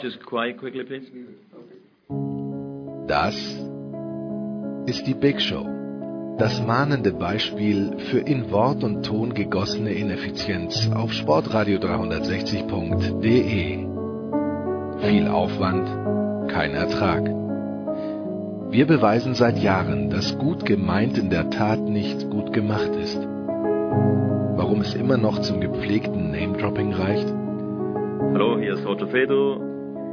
Just quiet quickly, please. Das ist die Big Show. Das mahnende Beispiel für in Wort und Ton gegossene Ineffizienz auf sportradio360.de. Viel Aufwand, kein Ertrag. Wir beweisen seit Jahren, dass gut gemeint in der Tat nicht gut gemacht ist. Warum es immer noch zum gepflegten Name-Dropping reicht? Hallo, hier ist Roger Fedor.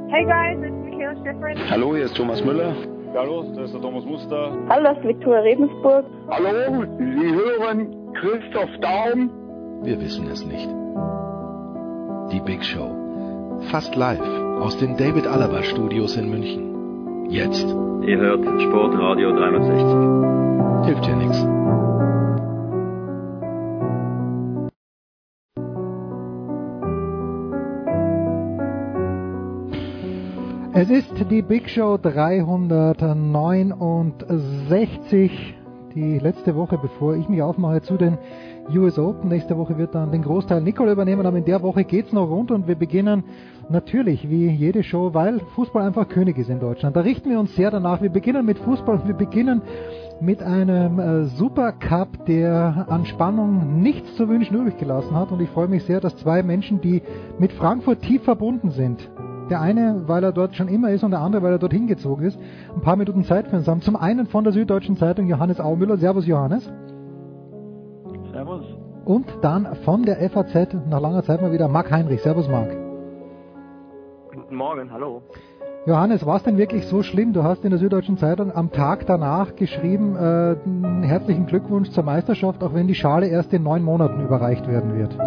Hey guys, it's Michaela Schifrin. Hallo, hier ist Thomas Müller. Hallo, das ist der Thomas Muster. Hallo, das ist Viktoria Rebensburg. Hallo, Sie hören Christoph Daum. Wir wissen es nicht. Die Big Show. Fast live aus den David Alaba Studios in München. Jetzt. Ihr hört Sportradio 360. Hilft ja nichts. Es ist die Big Show 369, die letzte Woche, bevor ich mich aufmache zu den US Open. Nächste Woche wird dann den Großteil Nicole übernehmen, aber in der Woche geht's noch rund und wir beginnen natürlich wie jede Show, weil Fußball einfach König ist in Deutschland. Da richten wir uns sehr danach. Wir beginnen mit Fußball und wir beginnen mit einem äh, Supercup, der an Spannung nichts zu wünschen übrig gelassen hat und ich freue mich sehr, dass zwei Menschen, die mit Frankfurt tief verbunden sind, der eine, weil er dort schon immer ist und der andere, weil er dort hingezogen ist, ein paar Minuten Zeit für uns haben. Zum einen von der Süddeutschen Zeitung Johannes Aumüller. Servus Johannes. Servus. Und dann von der FAZ nach langer Zeit mal wieder Marc Heinrich. Servus Marc. Guten Morgen, hallo. Johannes, war es denn wirklich so schlimm? Du hast in der Süddeutschen Zeitung am Tag danach geschrieben, äh, herzlichen Glückwunsch zur Meisterschaft, auch wenn die Schale erst in neun Monaten überreicht werden wird.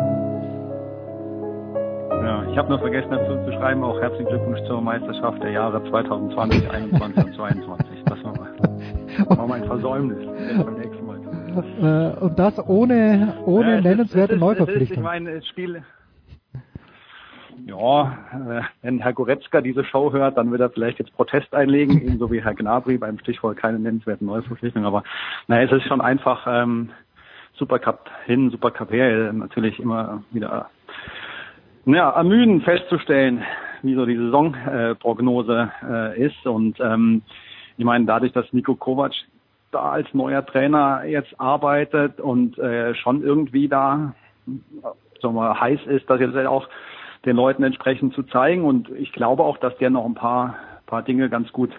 Ja, ich habe noch vergessen dazu zu schreiben, auch herzlichen Glückwunsch zur Meisterschaft der Jahre 2020, 2021 und 2022. Das war, war mein Versäumnis. Beim nächsten Mal. Äh, und das ohne, ohne Ja, nennenswerte es es Neuverpflichtung. Ich meine, das Spiel. Ja, äh, wenn Herr Goretzka diese Show hört, dann wird er vielleicht jetzt Protest einlegen, ebenso wie Herr Gnabry beim Stichwort keine nennenswerten Neuverpflichtungen. Aber naja, es ist schon einfach ähm, Supercup hin, Supercup her, äh, natürlich immer wieder ja, ermüdend festzustellen, wie so die Saisonprognose äh, ist. Und ähm, ich meine, dadurch, dass Nico Kovac da als neuer Trainer jetzt arbeitet und äh, schon irgendwie da sagen wir, heiß ist, das jetzt auch den Leuten entsprechend zu zeigen. Und ich glaube auch, dass der noch ein paar, paar Dinge ganz gut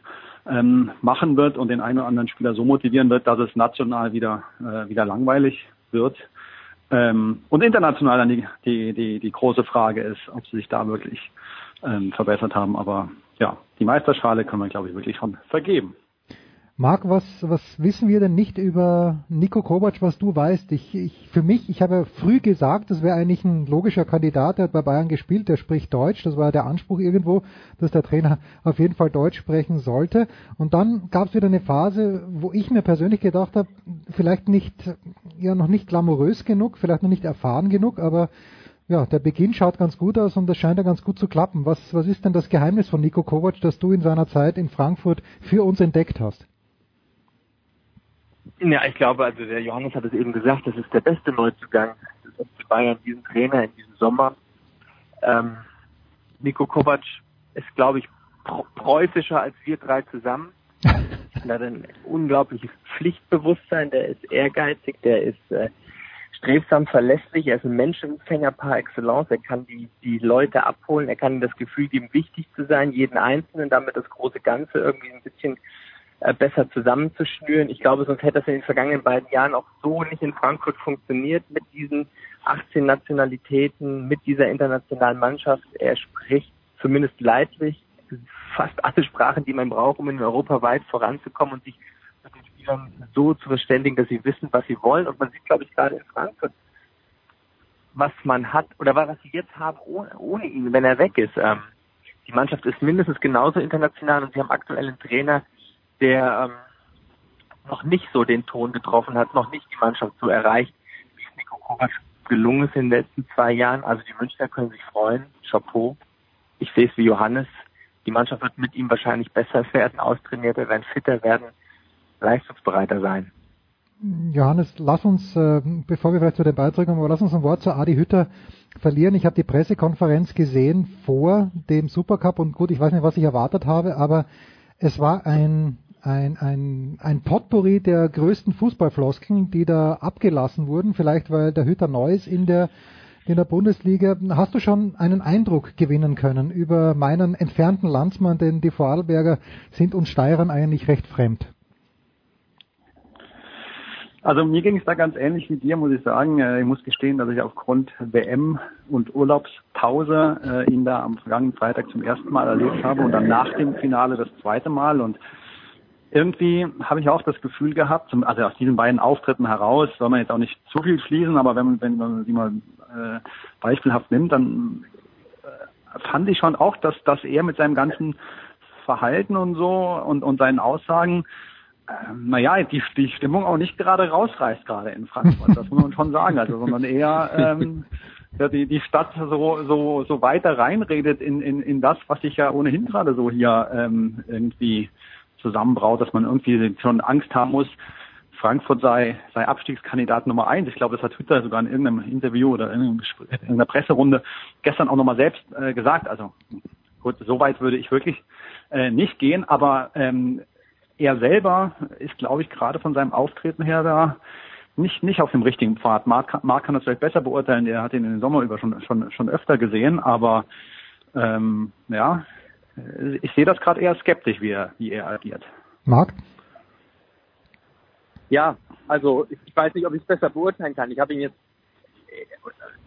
ähm, machen wird und den einen oder anderen Spieler so motivieren wird, dass es national wieder, äh, wieder langweilig wird. Ähm, und international dann die, die, die, die große Frage ist, ob sie sich da wirklich ähm, verbessert haben. Aber ja, die Meisterschale kann man, glaube ich, wirklich schon vergeben. Marc, was, was wissen wir denn nicht über Nico Kovac, was du weißt? Ich, ich, für mich, ich habe früh gesagt, das wäre eigentlich ein logischer Kandidat, der hat bei Bayern gespielt, der spricht Deutsch, das war der Anspruch irgendwo, dass der Trainer auf jeden Fall Deutsch sprechen sollte. Und dann gab es wieder eine Phase, wo ich mir persönlich gedacht habe, vielleicht nicht, ja noch nicht glamourös genug, vielleicht noch nicht erfahren genug, aber ja, der Beginn schaut ganz gut aus und das scheint ja ganz gut zu klappen. Was, was ist denn das Geheimnis von Nico Kovac, das du in seiner Zeit in Frankfurt für uns entdeckt hast? Ja, ich glaube, also der Johannes hat es eben gesagt, das ist der beste Neuzugang des FC Bayern, diesen Trainer in diesem Sommer. Ähm, Nico Kovac ist, glaube ich, preußischer als wir drei zusammen. Er hat ein unglaubliches Pflichtbewusstsein, der ist ehrgeizig, der ist äh, strebsam, verlässlich, er ist ein Menschenfänger par excellence, er kann die, die Leute abholen, er kann das Gefühl geben, wichtig zu sein, jeden Einzelnen, damit das große Ganze irgendwie ein bisschen äh, besser zusammenzuschnüren. Ich glaube, sonst hätte das in den vergangenen beiden Jahren auch so nicht in Frankfurt funktioniert mit diesen 18 Nationalitäten, mit dieser internationalen Mannschaft. Er spricht zumindest leidlich fast alle Sprachen, die man braucht, um in Europa weit voranzukommen und sich mit den Spielern so zu verständigen, dass sie wissen, was sie wollen. Und man sieht, glaube ich, gerade in Frankfurt, was man hat oder was sie jetzt haben ohne, ohne ihn, wenn er weg ist. Ähm, die Mannschaft ist mindestens genauso international und sie haben aktuell einen Trainer, der ähm, noch nicht so den Ton getroffen hat, noch nicht die Mannschaft so erreicht, wie es Nico Kovac gelungen ist in den letzten zwei Jahren. Also die Münchner können sich freuen. Chapeau. Ich sehe es wie Johannes. Die Mannschaft wird mit ihm wahrscheinlich besser werden, austrainierter werden, fitter werden, leistungsbereiter sein. Johannes, lass uns, äh, bevor wir vielleicht zu den Beiträgen kommen, lass uns ein Wort zu Adi Hütter verlieren. Ich habe die Pressekonferenz gesehen vor dem Supercup und gut, ich weiß nicht, was ich erwartet habe, aber es war ein, ein, ein, ein Potpourri der größten Fußballfloskeln, die da abgelassen wurden, vielleicht weil der Hütter neu ist in der in der Bundesliga. Hast du schon einen Eindruck gewinnen können über meinen entfernten Landsmann, denn die Vorarlberger sind uns Steirern eigentlich recht fremd? Also mir ging es da ganz ähnlich wie dir, muss ich sagen. Äh, ich muss gestehen, dass ich aufgrund WM und Urlaubspause äh, ihn da am vergangenen Freitag zum ersten Mal erlebt habe und dann nach dem Finale das zweite Mal. Und irgendwie habe ich auch das Gefühl gehabt, also aus diesen beiden Auftritten heraus, soll man jetzt auch nicht zu viel schließen, aber wenn man, wenn man sie mal äh, beispielhaft nimmt, dann äh, fand ich schon auch, dass, dass er mit seinem ganzen Verhalten und so und, und seinen Aussagen ähm, naja, die, die Stimmung auch nicht gerade rausreißt, gerade in Frankfurt, das muss man schon sagen. Also, sondern eher ähm, die, die Stadt so, so, so weiter reinredet in, in, in das, was sich ja ohnehin gerade so hier ähm, irgendwie zusammenbraut, dass man irgendwie schon Angst haben muss, Frankfurt sei, sei Abstiegskandidat Nummer eins. Ich glaube, das hat Hütter sogar in irgendeinem Interview oder in irgendeiner Presserunde gestern auch nochmal selbst äh, gesagt. Also gut, so weit würde ich wirklich äh, nicht gehen, aber ähm, er selber ist, glaube ich, gerade von seinem Auftreten her da nicht, nicht auf dem richtigen Pfad. Marc, Marc kann das vielleicht besser beurteilen, er hat ihn in den Sommer über schon, schon, schon öfter gesehen, aber ähm, ja, ich sehe das gerade eher skeptisch, wie er, wie er agiert. Marc? Ja, also ich weiß nicht, ob ich es besser beurteilen kann. Ich habe ihn jetzt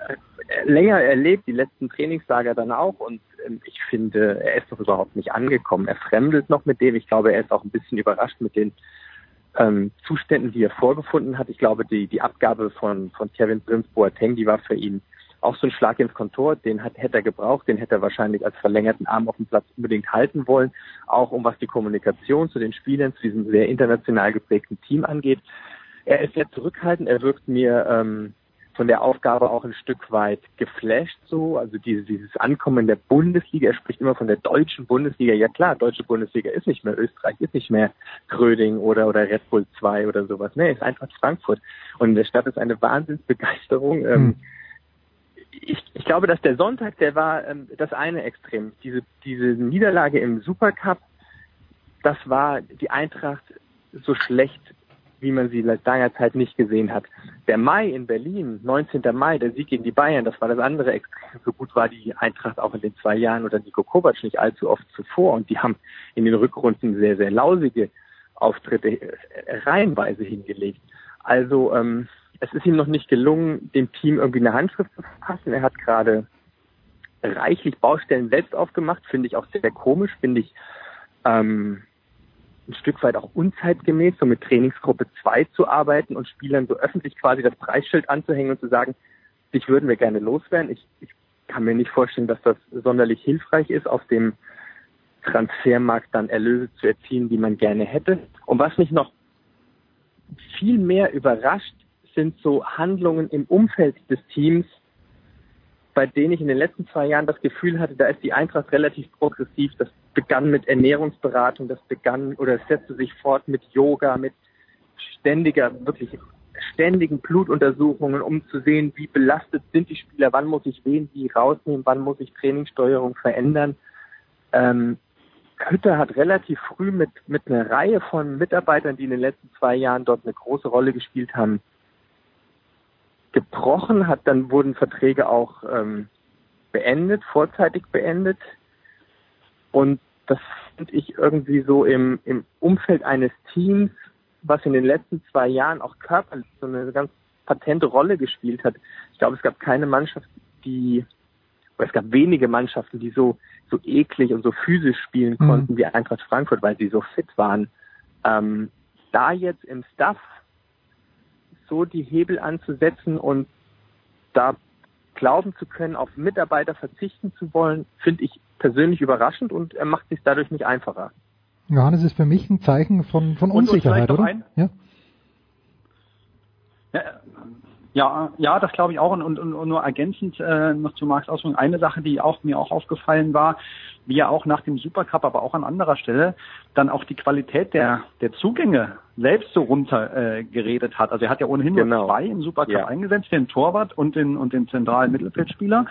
äh, länger erlebt, die letzten Trainingstage dann auch und ähm, ich finde, er ist doch überhaupt nicht angekommen. Er fremdelt noch mit dem. Ich glaube, er ist auch ein bisschen überrascht mit den ähm, Zuständen, die er vorgefunden hat. Ich glaube, die, die Abgabe von, von Kevin Prince Boateng, die war für ihn auch so ein Schlag ins Kontor, den hat, hätte er gebraucht, den hätte er wahrscheinlich als verlängerten Arm auf dem Platz unbedingt halten wollen, auch um was die Kommunikation zu den Spielern, zu diesem sehr international geprägten Team angeht. Er ist sehr zurückhaltend, er wirkt mir ähm, von der Aufgabe auch ein Stück weit geflasht so, also dieses, dieses Ankommen der Bundesliga, er spricht immer von der deutschen Bundesliga. Ja klar, deutsche Bundesliga ist nicht mehr Österreich, ist nicht mehr Gröding oder, oder Red Bull 2 oder sowas. Nee, ist einfach Frankfurt. Und in der Stadt ist eine Wahnsinnsbegeisterung. Mhm. Ich, ich glaube, dass der Sonntag, der war ähm, das eine Extrem. Diese, diese Niederlage im Supercup, das war die Eintracht so schlecht wie man sie seit langer Zeit nicht gesehen hat. Der Mai in Berlin, 19. Mai, der Sieg gegen die Bayern, das war das andere Extrem. So gut war die Eintracht auch in den zwei Jahren oder Nico Kovac nicht allzu oft zuvor und die haben in den Rückrunden sehr, sehr lausige Auftritte äh, reihenweise hingelegt. Also ähm, es ist ihm noch nicht gelungen, dem Team irgendwie eine Handschrift zu verpassen. Er hat gerade reichlich Baustellen selbst aufgemacht, finde ich auch sehr komisch, finde ich ähm, ein Stück weit auch unzeitgemäß, so mit Trainingsgruppe 2 zu arbeiten und Spielern so öffentlich quasi das Preisschild anzuhängen und zu sagen, dich würden wir gerne loswerden. Ich, ich kann mir nicht vorstellen, dass das sonderlich hilfreich ist, auf dem Transfermarkt dann Erlöse zu erzielen, die man gerne hätte. Und was mich noch viel mehr überrascht, sind so Handlungen im Umfeld des Teams, bei denen ich in den letzten zwei Jahren das Gefühl hatte, da ist die Eintracht relativ progressiv. Das begann mit Ernährungsberatung, das begann oder setzte sich fort mit Yoga, mit ständiger, wirklich ständigen Blutuntersuchungen, um zu sehen, wie belastet sind die Spieler, wann muss ich wen wie rausnehmen, wann muss ich Trainingssteuerung verändern. Ähm, Hütter hat relativ früh mit, mit einer Reihe von Mitarbeitern, die in den letzten zwei Jahren dort eine große Rolle gespielt haben, gebrochen, hat dann wurden Verträge auch ähm, beendet, vorzeitig beendet. Und das finde ich irgendwie so im, im Umfeld eines Teams, was in den letzten zwei Jahren auch körperlich so eine ganz patente Rolle gespielt hat. Ich glaube, es gab keine Mannschaft, die, oder es gab wenige Mannschaften, die so, so eklig und so physisch spielen mhm. konnten wie Eintracht Frankfurt, weil sie so fit waren. Ähm, da jetzt im Staff so die Hebel anzusetzen und da glauben zu können, auf Mitarbeiter verzichten zu wollen, finde ich persönlich überraschend und er macht sich dadurch nicht einfacher. Johannes ist für mich ein Zeichen von, von Unsicherheit, oder? Ja? ja? Ja, ja, das glaube ich auch. Und, und, und nur ergänzend äh, noch zu Marks Ausführung eine Sache, die auch mir auch aufgefallen war, wie er auch nach dem Supercup, aber auch an anderer Stelle dann auch die Qualität der der Zugänge selbst so runter äh, geredet hat. Also er hat ja ohnehin Genau. nur zwei im Supercup Ja. eingesetzt, den Torwart und den und den zentralen Mittelfeldspieler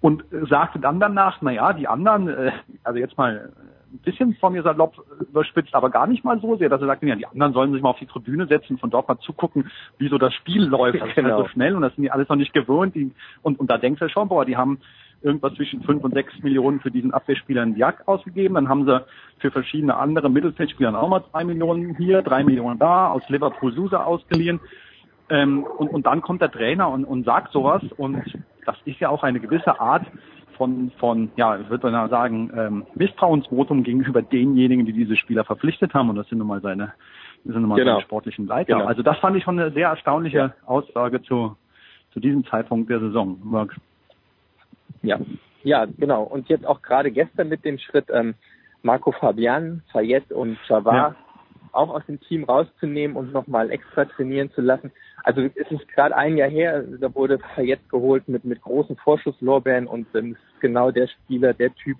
und äh, sagte dann danach, na ja, die anderen, äh, also jetzt mal ein bisschen von mir salopp überspitzt, aber gar nicht mal so sehr, dass er sagte, ja, die anderen sollen sich mal auf die Tribüne setzen, von dort mal zugucken, wie so das Spiel läuft. Das ist Genau. halt so schnell und das sind die alles noch nicht gewöhnt. Die, und, und da denkst du schon, boah, die haben irgendwas zwischen fünf und sechs Millionen für diesen Abwehrspieler in Diak ausgegeben. Dann haben sie für verschiedene andere Mittelfeldspieler auch mal zwei Millionen hier, drei Millionen da, aus Liverpool Sousa ausgeliehen. Ähm, und, und dann kommt der Trainer und, und sagt sowas und das ist ja auch eine gewisse Art von, von ja, ich würde mal sagen, ähm, Misstrauensvotum gegenüber denjenigen, die diese Spieler verpflichtet haben und das sind nun mal seine, das sind nun mal Genau. seine sportlichen Leiter. Genau. Also das fand ich schon eine sehr erstaunliche Aussage zu, zu diesem Zeitpunkt der Saison. Marc. Ja, ja, genau. Und jetzt auch gerade gestern mit dem Schritt, ähm, Marco Fabian, Fayette und Chavard Ja. Auch aus dem Team rauszunehmen und nochmal extra trainieren zu lassen. Also es ist gerade ein Jahr her, da wurde Fayette geholt mit, mit großen Vorschusslorbeeren und ähm, genau der Spieler, der Typ,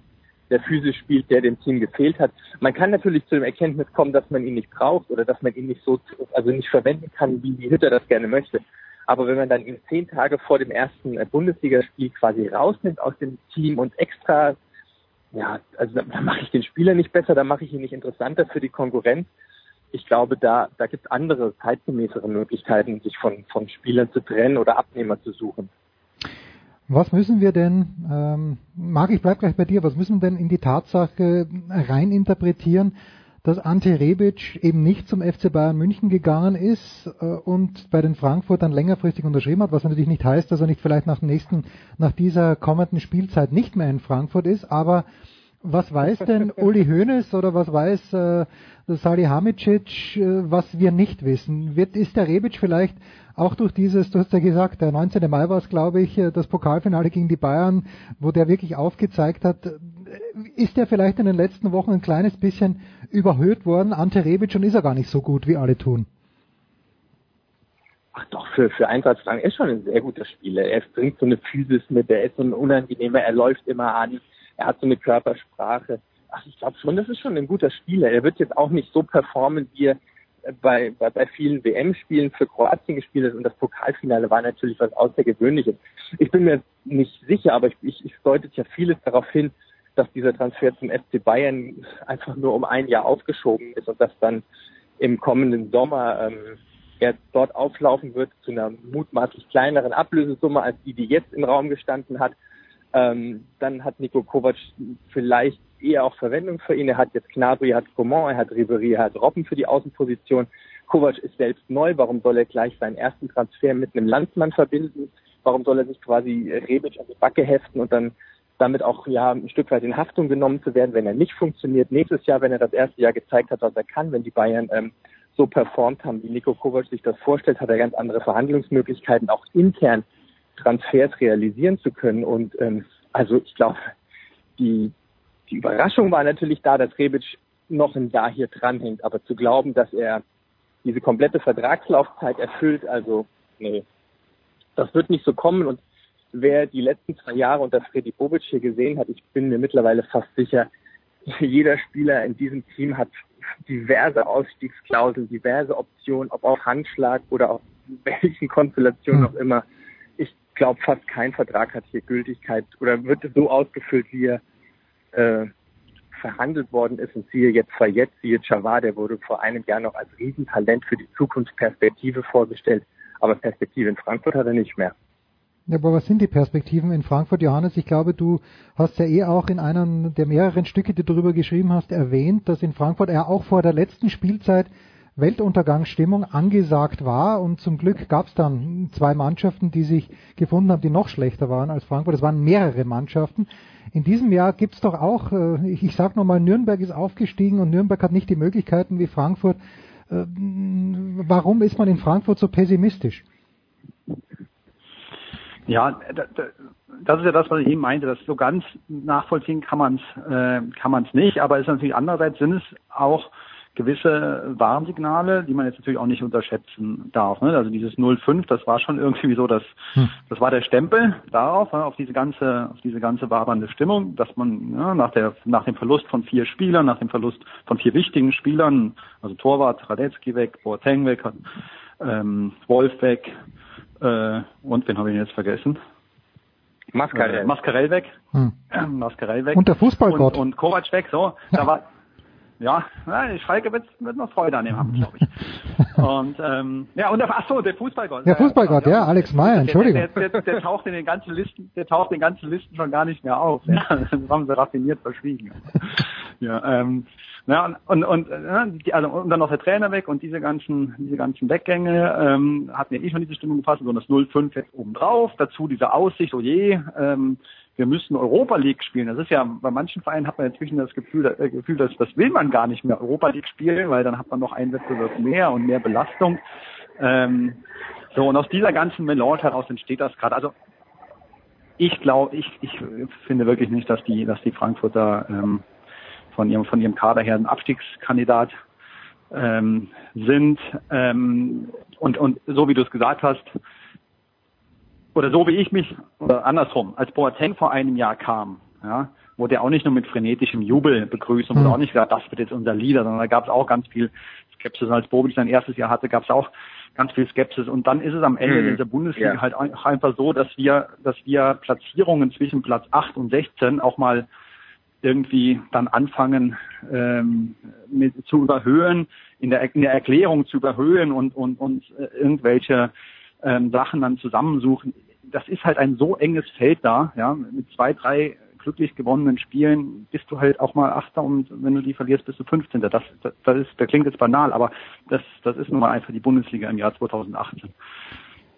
der physisch spielt, der dem Team gefehlt hat. Man kann natürlich zu dem Erkenntnis kommen, dass man ihn nicht braucht oder dass man ihn nicht so, also nicht verwenden kann, wie die Hütter das gerne möchte. Aber wenn man dann ihn zehn Tage vor dem ersten äh, Bundesligaspiel quasi rausnimmt aus dem Team und extra, ja, also da, da mache ich den Spieler nicht besser, da mache ich ihn nicht interessanter für die Konkurrenz. Ich glaube, da, da gibt es andere zeitgemäßere Möglichkeiten, sich von, von Spielern zu trennen oder Abnehmer zu suchen. Was müssen wir denn, ähm, Marc, ich bleib gleich bei dir, was müssen wir denn in die Tatsache reininterpretieren, dass Ante Rebic eben nicht zum FC Bayern München gegangen ist äh, und bei den Frankfurtern längerfristig unterschrieben hat, was natürlich nicht heißt, dass er nicht vielleicht nach, dem nächsten, nach dieser kommenden Spielzeit nicht mehr in Frankfurt ist, aber was weiß denn Uli Hoeneß oder was weiß äh, Salihamidzic, äh, was wir nicht wissen? Wird, ist der Rebic vielleicht auch durch dieses, du hast ja gesagt, der 19. Mai war es, glaube ich, äh, das Pokalfinale gegen die Bayern, wo der wirklich aufgezeigt hat, äh, ist er vielleicht in den letzten Wochen ein kleines bisschen überhöht worden, Ante Rebic, und ist er gar nicht so gut, wie alle tun? Ach doch, für, für Eintracht Frankfurt ist schon ein sehr guter Spieler. Er bringt so eine Physis mit, er ist so ein unangenehmer, er läuft immer an, er hat so eine Körpersprache. Ach, ich glaube schon, das ist schon ein guter Spieler. Er wird jetzt auch nicht so performen, wie er bei, bei, bei vielen WM-Spielen für Kroatien gespielt hat und das Pokalfinale war natürlich was Außergewöhnliches. Ich bin mir nicht sicher, aber ich, ich, ich deutet ja vieles darauf hin, dass dieser Transfer zum FC Bayern einfach nur um ein Jahr aufgeschoben ist und dass dann im kommenden Sommer ähm, er dort auflaufen wird zu einer mutmaßlich kleineren Ablösesumme als die, die jetzt im Raum gestanden hat. Ähm, dann hat Nico Kovac vielleicht eher auch Verwendung für ihn. Er hat jetzt Gnabry, er hat Coman, er hat Ribéry, er hat Robben für die Außenposition. Kovac ist selbst neu. Warum soll er gleich seinen ersten Transfer mit einem Landsmann verbinden? Warum soll er sich quasi Rebic an die Backe heften und dann damit auch ja ein Stück weit in Haftung genommen zu werden, wenn er nicht funktioniert? Nächstes Jahr, wenn er das erste Jahr gezeigt hat, was er kann, wenn die Bayern ähm, so performt haben, wie Nico Kovac sich das vorstellt, hat er ganz andere Verhandlungsmöglichkeiten, auch intern Transfers realisieren zu können. Und ähm, also ich glaube, die, die Überraschung war natürlich da, dass Rebic noch ein Jahr hier dranhängt. Aber zu glauben, dass er diese komplette Vertragslaufzeit erfüllt, also nee, das wird nicht so kommen. Und wer die letzten zwei Jahre unter Freddy Bobic hier gesehen hat, ich bin mir mittlerweile fast sicher, jeder Spieler in diesem Team hat diverse Ausstiegsklauseln, diverse Optionen, ob auf Handschlag oder auf welchen Konstellationen auch immer. Ich glaube, fast kein Vertrag hat hier Gültigkeit oder wird so ausgefüllt, wie er äh, verhandelt worden ist. Und siehe jetzt Fayette, siehe Chavar, der wurde vor einem Jahr noch als Riesentalent für die Zukunftsperspektive vorgestellt. Aber Perspektive in Frankfurt hat er nicht mehr. Ja, aber was sind die Perspektiven in Frankfurt, Johannes? Ich glaube, du hast ja eh auch in einem der mehreren Stücke, die du darüber geschrieben hast, erwähnt, dass in Frankfurt er auch vor der letzten Spielzeit Weltuntergangsstimmung angesagt war und zum Glück gab es dann zwei Mannschaften, die sich gefunden haben, die noch schlechter waren als Frankfurt. Es waren mehrere Mannschaften. In diesem Jahr gibt es doch auch, äh, ich, sage nochmal, Nürnberg ist aufgestiegen und Nürnberg hat nicht die Möglichkeiten wie Frankfurt. Äh, warum ist man in Frankfurt so pessimistisch? Ja, das ist ja das, was ich eben meinte. Das so ganz nachvollziehen kann man es äh, nicht, aber es ist natürlich andererseits sind es auch gewisse Warnsignale, die man jetzt natürlich auch nicht unterschätzen darf. Ne? Also dieses 0,5, das war schon irgendwie so, das, hm. das war der Stempel darauf, ne? auf diese ganze, auf diese ganze wabernde Stimmung, dass man ja, nach der, nach dem Verlust von vier Spielern, nach dem Verlust von vier wichtigen Spielern, also Torwart, Radetzky weg, Boateng weg, ähm, Wolf weg, äh, und wen habe ich jetzt vergessen? Mascarell. Äh, Mascarell weg. Hm. Mascarell weg. Und der Fußballgott. Und, und Kovac weg, so. Da war, ja, ja Schalke wird, wird noch Freude an dem haben, glaube ich. Und ähm, ja, und der, ach so, der Fußballgott. Der Fußballgott, ja, ja, Alex Meyer, Entschuldigung. Der, der, der, der, taucht in den ganzen Listen, der taucht in den ganzen Listen schon gar nicht mehr auf. Ja. Das haben sie raffiniert verschwiegen. Ja, ähm, ja, und, und, und, die, also, und dann noch der Trainer weg und diese ganzen, diese ganzen Weggänge ähm, hatten ja eh schon diese Stimmung gefasst, so das 0-5 jetzt oben drauf, dazu diese Aussicht, oh je, ähm, wir müssen Europa League spielen. Das ist ja, bei manchen Vereinen hat man natürlich das Gefühl, das Gefühl, dass das will man gar nicht mehr Europa League spielen, weil dann hat man noch einen Wettbewerb mehr und mehr Belastung. Ähm, so, und aus dieser ganzen Melange heraus entsteht das gerade. Also ich glaube, ich, ich finde wirklich nicht, dass die, dass die Frankfurter ähm, von ihrem, von ihrem Kader her ein Abstiegskandidat ähm, sind. Ähm, und, und so wie du es gesagt hast, oder so wie ich mich, oder andersrum, als Boateng vor einem Jahr kam, ja, wurde er auch nicht nur mit frenetischem Jubel begrüßt und wurde mhm. auch nicht gesagt, das wird jetzt unser Leader, sondern da gab es auch ganz viel Skepsis. Als Bobic sein erstes Jahr hatte, gab es auch ganz viel Skepsis. Und dann ist es am Ende mhm. dieser Bundesliga ja. halt einfach so, dass wir, dass wir Platzierungen zwischen Platz 8 und 16 auch mal irgendwie dann anfangen ähm, mit, zu überhöhen, in der, in der Erklärung zu überhöhen und, und, und äh, irgendwelche ähm, Sachen dann zusammensuchen. Das ist halt ein so enges Feld da, ja, mit zwei, drei glücklich gewonnenen Spielen bist du halt auch mal Achter und wenn du die verlierst, bist du 15. Das, das, das ist, das klingt jetzt banal, aber das, das ist nun mal einfach die Bundesliga im Jahr 2018.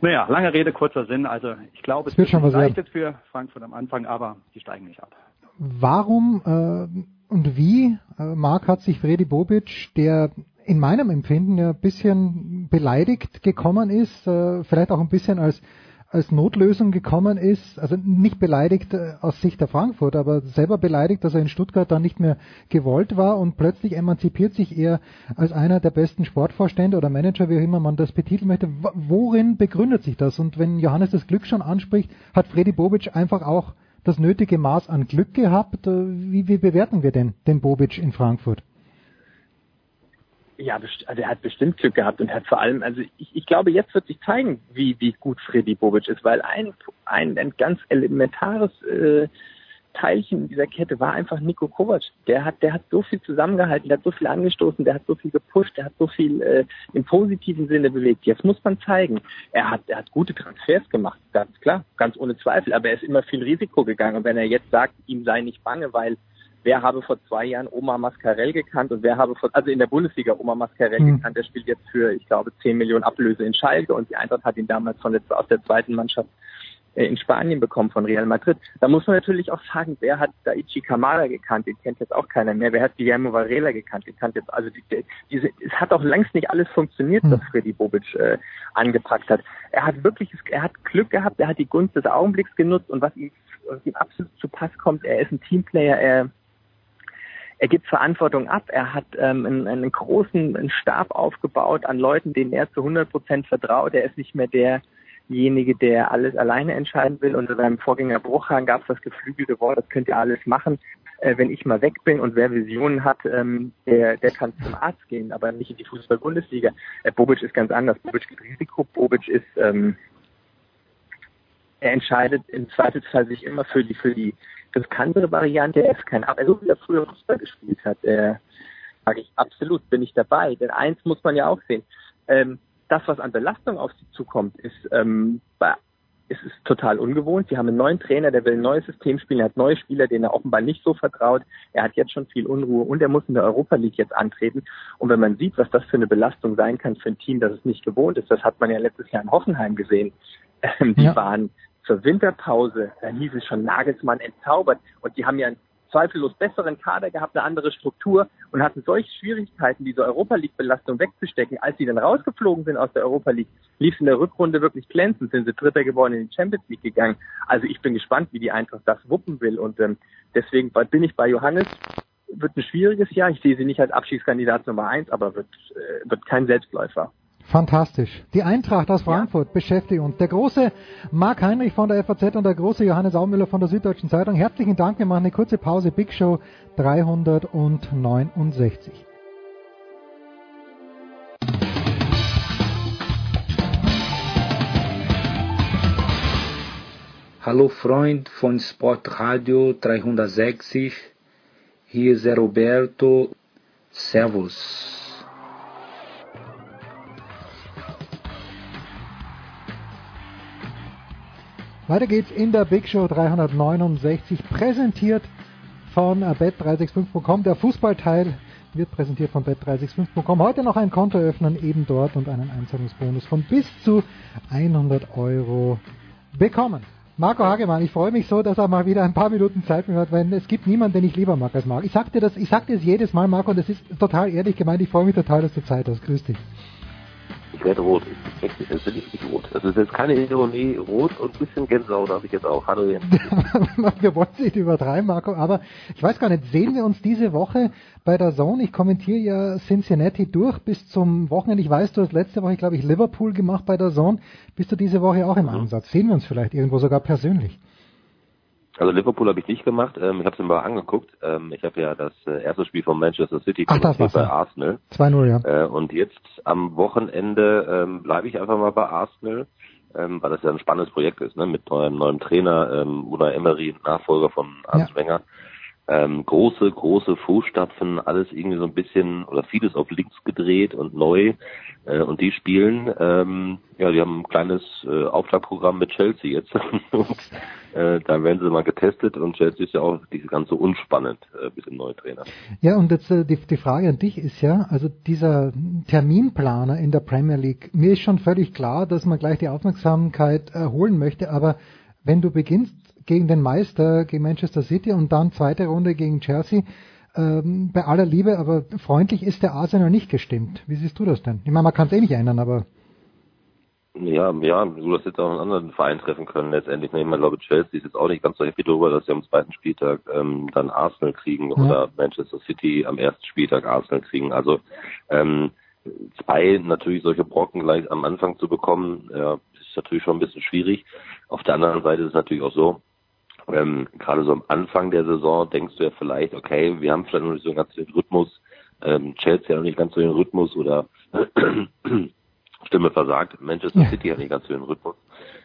Naja, lange Rede, kurzer Sinn. Also ich glaube, es wird schon was für Frankfurt am Anfang, aber die steigen nicht ab warum äh, und wie, äh, Marc, hat sich Freddy Bobic, der in meinem Empfinden ja ein bisschen beleidigt gekommen ist, äh, vielleicht auch ein bisschen als als Notlösung gekommen ist, also nicht beleidigt äh, aus Sicht der Frankfurt, aber selber beleidigt, dass er in Stuttgart dann nicht mehr gewollt war und plötzlich emanzipiert sich er als einer der besten Sportvorstände oder Manager, wie auch immer man das betiteln möchte. Worin begründet sich das? Und wenn Johannes das Glück schon anspricht, hat Freddy Bobic einfach auch das nötige Maß an Glück gehabt. Äh, wie, wie bewerten wir denn den Bobic in Frankfurt? Ja, also er hat bestimmt Glück gehabt und hat vor allem, also ich, ich glaube, jetzt wird sich zeigen, wie, wie gut Freddy Bobic ist, weil ein, ein, ein ganz elementares äh, Teilchen dieser Kette war einfach Nico Kovac. Der hat, der hat so viel zusammengehalten, der hat so viel angestoßen, der hat so viel gepusht, der hat so viel äh, im positiven Sinne bewegt. Jetzt muss man zeigen, er hat, er hat gute Transfers gemacht, ganz klar, ganz ohne Zweifel, aber er ist immer viel Risiko gegangen. Und wenn er jetzt sagt, ihm sei nicht bange, weil wer habe vor zwei Jahren Oma Mascarell gekannt und wer habe vor, also in der Bundesliga Oma Mascarell mhm. gekannt, der spielt jetzt für, ich glaube, 10 Millionen Ablöse in Schalke und die Eintracht hat ihn damals von der, aus der zweiten Mannschaft äh, in Spanien bekommen von Real Madrid. Da muss man natürlich auch sagen, wer hat Daichi Kamada gekannt? Den kennt jetzt auch keiner mehr. Wer hat Guillermo Varela gekannt? Den kennt jetzt also die, diese, es hat auch längst nicht alles funktioniert, was hm. Freddy Bobic äh, angepackt hat. Er hat wirklich, er hat Glück gehabt, er hat die Gunst des Augenblicks genutzt und was ihm, was ihm absolut zu Pass kommt, er ist ein Teamplayer, er er gibt Verantwortung ab. Er hat ähm, einen, einen großen einen Stab aufgebaut an Leuten, denen er zu 100 Prozent vertraut. Er ist nicht mehr der derjenige, der alles alleine entscheiden will. Unter seinem Vorgänger Bruchhahn gab es das geflügelte Wort, das könnt ihr alles machen, äh, wenn ich mal weg bin. Und wer Visionen hat, ähm, der, der kann zum Arzt gehen, aber nicht in die Fußball-Bundesliga. Äh, Bobic ist ganz anders. Bobic gibt Risiko. Bobic ist, ähm, er entscheidet im Zweifelsfall sich immer für die, für die riskantere Variante. Er ist kein, aber so wie er früher Fußball gespielt hat, äh, sage ich absolut, bin ich dabei. Denn eins muss man ja auch sehen. Ähm, das, was an Belastung auf sie zukommt, ist, ähm, es ist total ungewohnt. Sie haben einen neuen Trainer, der will ein neues System spielen, er hat neue Spieler, denen er offenbar nicht so vertraut. Er hat jetzt schon viel Unruhe und er muss in der Europa League jetzt antreten. Und wenn man sieht, was das für eine Belastung sein kann für ein Team, das es nicht gewohnt ist, das hat man ja letztes Jahr in Hoffenheim gesehen. Ähm, die ja. waren zur Winterpause, da hieß es schon Nagelsmann entzaubert und die haben ja ein zweifellos besseren Kader gehabt, eine andere Struktur und hatten solche Schwierigkeiten, diese Europa League-Belastung wegzustecken. Als sie dann rausgeflogen sind aus der Europa League, lief es in der Rückrunde wirklich glänzend, sind sie Dritter geworden in die Champions League gegangen. Also ich bin gespannt, wie die Eintracht das wuppen will und ähm, deswegen bin ich bei Johannes. wird ein schwieriges Jahr. Ich sehe sie nicht als Abschiedskandidat Nummer eins, aber wird, äh, wird kein Selbstläufer. Fantastisch. Die Eintracht aus Frankfurt ja. beschäftigt uns. Der große Marc Heinrich von der FAZ und der große Johannes Aumüller von der Süddeutschen Zeitung. Herzlichen Dank. Wir machen eine kurze Pause. Big Show 369. Hallo Freund von Sportradio 360. Hier ist Roberto. Servus. Weiter geht's in der Big Show 369, präsentiert von bet365.com. Der Fußballteil wird präsentiert von bet365.com. Heute noch ein Konto öffnen, eben dort und einen Einzahlungsbonus von bis zu 100 Euro bekommen. Marco Hagemann, ich freue mich so, dass er mal wieder ein paar Minuten Zeit mit hat, weil es gibt niemanden, den ich lieber mag als Marco. Ich sag dir das, ich sag dir das jedes Mal, Marco, und das ist total ehrlich gemeint. Ich freue mich total, dass du Zeit hast. Grüß dich. Ich werde rot. Ich, ich, ich bin nicht rot. Das ist jetzt keine Ironie. Rot und ein bisschen Gänsehaut habe ich jetzt auch. Hallo Jens. wir wollen es nicht übertreiben, Marco, aber ich weiß gar nicht, sehen wir uns diese Woche bei der Zone? Ich kommentiere ja Cincinnati durch bis zum Wochenende. Ich weiß, du hast letzte Woche, glaube ich, Liverpool gemacht bei der Zone. Bist du diese Woche auch im mhm. Ansatz? Sehen wir uns vielleicht irgendwo sogar persönlich? Also Liverpool habe ich nicht gemacht. Ähm, ich habe es mir mal angeguckt. Ähm, ich habe ja das äh, erste Spiel von Manchester City Ach, das bei ja. Arsenal. 2-0, ja. Äh, und jetzt am Wochenende ähm, bleibe ich einfach mal bei Arsenal, ähm, weil das ja ein spannendes Projekt ist, ne? mit neuem, neuem Trainer, ähm, Una Emery, Nachfolger von Arsene ja. Wenger. Ähm, große, große Fußstapfen, alles irgendwie so ein bisschen oder vieles auf links gedreht und neu. Äh, und die spielen, ähm, ja, die haben ein kleines äh, Aufschlagprogramm mit Chelsea jetzt. und äh, da werden sie mal getestet und Chelsea ist ja auch diese ganze unspannend äh, bis im neuen Trainer. Ja, und jetzt äh, die, die Frage an dich ist ja, also dieser Terminplaner in der Premier League, mir ist schon völlig klar, dass man gleich die Aufmerksamkeit erholen möchte, aber wenn du beginnst gegen den Meister, gegen Manchester City und dann zweite Runde gegen Chelsea, ähm, bei aller Liebe, aber freundlich ist der Arsenal nicht gestimmt. Wie siehst du das denn? Ich meine, man kann es eh nicht ändern, aber. Ja, ja, du hast jetzt auch einen anderen Verein treffen können letztendlich. Ich meine, glaube, Chelsea ist jetzt auch nicht ganz so happy darüber, dass sie am zweiten Spieltag ähm, dann Arsenal kriegen ja. oder Manchester City am ersten Spieltag Arsenal kriegen. Also ähm, zwei natürlich solche Brocken gleich am Anfang zu bekommen, ja, ist natürlich schon ein bisschen schwierig. Auf der anderen Seite ist es natürlich auch so, ähm, gerade so am Anfang der Saison denkst du ja vielleicht, okay, wir haben vielleicht noch nicht so ganz den Rhythmus, ähm, Chelsea hat noch nicht ganz so den Rhythmus oder Stimme versagt, Manchester ja. City hat nicht ganz so den Rhythmus.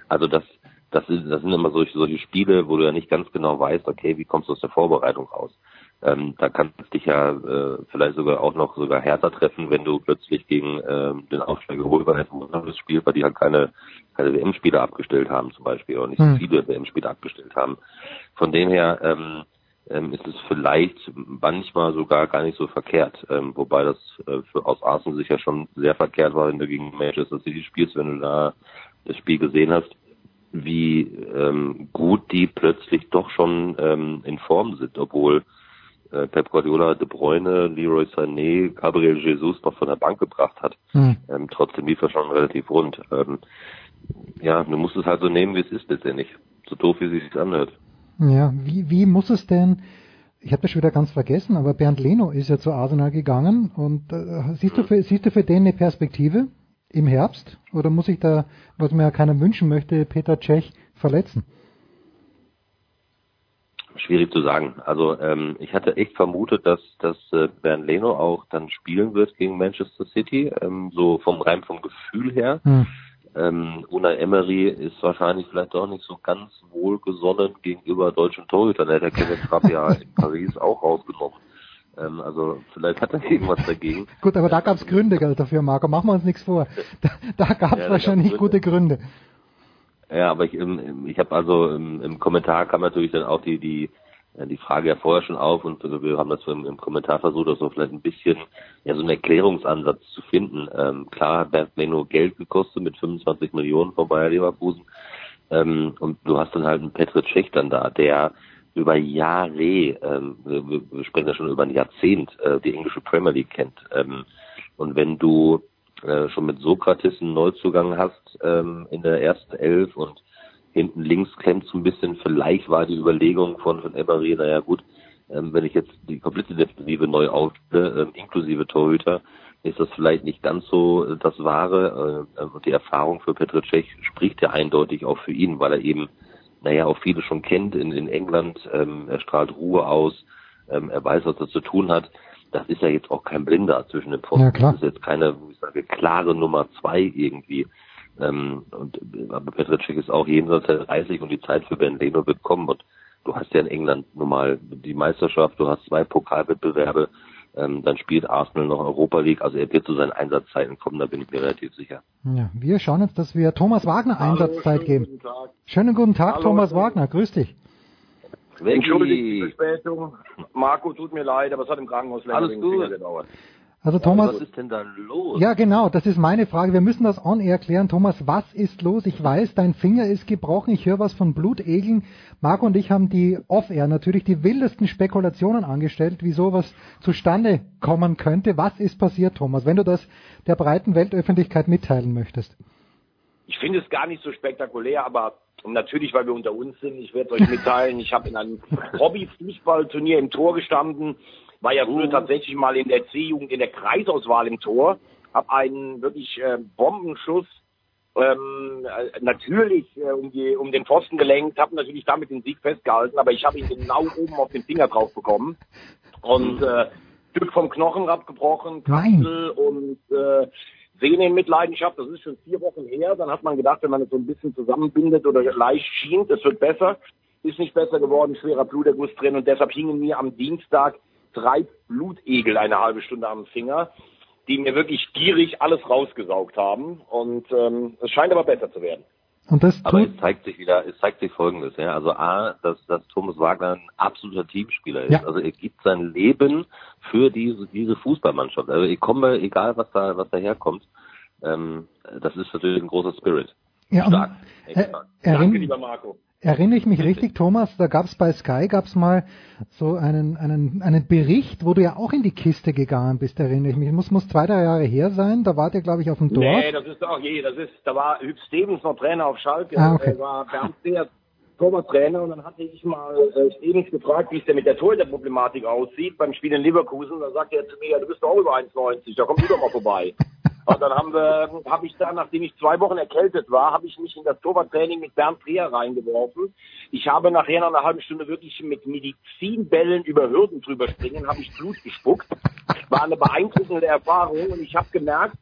Also das, das, ist, das sind immer solche, solche Spiele, wo du ja nicht ganz genau weißt, okay, wie kommst du aus der Vorbereitung raus? Ähm, da kannst du dich ja äh, vielleicht sogar auch noch sogar härter treffen, wenn du plötzlich gegen ähm, den Aufsteiger Wolverhampton spielst, weil die halt keine, keine WM-Spiele abgestellt haben zum Beispiel oder nicht so hm. viele WM-Spiele abgestellt haben. Von dem her ähm, ähm, ist es vielleicht manchmal sogar gar nicht so verkehrt, ähm, wobei das äh, für, aus Arsenal sicher schon sehr verkehrt war, wenn du gegen Manchester City spielst, wenn du da das Spiel gesehen hast, wie ähm, gut die plötzlich doch schon ähm, in Form sind, obwohl äh, Pep Guardiola De Bruyne, Leroy Sané, Gabriel Jesus noch von der Bank gebracht hat. Mhm. Ähm, trotzdem lief er schon relativ rund. Ähm, ja, du musst es halt so nehmen, wie es ist letztendlich. So doof, wie es sich anhört. Ja, wie, wie muss es denn, ich habe das schon wieder ganz vergessen, aber Bernd Leno ist ja zu Arsenal gegangen und äh, siehst, du für, siehst du für den eine Perspektive im Herbst? Oder muss ich da, was mir ja keiner wünschen möchte, Peter Cech verletzen? Schwierig zu sagen. Also ähm, ich hatte echt vermutet, dass, dass äh, Bernd Leno auch dann spielen wird gegen Manchester City, ähm, so vom rein vom Gefühl her. Hm. Ähm, Una Emery ist wahrscheinlich vielleicht auch nicht so ganz wohlgesonnen gegenüber deutschen Torhütern. Er hat der Kevin Trapp ja in Paris auch rausgenommen. Ähm, also vielleicht hat er irgendwas dagegen. Gut, aber da gab es Gründe dafür, Marco. Machen wir uns nichts vor. Da, da gab es ja, wahrscheinlich gute Gründe. Ja, aber ich, ich habe also im, im Kommentar kam natürlich dann auch die die die Frage ja vorher schon auf und also wir haben das im, im Kommentar versucht, auch so vielleicht ein bisschen ja so einen Erklärungsansatz zu finden. Ähm, klar hat Bernd Leno Geld gekostet mit 25 Millionen von Bayer Leverkusen ähm, und du hast dann halt einen Petr Cech dann da, der über Jahre, ähm, wir, wir sprechen ja schon über ein Jahrzehnt, äh, die englische Premier League kennt. Ähm, und wenn du äh, schon mit Sokrates einen Neuzugang hast ähm, in der ersten Elf und hinten links klemmt so ein bisschen, vielleicht war die Überlegung von, von Emery, naja gut, Ähm, wenn ich jetzt die komplette Defensive neu aufstelle, ähm, inklusive Torhüter, ist das vielleicht nicht ganz so äh, das Wahre. Äh, und die Erfahrung für Petr Cech spricht ja eindeutig auch für ihn, weil er eben, naja, auch viele schon kennt in, in England. Ähm, er strahlt Ruhe aus, ähm, er weiß, was er zu tun hat. Das ist ja jetzt auch kein Blinder zwischen den Pfosten. Ja, klar. Das ist jetzt keine, wo ich sage, klare Nummer zwei irgendwie. Ähm, und aber Petr Cech ist auch jenseits der 30 und die Zeit für Ben Leno wird kommen. Und du hast ja in England nun mal die Meisterschaft, du hast zwei Pokalwettbewerbe, ähm, dann spielt Arsenal noch Europa League. Also er wird zu seinen Einsatzzeiten kommen, da bin ich mir relativ sicher. Ja, wir schauen jetzt, dass wir Thomas Wagner Einsatzzeit geben. Guten Tag. Schönen guten Tag, Hallo, Thomas Wagner. Grüß dich. Entschuldigt die Verspätung. Marco, tut mir leid, aber es hat im Krankenhaus länger Alles wegen gut. Gedauert. Also Thomas, Was ist denn da los? Ja, genau, das ist meine Frage. Wir müssen das on-air klären. Thomas, was ist los? Ich weiß, dein Finger ist gebrochen. Ich höre was von Blutegeln. Marco und ich haben die off-air natürlich die wildesten Spekulationen angestellt, wie sowas zustande kommen könnte. Was ist passiert, Thomas, wenn du das der breiten Weltöffentlichkeit mitteilen möchtest? Ich finde es gar nicht so spektakulär, aber natürlich, weil wir unter uns sind, ich werde euch mitteilen, ich habe in einem Hobby-Fußballturnier im Tor gestanden, war ja früher tatsächlich mal in der C-Jugend in der Kreisauswahl im Tor, habe einen wirklich äh, Bombenschuss ähm, äh, natürlich äh, um, die, um den Pfosten gelenkt, habe natürlich damit den Sieg festgehalten, aber ich habe ihn genau oben auf den Finger drauf bekommen. Und äh, Stück vom Knochenrad gebrochen. Kapsel und äh, Sehne in Mitleidenschaft. Das ist schon vier Wochen her. Dann hat man gedacht, wenn man es so ein bisschen zusammenbindet oder leicht schient, es wird besser. Ist nicht besser geworden, schwerer Bluterguss drin und deshalb hingen mir am Dienstag drei Blutegel eine halbe Stunde am Finger, die mir wirklich gierig alles rausgesaugt haben. Und ähm, es scheint aber besser zu werden. Und das Aber es zeigt sich wieder, es zeigt sich Folgendes, ja. Also A, dass, dass Thomas Wagner ein absoluter Teamspieler ist. Ja. Also er gibt sein Leben für diese, diese Fußballmannschaft. Also ich komme, egal was da, was daherkommt, ähm, das ist natürlich ein großer Spirit. ja, stark. Äh, stark. Danke, lieber Marco. Erinnere ich mich richtig, Thomas, da gab es bei Sky gab's mal so einen, einen, einen Bericht, wo du ja auch in die Kiste gegangen bist, erinnere ich mich. Muss, muss zwei, drei Jahre her sein, da wart ihr, glaube ich, auf dem Dorf. Nee, das ist auch je, das ist, da war Hüb Stevens noch Trainer auf Schalke, Ah, okay. war Bernd Seer Torwarttrainer und dann hatte ich mal äh, Stevens gefragt, wie es denn mit der Torhüterproblematik aussieht beim Spiel in Leverkusen. Da sagte er zu mir, ja, du bist doch auch über 1,90, da komm du doch mal vorbei. Und dann haben wir, habe ich da, nachdem ich zwei Wochen erkältet war, habe ich mich in das Torwarttraining mit Bernd Dreher reingeworfen. Ich habe nachher nach einer halben Stunde wirklich mit Medizinbällen über Hürden drüber springen, habe ich Blut gespuckt. War eine beeindruckende Erfahrung und ich habe gemerkt,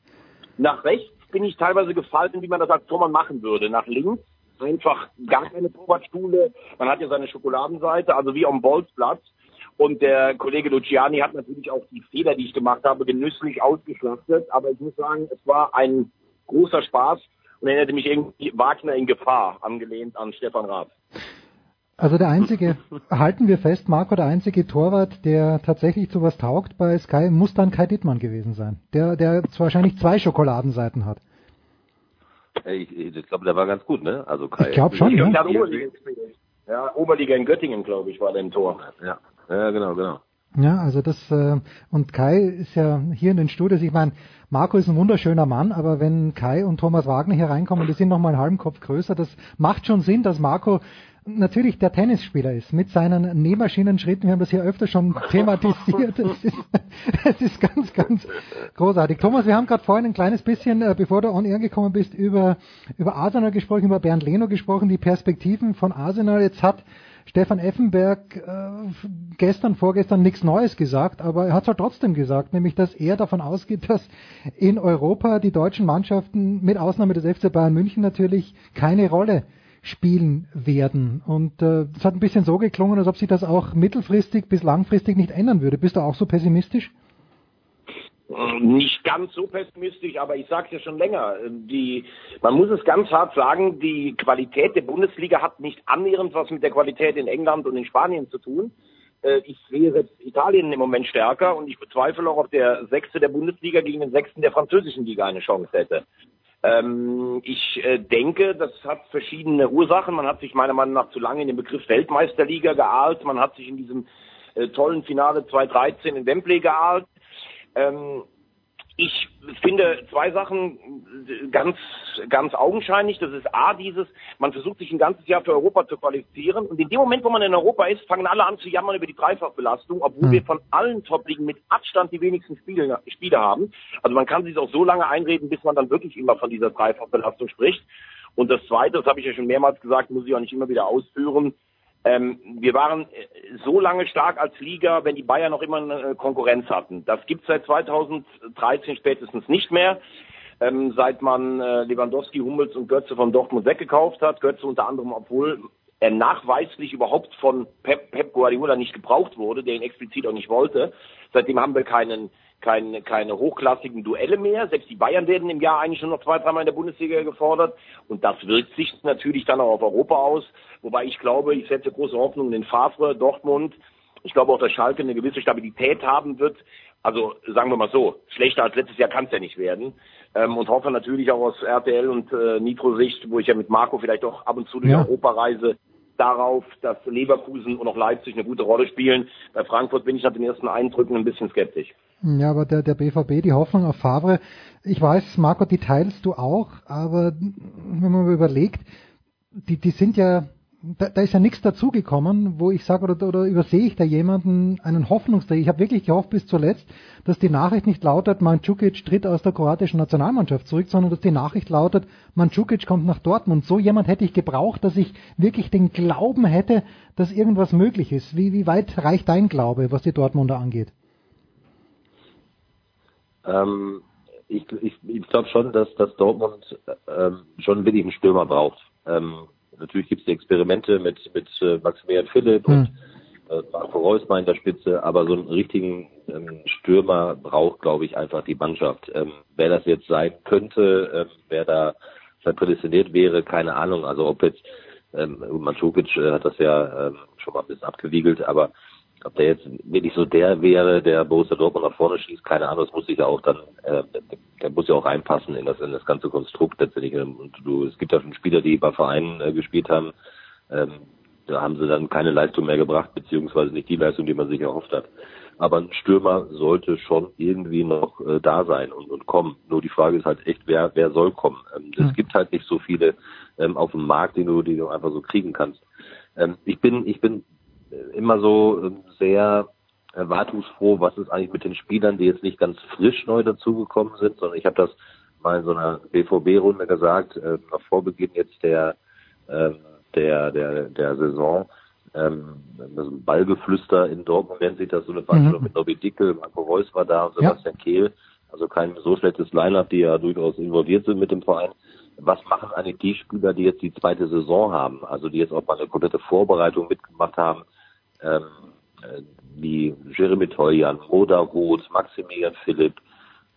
nach rechts bin ich teilweise gefallen, wie man das als Tormann machen würde. Nach links einfach gar keine Torwartstuhle. Man hat ja seine Schokoladenseite, also wie am Bolzplatz. Und der Kollege Luciani hat natürlich auch die Fehler, die ich gemacht habe, genüsslich ausgeschlachtet. Aber ich muss sagen, es war ein großer Spaß und erinnerte mich irgendwie Wagner in Gefahr, angelehnt an Stefan Raab. Also der einzige, halten wir fest, Marco, der einzige Torwart, der tatsächlich zu was taugt bei Sky, muss dann Kai Dittmann gewesen sein. Der, der wahrscheinlich zwei Schokoladenseiten hat. Ich, ich glaube, der war ganz gut, ne? Also Kai. Ich glaub schon, Ja, ja. der hat Oberliga. Ja, Oberliga in Göttingen, glaube ich, war der im Tor. Ja, ja, genau, genau. Ja, also das äh, und Kai ist ja hier in den Studios. Ich meine, Marco ist ein wunderschöner Mann, aber wenn Kai und Thomas Wagner hier reinkommen, die sind noch mal einen halben Kopf größer, das macht schon Sinn, dass Marco natürlich der Tennisspieler ist mit seinen Nähmaschinenschritten. Wir haben das hier öfter schon thematisiert. Es ist, es ist ganz, ganz großartig. Thomas, wir haben gerade vorhin ein kleines bisschen, äh, bevor du on air gekommen bist, über über Arsenal gesprochen, über Bernd Leno gesprochen, die Perspektiven von Arsenal. Jetzt hat Stefan Effenberg äh, gestern, vorgestern nichts Neues gesagt, aber er hat es halt trotzdem gesagt, nämlich dass er davon ausgeht, dass in Europa die deutschen Mannschaften, mit Ausnahme des FC Bayern München natürlich, keine Rolle spielen werden. Und äh, es hat ein bisschen so geklungen, als ob sich das auch mittelfristig bis langfristig nicht ändern würde. Bist du auch so pessimistisch? Nicht ganz so pessimistisch, aber ich sage es ja schon länger. Die, man muss es ganz hart sagen, die Qualität der Bundesliga hat nicht annähernd was mit der Qualität in England und in Spanien zu tun. Äh, Ich sehe selbst Italien im Moment stärker und ich bezweifle auch, ob der Sechste der Bundesliga gegen den Sechsten der französischen Liga eine Chance hätte. Ähm, ich äh, denke, das hat verschiedene Ursachen. Man hat sich meiner Meinung nach zu lange in den Begriff Weltmeisterliga geahlt. Man hat sich in diesem äh, tollen Finale 2013 in Wembley geahlt. Ähm, ich finde zwei Sachen ganz, ganz augenscheinlich. Das ist A, dieses, man versucht sich ein ganzes Jahr für Europa zu qualifizieren. Und in dem Moment, wo man in Europa ist, fangen alle an zu jammern über die Dreifachbelastung, obwohl mhm. wir von allen Top-Ligen mit Abstand die wenigsten Spiele, Spiele haben. Also man kann sich auch so lange einreden, bis man dann wirklich immer von dieser Dreifachbelastung spricht. Und das Zweite, das habe ich ja schon mehrmals gesagt, muss ich auch nicht immer wieder ausführen, ähm, wir waren äh, so lange stark als Liga, wenn die Bayern noch immer eine Konkurrenz hatten. Das gibt seit 2013 spätestens nicht mehr. Ähm, seit man äh, Lewandowski, Hummels und Götze von Dortmund weggekauft hat. Götze unter anderem, obwohl er nachweislich überhaupt von Pep, Pep Guardiola nicht gebraucht wurde, der ihn explizit auch nicht wollte. Seitdem haben wir keinen keine, keine hochklassigen Duelle mehr. Selbst die Bayern werden im Jahr eigentlich nur noch zwei, dreimal in der Bundesliga gefordert. Und das wirkt sich natürlich dann auch auf Europa aus. Wobei ich glaube, ich setze große Hoffnung in Favre, Dortmund. Ich glaube auch, dass Schalke eine gewisse Stabilität haben wird. Also sagen wir mal so, schlechter als letztes Jahr kann es ja nicht werden. Ähm, und hoffe natürlich auch aus RTL und äh, Nitro-Sicht, wo ich ja mit Marco vielleicht auch ab und zu durch ja. Europa reise, darauf, dass Leverkusen und auch Leipzig eine gute Rolle spielen. Bei Frankfurt bin ich nach den ersten Eindrücken ein bisschen skeptisch. Ja, aber der, der BVB, die Hoffnung auf Favre, ich weiß, Marco, die teilst du auch, aber wenn man überlegt, die, die sind ja da, da ist ja nichts dazugekommen, wo ich sage, oder, oder übersehe ich da jemanden, einen Hoffnungsträger. Ich habe wirklich gehofft bis zuletzt, dass die Nachricht nicht lautet, Mandzukic tritt aus der kroatischen Nationalmannschaft zurück, sondern dass die Nachricht lautet, Mandzukic kommt nach Dortmund. So jemand hätte ich gebraucht, dass ich wirklich den Glauben hätte, dass irgendwas möglich ist. Wie, wie weit reicht dein Glaube, was die Dortmunder angeht? Ähm, ich ich, ich glaube schon, dass, dass Dortmund ähm, schon einen Stürmer braucht. Ähm, natürlich gibt es die Experimente mit, mit äh, Maximilian Philipp hm. und äh, Marco Reusmer in der Spitze, aber so einen richtigen ähm, Stürmer braucht, glaube ich, einfach die Mannschaft. Ähm, wer das jetzt sein könnte, ähm, wer da prädestiniert wäre, keine Ahnung. Also ob jetzt ähm, Mandzukic äh, hat das ja ähm, schon mal ein bisschen abgewiegelt, aber ob der jetzt wirklich so der wäre, der Borussia Dortmund nach vorne schießt, keine Ahnung, das muss sich ja auch dann, äh, der muss ja auch reinpassen in das, in das ganze Konstrukt letztendlich. Und du, es gibt ja schon Spieler, die bei Vereinen äh, gespielt haben, ähm, da haben sie dann keine Leistung mehr gebracht, beziehungsweise nicht die Leistung, die man sich erhofft hat. Aber ein Stürmer sollte schon irgendwie noch äh, da sein und, und kommen. Nur die Frage ist halt echt, wer, wer soll kommen? Ähm, es gibt halt nicht so viele ähm, auf dem Markt, die du, die du einfach so kriegen kannst. Ähm, ich bin, ich bin immer so ähm, sehr erwartungsfroh, was ist eigentlich mit den Spielern, die jetzt nicht ganz frisch neu dazugekommen sind, sondern ich habe das mal in so einer BVB-Runde gesagt, äh, nach Vorbeginn jetzt der, äh, der, der, der Saison, ähm, das Ballgeflüster in Dortmund nennt sich das so eine Veranstaltung mhm. mit Nobby Dickel, Marco Reus war da und Sebastian ja. Kehl, also kein so schlechtes Line-Up, die ja durchaus involviert sind mit dem Verein. Was machen eigentlich die Spieler, die jetzt die zweite Saison haben, also die jetzt auch mal eine komplette Vorbereitung mitgemacht haben, ähm, äh, wie Jeremy Toljan, Moda Roth, Maximilian Philipp,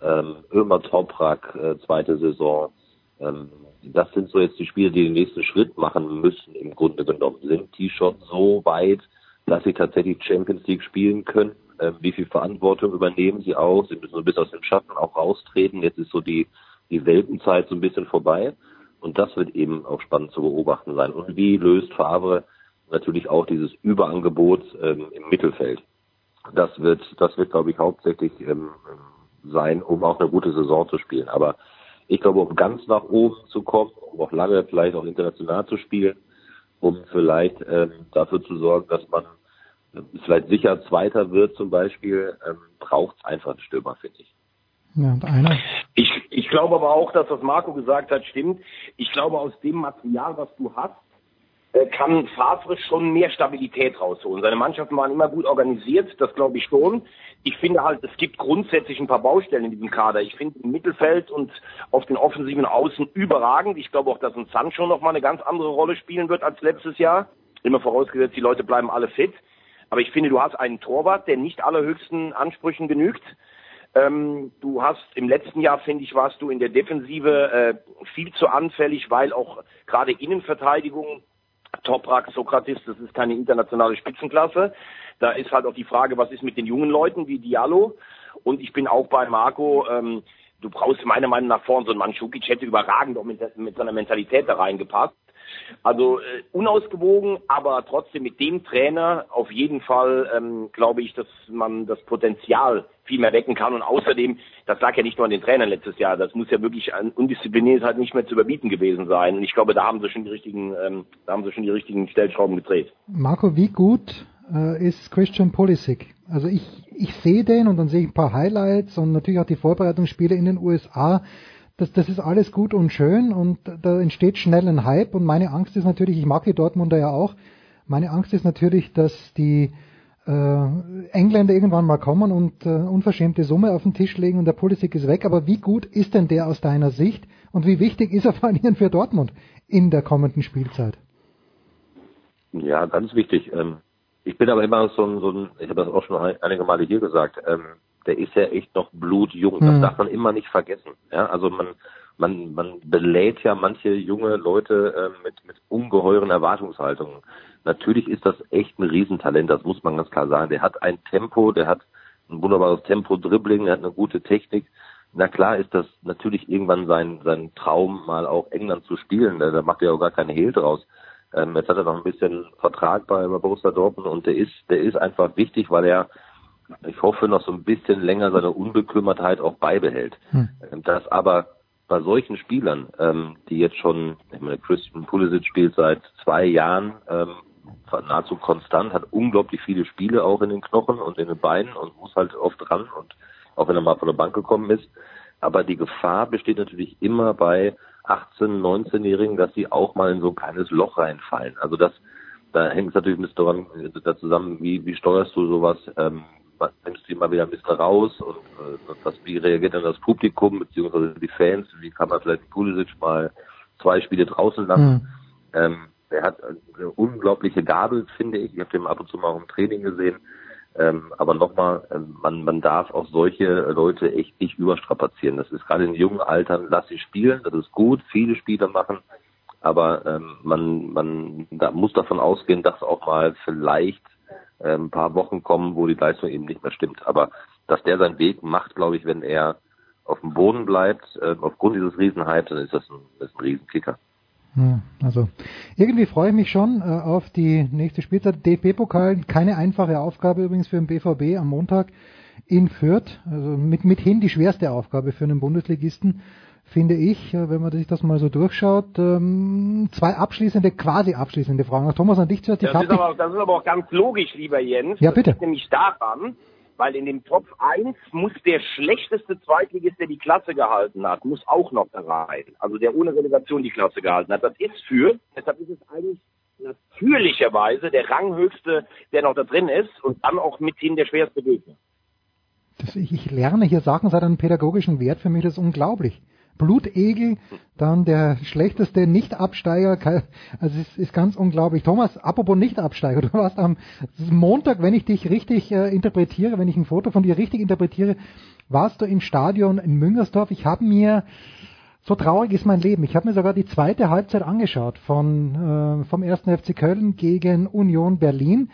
ähm, Ömer Toprak, äh, zweite Saison. Ähm, das sind so jetzt die Spieler, die den nächsten Schritt machen müssen, im Grunde genommen. Sind die schon so weit, dass sie tatsächlich Champions League spielen können? Ähm, wie viel Verantwortung übernehmen sie auch? Sie müssen so bis aus dem Schatten auch raustreten. Jetzt ist so die, die Weltenzeit so ein bisschen vorbei. Und das wird eben auch spannend zu beobachten sein. Und wie löst Favre natürlich auch dieses Überangebot ähm, im Mittelfeld. Das wird, das wird, glaube ich, hauptsächlich ähm, sein, um auch eine gute Saison zu spielen. Aber ich glaube, um ganz nach oben zu kommen, um auch lange vielleicht auch international zu spielen, um vielleicht ähm, dafür zu sorgen, dass man äh, vielleicht sicher Zweiter wird zum Beispiel, ähm, braucht es einfach einen Stürmer, finde ich. Ja, und einer? Ich, ich glaube aber auch, dass was Marco gesagt hat, stimmt. Ich glaube, aus dem Material, was du hast, äh, kann Favre schon mehr Stabilität rausholen. Seine Mannschaften waren immer gut organisiert, das glaube ich schon. Ich finde halt, es gibt grundsätzlich ein paar Baustellen in diesem Kader. Ich finde im Mittelfeld und auf den offensiven Außen überragend. Ich glaube auch, dass ein Sancho noch mal eine ganz andere Rolle spielen wird als letztes Jahr. Immer vorausgesetzt, die Leute bleiben alle fit. Aber ich finde, du hast einen Torwart, der nicht allerhöchsten Ansprüchen genügt. Ähm, du hast im letzten Jahr, finde ich, warst du in der Defensive äh, viel zu anfällig, weil auch gerade Innenverteidigung Toprak, Sokrates, das ist keine internationale Spitzenklasse. Da ist halt auch die Frage, was ist mit den jungen Leuten wie Diallo? Und ich bin auch bei Marco, ähm, du brauchst meiner Meinung nach vorn so einen Mandschukic, hätte überragend auch mit, mit seiner Mentalität da reingepasst. Also äh, unausgewogen, aber trotzdem mit dem Trainer auf jeden Fall ähm, glaube ich, dass man das Potenzial viel mehr wecken kann. Und außerdem, das lag ja nicht nur an den Trainern letztes Jahr, das muss ja wirklich an undiszipliniert halt nicht mehr zu überbieten gewesen sein. Und ich glaube, da haben sie schon die richtigen, ähm, da haben sie schon die richtigen Stellschrauben gedreht. Marco, wie gut äh, ist Christian Pulisic? Also ich, ich sehe den und dann sehe ich ein paar Highlights und natürlich auch die Vorbereitungsspiele in den USA das, das ist alles gut und schön und da entsteht schnell ein Hype und meine Angst ist natürlich, ich mag die Dortmunder ja auch, meine Angst ist natürlich, dass die äh, Engländer irgendwann mal kommen und äh, unverschämte Summe auf den Tisch legen und der Politik ist weg. Aber wie gut ist denn der aus deiner Sicht und wie wichtig ist er vor allem für Dortmund in der kommenden Spielzeit? Ja, ganz wichtig. Ähm, ich bin aber immer so ein, so ein ich habe das auch schon einige Male hier gesagt, ähm, der ist ja echt noch blutjung. Das mhm. darf man immer nicht vergessen. Ja, also man, man, man belädt ja manche junge Leute äh, mit, mit ungeheuren Erwartungshaltungen. Natürlich ist das echt ein Riesentalent, das muss man ganz klar sagen. Der hat ein Tempo, der hat ein wunderbares Tempo-Dribbling, der hat eine gute Technik. Na klar ist das natürlich irgendwann sein, sein Traum, mal auch England zu spielen. Da, da macht er auch gar keine Hehl draus. Ähm, jetzt hat er noch ein bisschen Vertrag bei, bei Borussia Dortmund und der ist, der ist einfach wichtig, weil er ich hoffe, noch so ein bisschen länger seine Unbekümmertheit auch beibehält. Hm. Ähm, das aber bei solchen Spielern, ähm, die jetzt schon, ich meine, Christian Pulisic spielt seit zwei Jahren ähm, nahezu konstant, hat unglaublich viele Spiele auch in den Knochen und in den Beinen und muss halt oft ran und auch wenn er mal von der Bank gekommen ist. Aber die Gefahr besteht natürlich immer bei 18-, 19-Jährigen, dass sie auch mal in so ein kleines Loch reinfallen. Also das, da hängt es natürlich ein bisschen daran, da zusammen, wie, wie steuerst du sowas, ähm, nimmst du ihn mal wieder ein bisschen raus und äh, was, wie reagiert dann das Publikum beziehungsweise die Fans, wie kann man vielleicht Pulisic mal zwei Spiele draußen lassen. Mhm. Ähm, er hat eine unglaubliche Gabel, finde ich. Ich habe den ab und zu mal auch im Training gesehen. Ähm, aber nochmal, äh, man, man darf auch solche Leute echt nicht überstrapazieren. Das ist gerade in jungen Altern, lass sie spielen, das ist gut, viele Spieler machen, aber ähm, man, man da muss davon ausgehen, dass auch mal vielleicht ein paar Wochen kommen, wo die Leistung eben nicht mehr stimmt. Aber dass der seinen Weg macht, glaube ich, wenn er auf dem Boden bleibt, äh, aufgrund dieses Riesenhypes, dann ist das ein, ein Riesenkicker. Ja, also irgendwie freue ich mich schon äh, auf die nächste Spielzeit. DFB-Pokal, keine einfache Aufgabe übrigens für den BVB am Montag in Fürth. Also mit, mithin die schwerste Aufgabe für einen Bundesligisten finde ich, wenn man sich das mal so durchschaut, ähm, zwei abschließende, quasi abschließende Fragen. Thomas, an dich zuerst. Das, ist aber, das ist aber auch ganz logisch, lieber Jens. Ja, bitte. Das liegt nämlich daran, weil in dem Top 1 muss der schlechteste Zweitligist, der die Klasse gehalten hat, muss auch noch da rein. Also der ohne Relegation die Klasse gehalten hat. Das ist für, deshalb ist es eigentlich natürlicherweise der Ranghöchste, der noch da drin ist und dann auch mithin der schwerste Gegner. Ich, ich lerne hier Sachen, es hat einen pädagogischen Wert für mich, das ist unglaublich. Blutegel, dann der schlechteste Nicht-Absteiger. Also es ist ganz unglaublich. Thomas, apropos Nicht-Absteiger, du warst am Montag, wenn ich dich richtig äh, interpretiere, wenn ich ein Foto von dir richtig interpretiere, warst du im Stadion in Müngersdorf. Ich habe mir, so traurig ist mein Leben, ich habe mir sogar die zweite Halbzeit angeschaut von, äh, vom ersten FC Köln gegen Union Berlin.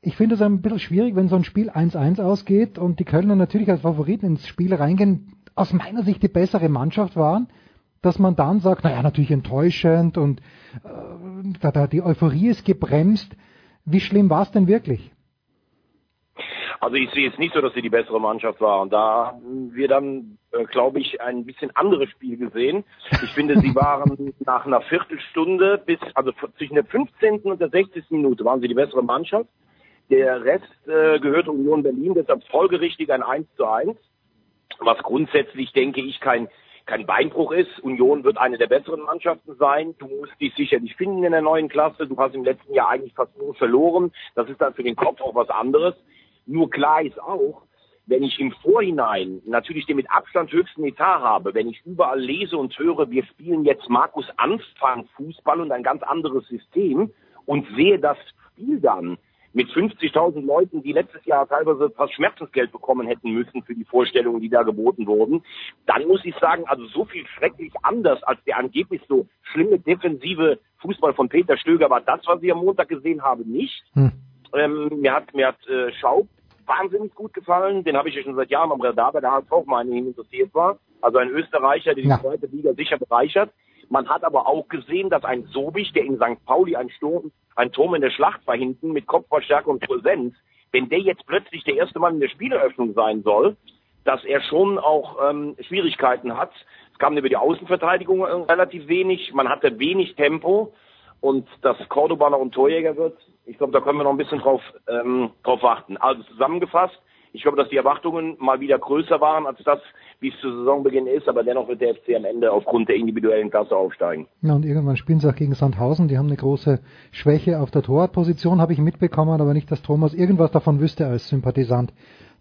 Ich finde es ein bisschen schwierig, wenn so ein Spiel 1-1 ausgeht und die Kölner natürlich als Favoriten ins Spiel reingehen aus meiner Sicht die bessere Mannschaft waren, dass man dann sagt, naja, natürlich enttäuschend und äh, da, da, die Euphorie ist gebremst. Wie schlimm war es denn wirklich? Also ich sehe es nicht so, dass sie die bessere Mannschaft waren. Da haben wir dann, äh, glaube ich, ein bisschen anderes Spiel gesehen. Ich finde, sie waren nach einer Viertelstunde bis, also zwischen der 15. und der 60. Minute waren sie die bessere Mannschaft. Der Rest äh, gehörte Union Berlin, deshalb folgerichtig ein 1 zu 1 was grundsätzlich, denke ich, kein, kein Beinbruch ist. Union wird eine der besseren Mannschaften sein. Du musst dich sicherlich finden in der neuen Klasse. Du hast im letzten Jahr eigentlich fast nur verloren. Das ist dann für den Kopf auch was anderes. Nur klar ist auch, wenn ich im Vorhinein natürlich den mit Abstand höchsten Etat habe, wenn ich überall lese und höre, wir spielen jetzt Markus Anfang Fußball und ein ganz anderes System und sehe das Spiel dann mit 50.000 Leuten, die letztes Jahr teilweise fast Schmerzensgeld bekommen hätten müssen für die Vorstellungen, die da geboten wurden, dann muss ich sagen, also so viel schrecklich anders als der angeblich so schlimme defensive Fußball von Peter Stöger war das, was ich am Montag gesehen habe, nicht. Hm. Ähm, mir hat, mir hat äh, Schaub wahnsinnig gut gefallen. Den habe ich ja schon seit Jahren am Radar, bei der HSV auch mal ihn interessiert war. Also ein Österreicher, der die ja. zweite Liga sicher bereichert. Man hat aber auch gesehen, dass ein Sobich, der in St. Pauli ein Sturm, ein Turm in der Schlacht war hinten mit Kopfballstärke und Präsenz, wenn der jetzt plötzlich der erste Mann in der Spieleröffnung sein soll, dass er schon auch ähm, Schwierigkeiten hat. Es kam über die Außenverteidigung äh, relativ wenig, man hatte wenig Tempo und dass Cordoba noch ein Torjäger wird, ich glaube, da können wir noch ein bisschen drauf, ähm, drauf warten. Also zusammengefasst, ich glaube, dass die Erwartungen mal wieder größer waren als das, wie es zu Saisonbeginn ist, aber dennoch wird der FC am Ende aufgrund der individuellen Klasse aufsteigen. Ja, und irgendwann spielen sie auch gegen Sandhausen, die haben eine große Schwäche auf der Torwartposition, habe ich mitbekommen, aber nicht, dass Thomas irgendwas davon wüsste als Sympathisant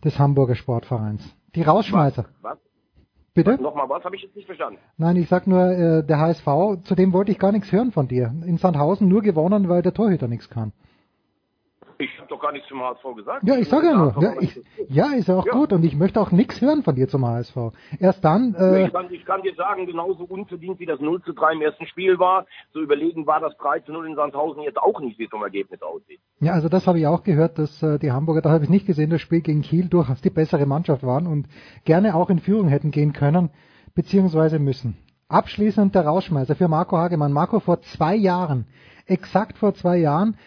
des Hamburger Sportvereins. Die Rausschmeißer. Was? was? Bitte? Nochmal was, habe ich jetzt nicht verstanden. Nein, ich sag nur, äh, der HSV, zu dem wollte ich gar nichts hören von dir. In Sandhausen nur gewonnen, weil der Torhüter nichts kann. Ich habe doch gar nichts zum HSV gesagt. Ja, ich sage ja nur. Ja, ich, ja, ist ja auch ja. gut und ich möchte auch nichts hören von dir zum HSV. Erst dann. Äh, ich, kann, ich kann dir sagen, genauso unverdient wie das 0 zu 3 im ersten Spiel war, so überlegen war das 3 zu 0 in Sandhausen jetzt auch nicht, wie es zum Ergebnis aussieht. Ja, also das habe ich auch gehört, dass äh, die Hamburger, da habe ich nicht gesehen, das Spiel gegen Kiel durchaus die bessere Mannschaft waren und gerne auch in Führung hätten gehen können, beziehungsweise müssen. Abschließend der Rauschmeißer für Marco Hagemann. Marco vor zwei Jahren, exakt vor zwei Jahren,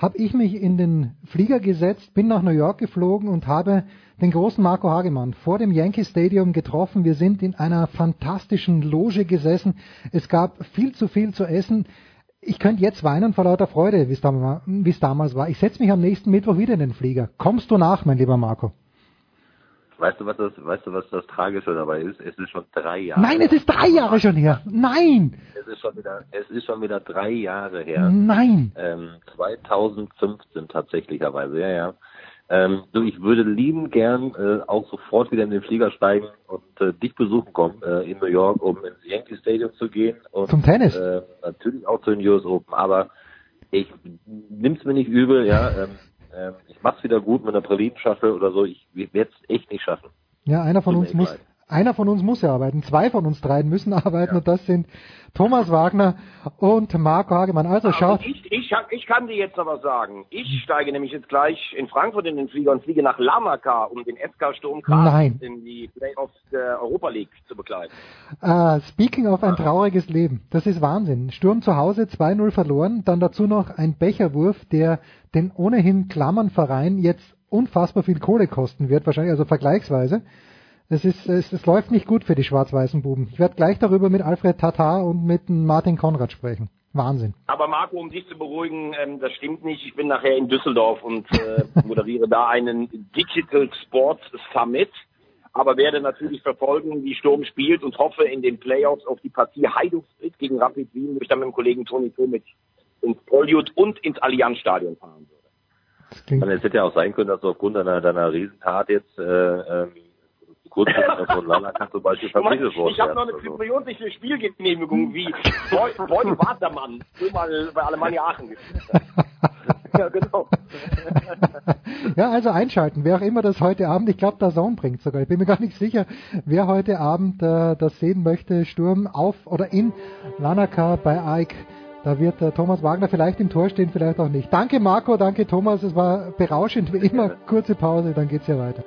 habe ich mich in den Flieger gesetzt, bin nach New York geflogen und habe den großen Marco Hagemann vor dem Yankee Stadium getroffen. Wir sind in einer fantastischen Loge gesessen. Es gab viel zu viel zu essen. Ich könnte jetzt weinen vor lauter Freude, wie es damals war. Ich setze mich am nächsten Mittwoch wieder in den Flieger. Kommst du nach, mein lieber Marco? Weißt du, was das, weißt du, was das Tragische dabei ist? Es ist schon drei Jahre. Nein, es ist drei Jahre schon her. Nein! Es ist schon wieder, es ist schon wieder drei Jahre her. Nein! Ähm, 2015 tatsächlicherweise, ja, ja. Ähm, du, ich würde lieben gern äh, auch sofort wieder in den Flieger steigen und äh, dich besuchen kommen äh, in New York, um ins Yankee Stadium zu gehen. Und, Zum Tennis? Äh, natürlich auch zu den US Open, aber ich nimm's mir nicht übel, ja. Ähm, ich mach's wieder gut mit einer Pralinenschachtel oder so. Ich werde es echt nicht schaffen. Ja, einer von uns muss, einer von uns muss ja arbeiten. Zwei von uns dreien müssen arbeiten ja. und das sind Thomas Wagner und Marco Hagemann. Also ja, schaut. Ich, ich, ich, kann dir jetzt aber sagen, ich steige nämlich jetzt gleich in Frankfurt in den Flieger und fliege nach Lamaka, um den SK Sturm Graz in die Playoffs der Europa League zu begleiten. Uh, speaking of ein trauriges Leben, das ist Wahnsinn. Sturm zu Hause 2-0 verloren, dann dazu noch ein Becherwurf, der den ohnehin Klammernverein jetzt unfassbar viel Kohle kosten wird, wahrscheinlich also vergleichsweise. Es, ist, es, es läuft nicht gut für die schwarz-weißen Buben. Ich werde gleich darüber mit Alfred Tatar und mit Martin Konrad sprechen. Wahnsinn. Aber Marco, um dich zu beruhigen, ähm, das stimmt nicht. Ich bin nachher in Düsseldorf und äh, moderiere da einen Digital Sports Summit. Aber werde natürlich verfolgen, wie Sturm spielt und hoffe in den Playoffs auf die Partie Heiduk gegen Rapid Wien, wo ich dann mit dem Kollegen Toni Tomic ins Poljut und ins Allianzstadion fahren würde. Es hätte ja auch sein können, dass du aufgrund deiner, deiner Riesentat jetzt äh, ähm, kurz von Lalakan zum Beispiel verpflichtet worden Ich habe noch eine zypriotische Spielgenehmigung wie Boy, Boy Watermann, mal bei Alemannia Aachen gespielt Ja, genau. ja, also einschalten, wer auch immer das heute Abend, ich glaube, der Zone bringt sogar. Ich bin mir gar nicht sicher, wer heute Abend äh, das sehen möchte, Sturm auf oder in Lanaka bei AIK. Da wird äh, Thomas Wagner vielleicht im Tor stehen, vielleicht auch nicht. Danke Marco, danke Thomas, es war berauschend, wie immer. Kurze Pause, dann geht's ja weiter.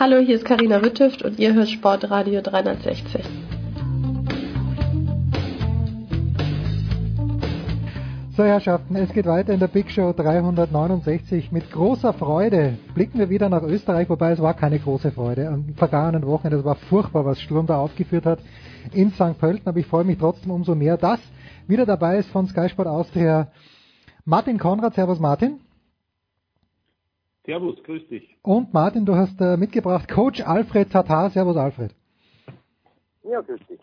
Hallo, hier ist Karina Wittüft und ihr hört Sportradio 360. So, Herrschaften, es geht weiter in der Big Show 369. Mit großer Freude blicken wir wieder nach Österreich, wobei es war keine große Freude. Am vergangenen Wochenende, es war furchtbar, was Sturm da aufgeführt hat in St. Pölten, aber ich freue mich trotzdem umso mehr, dass wieder dabei ist von Sky Sport Austria Martin Konrad. Servus Martin. Servus, grüß dich. Und Martin, du hast äh, mitgebracht Coach Alfred Tatar. Servus Alfred. Ja, grüß dich.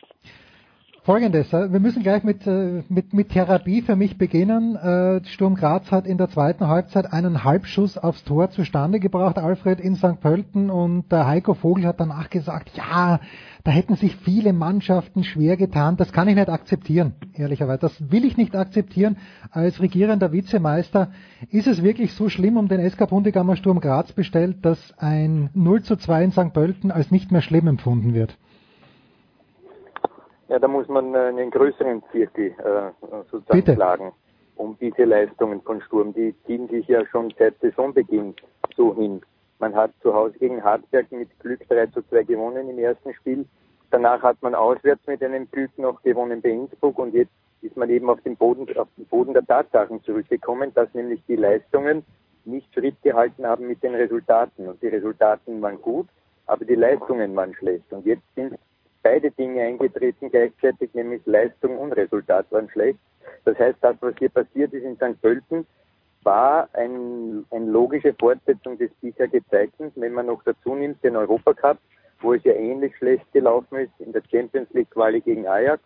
Folgendes, äh, wir müssen gleich mit, äh, mit, mit Therapie für mich beginnen. Äh, Sturm Graz hat in der zweiten Halbzeit einen Halbschuss aufs Tor zustande gebracht, Alfred in St. Pölten und Heiko Vogel hat danach gesagt, ja, da hätten sich viele Mannschaften schwer getan. Das kann ich nicht akzeptieren, ehrlicherweise. Das will ich nicht akzeptieren. Als regierender Vizemeister ist es wirklich so schlimm um den SK Bundegammer Sturm Graz bestellt, dass ein 0 zu 2 in St. Pölten als nicht mehr schlimm empfunden wird. Ja, da muss man äh, einen größeren Zirkel äh, sozusagen Bitte. schlagen, um diese Leistungen von Sturm. Die ziehen sich ja schon seit Saisonbeginn so hin. Man hat zu Hause gegen Hartberg mit Glück 3 zu 2 gewonnen im ersten Spiel. Danach hat man auswärts mit einem Glück noch gewonnen bei Innsbruck und jetzt ist man eben auf den Boden, auf den Boden der Tatsachen zurückgekommen, dass nämlich die Leistungen nicht Schritt gehalten haben mit den Resultaten. Und die Resultaten waren gut, aber die Leistungen waren schlecht. Und jetzt sind beide Dinge eingetreten gleichzeitig, nämlich Leistung und Resultat waren schlecht. Das heißt, das, was hier passiert ist in St. Pölten, war ein, eine logische Fortsetzung des bisher gezeigten, wenn man noch dazu nimmt den Europacup, wo es ja ähnlich schlecht gelaufen ist in der Champions League Quali gegen Ajax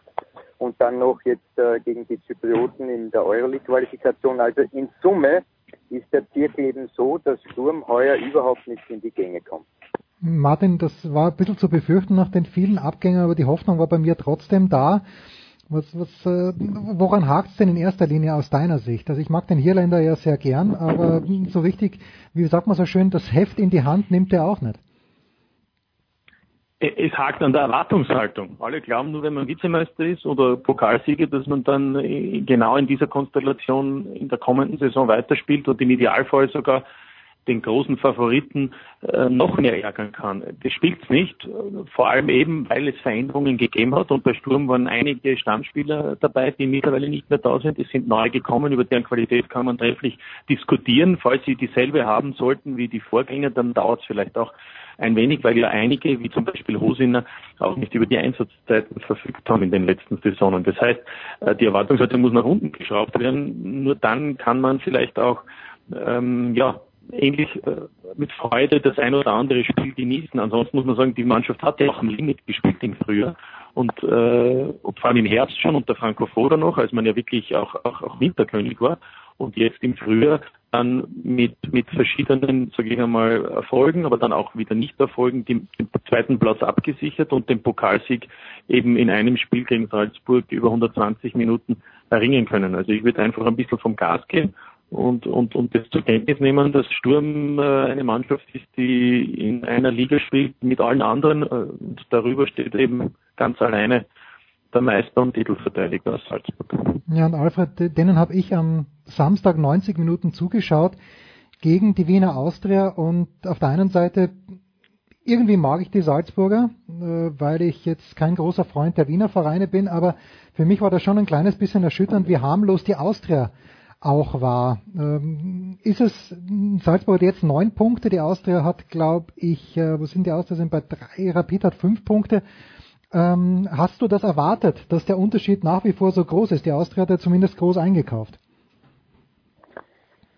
und dann noch jetzt äh, gegen die Zyprioten in der Euroleague Qualifikation. Also in Summe ist der Zirkel eben so, dass Sturm heuer überhaupt nicht in die Gänge kommt. Martin, das war ein bisschen zu befürchten nach den vielen Abgängen, aber die Hoffnung war bei mir trotzdem da. Was, was, äh, woran hakt es denn in erster Linie aus deiner Sicht? Also ich mag den Hirländer ja sehr gern, aber so richtig, wie sagt man so schön, das Heft in die Hand nimmt er auch nicht. Es hakt an der Erwartungshaltung. Alle glauben nur, wenn man Vizemeister ist oder Pokalsieger, dass man dann äh, genau in dieser Konstellation in der kommenden Saison weiterspielt und im Idealfall sogar den großen Favoriten äh, noch mehr ärgern kann. Das spielt's nicht, vor allem eben, weil es Veränderungen gegeben hat und bei Sturm waren einige Stammspieler dabei, die mittlerweile nicht mehr da sind. Es sind neu gekommen, über deren Qualität kann man trefflich diskutieren. Falls sie dieselbe haben sollten wie die Vorgänger, dann dauert es vielleicht auch ein wenig, weil ja einige, wie zum Beispiel Hosiner, auch nicht über die Einsatzzeiten verfügt haben in den letzten Saisonen. Das heißt, äh, die Erwartungshaltung muss nach unten geschraubt werden. Nur dann kann man vielleicht auch ähm, ja, ähnlich äh, mit Freude das ein oder andere Spiel genießen. Ansonsten muss man sagen, die Mannschaft hat ja auch am Limit gespielt im Frühjahr und äh, vor allem im Herbst schon unter Franco Foda noch, als man ja wirklich auch, auch, auch Winterkönig war und jetzt im Frühjahr dann mit, mit verschiedenen, sage ich einmal, Erfolgen, aber dann auch wieder Nicht-Erfolgen den, den zweiten Platz abgesichert und den Pokalsieg eben in einem Spiel gegen Salzburg über 120 Minuten erringen können. Also ich würde einfach ein bisschen vom Gas gehen und, und, und das zur Kenntnis nehmen, dass Sturm äh, eine Mannschaft ist, die in einer Liga spielt mit allen anderen äh, und darüber steht eben ganz alleine der Meister und Titelverteidiger aus Salzburg. Ja, und Alfred, denen habe ich am Samstag 90 Minuten zugeschaut gegen die Wiener Austria und auf der einen Seite irgendwie mag ich die Salzburger, äh, weil ich jetzt kein großer Freund der Wiener Vereine bin, aber für mich war das schon ein kleines bisschen erschütternd, wie harmlos die Austria auch war. Ähm, ist es Salzburg hat jetzt neun Punkte, die Austria hat, glaube ich, äh, wo sind die Austria? Sind bei drei, Rapid hat fünf Punkte. Ähm, hast du das erwartet, dass der Unterschied nach wie vor so groß ist? Die Austria hat ja zumindest groß eingekauft.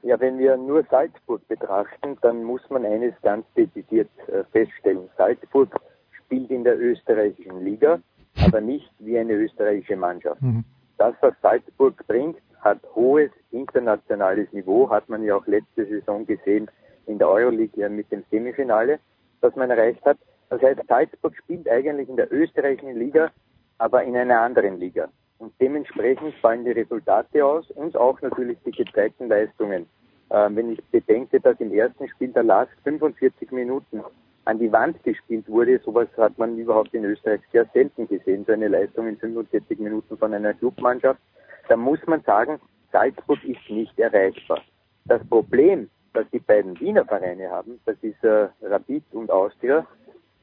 Ja, wenn wir nur Salzburg betrachten, dann muss man eines ganz dezidiert äh, feststellen. Salzburg spielt in der österreichischen Liga, aber nicht wie eine österreichische Mannschaft. Mhm. Das, was Salzburg bringt, hat hohes internationales Niveau, hat man ja auch letzte Saison gesehen in der Euroleague mit dem Semifinale, das man erreicht hat. Das heißt, Salzburg spielt eigentlich in der österreichischen Liga, aber in einer anderen Liga. Und dementsprechend fallen die Resultate aus und auch natürlich die gezeigten Leistungen. Ähm, wenn ich bedenke, dass im ersten Spiel der Last 45 Minuten an die Wand gespielt wurde, sowas hat man überhaupt in Österreich sehr selten gesehen, so eine Leistung in 45 Minuten von einer Clubmannschaft da muss man sagen, Salzburg ist nicht erreichbar. Das Problem, das die beiden Wiener Vereine haben, das ist äh, Rapid und Austria,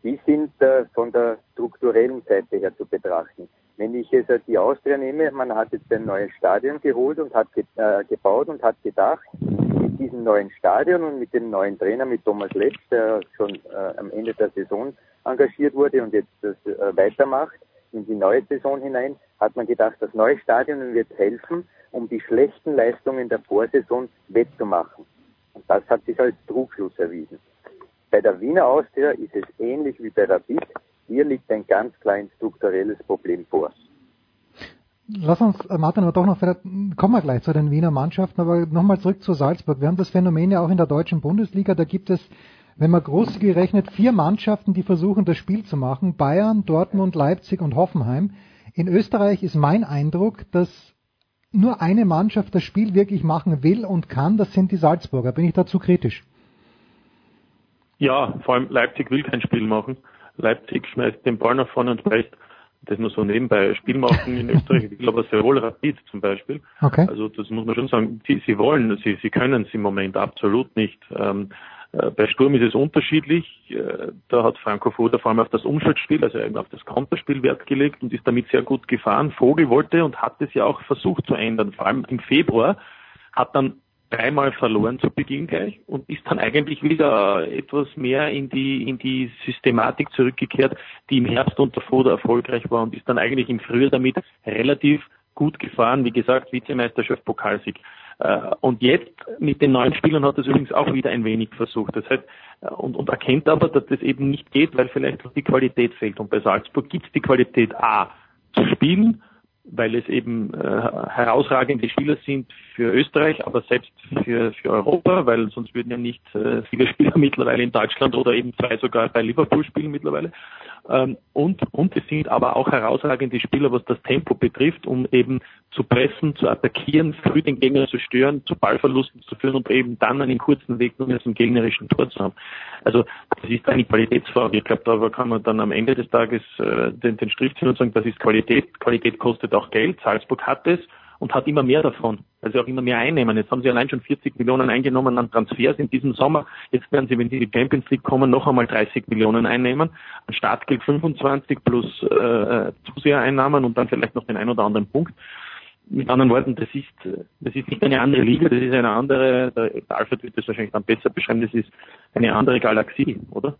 die sind äh, von der strukturellen Seite her zu betrachten. Wenn ich jetzt äh, die Austria nehme, man hat jetzt ein neues Stadion geholt und hat ge äh, gebaut und hat gedacht, mit diesem neuen Stadion und mit dem neuen Trainer, mit Thomas Letz, der schon äh, am Ende der Saison engagiert wurde und jetzt das äh, weitermacht, in die neue Saison hinein, hat man gedacht, das neue Stadion wird helfen, um die schlechten Leistungen der Vorsaison wettzumachen. Und das hat sich als Trugschluss erwiesen. Bei der Wiener Austria ist es ähnlich wie bei Rapid. Hier liegt ein ganz kleines strukturelles Problem vor. Lass uns, äh, Martin, aber doch noch, kommen wir gleich zu den Wiener Mannschaften, aber nochmal zurück zu Salzburg. Wir haben das Phänomen ja auch in der deutschen Bundesliga, da gibt es wenn man großzügig rechnet, vier Mannschaften, die versuchen, das Spiel zu machen. Bayern, Dortmund, Leipzig und Hoffenheim. In Österreich ist mein Eindruck, dass nur eine Mannschaft das Spiel wirklich machen will und kann. Das sind die Salzburger. Bin ich dazu kritisch? Ja, vor allem Leipzig will kein Spiel machen. Leipzig schmeißt den Ball nach vorne und weiß, das nur so nebenbei Spiel machen in Österreich. Ich glaube, sehr wohl Rapid zum Beispiel. Okay. Also das muss man schon sagen. Sie, sie wollen, sie, sie können es im Moment absolut nicht. Ähm, äh, bei Sturm ist es unterschiedlich. Äh, da hat Franco Foda vor allem auf das Umschaltspiel, also eben auf das Konterspiel Wert gelegt und ist damit sehr gut gefahren. Vogel wollte und hat es ja auch versucht zu ändern. Vor allem im Februar hat dann dreimal verloren zu Beginn gleich und ist dann eigentlich wieder etwas mehr in die, in die Systematik zurückgekehrt, die im Herbst unter Foda erfolgreich war und ist dann eigentlich im Frühjahr damit relativ gut gefahren. Wie gesagt, Vizemeisterschaft, Pokalsieg. Äh, und jetzt mit den neuen Spielern hat es übrigens auch wieder ein wenig versucht. Das heißt, äh, und, und erkennt aber, dass das eben nicht geht, weil vielleicht die Qualität fehlt. Und bei Salzburg gibt es die Qualität A zu spielen weil es eben äh, herausragende Spieler sind für Österreich, aber selbst für, für Europa, weil sonst würden ja nicht äh, viele Spieler mittlerweile in Deutschland oder eben zwei sogar bei Liverpool spielen mittlerweile. Ähm, und, und es sind aber auch herausragende Spieler, was das Tempo betrifft, um eben zu pressen, zu attackieren, früh den Gegner zu stören, zu Ballverlusten zu führen und eben dann einen kurzen Weg nur zum gegnerischen Tor zu haben. Also das ist eine Qualitätsfrage. Ich glaube, da kann man dann am Ende des Tages äh, den, den Strich ziehen und sagen, das ist Qualität. Qualität kostet auch Geld. Salzburg hat es und hat immer mehr davon, weil sie auch immer mehr einnehmen. Jetzt haben sie allein schon 40 Millionen eingenommen an Transfers in diesem Sommer. Jetzt werden sie, wenn sie in die Champions League kommen, noch einmal 30 Millionen einnehmen. An Startgeld 25 plus äh, Zusehereinnahmen und dann vielleicht noch den ein oder anderen Punkt. Mit anderen Worten, das ist, das ist nicht eine andere Liga, das ist eine andere, der Alfred wird das wahrscheinlich dann besser beschreiben, das ist eine andere Galaxie, oder?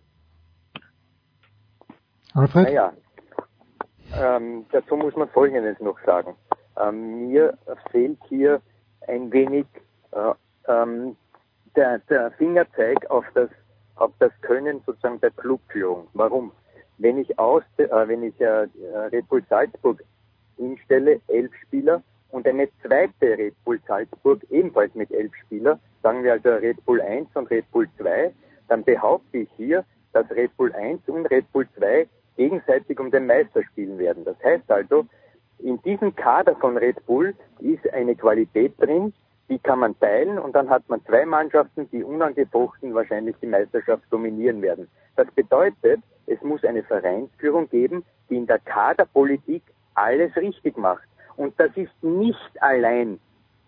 Alfred? Naja, ähm, dazu muss man Folgendes noch sagen. Ähm, mir fehlt hier ein wenig äh, ähm, der, der Fingerzeig auf das, auf das Können sozusagen der Clubführung. Warum? Wenn ich aus, äh, wenn ich äh, Red Bull Salzburg hinstelle, elf Spieler, und eine zweite Red Bull Salzburg ebenfalls mit elf Spieler, sagen wir also Red Bull 1 und Red Bull 2, dann behaupte ich hier, dass Red Bull 1 und Red Bull 2 gegenseitig um den Meister spielen werden. Das heißt also, in diesem Kader von Red Bull ist eine Qualität drin, die kann man teilen und dann hat man zwei Mannschaften, die unangefochten wahrscheinlich die Meisterschaft dominieren werden. Das bedeutet, es muss eine Vereinsführung geben, die in der Kaderpolitik alles richtig macht. Und das ist nicht allein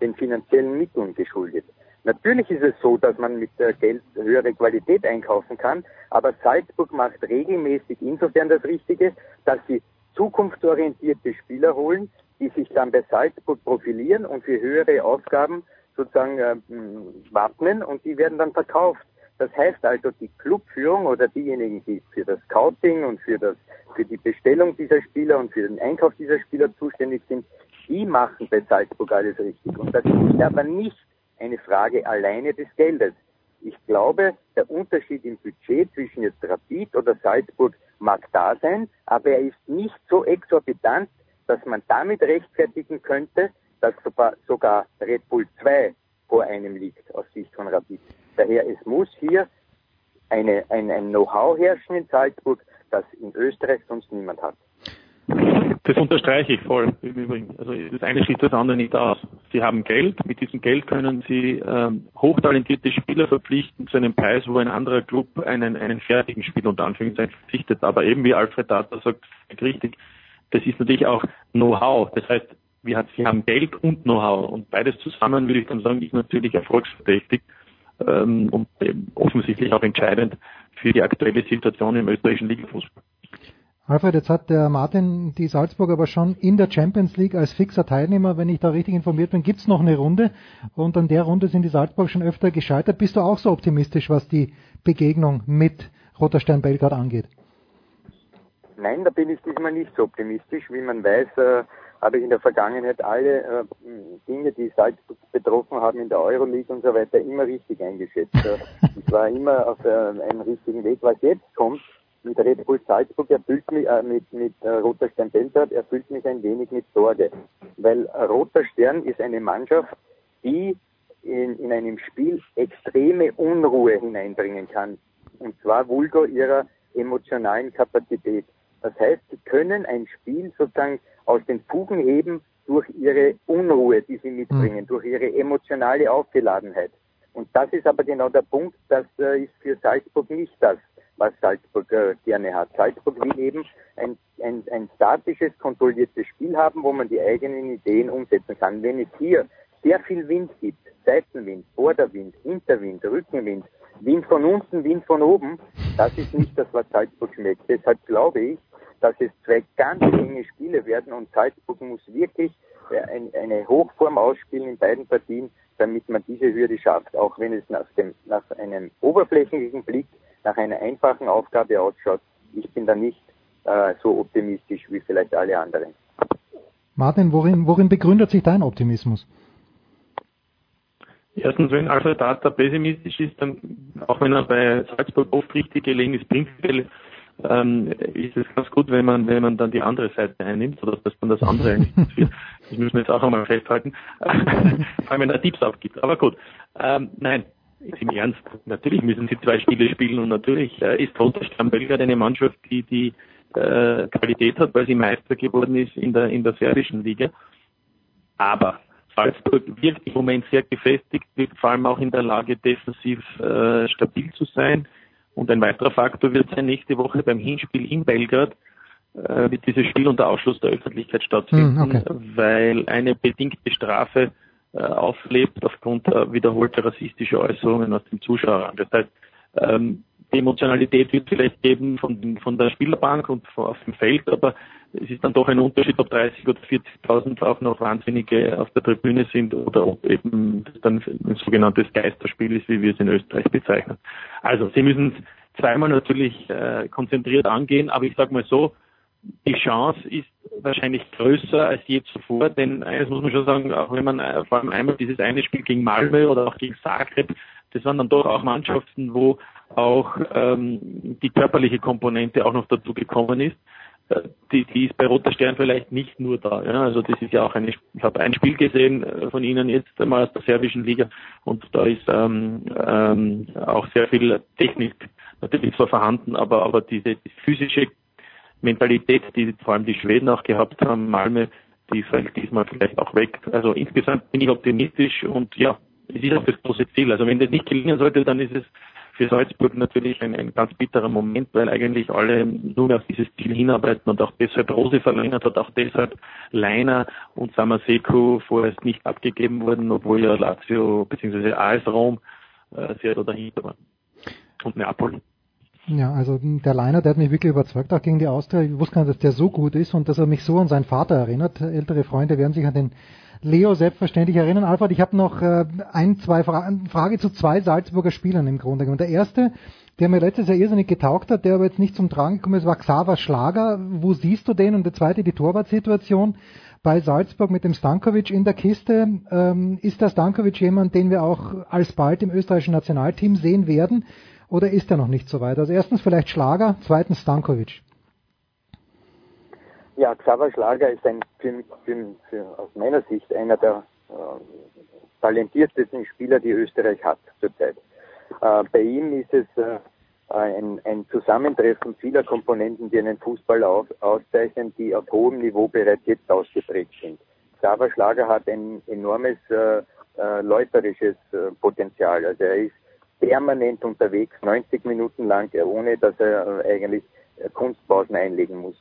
den finanziellen Mitteln geschuldet. Natürlich ist es so, dass man mit Geld höhere Qualität einkaufen kann, aber Salzburg macht regelmäßig insofern das Richtige, dass sie zukunftsorientierte Spieler holen, die sich dann bei Salzburg profilieren und für höhere Aufgaben sozusagen äh, wappnen und die werden dann verkauft. Das heißt also, die Clubführung oder diejenigen, die für das Scouting und für, das, für die Bestellung dieser Spieler und für den Einkauf dieser Spieler zuständig sind, die machen bei Salzburg alles richtig. Und das ist aber nicht eine Frage alleine des Geldes. Ich glaube, der Unterschied im Budget zwischen jetzt Rapid oder Salzburg mag da sein, aber er ist nicht so exorbitant, dass man damit rechtfertigen könnte, dass sogar Red Bull 2 vor einem liegt aus Sicht von Rapid. Daher, es muss hier eine, ein, ein Know-how herrschen in Salzburg, das in Österreich sonst niemand hat. Das unterstreiche ich voll. Also das eine schließt das andere nicht aus. Sie haben Geld, mit diesem Geld können Sie ähm, hochtalentierte Spieler verpflichten zu einem Preis, wo ein anderer Club einen, einen fertigen Spieler unter Anführungszeichen verpflichtet. Aber eben wie Alfred Data sagt, richtig, das ist natürlich auch Know-how. Das heißt, wir, Sie haben Geld und Know-how und beides zusammen, würde ich dann sagen, ist natürlich erfolgsverdächtig ähm, und offensichtlich auch entscheidend für die aktuelle Situation im österreichischen Ligafußball. Alfred, jetzt hat der Martin die Salzburg aber schon in der Champions League als fixer Teilnehmer, wenn ich da richtig informiert bin, gibt es noch eine Runde und an der Runde sind die Salzburg schon öfter gescheitert. Bist du auch so optimistisch, was die Begegnung mit Roter Stern Belgrad angeht? Nein, da bin ich diesmal nicht so optimistisch. Wie man weiß, äh, habe ich in der Vergangenheit alle äh, Dinge, die Salzburg betroffen haben in der Euroleague und so weiter, immer richtig eingeschätzt. Äh, ich war immer auf äh, einem richtigen Weg. Was jetzt kommt, mit Red Bull Salzburg erfüllt mich, äh, mit, mit äh, Roter Stern Belgrad erfüllt mich ein wenig mit Sorge. Weil Roter Stern ist eine Mannschaft, die in, in einem Spiel extreme Unruhe hineinbringen kann. Und zwar vulgo ihrer emotionalen Kapazität. Das heißt, sie können ein Spiel sozusagen aus den Fugen heben durch ihre Unruhe, die sie mitbringen, mhm. durch ihre emotionale Aufgeladenheit. Und das ist aber genau der Punkt, das äh, ist für Salzburg nicht das was Salzburg äh, gerne hat. Salzburg will eben ein ein, ein statisches, kontrolliertes Spiel haben, wo man die eigenen Ideen umsetzen kann. Wenn es hier sehr viel Wind gibt, Seitenwind, Vorderwind, Hinterwind, Rückenwind, Wind von unten, Wind von oben, das ist nicht das, was Salzburg schmeckt. Deshalb glaube ich, dass es zwei ganz enge Spiele werden und Salzburg muss wirklich eine Hochform ausspielen in beiden Partien, damit man diese Hürde schafft, auch wenn es nach, dem, nach einem oberflächlichen Blick, nach einer einfachen Aufgabe ausschaut. Ich bin da nicht äh, so optimistisch wie vielleicht alle anderen. Martin, worin, worin begründet sich dein Optimismus? Erstens, wenn Alfred Data pessimistisch ist, dann, auch wenn er bei Salzburg oft richtig gelegen ist, prinzipiell ähm, ist es ganz gut, wenn man, wenn man dann die andere Seite einnimmt, sodass das dann das andere eigentlich wird. Das müssen wir jetzt auch einmal festhalten. Vor allem, wenn er Tipps abgibt. Aber gut. Ähm, nein, im Ernst. Natürlich müssen sie zwei Spiele spielen und natürlich äh, ist Rotterdam Belgrad eine Mannschaft, die die äh, Qualität hat, weil sie Meister geworden ist in der in der serbischen Liga. Aber Salzburg wirkt im Moment sehr gefestigt, wirkt vor allem auch in der Lage, defensiv äh, stabil zu sein. Und ein weiterer Faktor wird sein, nächste Woche beim Hinspiel in Belgrad äh, wird dieses Spiel unter Ausschluss der Öffentlichkeit stattfinden, hm, okay. weil eine bedingte Strafe auflebt aufgrund äh, wiederholter rassistischer Äußerungen aus dem Zuschauer. Das heißt, ähm, die Emotionalität wird vielleicht geben von, von der Spielerbank und von, auf dem Feld, aber es ist dann doch ein Unterschied, ob 30 oder 40.000 auch noch Wahnsinnige auf der Tribüne sind oder ob eben dann ein sogenanntes Geisterspiel ist, wie wir es in Österreich bezeichnen. Also Sie müssen es zweimal natürlich äh, konzentriert angehen, aber ich sage mal so, die Chance ist wahrscheinlich größer als je zuvor, denn eines muss man schon sagen, auch wenn man äh, vor allem einmal dieses eine Spiel gegen Malmö oder auch gegen Zagreb, das waren dann doch auch Mannschaften, wo auch ähm, die körperliche Komponente auch noch dazu gekommen ist. Äh, die, die ist bei Roter Stern vielleicht nicht nur da. Ja? Also das ist ja auch eine, ich habe ein Spiel gesehen äh, von Ihnen jetzt einmal aus der serbischen Liga und da ist ähm, ähm, auch sehr viel Technik natürlich zwar vorhanden, aber, aber diese die physische Mentalität, die vor allem die Schweden auch gehabt haben, Malmö, die fällt diesmal vielleicht auch weg. Also insgesamt bin ich optimistisch und ja, es ist auch das große Ziel. Also wenn das nicht gelingen sollte, dann ist es für Salzburg natürlich ein, ein ganz bitterer Moment, weil eigentlich alle nur mehr auf dieses Ziel hinarbeiten und auch deshalb Rose verlängert hat, auch deshalb Leiner und Samaseko vorerst nicht abgegeben wurden, obwohl ja Lazio bzw. AS Rom äh, sehr da dahinter waren. Und Neapel. Ja, also der Leiner, der hat mich wirklich überzeugt, auch gegen die Austria. Ich wusste gar nicht, dass der so gut ist und dass er mich so an seinen Vater erinnert. Ältere Freunde werden sich an den Leo selbstverständlich erinnern. Alfred, ich habe noch äh, ein, zwei Fra Frage zu zwei Salzburger Spielern im Grunde genommen. Der erste, der mir letztes Jahr irrsinnig getaugt hat, der aber jetzt nicht zum Tragen gekommen ist, war Xaver Schlager. Wo siehst du den? Und der zweite, die Torwartsituation bei Salzburg mit dem Stankovic in der Kiste. Ähm, ist der Stankovic jemand, den wir auch alsbald im österreichischen Nationalteam sehen werden? Oder ist er noch nicht so weit? Also erstens vielleicht Schlager, zweitens Stankovic. Ja, Xaver Schlager ist ein, für, für, für, aus meiner Sicht einer der äh, talentiertesten Spieler, die Österreich hat zurzeit. Äh, bei ihm ist es äh, ein, ein, Zusammentreffen vieler Komponenten, die einen Fußball auf, auszeichnen, die auf hohem Niveau bereits jetzt ausgeprägt sind. Xaver Schlager hat ein enormes äh, äh, läuferisches äh, Potenzial. Also er ist permanent unterwegs, 90 Minuten lang, ohne dass er äh, eigentlich äh, Kunstpausen einlegen muss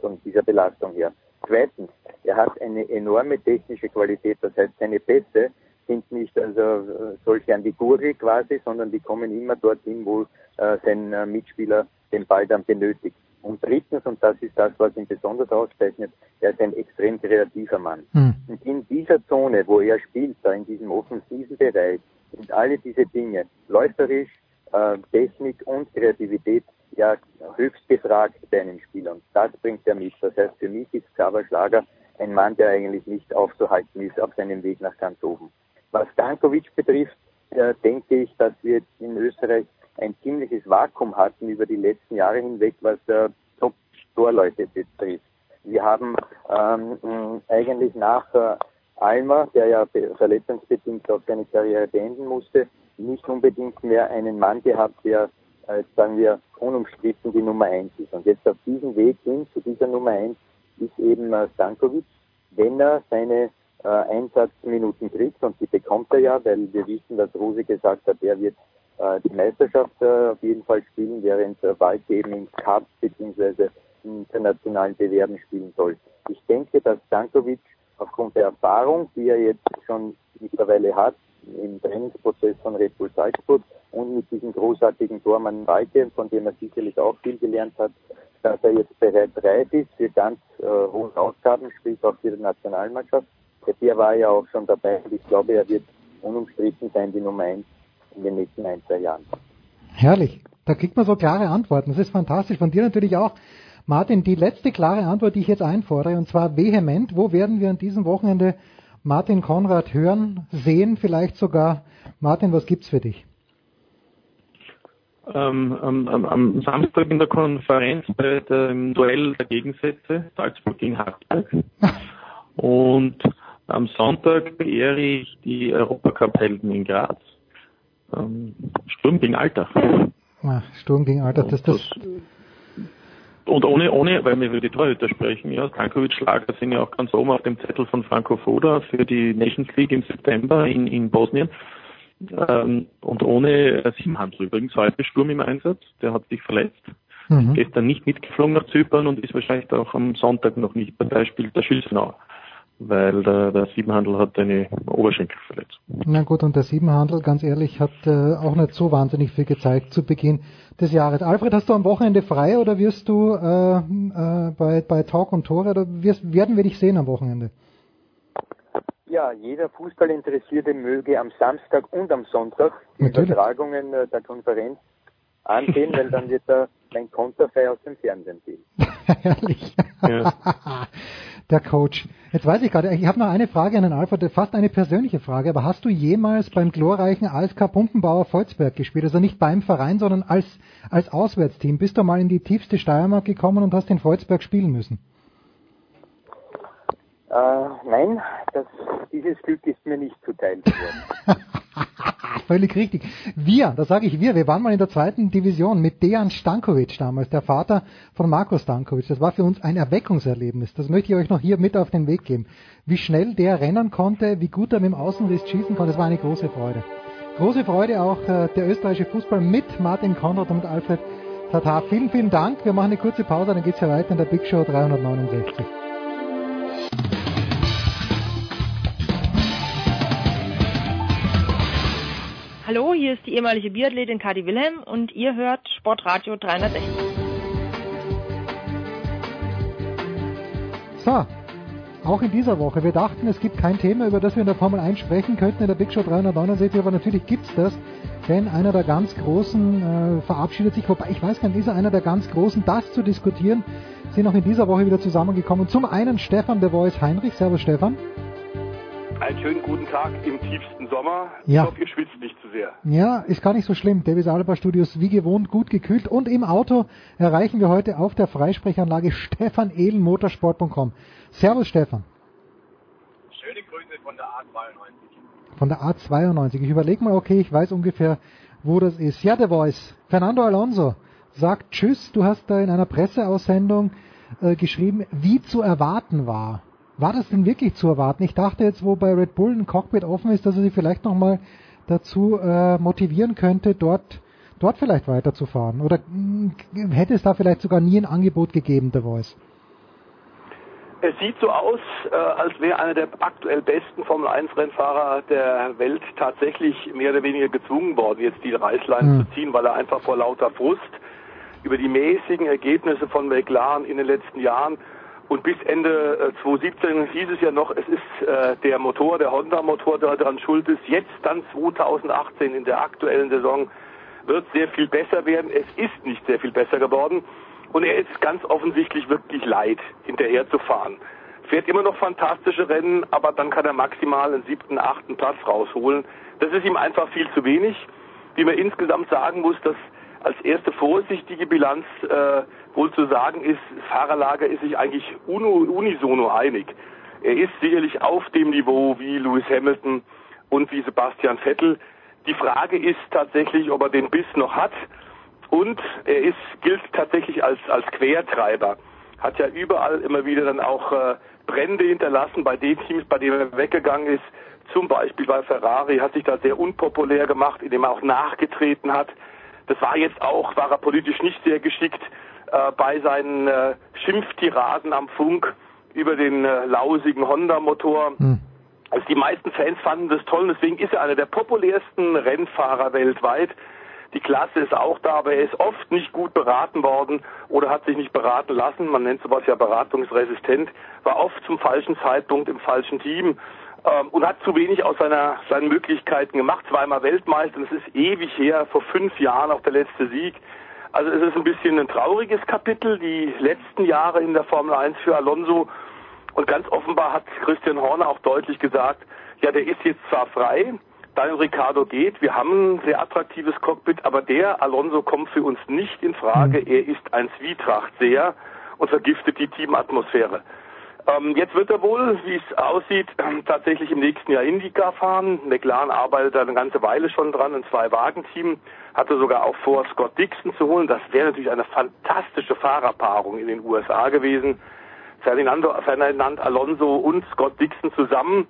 von dieser Belastung her. Zweitens, er hat eine enorme technische Qualität, das heißt, seine Pässe sind nicht also äh, solche an die Gurgel quasi, sondern die kommen immer dorthin, wo äh, sein äh, Mitspieler den Ball dann benötigt. Und drittens, und das ist das, was ihn besonders auszeichnet, er ist ein extrem kreativer Mann. Hm. Und in dieser Zone, wo er spielt, da in diesem offensiven Bereich, sind alle diese Dinge läuferisch, äh, Technik und Kreativität ja höchst gefragt bei einem Spieler. Und das bringt er mit. Das heißt, für mich ist Xaver Schlager ein Mann, der eigentlich nicht aufzuhalten ist auf seinem Weg nach ganz oben. Was Stankovic betrifft, äh, denke ich, dass wir in Österreich ein ziemliches Vakuum hatten über die letzten Jahre hinweg, was äh, Top-Torleute betrifft. Wir haben ähm, eigentlich nach äh, Alma, der ja verletzungsbedingt auch seine Karriere beenden musste, nicht unbedingt mehr einen Mann gehabt, der, sagen wir, unumstritten die Nummer eins ist. Und jetzt auf diesem Weg hin zu dieser Nummer eins ist eben äh, Stankovic, wenn er seine äh, Einsatzminuten kriegt, und die bekommt er ja, weil wir wissen, dass Rose gesagt hat, er wird äh, die Meisterschaft äh, auf jeden Fall spielen, während äh, Walke eben im Cup bzw. in internationalen Bewerben spielen soll. Ich denke, dass Stankovic aufgrund der Erfahrung, die er jetzt schon mittlerweile hat, im Trainingsprozess von Red Bull Salzburg und mit diesem großartigen Tormann Walke, von dem er sicherlich auch viel gelernt hat, dass er jetzt bereits reif ist für ganz äh, hohe Aufgaben, sprich auch für die Nationalmannschaft. Der war ja auch schon dabei und ich glaube, er wird unumstritten sein, die Nummer eins in den nächsten ein, zwei Jahren. Herrlich. Da kriegt man so klare Antworten. Das ist fantastisch. Von dir natürlich auch. Martin, die letzte klare Antwort, die ich jetzt einfordere, und zwar vehement. Wo werden wir an diesem Wochenende Martin Konrad hören, sehen, vielleicht sogar? Martin, was gibt's für dich? Ähm, am, am, Samstag in der Konferenz bei dem Duell der Gegensätze, Salzburg gegen Hartberg. Und am Sonntag beehre ich die Europacup-Helden in Graz. Ähm, Sturm gegen Alter. Ach, Sturm gegen Alter, das, das, und ohne, ohne, weil wir über die Torhüter sprechen, ja, Stankovic-Schlager sind ja auch ganz oben auf dem Zettel von Franco Foda für die Nations League im September in, in Bosnien. Ähm, und ohne äh, Simhandel übrigens, heute Sturm im Einsatz, der hat sich verletzt. Mhm. Gestern nicht mitgeflogen nach Zypern und ist wahrscheinlich auch am Sonntag noch nicht dabei, spielt der Schilsenau weil der, der Siebenhandel hat eine Oberschenkelverletzung. Na gut, und der Siebenhandel, ganz ehrlich, hat äh, auch nicht so wahnsinnig viel gezeigt zu Beginn des Jahres. Alfred, hast du am Wochenende frei oder wirst du äh, äh, bei, bei Talk und Tore oder wirst, werden wir dich sehen am Wochenende? Ja, jeder Fußballinteressierte möge am Samstag und am Sonntag die Natürlich. Übertragungen äh, der Konferenz ansehen, weil dann wird er mein Konterfei aus dem Fernsehen sehen. Herrlich. Ja. der Coach. Jetzt weiß ich gerade, ich habe noch eine Frage an den Alfred, fast eine persönliche Frage, aber hast du jemals beim glorreichen ASK Pumpenbauer Volzberg gespielt? Also nicht beim Verein, sondern als, als Auswärtsteam. Bist du mal in die tiefste Steiermark gekommen und hast in Volzberg spielen müssen? Äh, nein, das, dieses Glück ist mir nicht zuteil geworden. Völlig richtig. Wir, da sage ich wir, wir waren mal in der zweiten Division mit Dejan Stankovic damals, der Vater von Marco Stankovic. Das war für uns ein Erweckungserlebnis. Das möchte ich euch noch hier mit auf den Weg geben. Wie schnell der rennen konnte, wie gut er mit dem Außenriss schießen konnte, das war eine große Freude. Große Freude auch äh, der österreichische Fußball mit Martin Konrad und Alfred Tatar. Vielen, vielen Dank. Wir machen eine kurze Pause, dann geht's ja weiter in der Big Show 369. Hallo, hier ist die ehemalige Biathletin Kadi Wilhelm und ihr hört Sportradio 360. So, auch in dieser Woche. Wir dachten, es gibt kein Thema, über das wir in der Formel 1 sprechen könnten in der Big Show 369, aber natürlich gibt es das, denn einer der ganz Großen äh, verabschiedet sich, wobei ich weiß gar nicht, ist er einer der ganz Großen, das zu diskutieren, sind auch in dieser Woche wieder zusammengekommen. Zum einen Stefan de Voice Heinrich. Servus Stefan. Einen schönen guten Tag im tiefsten Sommer. Ja. Ich hoffe, ihr schwitzt nicht zu sehr. Ja, ist gar nicht so schlimm. Davis Alba Studios wie gewohnt gut gekühlt. Und im Auto erreichen wir heute auf der Freisprechanlage Stefan Ehlen, motorsport.com. Servus Stefan. Schöne Grüße von der A92. Von der A92. Ich überlege mal, okay, ich weiß ungefähr, wo das ist. Ja, der Voice. Fernando Alonso sagt Tschüss. Du hast da in einer Presseaussendung äh, geschrieben, wie zu erwarten war. War das denn wirklich zu erwarten? Ich dachte jetzt, wo bei Red Bull ein Cockpit offen ist, dass er sie vielleicht nochmal dazu äh, motivieren könnte, dort, dort vielleicht weiterzufahren. Oder mh, hm, hätte es da vielleicht sogar nie ein Angebot gegeben, The Voice? Es sieht so aus, äh, als wäre einer der aktuell besten Formel-1-Rennfahrer der Welt tatsächlich mehr oder weniger gezwungen worden, jetzt die Reißleine hm. zu ziehen, weil er einfach vor lauter Frust über die mäßigen Ergebnisse von McLaren in den letzten Jahren und bis Ende 2017 äh, hieß es ja noch, es ist äh, der Motor, der Honda-Motor, der daran schuld ist. Jetzt dann 2018 in der aktuellen Saison wird sehr viel besser werden. Es ist nicht sehr viel besser geworden. Und er ist ganz offensichtlich wirklich leid, hinterher zu fahren. Fährt immer noch fantastische Rennen, aber dann kann er maximal einen siebten, achten Platz rausholen. Das ist ihm einfach viel zu wenig. Wie man insgesamt sagen muss, dass als erste vorsichtige Bilanz äh, wohl zu sagen ist, Fahrerlager ist sich eigentlich unisono einig. Er ist sicherlich auf dem Niveau wie Lewis Hamilton und wie Sebastian Vettel. Die Frage ist tatsächlich, ob er den Biss noch hat. Und er ist, gilt tatsächlich als, als Quertreiber. Hat ja überall immer wieder dann auch äh, Brände hinterlassen bei den Teams, bei denen er weggegangen ist. Zum Beispiel bei Ferrari hat sich da sehr unpopulär gemacht, indem er auch nachgetreten hat. Das war jetzt auch, war er politisch nicht sehr geschickt. Äh, bei seinen äh, Schimpftiraden am Funk über den äh, lausigen Honda-Motor. Hm. Also die meisten Fans fanden das toll, deswegen ist er einer der populärsten Rennfahrer weltweit. Die Klasse ist auch da, aber er ist oft nicht gut beraten worden oder hat sich nicht beraten lassen. Man nennt sowas ja beratungsresistent. War oft zum falschen Zeitpunkt im falschen Team ähm, und hat zu wenig aus seiner, seinen Möglichkeiten gemacht. Zweimal Weltmeister, das ist ewig her, vor fünf Jahren auch der letzte Sieg. Also es ist ein bisschen ein trauriges Kapitel, die letzten Jahre in der Formel 1 für Alonso. Und ganz offenbar hat Christian Horner auch deutlich gesagt, ja, der ist jetzt zwar frei, Daniel Ricciardo geht, wir haben ein sehr attraktives Cockpit, aber der Alonso kommt für uns nicht in Frage. Mhm. Er ist ein Zwietrachtseher und vergiftet die Teamatmosphäre. Ähm, jetzt wird er wohl, wie es aussieht, tatsächlich im nächsten Jahr IndyCar fahren. McLaren arbeitet da eine ganze Weile schon dran, ein Zwei-Wagen-Team. Hatte sogar auch vor, Scott Dixon zu holen. Das wäre natürlich eine fantastische Fahrerpaarung in den USA gewesen. Ferdinando, Ferdinand Alonso und Scott Dixon zusammen.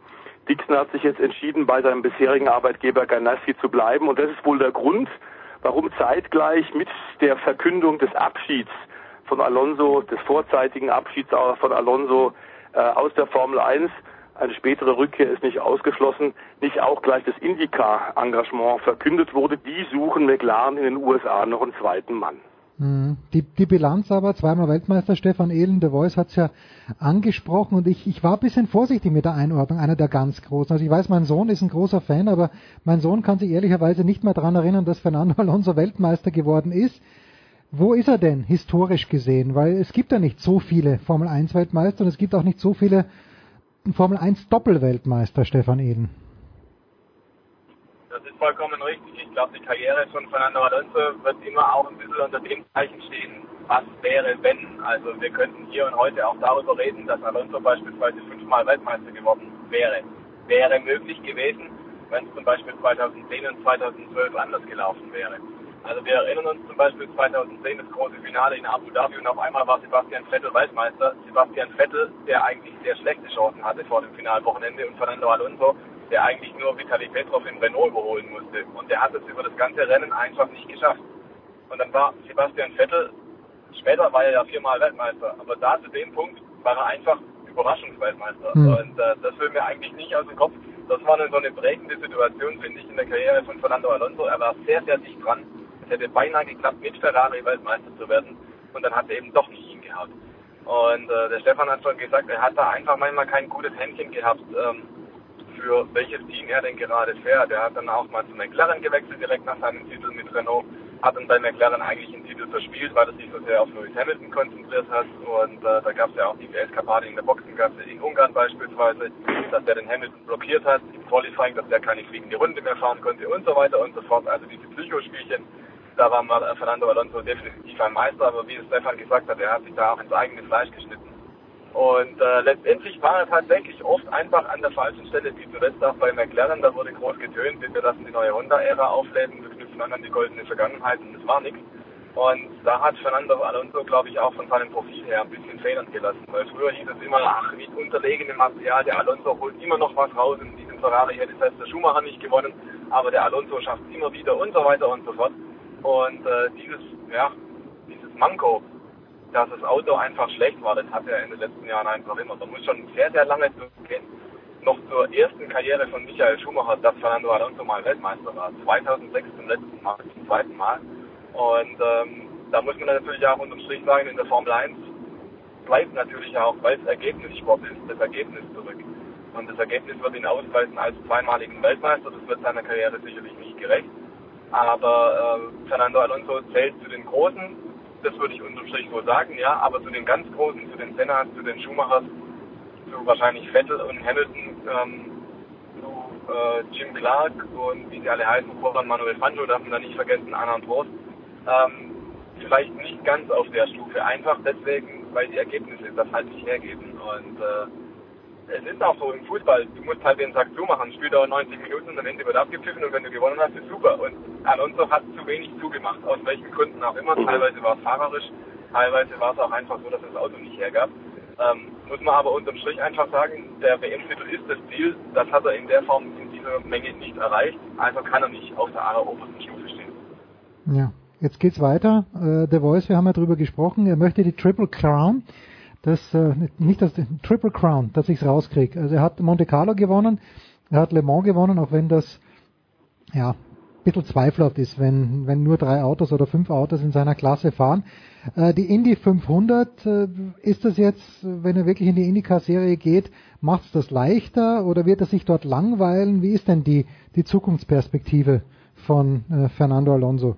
Dixon hat sich jetzt entschieden, bei seinem bisherigen Arbeitgeber Ganassi zu bleiben. Und das ist wohl der Grund, warum zeitgleich mit der Verkündung des Abschieds von Alonso, des vorzeitigen Abschieds von Alonso äh, aus der Formel 1, eine spätere Rückkehr ist nicht ausgeschlossen, nicht auch gleich das IndyCar-Engagement verkündet wurde. Die suchen McLaren in den USA noch einen zweiten Mann. Mhm. Die, die Bilanz aber, zweimal Weltmeister Stefan Ehlen, The Voice hat es ja angesprochen und ich, ich war ein bisschen vorsichtig mit der Einordnung, einer der ganz Großen. Also ich weiß, mein Sohn ist ein großer Fan, aber mein Sohn kann sich ehrlicherweise nicht mehr daran erinnern, dass Fernando Alonso Weltmeister geworden ist. Wo ist er denn historisch gesehen? Weil es gibt ja nicht so viele Formel 1 Weltmeister und es gibt auch nicht so viele Formel 1 Doppelweltmeister, Stefan Eden. Das ist vollkommen richtig. Ich glaube, die Karriere von Fernando Alonso wird immer auch ein bisschen unter dem Zeichen stehen, was wäre, wenn. Also wir könnten hier und heute auch darüber reden, dass Alonso beispielsweise fünfmal Weltmeister geworden wäre. Wäre möglich gewesen, wenn es zum Beispiel 2010 und 2012 anders gelaufen wäre. Also wir erinnern uns zum Beispiel 2010 das große Finale in Abu Dhabi und auf einmal war Sebastian Vettel Weltmeister. Sebastian Vettel, der eigentlich sehr schlechte Chancen hatte vor dem Finalwochenende und Fernando Alonso, der eigentlich nur Vitali Petrov in Renault überholen musste. Und der hat es über das ganze Rennen einfach nicht geschafft. Und dann war Sebastian Vettel, später war er ja viermal Weltmeister, aber da zu dem Punkt war er einfach Überraschungsweltmeister. Mhm. Und äh, das will mir eigentlich nicht aus dem Kopf. Das war eine, so eine prägende Situation, finde ich, in der Karriere von Fernando Alonso. Er war sehr, sehr dicht dran hätte beinahe geklappt, mit Ferrari Weltmeister zu werden. Und dann hat er eben doch nicht ihn gehabt. Und äh, der Stefan hat schon gesagt, er hat da einfach manchmal kein gutes Händchen gehabt, ähm, für welches Team er denn gerade fährt. Er hat dann auch mal zu McLaren gewechselt, direkt nach seinem Titel mit Renault. Hat dann bei McLaren eigentlich einen Titel verspielt, weil er sich so sehr auf Lewis Hamilton konzentriert hat. Und äh, da gab es ja auch die Eskapade in der Boxengasse in Ungarn beispielsweise, dass der den Hamilton blockiert hat im Qualifying, dass der keine fliegende Runde mehr fahren konnte und so weiter und so fort. Also diese Psychospielchen da war Fernando Alonso definitiv ein Meister, aber wie Stefan gesagt hat, er hat sich da auch ins eigene Fleisch geschnitten. Und äh, letztendlich war er tatsächlich oft einfach an der falschen Stelle, wie zuletzt auch bei McLaren, da wurde groß getönt, wir lassen die neue Honda-Ära aufleben, wir knüpfen an an die goldene Vergangenheit und es war nichts. Und da hat Fernando Alonso, glaube ich, auch von seinem Profil her ein bisschen federn gelassen. Weil früher hieß es immer, ach, mit unterlegenem Material, der Alonso holt immer noch was raus und diesen Ferrari hätte selbst der Schumacher nicht gewonnen, aber der Alonso schafft es immer wieder und so weiter und so fort. Und äh, dieses, ja, dieses Manko, dass das Auto einfach schlecht war, das hat er in den letzten Jahren einfach immer. Da muss schon sehr, sehr lange zurückgehen. Noch zur ersten Karriere von Michael Schumacher, dass Fernando Alonso mal Weltmeister war. 2006 zum letzten Mal, zum zweiten Mal. Und ähm, da muss man natürlich auch unterm Strich sagen, in der Formel 1 bleibt natürlich auch, weil es Ergebnissport ist, das Ergebnis zurück. Und das Ergebnis wird ihn ausweisen als zweimaligen Weltmeister. Das wird seiner Karriere sicherlich nicht gerecht. Aber äh, Fernando Alonso zählt zu den Großen, das würde ich unterm Strich so sagen, ja, aber zu den ganz Großen, zu den Sennas, zu den Schumachers, zu wahrscheinlich Vettel und Hamilton, ähm, zu äh, Jim Clark und wie sie alle heißen, Juan Manuel Fangio, darf man da nicht vergessen, und Prost, ähm, vielleicht nicht ganz auf der Stufe, einfach deswegen, weil die Ergebnisse das halt nicht hergeben und äh, es ist auch so im Fußball, du musst halt den Sack zumachen, spielt auch 90 Minuten und am Ende wird abgepfiffen und wenn du gewonnen hast, ist super. Und Alonso hat zu wenig zugemacht, aus welchen Gründen auch immer. Teilweise war es fahrerisch, teilweise war es auch einfach so, dass das Auto nicht hergab. Ähm, muss man aber unterm Strich einfach sagen, der WM-Titel ist das Ziel, das hat er in der Form in dieser Menge nicht erreicht, also kann er nicht auf der allerobersten Stufe stehen. Ja. Jetzt geht's weiter. Äh, The Voice, wir haben ja drüber gesprochen. Er möchte die Triple Crown. Das, äh, nicht das Triple Crown, dass ich's rauskriege. Also er hat Monte Carlo gewonnen, er hat Le Mans gewonnen, auch wenn das ja ein bisschen zweifelhaft ist, wenn, wenn nur drei Autos oder fünf Autos in seiner Klasse fahren. Äh, die Indy 500, äh, ist das jetzt, wenn er wirklich in die IndyCar-Serie geht, macht es das leichter oder wird er sich dort langweilen? Wie ist denn die, die Zukunftsperspektive von äh, Fernando Alonso?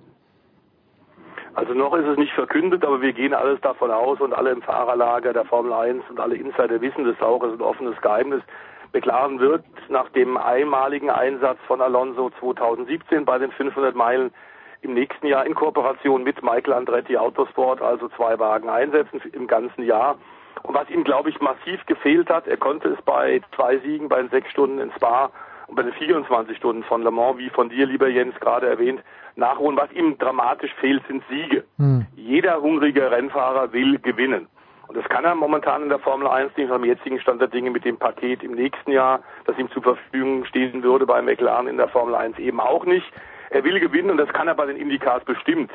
Also noch ist es nicht verkündet, aber wir gehen alles davon aus und alle im Fahrerlager der Formel 1 und alle Insider wissen das auch, es ist ein offenes Geheimnis. McLaren wird nach dem einmaligen Einsatz von Alonso 2017 bei den 500 Meilen im nächsten Jahr in Kooperation mit Michael Andretti Autosport also zwei Wagen einsetzen im ganzen Jahr. Und was ihm, glaube ich, massiv gefehlt hat, er konnte es bei zwei Siegen, bei den sechs Stunden in Spa und bei den 24 Stunden von Le Mans, wie von dir, lieber Jens, gerade erwähnt, nachholen. Was ihm dramatisch fehlt, sind Siege. Hm. Jeder hungrige Rennfahrer will gewinnen. Und das kann er momentan in der Formel 1 nicht am jetzigen Stand der Dinge mit dem Paket im nächsten Jahr, das ihm zur Verfügung stehen würde bei McLaren in der Formel 1 eben auch nicht. Er will gewinnen und das kann er bei den Indycars bestimmt.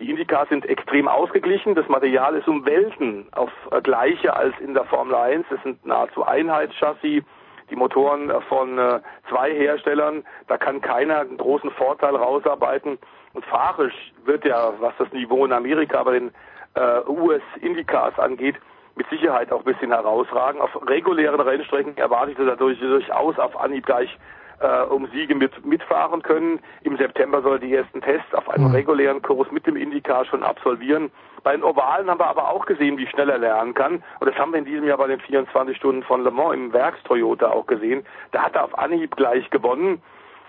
Die Indycars sind extrem ausgeglichen. Das Material ist um Welten auf äh, gleiche als in der Formel 1. Es sind nahezu Einheitschassis. Die Motoren äh, von äh, zwei Herstellern. Da kann keiner einen großen Vorteil rausarbeiten. Und fahrisch wird ja, was das Niveau in Amerika bei den äh, US-Indycars angeht, mit Sicherheit auch ein bisschen herausragen. Auf regulären Rennstrecken erwarte ich das dadurch durchaus auf Anhieb gleich äh, um Siege mit, mitfahren können. Im September soll die ersten Tests auf einem mhm. regulären Kurs mit dem IndyCar schon absolvieren. Bei den Ovalen haben wir aber auch gesehen, wie schnell er lernen kann. Und das haben wir in diesem Jahr bei den 24 Stunden von Le Mans im Werks-Toyota auch gesehen. Da hat er auf Anhieb gleich gewonnen.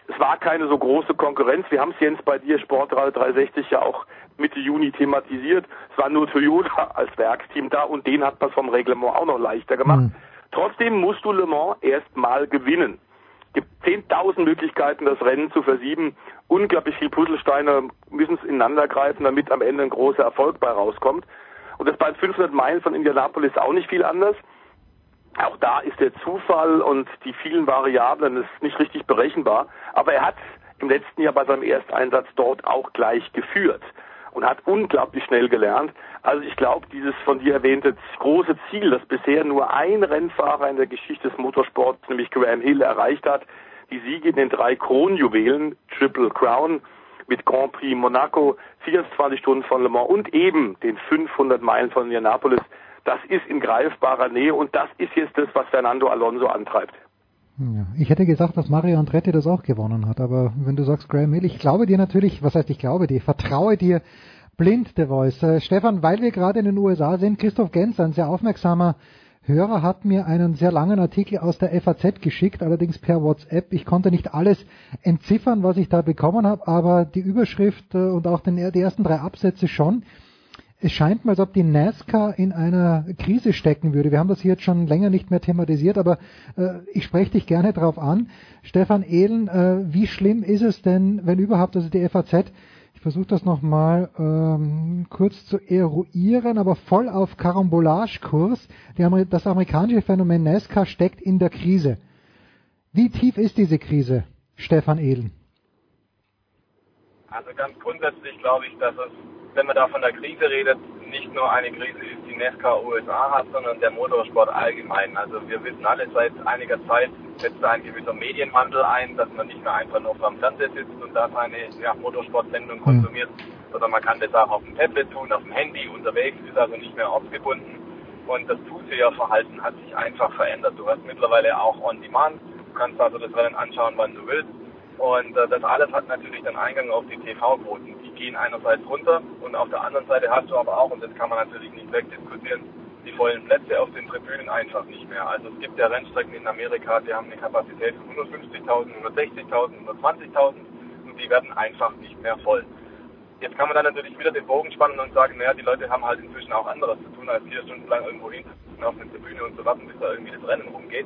Es war keine so große Konkurrenz. Wir haben es Jens bei dir Sportradio 360 ja auch Mitte Juni thematisiert. Es war nur Toyota als Werksteam da und den hat man vom Reglement auch noch leichter gemacht. Mhm. Trotzdem musst du Le Mans erst mal gewinnen gibt 10.000 Möglichkeiten, das Rennen zu versieben. Unglaublich viele Puzzlesteine müssen ineinander greifen, damit am Ende ein großer Erfolg bei rauskommt. Und das bei 500 Meilen von Indianapolis auch nicht viel anders. Auch da ist der Zufall und die vielen Variablen ist nicht richtig berechenbar. Aber er hat im letzten Jahr bei seinem Ersteinsatz dort auch gleich geführt und hat unglaublich schnell gelernt. Also ich glaube, dieses von dir erwähnte große Ziel, das bisher nur ein Rennfahrer in der Geschichte des Motorsports, nämlich Graham Hill, erreicht hat, die Siege in den drei Kronjuwelen, Triple Crown, mit Grand Prix Monaco, 24 Stunden von Le Mans und eben den 500 Meilen von Indianapolis, das ist in greifbarer Nähe und das ist jetzt das, was Fernando Alonso antreibt. Ja, ich hätte gesagt, dass Mario Andretti das auch gewonnen hat, aber wenn du sagst Graham Hill, ich glaube dir natürlich, was heißt ich glaube dir, vertraue dir blind, The Voice. Äh, Stefan, weil wir gerade in den USA sind, Christoph Gens, ein sehr aufmerksamer Hörer, hat mir einen sehr langen Artikel aus der FAZ geschickt, allerdings per WhatsApp. Ich konnte nicht alles entziffern, was ich da bekommen habe, aber die Überschrift äh, und auch den, die ersten drei Absätze schon. Es scheint mir, als ob die NASCAR in einer Krise stecken würde. Wir haben das hier jetzt schon länger nicht mehr thematisiert, aber äh, ich spreche dich gerne darauf an. Stefan Ehlen, äh, wie schlimm ist es denn, wenn überhaupt, also die FAZ, ich versuche das nochmal ähm, kurz zu eruieren, aber voll auf Karambolage-Kurs. Das amerikanische Phänomen NASCAR steckt in der Krise. Wie tief ist diese Krise, Stefan Ehlen? Also ganz grundsätzlich glaube ich, dass es wenn man da von der Krise redet, nicht nur eine Krise ist, die NASCAR USA hat, sondern der Motorsport allgemein. Also wir wissen alle seit einiger Zeit, setzt da ein gewisser Medienwandel ein, dass man nicht mehr einfach nur vor dem Fernseher sitzt und da seine ja, Motorsportsendung konsumiert, mhm. sondern man kann das auch auf dem Tablet tun, auf dem Handy unterwegs, ist also nicht mehr ortsgebunden. Und das Zuseherverhalten hat sich einfach verändert. Du hast mittlerweile auch On-Demand, du kannst also das Rennen anschauen, wann du willst. Und äh, das alles hat natürlich den Eingang auf die TV-Quoten. Gehen einerseits runter und auf der anderen Seite hast du aber auch, und das kann man natürlich nicht wegdiskutieren, die vollen Plätze auf den Tribünen einfach nicht mehr. Also es gibt ja Rennstrecken in Amerika, die haben eine Kapazität von 150.000, 160.000, 120.000 und die werden einfach nicht mehr voll. Jetzt kann man dann natürlich wieder den Bogen spannen und sagen, naja, die Leute haben halt inzwischen auch anderes zu tun, als vier Stunden lang irgendwo hinzusitzen auf der Tribüne und zu warten, bis da irgendwie das Rennen rumgeht.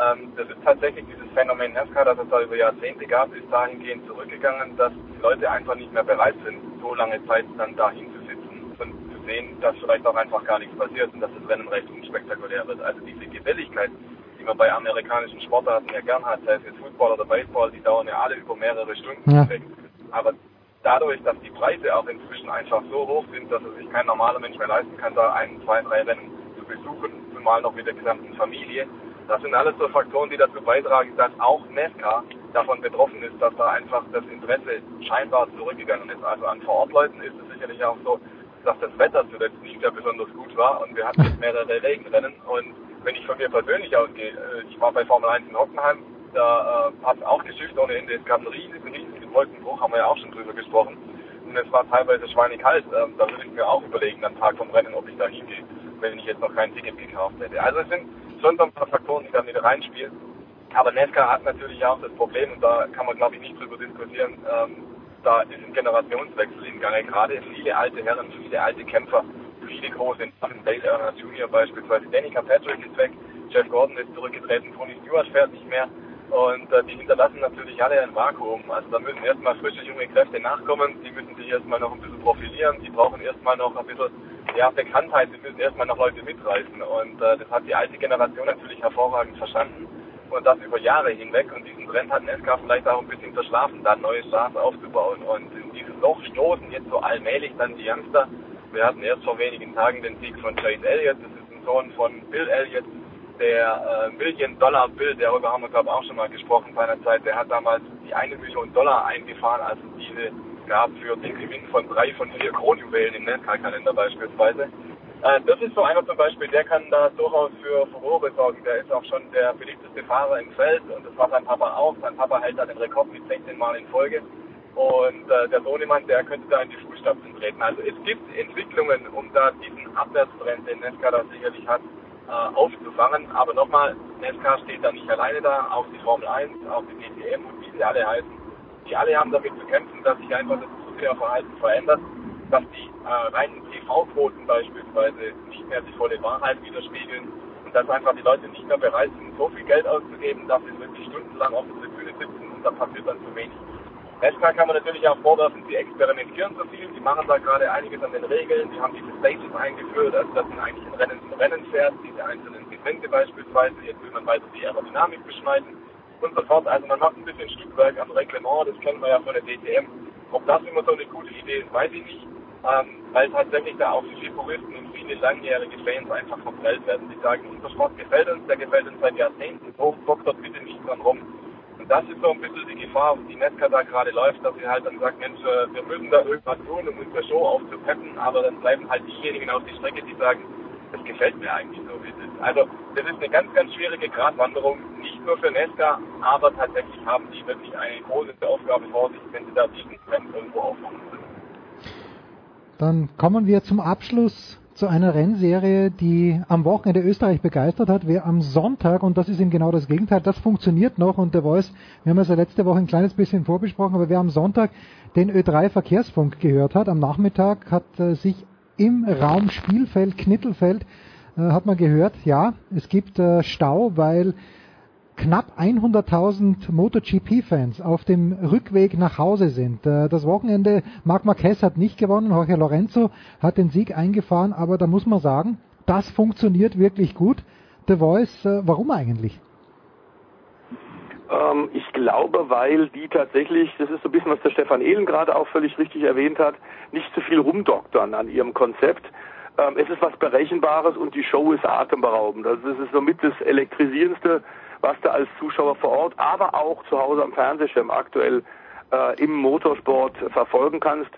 Ähm, das ist tatsächlich dieses Phänomen NASCAR, das es da über Jahrzehnte gab, ist dahingehend zurückgegangen, dass die Leute einfach nicht mehr bereit sind, so lange Zeit dann da hinzusitzen und zu sehen, dass vielleicht auch einfach gar nichts passiert und dass das Rennen recht unspektakulär wird. Also diese Geselligkeit, die man bei amerikanischen Sportarten ja gern hat, sei es jetzt Football oder Baseball, die dauern ja alle über mehrere Stunden ja. Aber dadurch, dass die Preise auch inzwischen einfach so hoch sind, dass es sich kein normaler Mensch mehr leisten kann, da ein, zwei, drei Rennen zu besuchen, zumal noch mit der gesamten Familie. Das sind alles so Faktoren, die dazu beitragen, dass auch NASCAR davon betroffen ist, dass da einfach das Interesse scheinbar zurückgegangen ist. Also an Vorortleuten ist es sicherlich auch so, dass das Wetter zuletzt nicht mehr besonders gut war und wir hatten mehrere Regenrennen und wenn ich von mir persönlich ausgehe, äh, ich war bei Formel 1 in Hockenheim, da äh, hat es auch geschifft ohne Ende. Es gab einen riesigen, riesigen Wolkenbruch, haben wir ja auch schon drüber gesprochen. Und es war teilweise schweinig kalt. Ähm, da würde ich mir auch überlegen, am Tag vom Rennen, ob ich da hingehe, wenn ich jetzt noch kein Ticket gekauft hätte. Also es sind schon so ein paar Faktoren, die da mit reinspielen. Aber NASCAR hat natürlich auch das Problem, und da kann man glaube ich nicht drüber diskutieren, ähm, da ist ein Generationswechsel im Gange. Gerade viele alte Herren, viele alte Kämpfer, viele große Sachen, Dale Earnhardt Jr. beispielsweise, Danica Patrick ist weg, Jeff Gordon ist zurückgetreten, Tony Stewart fährt nicht mehr. Und äh, die hinterlassen natürlich alle ein Vakuum. Also da müssen erstmal frische junge Kräfte nachkommen, die müssen sich erstmal noch ein bisschen profilieren, die brauchen erstmal noch ein bisschen ja, Bekanntheit, die müssen erstmal noch Leute mitreißen. Und äh, das hat die alte Generation natürlich hervorragend verstanden. Und das über Jahre hinweg. Und diesen Trend hat NSK vielleicht auch ein bisschen verschlafen, da neue Stars aufzubauen. Und in dieses Loch stoßen jetzt so allmählich dann die Youngster. Wir hatten erst vor wenigen Tagen den Sieg von Chase Elliott, das ist ein Sohn von Bill Elliott, der äh, Million-Dollar-Bill, darüber haben wir, glaube ich, auch schon mal gesprochen bei einer Zeit, der hat damals die eine Million Dollar eingefahren, also diese gab für den Gewinn von drei von vier Kronjuwelen im NASCAR-Kalender beispielsweise. Äh, das ist so einer zum Beispiel, der kann da durchaus für Furore sorgen. Der ist auch schon der beliebteste Fahrer im Feld und das war sein Papa auch. Sein Papa hält da den Rekord mit 16 Mal in Folge. Und äh, der Sohnemann, der könnte da in die Fußstapfen treten. Also es gibt Entwicklungen, um da diesen Abwärtstrend, den NASCAR da sicherlich hat, äh, aufzufangen. Aber nochmal, NASCAR steht da nicht alleine da, auch die Formel 1, auch die DTM und wie sie alle heißen. Die alle haben damit zu kämpfen, dass sich einfach das Zuseherverhalten verändert, dass die äh, reinen TV-Quoten beispielsweise nicht mehr vor der Wahrheit widerspiegeln und dass einfach die Leute nicht mehr bereit sind, so viel Geld auszugeben, dass sie wirklich stundenlang auf der Tribüne sitzen und da passiert dann zu wenig. NASCAR kann man natürlich auch vorwerfen, sie experimentieren so viel, sie machen da gerade einiges an den Regeln, sie haben diese Stages eingeführt, also dass man eigentlich in Rennen in Rennen fährt, diese einzelnen Segmente beispielsweise, jetzt will man weiter die Aerodynamik beschneiden und so fort. Also man macht ein bisschen Stückwerk am Reglement, das kennen wir ja von der DTM. Ob das immer so eine gute Idee ist, weiß ich nicht, ähm, weil tatsächlich da auch viele Puristen und viele langjährige Fans einfach verprellt werden. Die sagen, unser Sport gefällt uns, der gefällt uns seit Jahrzehnten, bock dort bitte nicht dran rum das ist so ein bisschen die Gefahr, die Netzka da gerade läuft, dass sie halt dann sagt, Mensch, äh, wir müssen da irgendwas tun, um unsere Show aufzupeppen, aber dann bleiben halt diejenigen auf die Strecke, die sagen, das gefällt mir eigentlich so, wie es ist. Also das ist eine ganz, ganz schwierige Gratwanderung, nicht nur für Nesca, aber tatsächlich haben die wirklich eine große Aufgabe vor sich, wenn sie da diesen Trend irgendwo aufmachen. Dann kommen wir zum Abschluss zu einer Rennserie, die am Wochenende Österreich begeistert hat. Wer am Sonntag, und das ist eben genau das Gegenteil, das funktioniert noch und der Voice, wir haben es ja letzte Woche ein kleines bisschen vorbesprochen, aber wer am Sonntag den Ö3 Verkehrsfunk gehört hat, am Nachmittag hat äh, sich im Raum Spielfeld, Knittelfeld, äh, hat man gehört, ja, es gibt äh, Stau, weil knapp 100.000 MotoGP-Fans auf dem Rückweg nach Hause sind. Äh, das Wochenende, Marc Marquez hat nicht gewonnen, Jorge Lorenzo hat den Sieg eingefahren, aber da muss man sagen, das funktioniert wirklich gut. The Voice, äh, warum eigentlich? Ähm, ich glaube, weil die tatsächlich, das ist so ein bisschen, was der Stefan Ehlen gerade auch völlig richtig erwähnt hat, nicht zu viel rumdoktern an ihrem Konzept. Ähm, es ist was Berechenbares und die Show ist atemberaubend. Also das ist somit das elektrisierendste was du als Zuschauer vor Ort, aber auch zu Hause am Fernsehschirm aktuell äh, im Motorsport verfolgen kannst.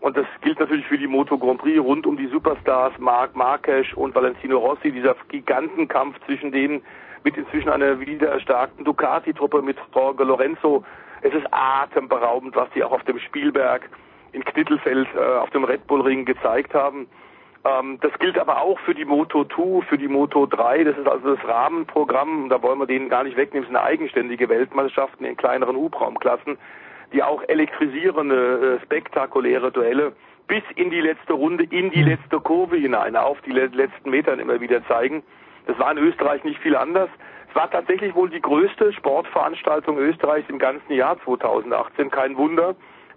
Und das gilt natürlich für die Moto Grand Prix rund um die Superstars Marc Marquez und Valentino Rossi, dieser Gigantenkampf zwischen denen mit inzwischen einer wieder erstarkten Ducati-Truppe mit Jorge Lorenzo. Es ist atemberaubend, was die auch auf dem Spielberg in Knittelfeld äh, auf dem Red Bull Ring gezeigt haben. Ähm, das gilt aber auch für die Moto 2, für die Moto 3. Das ist also das Rahmenprogramm. Da wollen wir denen gar nicht wegnehmen. Es sind eigenständige Weltmeisterschaften in kleineren Hubraumklassen, die auch elektrisierende, äh, spektakuläre Duelle bis in die letzte Runde, in die letzte Kurve hinein, auf die letzten Metern immer wieder zeigen. Das war in Österreich nicht viel anders. Es war tatsächlich wohl die größte Sportveranstaltung Österreichs im ganzen Jahr 2018. Kein Wunder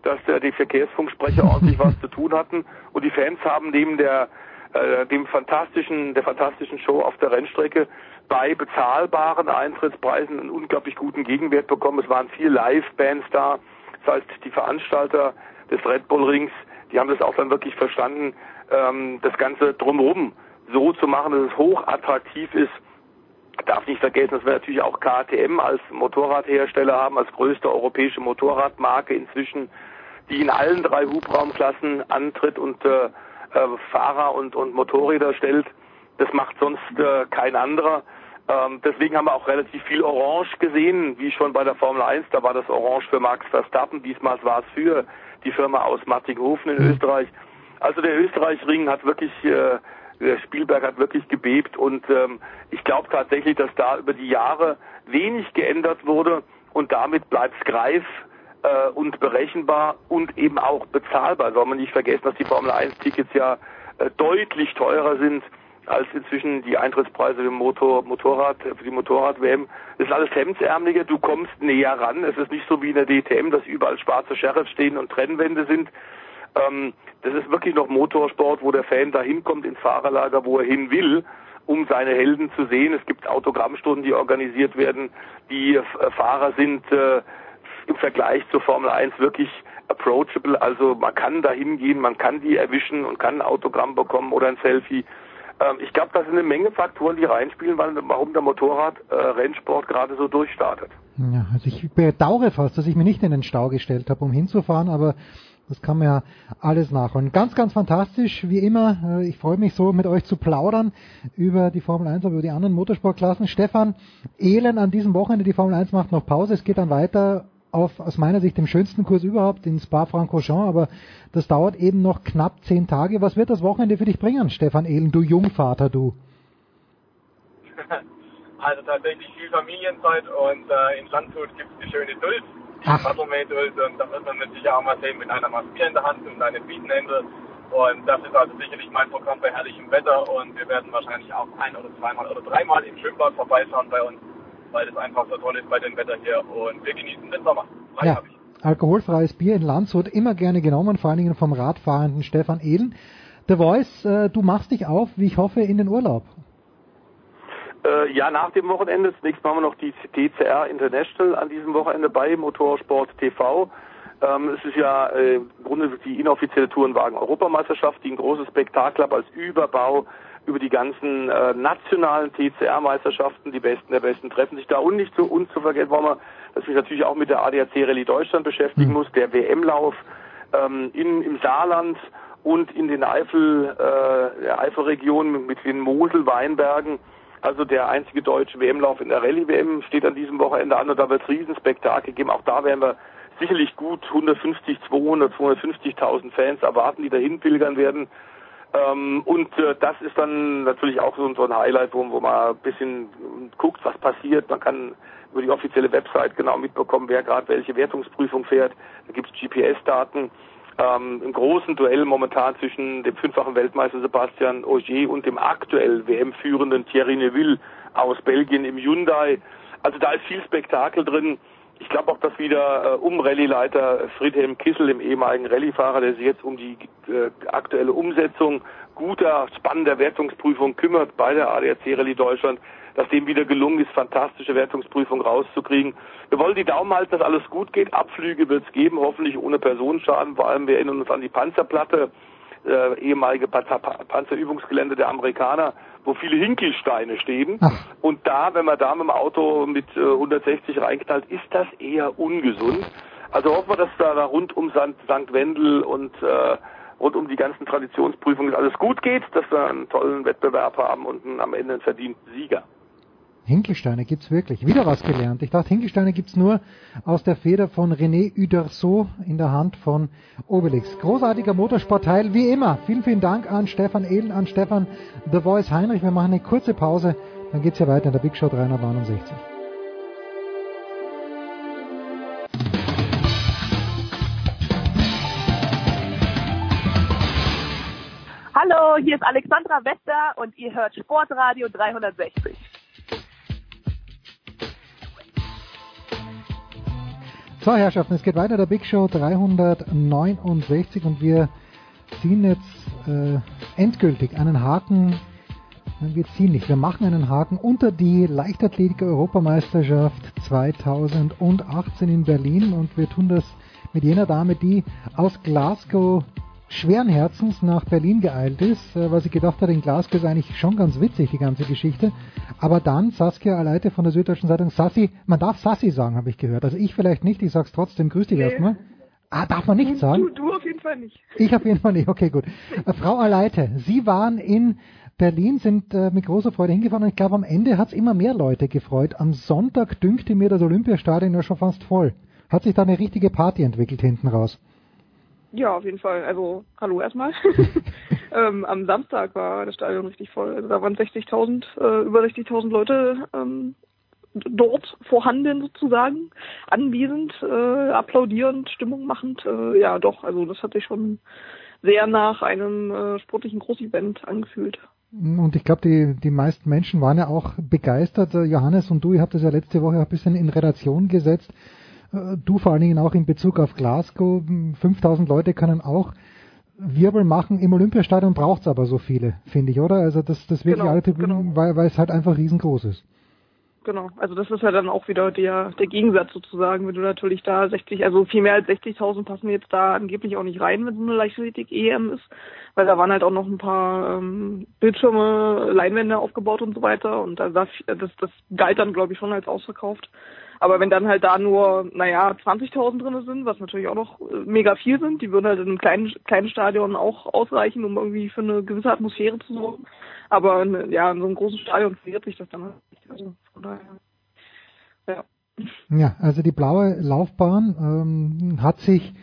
dass äh, die Verkehrsfunksprecher ordentlich was zu tun hatten und die Fans haben neben der äh, dem fantastischen der fantastischen Show auf der Rennstrecke bei bezahlbaren Eintrittspreisen einen unglaublich guten Gegenwert bekommen. Es waren vier Live-Bands da. Das heißt, die Veranstalter des Red Bull Rings, die haben das auch dann wirklich verstanden, ähm, das Ganze drumherum so zu machen, dass es hoch attraktiv ist. Darf nicht vergessen, dass wir natürlich auch KTM als Motorradhersteller haben, als größte europäische Motorradmarke inzwischen, die in allen drei Hubraumklassen antritt und äh, äh, Fahrer und, und Motorräder stellt. Das macht sonst äh, kein anderer. Ähm, deswegen haben wir auch relativ viel Orange gesehen, wie schon bei der Formel 1. Da war das Orange für Max Verstappen. Diesmal war es für die Firma aus Martinghofen in Österreich. Also der Österreich-Ring hat wirklich, äh, der Spielberg hat wirklich gebebt und ähm, ich glaube tatsächlich, dass da über die Jahre wenig geändert wurde und damit bleibt es greif äh, und berechenbar und eben auch bezahlbar. Soll man nicht vergessen, dass die Formel 1-Tickets ja äh, deutlich teurer sind als inzwischen die Eintrittspreise für Motor, Motorrad, für die Motorrad-WM. Das ist alles hemdsärmeliger, du kommst näher ran. Es ist nicht so wie in der DTM, dass überall schwarze Sheriffs stehen und Trennwände sind. Ähm, das ist wirklich noch Motorsport, wo der Fan da hinkommt ins Fahrerlager, wo er hin will, um seine Helden zu sehen. Es gibt Autogrammstunden, die organisiert werden. Die äh, Fahrer sind äh, im Vergleich zur Formel 1 wirklich approachable. Also man kann da hingehen, man kann die erwischen und kann ein Autogramm bekommen oder ein Selfie. Ähm, ich glaube, das sind eine Menge Faktoren, die reinspielen, warum der Motorrad-Rennsport äh, gerade so durchstartet. Ja, also ich bedauere fast, dass ich mich nicht in den Stau gestellt habe, um hinzufahren, aber das kann man ja alles nachholen. Ganz, ganz fantastisch, wie immer. Äh, ich freue mich so, mit euch zu plaudern über die Formel 1, aber über die anderen Motorsportklassen. Stefan, Elend an diesem Wochenende, die Formel 1 macht noch Pause. Es geht dann weiter auf aus meiner Sicht dem schönsten Kurs überhaupt in Spa-Francorchamps, aber das dauert eben noch knapp zehn Tage. Was wird das Wochenende für dich bringen, Stefan Ehlen, du Jungvater, du? Also tatsächlich viel Familienzeit und äh, in Landshut gibt es die schöne Duld, die Wassermähduld und da wird man mit Sicherheit auch mal sehen mit einer Maske in der Hand und einem Bietenhändel. Und das ist also sicherlich mein Programm bei herrlichem Wetter und wir werden wahrscheinlich auch ein oder zweimal oder dreimal im Schwimmbad vorbeischauen bei uns weil es einfach so toll ist bei dem Wetter hier und wir genießen den Sommer. Frei ja. Alkoholfreies Bier in Landshut immer gerne genommen, vor allen Dingen vom radfahrenden Stefan Ehlen. The Voice, äh, du machst dich auf, wie ich hoffe, in den Urlaub. Äh, ja, nach dem Wochenende. Zunächst machen wir noch die DCR International an diesem Wochenende bei Motorsport TV. Ähm, es ist ja äh, im Grunde die inoffizielle Tourenwagen-Europameisterschaft, die ein großes Spektakel hat als Überbau über die ganzen äh, nationalen TCR-Meisterschaften, die Besten der Besten treffen sich da und nicht zu uns zu vergessen wollen wir, dass ich mich natürlich auch mit der ADAC Rallye Deutschland beschäftigen muss, der WM-Lauf ähm, in, im Saarland und in den Eifel, äh, der Eifelregion mit den Mosel-Weinbergen. Also der einzige deutsche WM-Lauf in der Rallye-WM steht an diesem Wochenende an und da wird es Riesenspektakel geben. Auch da werden wir sicherlich gut 150, 200, 250.000 Fans erwarten, die dahin pilgern werden. Ähm, und äh, das ist dann natürlich auch so, so ein Highlight, wo, wo man ein bisschen guckt, was passiert. Man kann über die offizielle Website genau mitbekommen, wer gerade welche Wertungsprüfung fährt. Da gibt es GPS-Daten. Ähm, Im großen Duell momentan zwischen dem fünffachen Weltmeister Sebastian Ogier und dem aktuell WM-führenden Thierry Neville aus Belgien im Hyundai. Also da ist viel Spektakel drin. Ich glaube auch, dass wieder äh, um Rallye-Leiter Friedhelm Kissel, dem ehemaligen Rallye-Fahrer, der sich jetzt um die äh, aktuelle Umsetzung guter, spannender Wertungsprüfung kümmert bei der ADAC Rallye Deutschland, dass dem wieder gelungen ist, fantastische Wertungsprüfung rauszukriegen. Wir wollen die Daumen halten, dass alles gut geht. Abflüge wird es geben, hoffentlich ohne Personenschaden. Vor allem wir erinnern uns an die Panzerplatte, äh, ehemalige Panzerübungsgelände der Amerikaner wo viele Hinkelsteine stehen. Ach. Und da, wenn man da mit dem Auto mit äh, 160 reinknallt, ist das eher ungesund. Also hoffen wir, dass da, da rund um St. Wendel und äh, rund um die ganzen Traditionsprüfungen alles gut geht, dass wir einen tollen Wettbewerb haben und einen, am Ende einen verdienten Sieger. Hinkelsteine gibt's wirklich. Wieder was gelernt. Ich dachte, Hinkelsteine gibt's nur aus der Feder von René Uderso in der Hand von Obelix. Großartiger Motorsportteil, wie immer. Vielen, vielen Dank an Stefan Ehlen, an Stefan The Voice Heinrich. Wir machen eine kurze Pause, dann geht's ja weiter in der Big Show 369. Hallo, hier ist Alexandra Wester und ihr hört Sportradio 360. So, Herrschaften, es geht weiter, der Big Show 369 und wir ziehen jetzt äh, endgültig einen Haken, wir ziehen nicht, wir machen einen Haken unter die Leichtathletik-Europameisterschaft 2018 in Berlin und wir tun das mit jener Dame, die aus Glasgow schweren Herzens nach Berlin geeilt ist, äh, weil sie gedacht hat, in Glasgow ist eigentlich schon ganz witzig, die ganze Geschichte. Aber dann Saskia Aleite von der Süddeutschen Zeitung, Sassi, man darf Sassi sagen, habe ich gehört. Also ich vielleicht nicht, ich sag's trotzdem, grüß dich nee. erstmal. Ah, darf man nicht sagen? Du, du auf jeden Fall nicht. Ich auf jeden Fall nicht, okay, gut. Äh, Frau Aleite, Sie waren in Berlin, sind äh, mit großer Freude hingefahren und ich glaube, am Ende hat's immer mehr Leute gefreut. Am Sonntag dünkte mir das Olympiastadion ja schon fast voll. Hat sich da eine richtige Party entwickelt hinten raus? Ja, auf jeden Fall. Also, hallo erstmal. ähm, am Samstag war das Stadion richtig voll. Also da waren 60.000, äh, über 60.000 Leute ähm, dort vorhanden sozusagen, anwesend, äh, applaudierend, Stimmung machend. Äh, ja, doch, also das hat sich schon sehr nach einem äh, sportlichen Großevent angefühlt. Und ich glaube, die, die meisten Menschen waren ja auch begeistert. Äh, Johannes und du, ihr habt das ja letzte Woche ein bisschen in Relation gesetzt. Äh, du vor allen Dingen auch in Bezug auf Glasgow. 5000 Leute können auch Wirbel machen. Im Olympiastadion braucht es aber so viele, finde ich, oder? Also das, das wirklich genau, alle Tribünen, genau. weil, weil es halt einfach riesengroß ist genau. Also das ist ja dann auch wieder der, der Gegensatz sozusagen, wenn du natürlich da 60, also viel mehr als 60.000 passen jetzt da angeblich auch nicht rein, wenn so eine Leichtathletik-EM ist, weil da waren halt auch noch ein paar ähm, Bildschirme, Leinwände aufgebaut und so weiter und da, das, das galt dann glaube ich schon als ausverkauft. Aber wenn dann halt da nur, naja, 20.000 drin sind, was natürlich auch noch äh, mega viel sind, die würden halt in einem kleinen, kleinen Stadion auch ausreichen, um irgendwie für eine gewisse Atmosphäre zu sorgen. Aber ja, in so einem großen Stadion verliert sich das dann halt nicht. Also von daher, ja. Ja, also die blaue Laufbahn ähm, hat sich,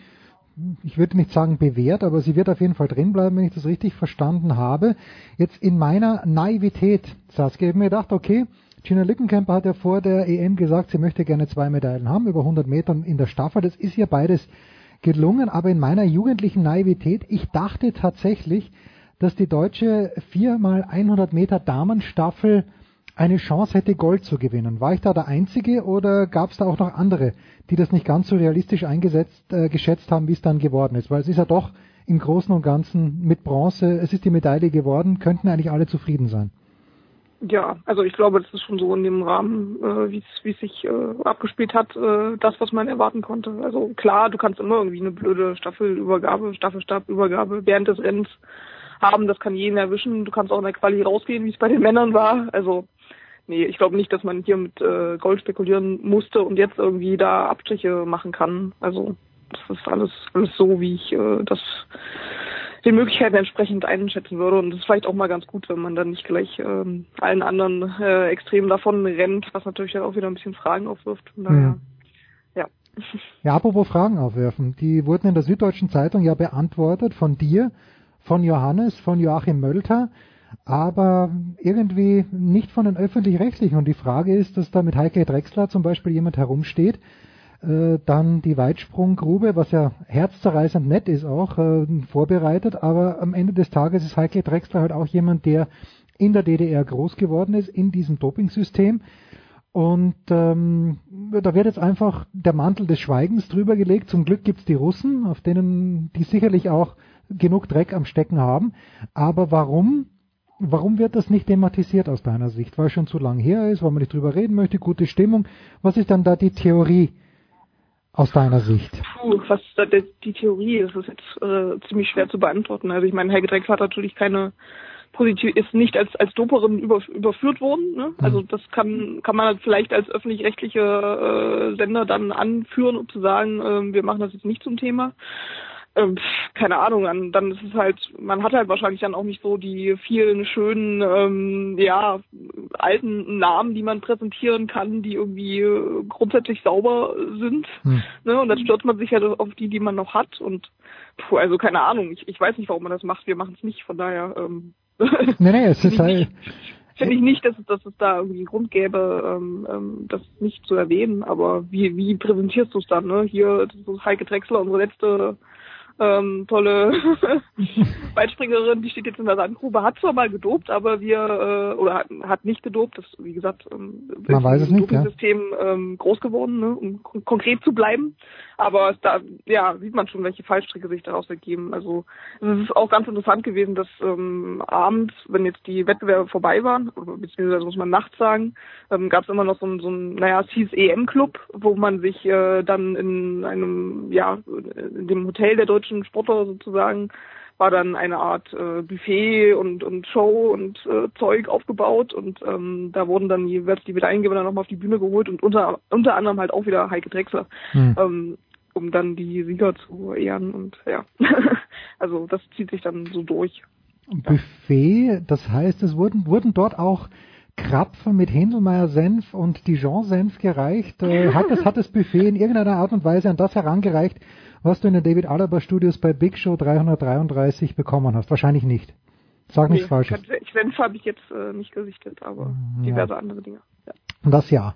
ich würde nicht sagen bewährt, aber sie wird auf jeden Fall drin bleiben, wenn ich das richtig verstanden habe. Jetzt in meiner Naivität, Saskia, ich habe mir gedacht, okay, Gina Lückenkämper hat ja vor der EM gesagt, sie möchte gerne zwei Medaillen haben, über 100 Metern in der Staffel. Das ist ihr beides gelungen, aber in meiner jugendlichen Naivität, ich dachte tatsächlich, dass die deutsche 4 mal 100 Meter Damenstaffel eine Chance hätte, Gold zu gewinnen. War ich da der Einzige oder gab es da auch noch andere, die das nicht ganz so realistisch eingesetzt, äh, geschätzt haben, wie es dann geworden ist? Weil es ist ja doch im Großen und Ganzen mit Bronze, es ist die Medaille geworden, könnten eigentlich alle zufrieden sein. Ja, also ich glaube, das ist schon so in dem Rahmen, äh, wie es sich äh, abgespielt hat, äh, das, was man erwarten konnte. Also klar, du kannst immer irgendwie eine blöde Staffelübergabe, Staffelstabübergabe während des Rennens haben, das kann jeden erwischen. Du kannst auch in der Quali rausgehen, wie es bei den Männern war. Also nee, ich glaube nicht, dass man hier mit äh, Gold spekulieren musste und jetzt irgendwie da Abstriche machen kann. Also das ist alles, alles so, wie ich äh, das den Möglichkeiten entsprechend einschätzen würde. Und das ist vielleicht auch mal ganz gut, wenn man dann nicht gleich ähm, allen anderen äh, Extremen davon rennt, was natürlich dann auch wieder ein bisschen Fragen aufwirft. Von daher, mhm. ja. Ja, apropos Fragen aufwerfen. Die wurden in der Süddeutschen Zeitung ja beantwortet von dir, von Johannes, von Joachim Mölter, aber irgendwie nicht von den Öffentlich-Rechtlichen. Und die Frage ist, dass da mit Heike Drexler zum Beispiel jemand herumsteht, äh, dann die Weitsprunggrube, was ja herzzerreißend nett ist auch, äh, vorbereitet, aber am Ende des Tages ist Heike Drexler halt auch jemand, der in der DDR groß geworden ist, in diesem Dopingsystem. Und ähm, da wird jetzt einfach der Mantel des Schweigens drüber gelegt. Zum Glück gibt's die Russen, auf denen die sicherlich auch genug Dreck am Stecken haben. Aber warum Warum wird das nicht thematisiert aus deiner Sicht? Weil es schon zu lang her ist, weil man nicht drüber reden möchte, gute Stimmung. Was ist dann da die Theorie aus deiner Sicht? Puh, was die Theorie ist, ist jetzt äh, ziemlich schwer zu beantworten. Also ich meine, Helge Drex hat natürlich keine positiv, ist nicht als als Doperin über, überführt worden. Ne? Also mhm. das kann kann man vielleicht als öffentlich-rechtliche äh, Sender dann anführen, um zu sagen, äh, wir machen das jetzt nicht zum Thema ähm, keine Ahnung, dann, dann ist es halt, man hat halt wahrscheinlich dann auch nicht so die vielen schönen, ähm, ja, alten Namen, die man präsentieren kann, die irgendwie äh, grundsätzlich sauber sind. Hm. Ne? Und dann stürzt man sich halt auf die, die man noch hat. Und puh, also keine Ahnung, ich, ich weiß nicht, warum man das macht, wir machen es nicht, von daher. Ähm, nee, nee, es ist halt. Finde ich nicht, dass es, dass es da irgendwie einen Grund gäbe, ähm, ähm, das nicht zu erwähnen, aber wie, wie präsentierst du es dann, ne? Hier, das ist Heike Drechsler, unsere letzte ähm, tolle Weitspringerin, die steht jetzt in der Sandgrube, hat zwar mal gedopt, aber wir, äh, oder hat, hat nicht gedopt, das, wie gesagt, ähm, Man weiß es nicht, ja. Ähm, groß geworden, ne, um kon konkret zu bleiben. Aber da, ja, sieht man schon, welche Fallstricke sich daraus ergeben. Also es ist auch ganz interessant gewesen, dass ähm, abends, wenn jetzt die Wettbewerbe vorbei waren, oder beziehungsweise muss man nachts sagen, ähm, gab es immer noch so ein, so ein, naja, es hieß EM-Club, wo man sich äh, dann in einem, ja, in dem Hotel der deutschen Sportler sozusagen war dann eine Art äh, Buffet und, und Show und äh, Zeug aufgebaut und ähm, da wurden dann jeweils die Medaillengewinner nochmal auf die Bühne geholt und unter, unter anderem halt auch wieder Heike Drechsler, hm. ähm, um dann die Sieger zu ehren und ja, also das zieht sich dann so durch. Buffet, das heißt, es wurden, wurden dort auch Krapfen mit Händelmeier-Senf und Dijon-Senf gereicht. Äh, hat, das, hat das Buffet in irgendeiner Art und Weise an das herangereicht, was du in den David Alaba Studios bei Big Show 333 bekommen hast? Wahrscheinlich nicht. Sag nichts nee, Falsches. Senf habe ich jetzt äh, nicht gesichtet, aber ja. diverse andere Dinge. Ja. Das ja.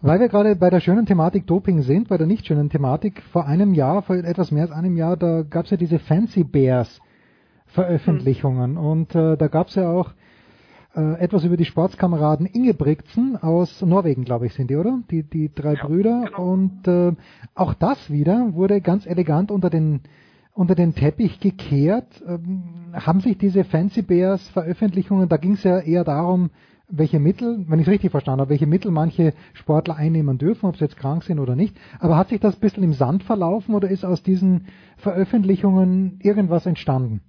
Weil wir gerade bei der schönen Thematik Doping sind, bei der nicht schönen Thematik, vor einem Jahr, vor etwas mehr als einem Jahr, da gab es ja diese Fancy Bears Veröffentlichungen hm. und äh, da gab es ja auch äh, etwas über die Sportskameraden Ingebrigtsen aus Norwegen, glaube ich, sind die, oder? Die, die drei ja, Brüder. Genau. Und äh, auch das wieder wurde ganz elegant unter den unter den Teppich gekehrt. Ähm, haben sich diese Fancy Bears Veröffentlichungen, da ging es ja eher darum, welche Mittel, wenn ich es richtig verstanden habe, welche Mittel manche Sportler einnehmen dürfen, ob sie jetzt krank sind oder nicht. Aber hat sich das ein bisschen im Sand verlaufen oder ist aus diesen Veröffentlichungen irgendwas entstanden?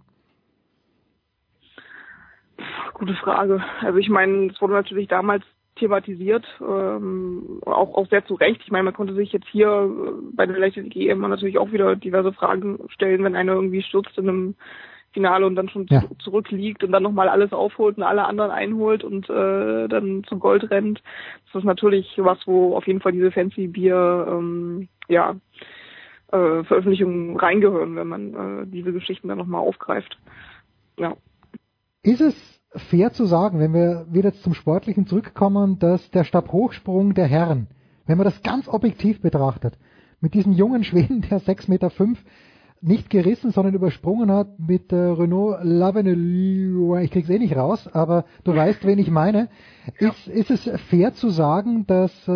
Gute Frage. Also ich meine, es wurde natürlich damals thematisiert, ähm, auch, auch sehr zu Recht. Ich meine, man konnte sich jetzt hier äh, bei der Leichtathletik EM natürlich auch wieder diverse Fragen stellen, wenn einer irgendwie stürzt in einem Finale und dann schon ja. zurückliegt und dann nochmal alles aufholt und alle anderen einholt und äh, dann zum Gold rennt. Das ist natürlich was, wo auf jeden Fall diese Fancy Bier ähm, ja, äh, Veröffentlichungen reingehören, wenn man äh, diese Geschichten dann nochmal aufgreift. Ja. Ist es fair zu sagen, wenn wir wieder zum Sportlichen zurückkommen, dass der Stabhochsprung der Herren, wenn man das ganz objektiv betrachtet, mit diesem jungen Schweden, der 6,5 Meter fünf nicht gerissen, sondern übersprungen hat mit äh, Renault Lavenue, ich krieg's eh nicht raus, aber du weißt, wen ich meine. Ist, ist es fair zu sagen, dass äh,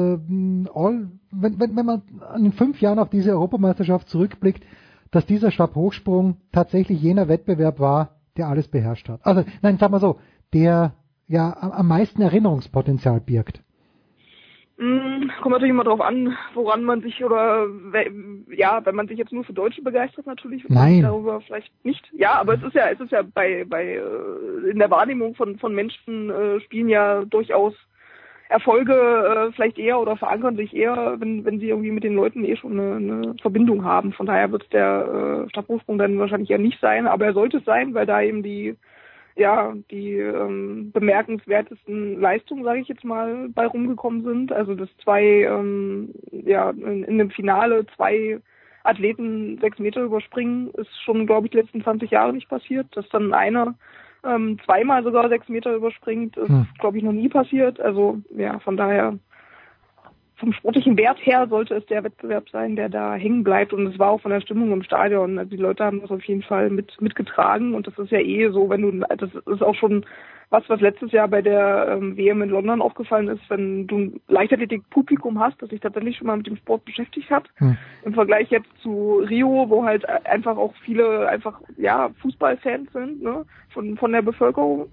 all, wenn, wenn, wenn man in fünf Jahren auf diese Europameisterschaft zurückblickt, dass dieser Stabhochsprung tatsächlich jener Wettbewerb war, der alles beherrscht hat. Also, nein, sag mal so, der ja am meisten Erinnerungspotenzial birgt. Mm, kommt natürlich immer darauf an, woran man sich oder ja, wenn man sich jetzt nur für Deutsche begeistert natürlich, Nein. darüber vielleicht nicht. Ja, aber es ist ja, es ist ja bei bei äh, in der Wahrnehmung von von Menschen äh, spielen ja durchaus Erfolge äh, vielleicht eher oder verankern sich eher, wenn, wenn sie irgendwie mit den Leuten eh schon eine, eine Verbindung haben. Von daher wird der äh, Stabhochsprung dann wahrscheinlich eher nicht sein, aber er sollte es sein, weil da eben die ja die ähm, bemerkenswertesten Leistungen, sage ich jetzt mal, bei rumgekommen sind. Also dass zwei ähm, ja in, in einem Finale zwei Athleten sechs Meter überspringen, ist schon, glaube ich, die letzten 20 Jahre nicht passiert. Dass dann einer ähm, zweimal sogar sechs Meter überspringt, ist, hm. glaube ich, noch nie passiert. Also ja, von daher vom sportlichen Wert her sollte es der Wettbewerb sein, der da hängen bleibt. Und es war auch von der Stimmung im Stadion. Also die Leute haben das auf jeden Fall mit, mitgetragen. Und das ist ja eh so, wenn du, das ist auch schon was, was letztes Jahr bei der ähm, WM in London aufgefallen ist, wenn du ein Leichtathletik-Publikum hast, das sich tatsächlich schon mal mit dem Sport beschäftigt hat. Hm. Im Vergleich jetzt zu Rio, wo halt einfach auch viele einfach, ja, Fußballfans sind, ne, von, von der Bevölkerung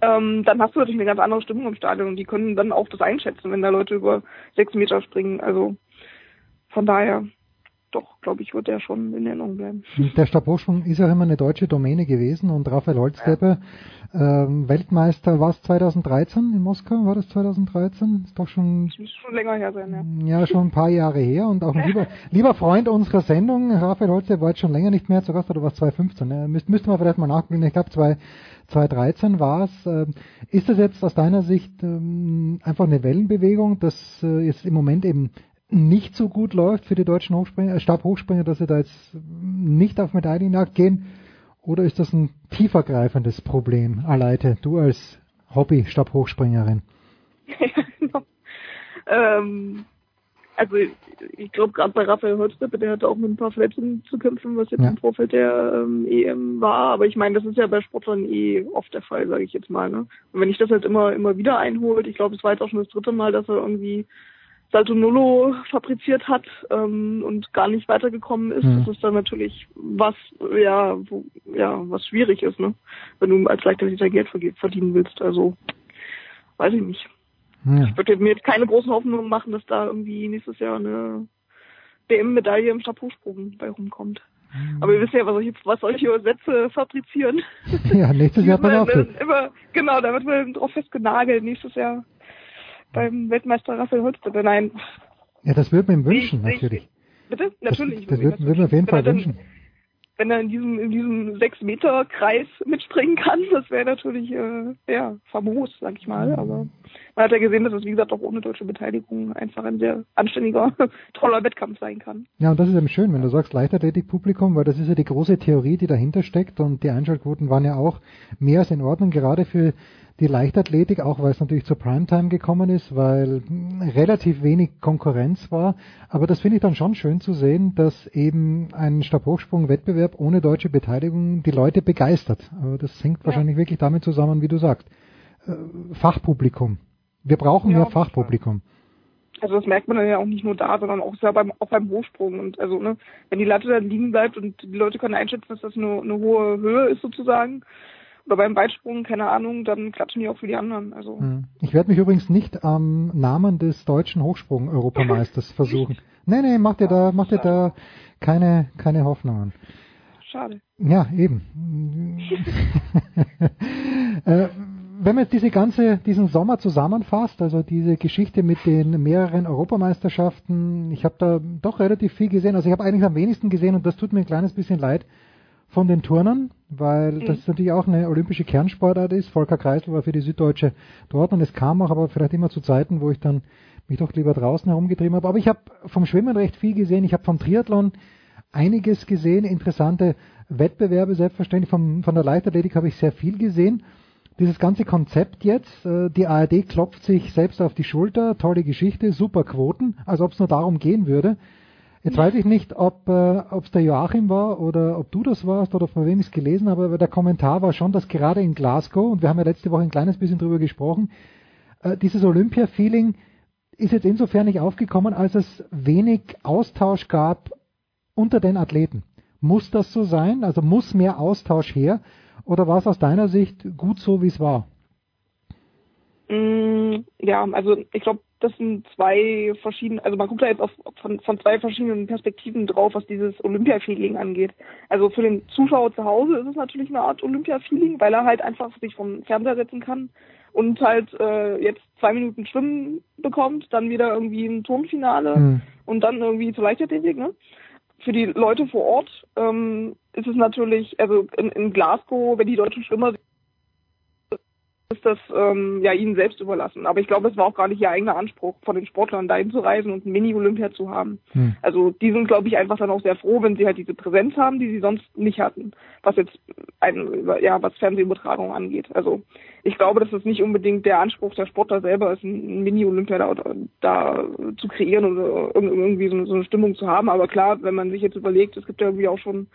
ähm, dann hast du natürlich eine ganz andere Stimmung im Stadion und die können dann auch das einschätzen, wenn da Leute über sechs Meter springen. Also von daher, doch, glaube ich, wird der schon in Erinnerung bleiben. Der Stabhochsprung ist ja immer eine deutsche Domäne gewesen und Raphael Holzdeppe, ja. ähm, Weltmeister war es 2013 in Moskau, war das 2013? Ist doch schon... Das schon länger her sein, ja. Ja, schon ein paar Jahre her und auch ein lieber, lieber Freund unserer Sendung, Raphael Holzdeppe, war jetzt schon länger nicht mehr zu Gast, oder war es 2015? Ne? Müsste, müsste man vielleicht mal nachgucken, ich glaube 2013 war es. Ähm, ist das jetzt aus deiner Sicht ähm, einfach eine Wellenbewegung, dass äh, es im Moment eben nicht so gut läuft für die deutschen Hochspringer, äh, Stabhochspringer, dass sie da jetzt nicht auf Medaillenjagd gehen? Oder ist das ein tiefergreifendes Problem, Aleite, du als Hobby-Stabhochspringerin? Ja, genau. ähm, also ich glaube gerade bei Raphael Holzdeppe, der hatte auch mit ein paar Verletzungen zu kämpfen, was jetzt ja. im Vorfeld der ähm, EM war. Aber ich meine, das ist ja bei Sportlern eh oft der Fall, sage ich jetzt mal. Ne? Und wenn ich das halt immer immer wieder einholt, ich glaube, es war jetzt auch schon das dritte Mal, dass er irgendwie Salto Nullo fabriziert hat ähm, und gar nicht weitergekommen ist, mhm. das ist dann natürlich was, ja, wo, ja, was schwierig ist, ne? Wenn du als Leichtathleter Geld verdienen willst. Also weiß ich nicht. Ja. Ich würde mir jetzt keine großen Hoffnungen machen, dass da irgendwie nächstes Jahr eine WM-Medaille im Stabhochsprung bei rumkommt. Mhm. Aber wir wissen ja, was solche, was solche Sätze fabrizieren. Ja, nächstes Jahr pass auf. Immer, genau, da wird man drauf festgenagelt, nächstes Jahr beim Weltmeister Raphael Holzdeppe. Nein. Ja, das würde man ihm wünschen, ich, natürlich. Ich, bitte? Natürlich. Das, das würde würd man auf jeden Fall wünschen wenn er in diesem in diesem sechs Meter Kreis mitspringen kann, das wäre natürlich äh, ja famos, sag ich mal. Aber man hat ja gesehen, dass es wie gesagt auch ohne deutsche Beteiligung einfach ein sehr anständiger, toller Wettkampf sein kann. Ja, und das ist eben schön, wenn du sagst Leichtathletik-Publikum, weil das ist ja die große Theorie, die dahinter steckt und die Einschaltquoten waren ja auch mehr als in Ordnung, gerade für die Leichtathletik, auch weil es natürlich zur Primetime gekommen ist, weil relativ wenig Konkurrenz war. Aber das finde ich dann schon schön zu sehen, dass eben ein Stabhochsprung-Wettbewerb ohne deutsche Beteiligung die Leute begeistert. Aber das hängt ja. wahrscheinlich wirklich damit zusammen, wie du sagst. Äh, Fachpublikum. Wir brauchen ja, mehr Fachpublikum. Also das merkt man dann ja auch nicht nur da, sondern auch, ja beim, auch beim Hochsprung. Und also, ne, wenn die Latte dann liegen bleibt und die Leute können einschätzen, dass das eine, eine hohe Höhe ist sozusagen, oder beim Weitsprung, keine Ahnung, dann klatschen die auch für die anderen. Also hm. Ich werde mich übrigens nicht am Namen des deutschen Hochsprung-Europameisters versuchen. Nee, nee, mach dir da, mach dir da keine, keine Hoffnungen. Schade. Ja, eben. äh, wenn man jetzt diese ganze, diesen Sommer zusammenfasst, also diese Geschichte mit den mehreren Europameisterschaften, ich habe da doch relativ viel gesehen. Also ich habe eigentlich am wenigsten gesehen und das tut mir ein kleines bisschen leid von den Turnern, weil mhm. das natürlich auch eine olympische Kernsportart ist. Volker Kreisel war für die Süddeutsche dort und es kam auch aber vielleicht immer zu Zeiten, wo ich dann mich doch lieber draußen herumgetrieben habe. Aber ich habe vom Schwimmen recht viel gesehen. Ich habe vom Triathlon einiges gesehen, interessante Wettbewerbe selbstverständlich. Vom, von der Leichtathletik habe ich sehr viel gesehen. Dieses ganze Konzept jetzt, äh, die ARD klopft sich selbst auf die Schulter, tolle Geschichte, super Quoten, als ob es nur darum gehen würde. Jetzt weiß ich nicht, ob äh, es der Joachim war oder ob du das warst oder von wem ich es gelesen habe, aber der Kommentar war schon, dass gerade in Glasgow, und wir haben ja letzte Woche ein kleines bisschen drüber gesprochen, äh, dieses Olympia-Feeling ist jetzt insofern nicht aufgekommen, als es wenig Austausch gab unter den Athleten. Muss das so sein? Also muss mehr Austausch her? Oder war es aus deiner Sicht gut so, wie es war? Mm, ja, also ich glaube, das sind zwei verschiedene, also man guckt da jetzt auf, von, von zwei verschiedenen Perspektiven drauf, was dieses Olympia-Feeling angeht. Also für den Zuschauer zu Hause ist es natürlich eine Art Olympia-Feeling, weil er halt einfach sich vom Fernseher setzen kann und halt äh, jetzt zwei Minuten Schwimmen bekommt, dann wieder irgendwie ein Turnfinale mhm. und dann irgendwie zur Leichtathletik, ne? Für die Leute vor Ort ähm, ist es natürlich, also in, in Glasgow, wenn die deutschen Schwimmer ist das ähm, ja ihnen selbst überlassen. Aber ich glaube, es war auch gar nicht ihr eigener Anspruch, von den Sportlern dahin zu reisen und ein Mini-Olympia zu haben. Hm. Also die sind, glaube ich, einfach dann auch sehr froh, wenn sie halt diese Präsenz haben, die sie sonst nicht hatten, was jetzt ein, ja, was Fernsehübertragung angeht. Also ich glaube, dass es nicht unbedingt der Anspruch der Sportler selber ist, ein Mini-Olympia da, da, zu kreieren oder irgendwie so, so eine Stimmung zu haben. Aber klar, wenn man sich jetzt überlegt, es gibt ja irgendwie auch schon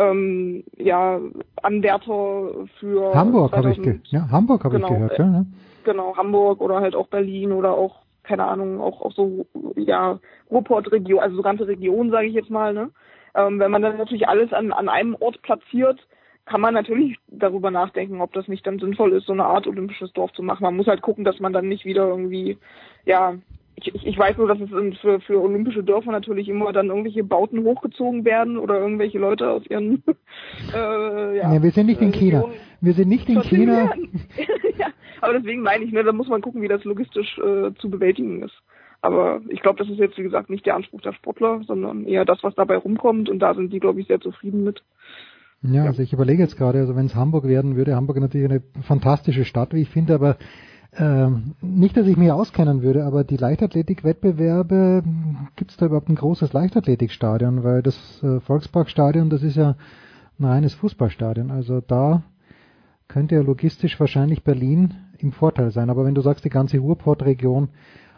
ähm, ja, Anwärter für Hamburg habe ich, ge ja, Hamburg hab genau, ich gehört, ja, ne? Genau, Hamburg oder halt auch Berlin oder auch, keine Ahnung, auch, auch so, ja, Ruhrpott-Region, also so ganze Regionen, sage ich jetzt mal, ne? Ähm, wenn man dann natürlich alles an, an einem Ort platziert, kann man natürlich darüber nachdenken, ob das nicht dann sinnvoll ist, so eine Art olympisches Dorf zu machen. Man muss halt gucken, dass man dann nicht wieder irgendwie, ja, ich, ich weiß nur, dass es für, für olympische Dörfer natürlich immer dann irgendwelche Bauten hochgezogen werden oder irgendwelche Leute aus ihren äh, ja, ja, wir sind nicht in China. Wir sind nicht in China. ja, aber deswegen meine ich, ne, da muss man gucken, wie das logistisch äh, zu bewältigen ist. Aber ich glaube, das ist jetzt, wie gesagt, nicht der Anspruch der Sportler, sondern eher das, was dabei rumkommt. Und da sind die, glaube ich, sehr zufrieden mit. Ja, ja. also ich überlege jetzt gerade, also wenn es Hamburg werden würde, Hamburg natürlich eine fantastische Stadt, wie ich finde, aber ähm, nicht, dass ich mich auskennen würde, aber die Leichtathletik-Wettbewerbe, gibt es da überhaupt ein großes Leichtathletikstadion? Weil das äh, Volksparkstadion, das ist ja ein reines Fußballstadion. Also da könnte ja logistisch wahrscheinlich Berlin im Vorteil sein. Aber wenn du sagst, die ganze Ruhrpott-Region,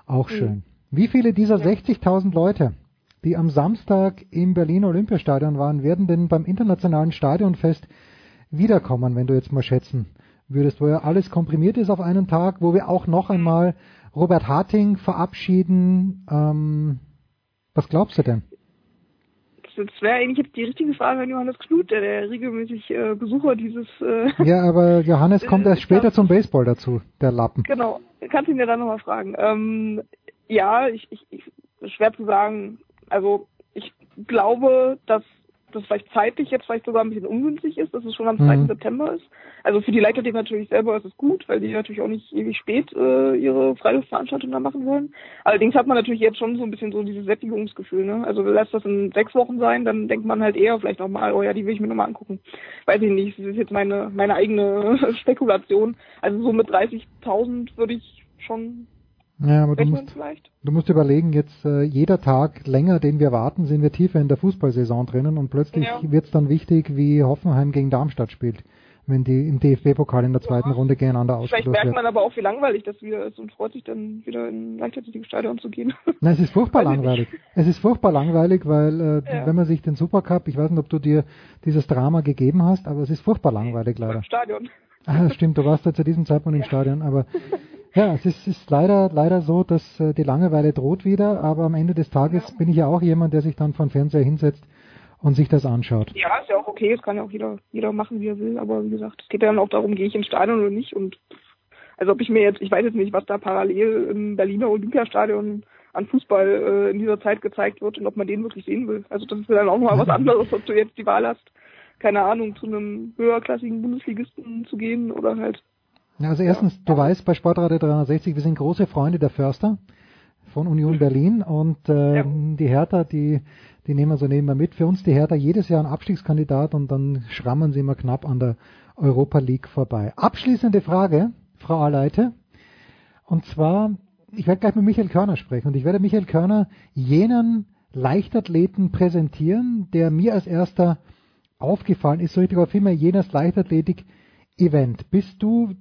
auch mhm. schön. Wie viele dieser 60.000 Leute, die am Samstag im Berliner Olympiastadion waren, werden denn beim internationalen Stadionfest wiederkommen, wenn du jetzt mal schätzen würdest, wo ja alles komprimiert ist auf einen Tag, wo wir auch noch einmal Robert Harting verabschieden. Ähm, was glaubst du denn? Das wäre eigentlich jetzt die richtige Frage an Johannes Knut, der, der regelmäßig äh, Besucher dieses. Äh, ja, aber Johannes kommt erst später zum Baseball dazu, der Lappen. Genau, kannst ihn ja dann nochmal fragen. Ähm, ja, ich, ich, ich, schwer zu sagen. Also ich glaube, dass das vielleicht zeitlich jetzt vielleicht sogar ein bisschen ungünstig ist, dass es schon am 2. Mhm. September ist. Also für die Leichtathletik natürlich selber ist es gut, weil die natürlich auch nicht ewig spät äh, ihre Freiluftveranstaltung da machen wollen. Allerdings hat man natürlich jetzt schon so ein bisschen so dieses Sättigungsgefühl. Ne? Also lass das in sechs Wochen sein, dann denkt man halt eher vielleicht nochmal, oh ja, die will ich mir nochmal angucken. Weiß ich nicht, das ist jetzt meine, meine eigene Spekulation. Also so mit 30.000 würde ich schon ja, aber du musst, du musst überlegen, jetzt äh, jeder Tag länger, den wir warten, sind wir tiefer in der Fußballsaison drinnen und plötzlich ja. wird es dann wichtig, wie Hoffenheim gegen Darmstadt spielt, wenn die im DFB-Pokal in der zweiten ja. Runde gegeneinander ausgelost Vielleicht merkt man aber auch, wie langweilig das wieder ist und freut sich dann wieder in ein Leichtathletikstadion zu gehen. Nein, es ist furchtbar langweilig. Es ist furchtbar langweilig, weil äh, ja. wenn man sich den Supercup, ich weiß nicht, ob du dir dieses Drama gegeben hast, aber es ist furchtbar langweilig leider. Im Stadion. Ah, stimmt, du warst ja zu diesem Zeitpunkt im Stadion, aber ja, es ist, ist leider, leider so, dass äh, die Langeweile droht wieder, aber am Ende des Tages ja. bin ich ja auch jemand, der sich dann vor den Fernseher hinsetzt und sich das anschaut. Ja, ist ja auch okay, es kann ja auch jeder, jeder machen, wie er will, aber wie gesagt, es geht ja dann auch darum, gehe ich ins Stadion oder nicht und also ob ich mir jetzt, ich weiß jetzt nicht, was da parallel im Berliner Olympiastadion an Fußball äh, in dieser Zeit gezeigt wird und ob man den wirklich sehen will. Also das ist ja dann auch mal was anderes, ob du jetzt die Wahl hast, keine Ahnung, zu einem höherklassigen Bundesligisten zu gehen oder halt ja, also erstens, du weißt, bei Sportradio 360, wir sind große Freunde der Förster von Union Berlin und äh, die Hertha, die, die nehmen wir so nebenbei mit. Für uns die Hertha jedes Jahr ein Abstiegskandidat und dann schrammen sie immer knapp an der Europa League vorbei. Abschließende Frage, Frau Aleite. Und zwar, ich werde gleich mit Michael Körner sprechen und ich werde Michael Körner jenen Leichtathleten präsentieren, der mir als erster aufgefallen ist, so richtig auf immer jenes Leichtathletik-Event. Bist du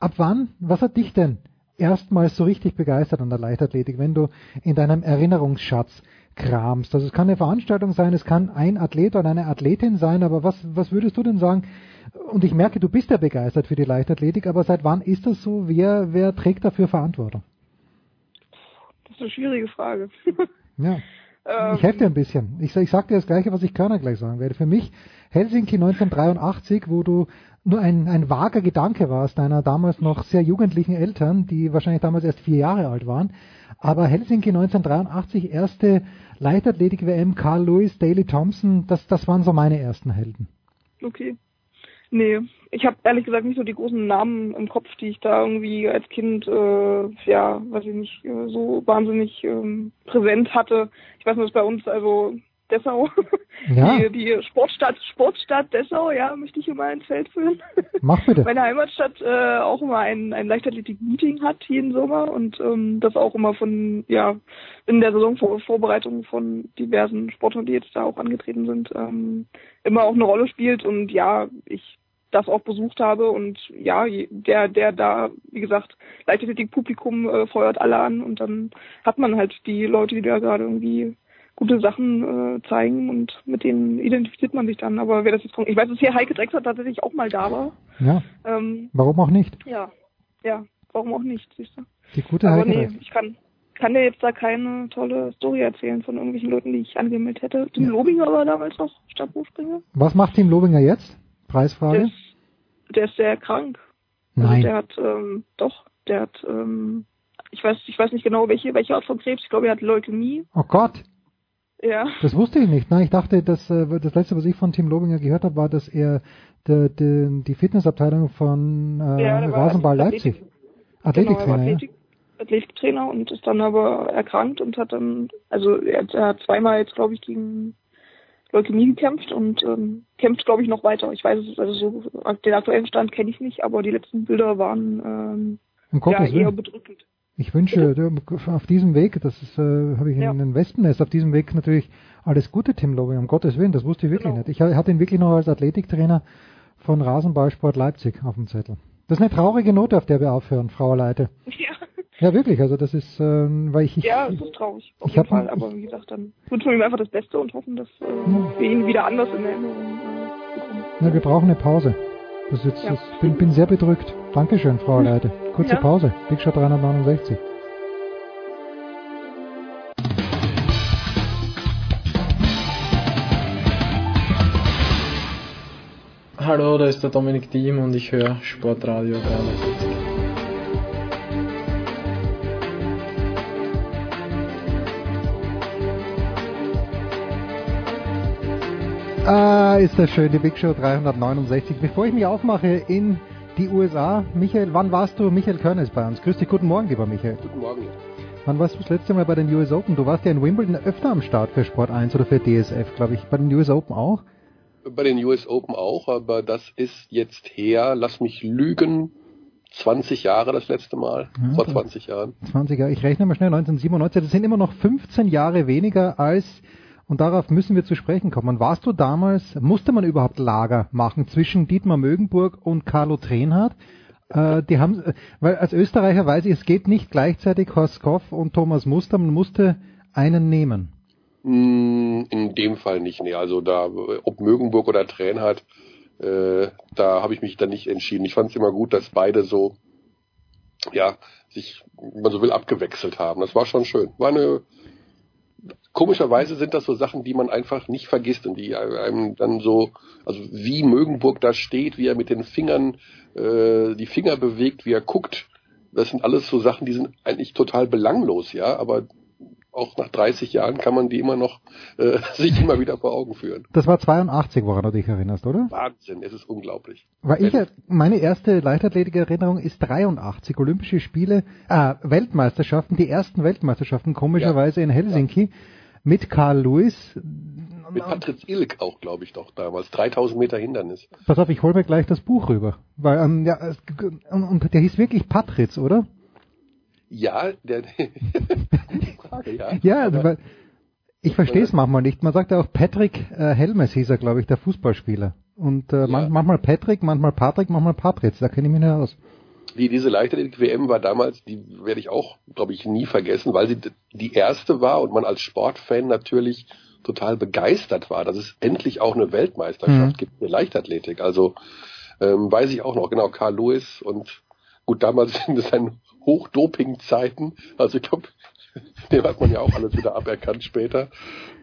Ab wann, was hat dich denn erstmals so richtig begeistert an der Leichtathletik, wenn du in deinem Erinnerungsschatz kramst? Also es kann eine Veranstaltung sein, es kann ein Athlet oder eine Athletin sein, aber was, was würdest du denn sagen? Und ich merke, du bist ja begeistert für die Leichtathletik, aber seit wann ist das so? Wer, wer trägt dafür Verantwortung? Das ist eine schwierige Frage. ja. Ich helfe dir ein bisschen. Ich, ich sage dir das Gleiche, was ich Körner gleich sagen werde. Für mich Helsinki 1983, wo du nur ein, ein vager Gedanke war es deiner damals noch sehr jugendlichen Eltern, die wahrscheinlich damals erst vier Jahre alt waren. Aber Helsinki 1983, erste Leichtathletik-WM, Carl Lewis, Daley Thompson, das, das waren so meine ersten Helden. Okay. Nee, ich habe ehrlich gesagt nicht so die großen Namen im Kopf, die ich da irgendwie als Kind, äh, ja, weiß ich nicht, äh, so wahnsinnig ähm, präsent hatte. Ich weiß nicht, dass bei uns, also Dessau. Ja. Die, die Sportstadt, Sportstadt Dessau, ja, möchte ich immer ins Feld führen. Mach bitte. Meine Heimatstadt äh, auch immer ein, ein Leichtathletik-Meeting hat jeden Sommer und ähm, das auch immer von, ja, in der Saisonvorbereitung von diversen Sportlern, die jetzt da auch angetreten sind, ähm, immer auch eine Rolle spielt und ja, ich das auch besucht habe und ja, der, der da, wie gesagt, Leichtathletik-Publikum äh, feuert alle an und dann hat man halt die Leute, die da gerade irgendwie gute Sachen äh, zeigen und mit denen identifiziert man sich dann. Aber wer das jetzt kommt, ich weiß, dass hier Heike Drexler tatsächlich auch mal da war. Ja. Ähm, warum auch nicht? Ja, ja, warum auch nicht, siehst du. Die gute Aber Heike nee, ich kann, kann dir jetzt da keine tolle Story erzählen von irgendwelchen Leuten, die ich angemeldet hätte. Tim ja. Lobinger war damals noch Stabhochspringer. Was macht Tim Lobinger jetzt? Preisfrage? Der ist, der ist sehr krank. Also Nein. Also der hat, ähm, doch, der hat, ähm, ich weiß, ich weiß nicht genau welche, welche Art von Krebs. Ich glaube, er hat Leukämie. Oh Gott. Ja. Das wusste ich nicht. Nein, ich dachte, dass äh, das letzte, was ich von Tim Lobinger gehört habe, war, dass er de, de, die Fitnessabteilung von äh, ja, Rasenball Leipzig. Athletiktrainer. Genau, Athletik, Athletiktrainer und ist dann aber erkrankt und hat dann, also er, er hat zweimal jetzt, glaube ich, gegen Leukämie gekämpft und ähm, kämpft, glaube ich, noch weiter. Ich weiß es, also so den aktuellen Stand kenne ich nicht, aber die letzten Bilder waren ähm, ja, eher bedrückend. Ich wünsche auf diesem Weg, das ist, äh, habe ich ja. in den Wespennest, auf diesem Weg natürlich alles Gute, Tim Lobby, um Gottes Willen, das wusste ich wirklich genau. nicht. Ich hatte ihn wirklich noch als Athletiktrainer von Rasenballsport Leipzig auf dem Zettel. Das ist eine traurige Note, auf der wir aufhören, Frau Leite. Ja, Ja, wirklich, also das ist, äh, weil ich, ich Ja, es ist traurig, auf ich jeden Fall. Aber wie gesagt, dann wünschen wir ihm einfach das Beste und hoffen, dass äh, wir ihn wieder anders in Erinnerung äh, bekommen. Ja, wir brauchen eine Pause. Das jetzt, Ja. das, bin, bin sehr bedrückt. Dankeschön, Frau Leite. Kurze Ja. Pause. Big Shot 369. Hallo, da ist der Dominik Diem und ich höre Sportradio 360. Ah, ist das schön, die Big Show 369. Bevor ich mich aufmache in die USA, Michael, wann warst du? Michael Körner ist bei uns. Grüß dich, guten Morgen, lieber Michael. Guten Morgen. Wann warst du das letzte Mal bei den US Open? Du warst ja in Wimbledon öfter am Start für Sport 1 oder für DSF, glaube ich. Bei den US Open auch? Bei den US Open auch, aber das ist jetzt her, lass mich lügen, 20 Jahre das letzte Mal, Ja, vor das- 20 Jahren. 20 Jahre, ich rechne mal schnell, 1997, das sind immer noch 15 Jahre weniger als, und darauf müssen wir zu sprechen kommen. Warst du damals, musste man überhaupt Lager machen zwischen Dietmar Mögenburg und Carlo Trenhardt? Äh, die haben, äh, weil als Österreicher weiß ich, es geht nicht gleichzeitig Horst Koff und Thomas Muster, man musste einen nehmen. Mm, In dem Fall nicht, nee. Also da, ob Mögenburg oder Tränhardt, äh, da habe ich mich dann nicht entschieden. Ich fand es immer gut, dass beide so, ja, sich, wenn man so will, abgewechselt haben. Das war schon schön. War eine, komischerweise sind das so Sachen, die man einfach nicht vergisst und die einem dann so, also wie Mögenburg da steht, wie er mit den Fingern äh, die Finger bewegt, wie er guckt. Das sind alles so Sachen, die sind eigentlich total belanglos, ja, aber auch nach 30 Jahren kann man die immer noch äh, sich immer wieder vor Augen führen. Das war 82, woran du dich erinnerst, oder? Wahnsinn, es ist unglaublich. Weil ich, meine erste Leichtathletik-Erinnerung ist 83, Olympische Spiele, äh, Weltmeisterschaften, die ersten Weltmeisterschaften, komischerweise in Helsinki, mit Carl Lewis. Mit Patrick Ilk auch, glaube ich, doch damals. 3000 Meter Hindernis. Pass auf, ich hol mir gleich das Buch rüber. Weil, ähm, ja, es, und, und der hieß wirklich Patritz, oder? Ja, der. Frage, ja. Ja, also, weil ich verstehe es manchmal nicht. Man sagt ja auch Patrick äh, Helmes hieß er, glaube ich, der Fußballspieler. Und äh, man, manchmal Patrick, manchmal Patrick, manchmal Patritz. Da kenne ich mich nicht aus. Die, diese Leichtathletik-WM war damals, die werde ich auch, glaube ich, nie vergessen, weil sie die erste war und man als Sportfan natürlich total begeistert war, dass es endlich auch eine Weltmeisterschaft Mhm. gibt für Leichtathletik. Also ähm, weiß ich auch noch, genau, Carl Lewis und gut, damals sind es dann Hochdoping-Zeiten. Also ich glaube, dem hat man ja auch alles wieder aberkannt später.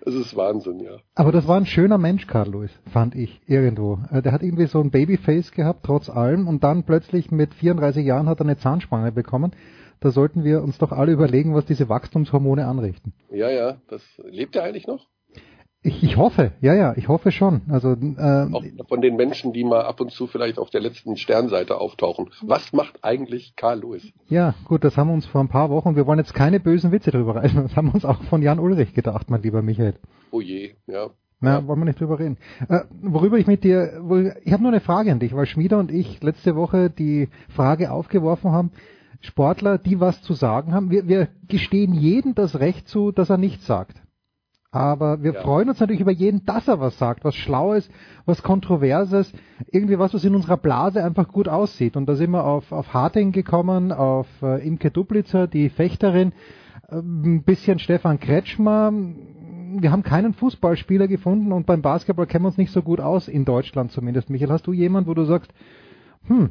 Es ist Wahnsinn, ja. Aber das war ein schöner Mensch, Carl Lewis, fand ich irgendwo. Äh, Der hat irgendwie so ein Babyface gehabt, trotz allem, und dann plötzlich mit 34 Jahren hat er eine Zahnspange bekommen. Da sollten wir uns doch alle überlegen, was diese Wachstumshormone anrichten. Ja, ja, das lebt er eigentlich noch? Ich, ich hoffe, ja, ja, ich hoffe schon. Also äh, Auch von den Menschen, die mal ab und zu vielleicht auf der letzten Sternseite auftauchen. Was macht eigentlich Carl Lewis? ja, gut, das haben wir uns vor ein paar Wochen, wir wollen jetzt keine bösen Witze drüber reißen, das haben wir uns auch von Jan Ulrich gedacht, mein lieber Michael. Oh je, ja. Na, wollen wir nicht drüber reden. Äh, worüber ich mit dir, ich habe nur eine Frage an dich, weil Schmieder und ich letzte Woche die Frage aufgeworfen haben, Sportler, die was zu sagen haben, wir, wir gestehen jedem das Recht zu, dass er nichts sagt. Aber wir Ja. freuen uns natürlich über jeden, dass er was sagt, was Schlaues, was Kontroverses, irgendwie was, was in unserer Blase einfach gut aussieht. Und da sind wir auf, auf Harting gekommen, auf äh, Imke Duplitzer, die Fechterin, äh, ein bisschen Stefan Kretschmer. Wir haben keinen Fußballspieler gefunden und beim Basketball kennen wir uns nicht so gut aus, in Deutschland zumindest. Michael, hast du jemanden, wo du sagst, hm,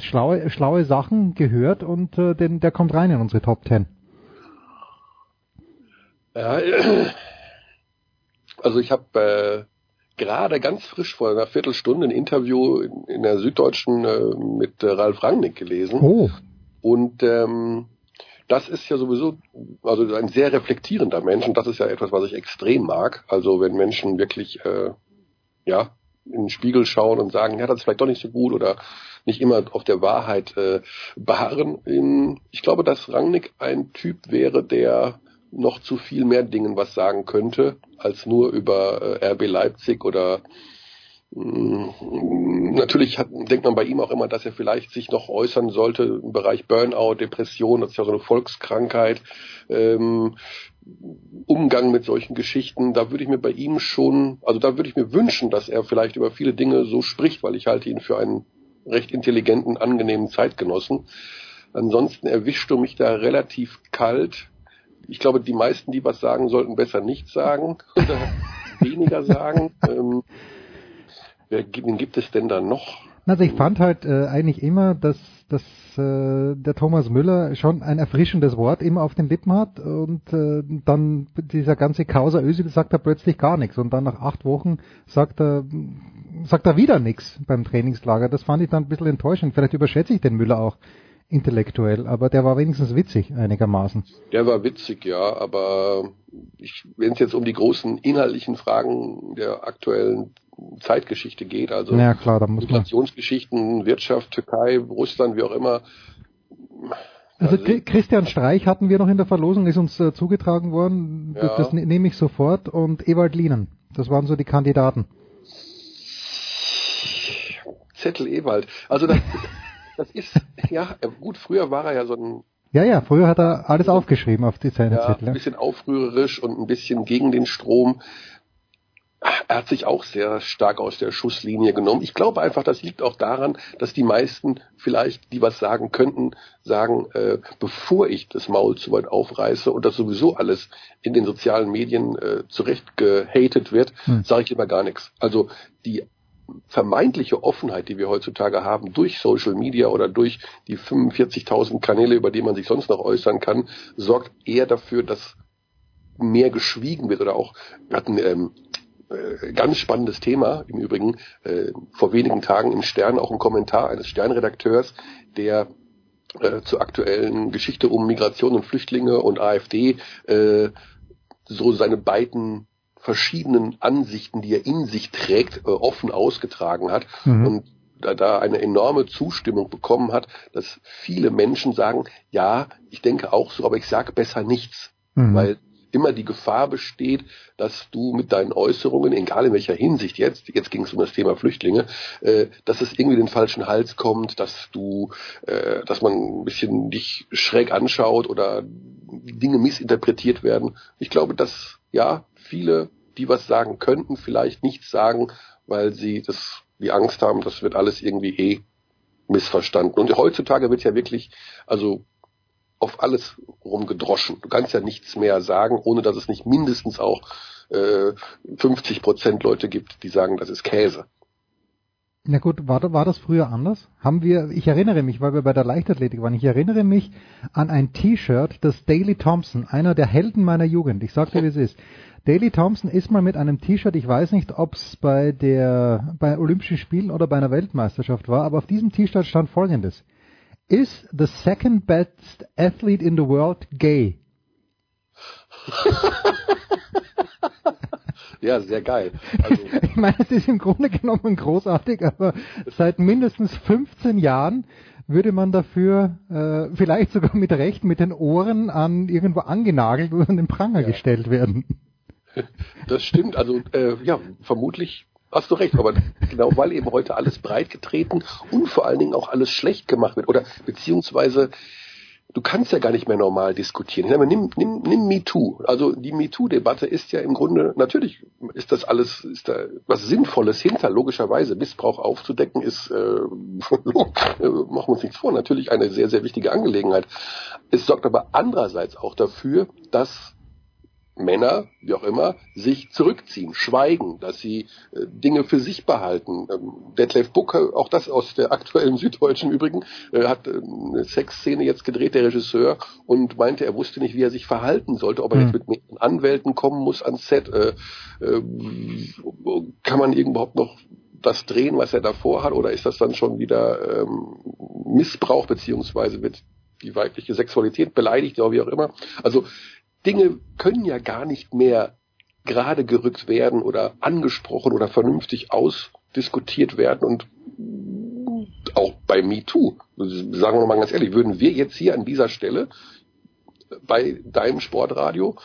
schlaue, schlaue Sachen gehört und äh, den, der kommt rein in unsere Top Ten? Ja, also ich habe äh, gerade ganz frisch vor einer Viertelstunde ein Interview in, in der Süddeutschen äh, mit äh, Ralf Rangnick gelesen. Oh. Und ähm, das ist ja sowieso also ein sehr reflektierender Mensch und das ist ja etwas, was ich extrem mag. Also wenn Menschen wirklich äh, ja in den Spiegel schauen und sagen, ja, das ist vielleicht doch nicht so gut oder nicht immer auf der Wahrheit äh, beharren. Ich glaube, dass Rangnick ein Typ wäre, der noch zu viel mehr Dingen was sagen könnte, als nur über äh, RB Leipzig oder Mm, Natürlich hat, denkt man bei ihm auch immer, dass er vielleicht sich noch äußern sollte im Bereich Burnout, Depression, das ist ja so eine Volkskrankheit, ähm, Umgang mit solchen Geschichten. Da würde ich mir bei ihm schon, also da würde ich mir wünschen, dass er vielleicht über viele Dinge so spricht, weil ich halte ihn für einen recht intelligenten, angenehmen Zeitgenossen. Ansonsten erwischst du mich da relativ kalt. Ich glaube, die meisten, die was sagen, sollten besser nichts sagen oder weniger sagen. Ähm, wer, wen gibt es denn da noch? Also ich fand halt äh, eigentlich immer, dass, dass äh, der Thomas Müller schon ein erfrischendes Wort immer auf den Lippen hat und äh, dann dieser ganze Causa Özil sagt er plötzlich gar nichts und dann nach acht Wochen sagt er sagt er wieder nichts beim Trainingslager. Das fand ich dann ein bisschen enttäuschend. Vielleicht überschätze ich den Müller auch intellektuell, aber der war wenigstens witzig einigermaßen. Der war witzig, ja, aber wenn es jetzt um die großen inhaltlichen Fragen der aktuellen Zeitgeschichte geht, also ja, klar, da muss Migrationsgeschichten, Wirtschaft, Türkei, Russland, wie auch immer. Also Christian Streich hatten wir noch in der Verlosung, ist uns äh, zugetragen worden, ja. das ne nehme ich sofort, und Ewald Lienen, das waren so die Kandidaten. Zettel Ewald, also das, das ist, ja, gut, früher war er ja so ein ja, ja, früher hat er alles aufgeschrieben auf die seine ja, Zettel. Ein bisschen aufrührerisch und ein bisschen gegen den Strom er hat sich auch sehr stark aus der Schusslinie genommen. Ich glaube einfach, das liegt auch daran, dass die meisten vielleicht, die was sagen könnten, sagen, äh, bevor ich das Maul zu weit aufreiße und das sowieso alles in den sozialen Medien äh, zurecht gehatet wird, hm. sage ich lieber gar nichts. Also die vermeintliche Offenheit, die wir heutzutage haben, durch Social Media oder durch die 45.000 Kanäle, über die man sich sonst noch äußern kann, sorgt eher dafür, dass mehr geschwiegen wird oder auch, wir hatten ähm, äh, ganz spannendes Thema. Im Übrigen äh, vor wenigen Tagen im Stern auch ein Kommentar eines Sternredakteurs, der äh, zur aktuellen Geschichte um Migration und Flüchtlinge und AfD äh, so seine beiden verschiedenen Ansichten, die er in sich trägt, äh, offen ausgetragen hat. Mhm. Und da, da eine enorme Zustimmung bekommen hat, dass viele Menschen sagen, ja, ich denke auch so, aber ich sage besser nichts. Mhm. Weil immer die Gefahr besteht, dass du mit deinen Äußerungen, egal in welcher Hinsicht jetzt, jetzt ging es um das Thema Flüchtlinge, äh, dass es irgendwie den falschen Hals kommt, dass du, äh, dass man ein bisschen dich schräg anschaut oder Dinge missinterpretiert werden. Ich glaube, dass ja viele, die was sagen könnten, vielleicht nichts sagen, weil sie das die Angst haben, das wird alles irgendwie eh missverstanden. Und heutzutage wird ja wirklich, also auf alles rumgedroschen. Du kannst ja nichts mehr sagen, ohne dass es nicht mindestens auch äh, 50 Prozent Leute gibt, die sagen, das ist Käse. Na gut, war, war das früher anders? Haben wir, ich erinnere mich, weil wir bei der Leichtathletik waren, ich erinnere mich an ein T-Shirt, das Daley Thompson, einer der Helden meiner Jugend, ich sagte, wie es ist. Daley Thompson ist mal mit einem T-Shirt, ich weiß nicht, ob es bei der bei Olympischen Spielen oder bei einer Weltmeisterschaft war, aber auf diesem T-Shirt stand folgendes. Is the second best athlete in the world gay? ja, sehr geil. Also, ich meine, es ist im Grunde genommen großartig, aber seit mindestens 15 Jahren würde man dafür äh, vielleicht sogar mit Recht mit den Ohren an irgendwo angenagelt oder an den Pranger ja. gestellt werden. Das stimmt, also äh, ja, vermutlich Hast du recht, aber genau weil eben heute alles breit getreten und vor allen Dingen auch alles schlecht gemacht wird oder beziehungsweise du kannst ja gar nicht mehr normal diskutieren. Ich meine, nimm, nimm, nimm MeToo. Also die MeToo-Debatte ist ja im Grunde, natürlich ist das alles, ist da was Sinnvolles hinter, logischerweise. Missbrauch aufzudecken ist, äh, machen wir uns nichts vor, natürlich eine sehr, sehr wichtige Angelegenheit. Es sorgt aber andererseits auch dafür, dass Männer, wie auch immer, sich zurückziehen, schweigen, dass sie äh, Dinge für sich behalten. Ähm, Detlef Buck, auch das aus der aktuellen Süddeutschen übrigen, äh, hat äh, eine Sexszene jetzt gedreht, der Regisseur, und meinte, er wusste nicht, wie er sich verhalten sollte, ob er mhm. jetzt mit Anwälten kommen muss ans Set, äh, äh, kann man überhaupt noch das drehen, was er davor hat, oder ist das dann schon wieder ähm, Missbrauch, beziehungsweise wird die weibliche Sexualität beleidigt, oder wie auch immer. Also Dinge können ja gar nicht mehr gerade gerückt werden oder angesprochen oder vernünftig ausdiskutiert werden und auch bei MeToo, sagen wir mal ganz ehrlich, würden wir jetzt hier an dieser Stelle bei deinem Sportradio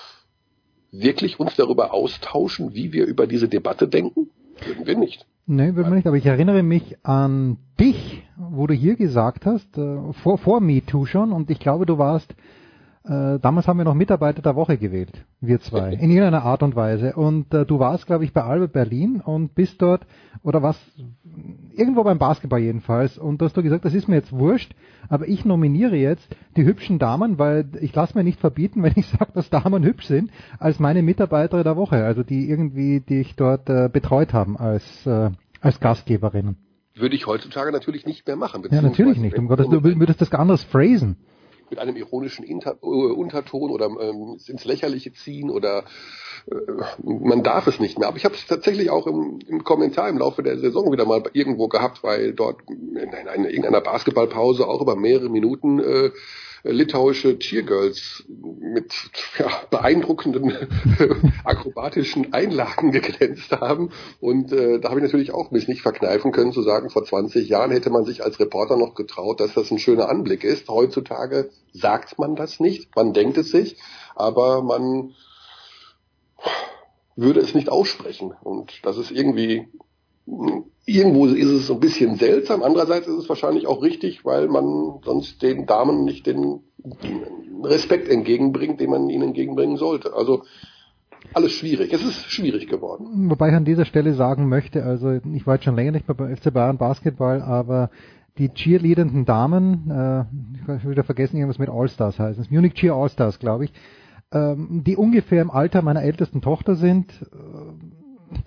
wirklich uns darüber austauschen, wie wir über diese Debatte denken? Würden wir nicht. Nein, würden wir nicht, aber ich erinnere mich an dich, wo du hier gesagt hast, äh, vor, vor MeToo schon, und ich glaube, du warst Äh, damals haben wir noch Mitarbeiter der Woche gewählt, wir zwei, in irgendeiner Art und Weise. Und äh, du warst, glaube ich, bei Alba Berlin und bist dort, oder was, irgendwo beim Basketball jedenfalls. Und da hast du gesagt, das ist mir jetzt wurscht, aber ich nominiere jetzt die hübschen Damen, weil ich lasse mir nicht verbieten, wenn ich sage, dass Damen hübsch sind, als meine Mitarbeiter der Woche, also die irgendwie dich dort äh, betreut haben als, äh, als Gastgeberinnen. Würde ich heutzutage natürlich nicht mehr machen. Ja, natürlich nicht. Um Gottes, du würdest das anders phrasen mit einem ironischen Inter äh, Unterton oder ähm, ins Lächerliche ziehen oder äh, man darf es nicht mehr. Aber ich habe es tatsächlich auch im, im, Kommentar im Laufe der Saison wieder mal irgendwo gehabt, weil dort in, einer, in irgendeiner Basketballpause auch über mehrere Minuten äh, litauische Cheergirls mit ja, beeindruckenden akrobatischen Einlagen geglänzt haben. Und äh, da habe ich natürlich auch mich nicht verkneifen können zu sagen, vor 20 Jahren hätte man sich als Reporter noch getraut, dass das ein schöner Anblick ist. Heutzutage sagt man das nicht, man denkt es sich, aber man würde es nicht aussprechen. Und das ist irgendwie irgendwo ist es ein bisschen seltsam. Andererseits ist es wahrscheinlich auch richtig, weil man sonst den Damen nicht den Respekt entgegenbringt, den man ihnen entgegenbringen sollte. Also alles schwierig. Es ist schwierig geworden. Wobei ich an dieser Stelle sagen möchte, also ich war jetzt schon länger nicht mehr beim FC Bayern Basketball, aber die cheerleadenden Damen, äh, ich habe wieder vergessen, irgendwas mit All-Stars heißen, das Munich Cheer All-Stars, glaube ich, ähm, die ungefähr im Alter meiner ältesten Tochter sind. Äh,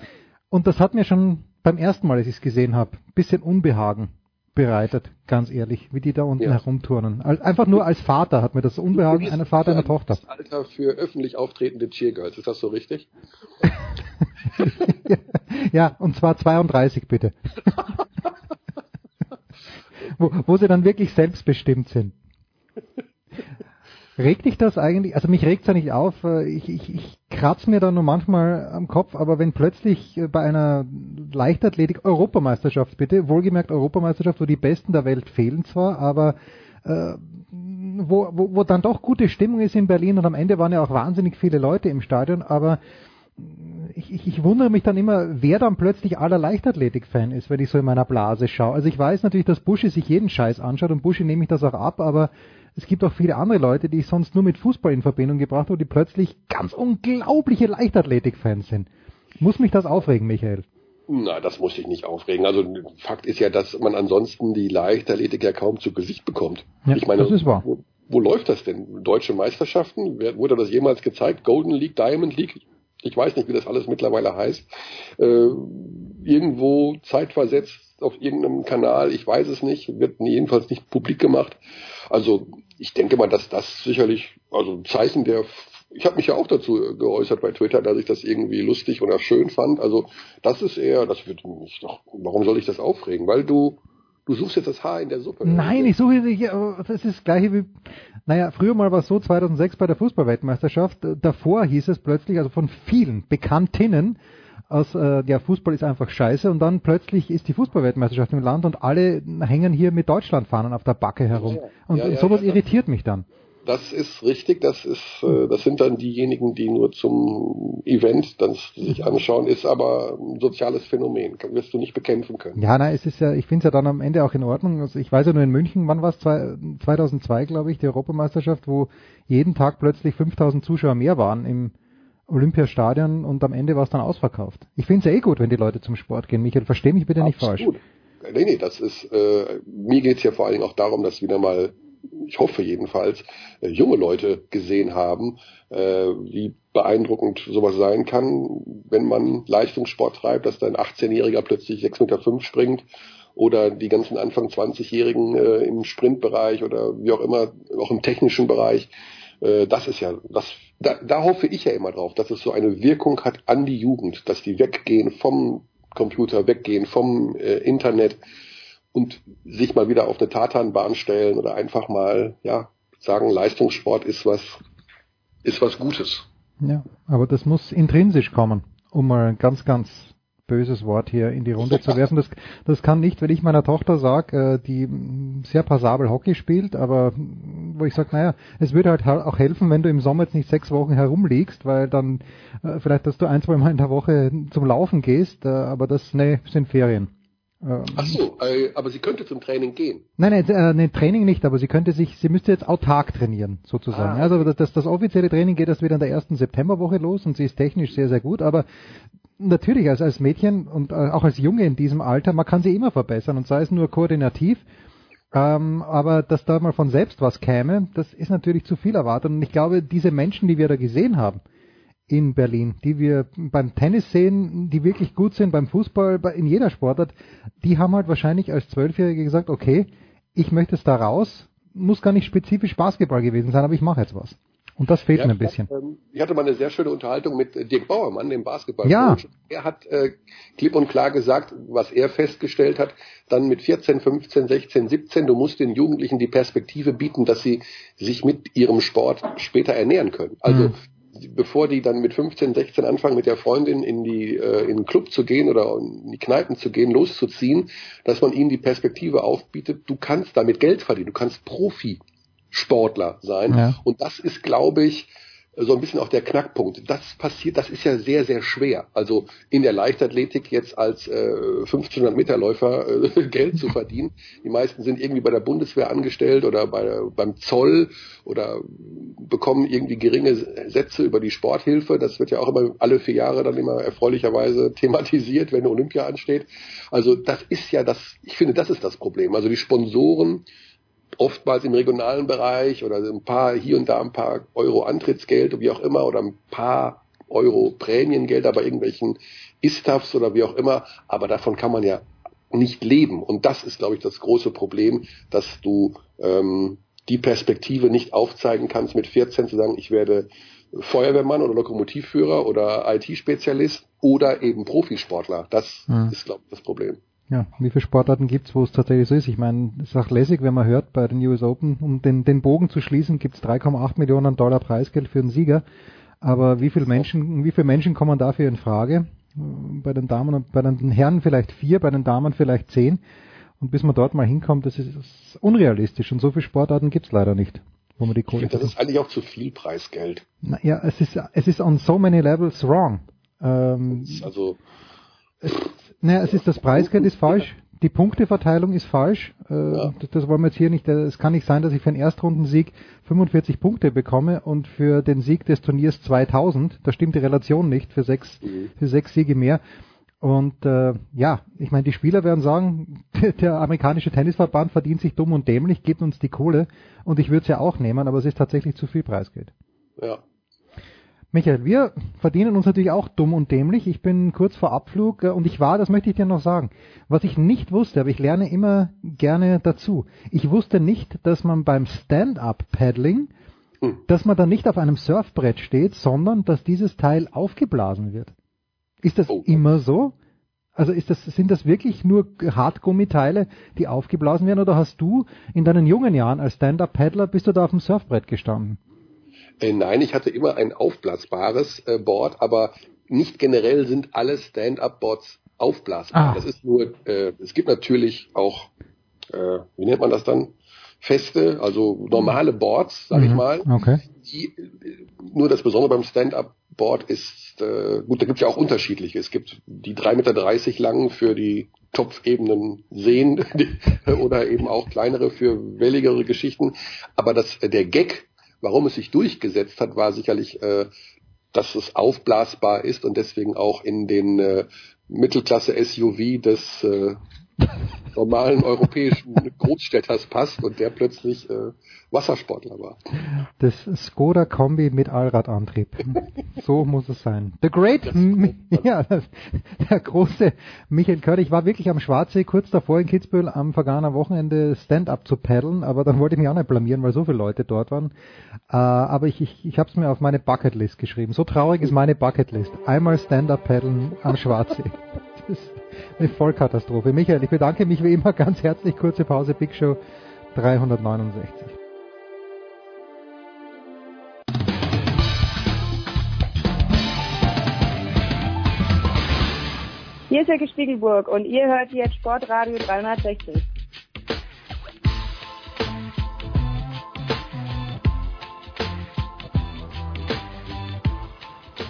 und das hat mir schon beim ersten Mal, als ich es gesehen habe, bisschen Unbehagen bereitet, ganz ehrlich, wie die da unten ja. herumturnen. Einfach nur als Vater hat mir das Unbehagen einer Vater einer Tochter. Alter für öffentlich auftretende Cheergirls, ist das so richtig? ja, und zwar 32 bitte. wo, wo sie dann wirklich selbstbestimmt sind. Regt dich das eigentlich, also mich regt es ja nicht auf, äh, ich, ich, ich kratze mir da nur manchmal am Kopf, aber wenn plötzlich äh, bei einer Leichtathletik Europameisterschaft bitte, wohlgemerkt Europameisterschaft, wo die Besten der Welt fehlen zwar, aber äh, wo, wo, wo dann doch gute Stimmung ist in Berlin und am Ende waren ja auch wahnsinnig viele Leute im Stadion, aber ich, ich, ich wundere mich dann immer, wer dann plötzlich aller Leichtathletik-Fan ist, wenn ich so in meiner Blase schaue. Also ich weiß natürlich, dass Buschi sich jeden Scheiß anschaut und Buschi nehme ich das auch ab, aber es gibt auch viele andere Leute, die ich sonst nur mit Fußball in Verbindung gebracht habe, die plötzlich ganz unglaubliche Leichtathletik-Fans sind. Muss mich das aufregen, Michael? Na, das muss sich nicht aufregen. Also Fakt ist ja, dass man ansonsten die Leichtathletik ja kaum zu Gesicht bekommt. Ja, ich meine, das ist wahr. Wo, wo läuft das denn? Deutsche Meisterschaften? Wurde das jemals gezeigt? Golden League, Diamond League? Ich weiß nicht, wie das alles mittlerweile heißt. Äh, irgendwo zeitversetzt auf irgendeinem Kanal, ich weiß es nicht, wird jedenfalls nicht publik gemacht. Also ich denke mal, dass das sicherlich, also ein Zeichen der, ich habe mich ja auch dazu geäußert bei Twitter, dass ich das irgendwie lustig oder schön fand. Also das ist eher, das wird mich doch, warum soll ich das aufregen? Weil du, du suchst jetzt das Haar in der Suppe. Nein, ich suche nicht, das ist das gleiche wie, naja, früher mal war es so, 2006 bei der Fußballweltmeisterschaft, davor hieß es plötzlich, also von vielen Bekanntinnen, aus, äh, ja, Fußball ist einfach scheiße und dann plötzlich ist die Fußballweltmeisterschaft im Land und alle hängen hier mit Deutschlandfahnen auf der Backe herum. Ja, und ja, ja, sowas irritiert mich dann. Das ist richtig, das ist, äh, das sind dann diejenigen, die nur zum Event dann sich anschauen, ist aber ein soziales Phänomen, wirst du nicht bekämpfen können. Ja, nein, es ist ja, ich finde es ja dann am Ende auch in Ordnung. Also ich weiß ja nur in München, wann war es? 2002, glaube ich, die Europameisterschaft, wo jeden Tag plötzlich 5000 Zuschauer mehr waren im, Olympiastadion und am Ende war es dann ausverkauft. Ich finde es eh gut, wenn die Leute zum Sport gehen. Michael, versteh mich bitte nicht Absolut. falsch. Nee, nee, das ist, äh, mir geht's ja vor allen Dingen auch darum, dass wieder mal, ich hoffe jedenfalls, äh, junge Leute gesehen haben, äh, wie beeindruckend sowas sein kann, wenn man Leistungssport treibt, dass dann 18-Jähriger plötzlich 6,5 Meter springt oder die ganzen Anfang 20-Jährigen äh, im Sprintbereich oder wie auch immer, auch im technischen Bereich äh, das ist ja, das, da, da hoffe ich ja immer drauf, dass es so eine Wirkung hat an die Jugend, dass die weggehen vom Computer, weggehen vom äh, Internet und sich mal wieder auf eine Tatanbahn stellen oder einfach mal, ja, sagen, Leistungssport ist was, ist was Gutes. Ja, aber das muss intrinsisch kommen, um mal ganz, ganz böses Wort hier in die Runde zu werfen. Das, das kann nicht, wenn ich meiner Tochter sage, äh, die sehr passabel Hockey spielt, aber wo ich sage, naja, es würde halt auch helfen, wenn du im Sommer jetzt nicht sechs Wochen herumliegst, weil dann äh, vielleicht, dass du ein, zwei Mal in der Woche zum Laufen gehst, äh, aber das, nee, sind Ferien. Ähm, Ach so, äh, aber sie könnte zum Training gehen. Nein, nein, äh, Training nicht, aber sie könnte sich, sie müsste jetzt autark trainieren, sozusagen. Ah. Also das, das offizielle Training geht erst wieder in der ersten Septemberwoche los und sie ist technisch sehr, sehr gut, aber natürlich als, als Mädchen und äh, auch als Junge in diesem Alter, man kann sie immer verbessern und sei es nur koordinativ. Ähm, aber dass da mal von selbst was käme, das ist natürlich zu viel erwartet. Und ich glaube, diese Menschen, die wir da gesehen haben, in Berlin, die wir beim Tennis sehen, die wirklich gut sind, beim Fußball, in jeder Sportart, die haben halt wahrscheinlich als Zwölfjährige gesagt, okay, ich möchte es da raus, muss gar nicht spezifisch Basketball gewesen sein, aber ich mache jetzt was. Und das fehlt ja, mir ein bisschen. Ähm, ich hatte mal eine sehr schöne Unterhaltung mit äh, Dirk Bauermann, dem Basketball. Ja. Er hat äh, klipp und klar gesagt, was er festgestellt hat, dann mit 14, 15, 16, 17, du musst den Jugendlichen die Perspektive bieten, dass sie sich mit ihrem Sport später ernähren können. Also mhm bevor die dann mit 15, 16 anfangen, mit der Freundin in die äh, in den Club zu gehen oder in die Kneipen zu gehen, loszuziehen, dass man ihnen die Perspektive aufbietet, du kannst damit Geld verdienen, du kannst Profisportler sein. Ja. Und das ist, glaube ich, so ein bisschen auch der Knackpunkt. Das passiert, das ist ja sehr, sehr schwer. Also in der Leichtathletik jetzt als äh, 1500 Meter Läufer äh, Geld zu verdienen. Die meisten sind irgendwie bei der Bundeswehr angestellt oder bei, beim Zoll oder bekommen irgendwie geringe Sätze über die Sporthilfe. Das wird ja auch immer alle vier Jahre dann immer erfreulicherweise thematisiert, wenn eine Olympia ansteht. Also das ist ja das, ich finde, das ist das Problem. Also die Sponsoren oftmals im regionalen Bereich oder ein paar hier und da ein paar Euro Antrittsgeld, wie auch immer, oder ein paar Euro Prämiengeld bei irgendwelchen Istafs oder wie auch immer, aber davon kann man ja nicht leben. Und das ist, glaube ich, das große Problem, dass du ähm, die Perspektive nicht aufzeigen kannst, mit 14 zu sagen, ich werde Feuerwehrmann oder Lokomotivführer oder IT-Spezialist oder eben Profisportler. Das mhm. ist, glaube ich, das Problem. Ja, wie viele Sportarten gibt's, wo es tatsächlich so ist? Ich meine, es ist auch lässig, wenn man hört, bei den US Open, um den, den Bogen zu schließen, gibt's 3,8 Millionen Dollar Preisgeld für den Sieger. Aber wie viele Menschen, wie viele Menschen kommen dafür in Frage? Bei den Damen und bei den Herren vielleicht vier, bei den Damen vielleicht zehn. Und bis man dort mal hinkommt, das ist, ist unrealistisch. Und so viele Sportarten gibt's leider nicht, wo man die Kohle. Ich finde, das ist eigentlich auch zu viel Preisgeld. Na, ja, es ist, es ist on so many levels wrong. Ähm, also es, naja, es ist das Preisgeld ist falsch, die Punkteverteilung ist falsch. Äh, ja. das, wollen wir jetzt hier nicht. Äh, es kann nicht sein, dass ich für einen Erstrundensieg 45 Punkte bekomme und für den Sieg des Turniers 2000. Da stimmt die Relation nicht für sechs, mhm. für sechs Siege mehr. Und äh, ja, ich meine, die Spieler werden sagen, der amerikanische Tennisverband verdient sich dumm und dämlich, gibt uns die Kohle und ich würde es ja auch nehmen, aber es ist tatsächlich zu viel Preisgeld. Ja. Michael, wir verdienen uns natürlich auch dumm und dämlich. Ich bin kurz vor Abflug äh, und ich war, das möchte ich dir noch sagen, was ich nicht wusste, aber ich lerne immer gerne dazu. Ich wusste nicht, dass man beim Stand-up-Paddling, hm. dass man da nicht auf einem Surfbrett steht, sondern dass dieses Teil aufgeblasen wird. Ist das oh. immer so? Also ist das, sind das wirklich nur Hartgummiteile, die aufgeblasen werden, oder hast du in deinen jungen Jahren als Stand-up-Paddler, bist du da auf dem Surfbrett gestanden? Äh, nein, ich hatte immer ein aufblasbares äh, Board, aber nicht generell sind alle Stand-up-Boards aufblasbar. Ah. Das ist nur, äh, es gibt natürlich auch, äh, wie nennt man das dann? Feste, also normale Boards, sag mhm. ich mal. Okay. Die, nur das Besondere beim Stand-up-Board ist, äh, gut, da gibt es ja auch unterschiedliche. Es gibt die 3,30 Meter langen für die Topfebenen sehen oder eben auch kleinere für welligere Geschichten. Aber das, der Gag Warum es sich durchgesetzt hat, war sicherlich, äh, dass es aufblasbar ist und deswegen auch in den äh, Mittelklasse-SUV des äh, normalen europäischen Großstädters passt und der plötzlich äh, Wassersportler war. Das Skoda Kombi mit Allradantrieb. so muss es sein. The Great, ja, das, der große Michael Körder. Ich war wirklich am Schwarzsee kurz davor in Kitzbühel am vergangenen Wochenende Stand-up zu paddeln, aber dann wollte ich mich auch nicht blamieren, weil so viele Leute dort waren. Äh, aber ich, ich, ich habe es mir auf meine Bucketlist geschrieben. So traurig ist meine Bucketlist. Einmal Stand-up paddeln am Schwarzsee. Ist eine Vollkatastrophe. Michael, ich bedanke mich wie immer ganz herzlich. Kurze Pause, Big Show 369. Hier ist Jörg Spiegelburg und ihr hört jetzt Sportradio 360.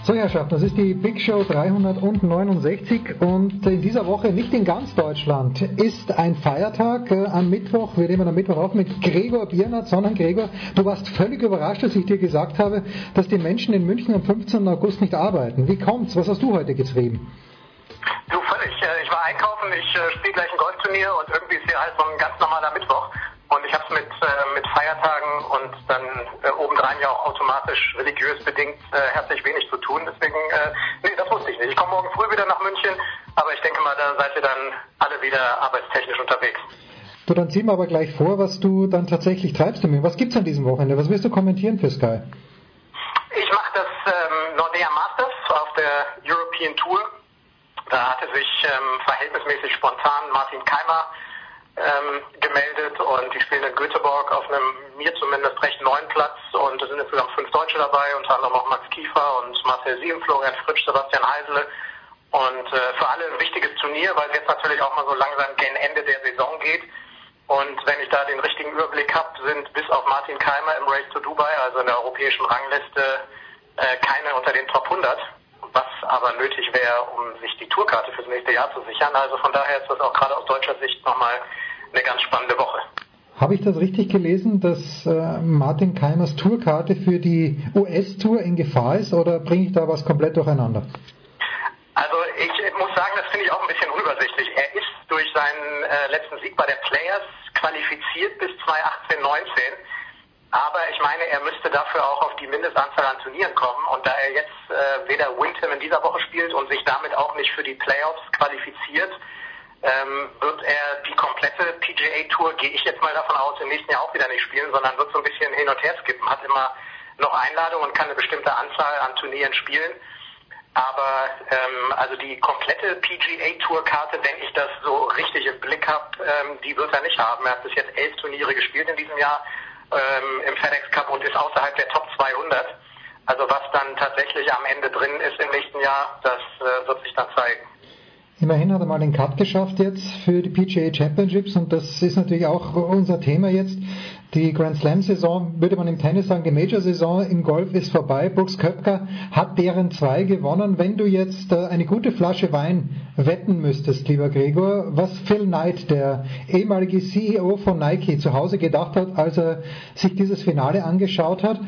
So, Herrschaften, das ist die Big Show 369 und in dieser Woche nicht in ganz Deutschland ist ein Feiertag äh, am Mittwoch. Wir nehmen am Mittwoch auf mit Gregor Biernat, sondern Gregor, du warst völlig überrascht, als ich dir gesagt habe, dass die Menschen in München am 15. August nicht arbeiten. Wie kommt's? Was hast du heute getrieben? Du, völlig. Äh, ich war einkaufen, ich äh, spiele gleich ein Golfturnier und irgendwie ist hier halt so ein ganz normaler Mittwoch. Und ich habe es mit, mit Feiertagen und dann obendrein ja auch automatisch religiös bedingt äh, herzlich wenig zu tun. Deswegen, äh, nee, das wusste ich nicht. Ich komme morgen früh wieder nach München, aber ich denke mal, da seid ihr dann alle wieder arbeitstechnisch unterwegs. Du, dann zieh mir aber gleich vor, was du dann tatsächlich treibst. Was gibt's an diesem Wochenende? Was wirst du kommentieren für Sky? Ich mache das ähm, Nordea Masters auf der European Tour. Da hatte sich ähm, verhältnismäßig spontan Martin Keimer ähm, gemeldet und die spielen in Göteborg auf einem mir zumindest recht neuen Platz. Und es sind insgesamt fünf Deutsche dabei, unter anderem auch Max Kiefer und Marcel Sieben, Florian Fritsch, Sebastian Heisele und äh, für alle ein wichtiges Turnier, weil es jetzt natürlich auch mal so langsam gegen Ende der Saison geht. Und wenn ich da den richtigen Überblick habe, sind bis auf Martin Keimer im Race to Dubai, also in der europäischen Rangliste, äh, keine unter den Top 100 was aber nötig wäre, um sich die Tourkarte fürs nächste Jahr zu sichern. Also von daher ist das auch gerade aus deutscher Sicht nochmal eine ganz spannende Woche. Habe ich das richtig gelesen, dass äh, Martin Keimers Tourkarte für die US-Tour in Gefahr ist oder bringe ich da was komplett durcheinander? Also ich muss sagen, das finde ich auch ein bisschen unübersichtlich. Er ist durch seinen äh, letzten Sieg bei der Players qualifiziert bis 2018, 19. Aber ich meine, er müsste dafür auch auf die Mindestanzahl an Turnieren kommen. Und da er jetzt äh, weder Windham in dieser Woche spielt und sich damit auch nicht für die Playoffs qualifiziert, ähm, wird er die komplette PGA Tour, gehe ich jetzt mal davon aus, im nächsten Jahr auch wieder nicht spielen, sondern wird so ein bisschen hin und her skippen, hat immer noch Einladungen und kann eine bestimmte Anzahl an Turnieren spielen. Aber ähm, also die komplette PGA Tour Karte, wenn ich das so richtig im Blick habe, ähm, die wird er nicht haben. Er hat bis jetzt elf Turniere gespielt in diesem Jahr ähm, im FedEx Cup und ist außerhalb der Top 200. Also was dann tatsächlich am Ende drin ist im nächsten Jahr, das äh, wird sich dann zeigen. Immerhin hat er mal den Cut geschafft jetzt für die PGA Championships und das ist natürlich auch unser Thema jetzt. Die Grand Slam Saison, würde man im Tennis sagen, die Major Saison im Golf ist vorbei. Brooks Köpker hat deren zwei gewonnen. Wenn du jetzt äh, eine gute Flasche Wein wetten müsstest, lieber Gregor, was Phil Knight, der ehemalige CEO von Nike, zu Hause gedacht hat, als er sich dieses Finale angeschaut hat,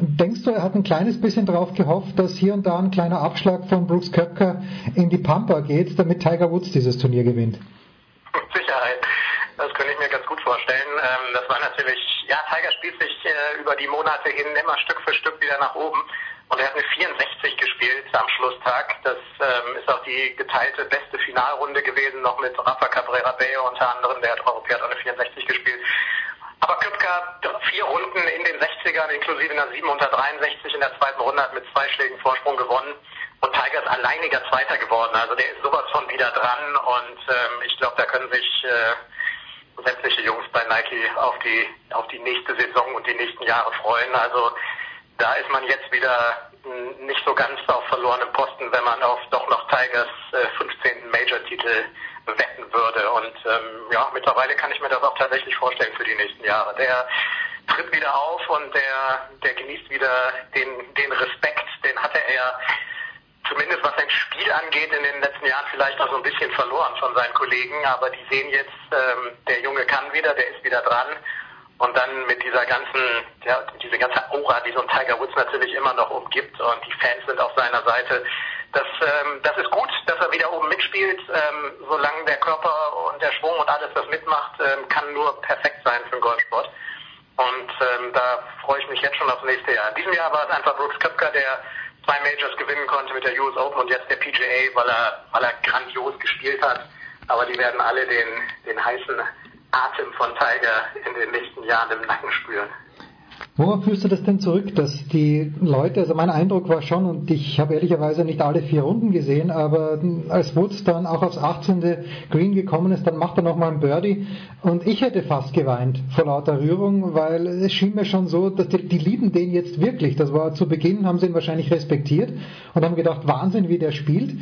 Denkst du, er hat ein kleines bisschen darauf gehofft, dass hier und da ein kleiner Abschlag von Brooks Köpker in die Pampa geht, damit Tiger Woods dieses Turnier gewinnt? Mit Sicherheit. Das könnte ich mir ganz gut vorstellen. Ähm, das war natürlich, ja, Tiger spielt sich äh, über die Monate hin immer Stück für Stück wieder nach oben. Und er hat eine 64 gespielt am Schlusstag. Das ähm, ist auch die geteilte beste Finalrunde gewesen, noch mit Rafa Cabrera Bello unter anderem. Der hat europäer auch eine 64 gespielt. Aber Köpker vier Runden in den 60ern, inklusive einer 7 unter 63 in der zweiten Runde, hat mit zwei Schlägen Vorsprung gewonnen. Und Tiger ist alleiniger Zweiter geworden. Also der ist sowas von wieder dran. Und ähm, ich glaube, da können sich äh, sämtliche Jungs bei Nike auf die, auf die nächste Saison und die nächsten Jahre freuen. Also da ist man jetzt wieder nicht so ganz auf verlorenem Posten, wenn man auf doch noch Tigers äh, 15. Major-Titel wetten würde. Und ähm, ja, mittlerweile kann ich mir das auch tatsächlich vorstellen für die nächsten Jahre. Der tritt wieder auf und der, der genießt wieder den, den Respekt, den hatte er zumindest was sein Spiel angeht, in den letzten Jahren vielleicht auch so ein bisschen verloren von seinen Kollegen. Aber die sehen jetzt, ähm, der Junge kann wieder, der ist wieder dran. Und dann mit dieser ganzen, ja, diese ganze Aura, die so ein Tiger Woods natürlich immer noch umgibt und die Fans sind auf seiner Seite, das, ähm, das ist gut, dass er wieder oben mitspielt. Ähm, solange der Körper und der Schwung und alles das mitmacht, ähm, kann nur perfekt sein für den Golfsport. Und ähm, da freue ich mich jetzt schon aufs nächste Jahr. In diesem Jahr war es einfach Brooks Köpker, der zwei Majors gewinnen konnte mit der US Open und jetzt der PGA, weil er, weil er grandios gespielt hat. Aber die werden alle den, den heißen Atem von Tiger in den nächsten Jahren im Nacken spüren. Worauf führst du das denn zurück, dass die Leute, also mein Eindruck war schon, und ich habe ehrlicherweise nicht alle vier Runden gesehen, aber als Woods dann auch aufs 18. Green gekommen ist, dann macht er nochmal ein Birdie und ich hätte fast geweint vor lauter Rührung, weil es schien mir schon so, dass die, die lieben den jetzt wirklich. Das war zu Beginn, haben sie ihn wahrscheinlich respektiert und haben gedacht, Wahnsinn, wie der spielt.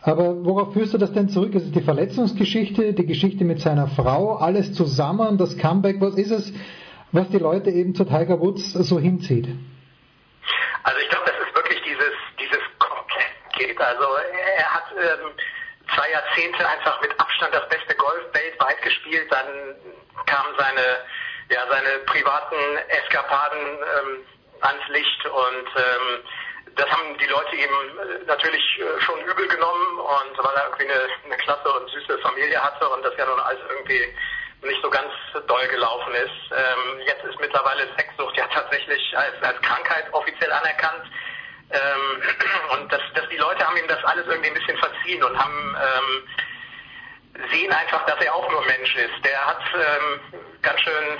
Aber worauf führst du das denn zurück? Ist es die Verletzungsgeschichte, die Geschichte mit seiner Frau, alles zusammen, das Comeback, was ist es? Was die Leute eben zu Tiger Woods so hinzieht? Also ich glaube, das ist wirklich dieses, dieses Also er hat ähm, zwei Jahrzehnte einfach mit Abstand das beste Golf weltweit gespielt. Dann kamen seine, ja, seine privaten Eskapaden ähm, ans Licht und ähm, das haben die Leute ihm natürlich äh, schon übel genommen und weil er irgendwie eine, eine klasse und süße Familie hatte und das ja nun alles irgendwie nicht so ganz doll gelaufen ist. Ähm, jetzt ist mittlerweile Sexsucht ja tatsächlich als, als Krankheit offiziell anerkannt. Ähm, und das, das, die Leute haben ihm das alles irgendwie ein bisschen verziehen und haben ähm, sehen einfach, dass er auch nur Mensch ist. Der hat ähm, ganz schön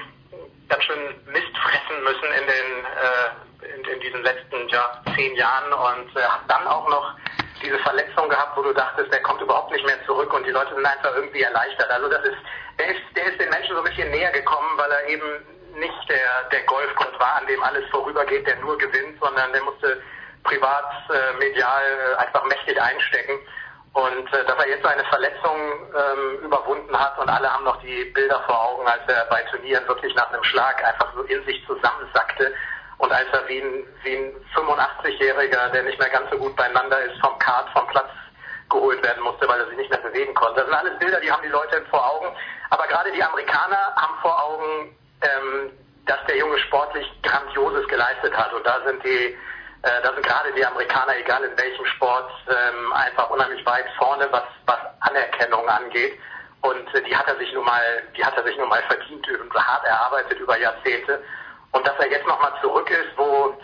ganz schön Mist fressen müssen in den äh, in, in, diesen letzten ja, zehn Jahren und äh, hat dann auch noch diese Verletzung gehabt, wo du dachtest, der kommt überhaupt nicht mehr zurück und die Leute sind einfach irgendwie erleichtert. Also das ist, der ist, der ist den Menschen so ein bisschen näher gekommen, weil er eben nicht der, der Golfgott war, an dem alles vorübergeht, der nur gewinnt, sondern der musste privat, äh, medial äh, einfach mächtig einstecken. Und äh, dass er jetzt seine Verletzung ähm, überwunden hat und alle haben noch die Bilder vor Augen, als er bei Turnieren wirklich nach einem Schlag einfach so in sich zusammensackte und er wie ein, wie ein 85-Jähriger, der nicht mehr ganz so gut beieinander ist, vom Kart vom Platz geholt werden musste, weil er sich nicht mehr bewegen konnte. Das sind alles Bilder, die haben die Leute vor Augen. Aber gerade die Amerikaner haben vor Augen, ähm, dass der Junge sportlich Grandioses geleistet hat. Und da sind die äh, da sind gerade die Amerikaner, egal in welchem Sport, ähm, einfach unheimlich weit vorne, was, was Anerkennung angeht. Und äh, die hat er sich nun mal, die hat er sich nun mal verdient und hart erarbeitet über Jahrzehnte. Und dass er jetzt nochmal zurück ist, wo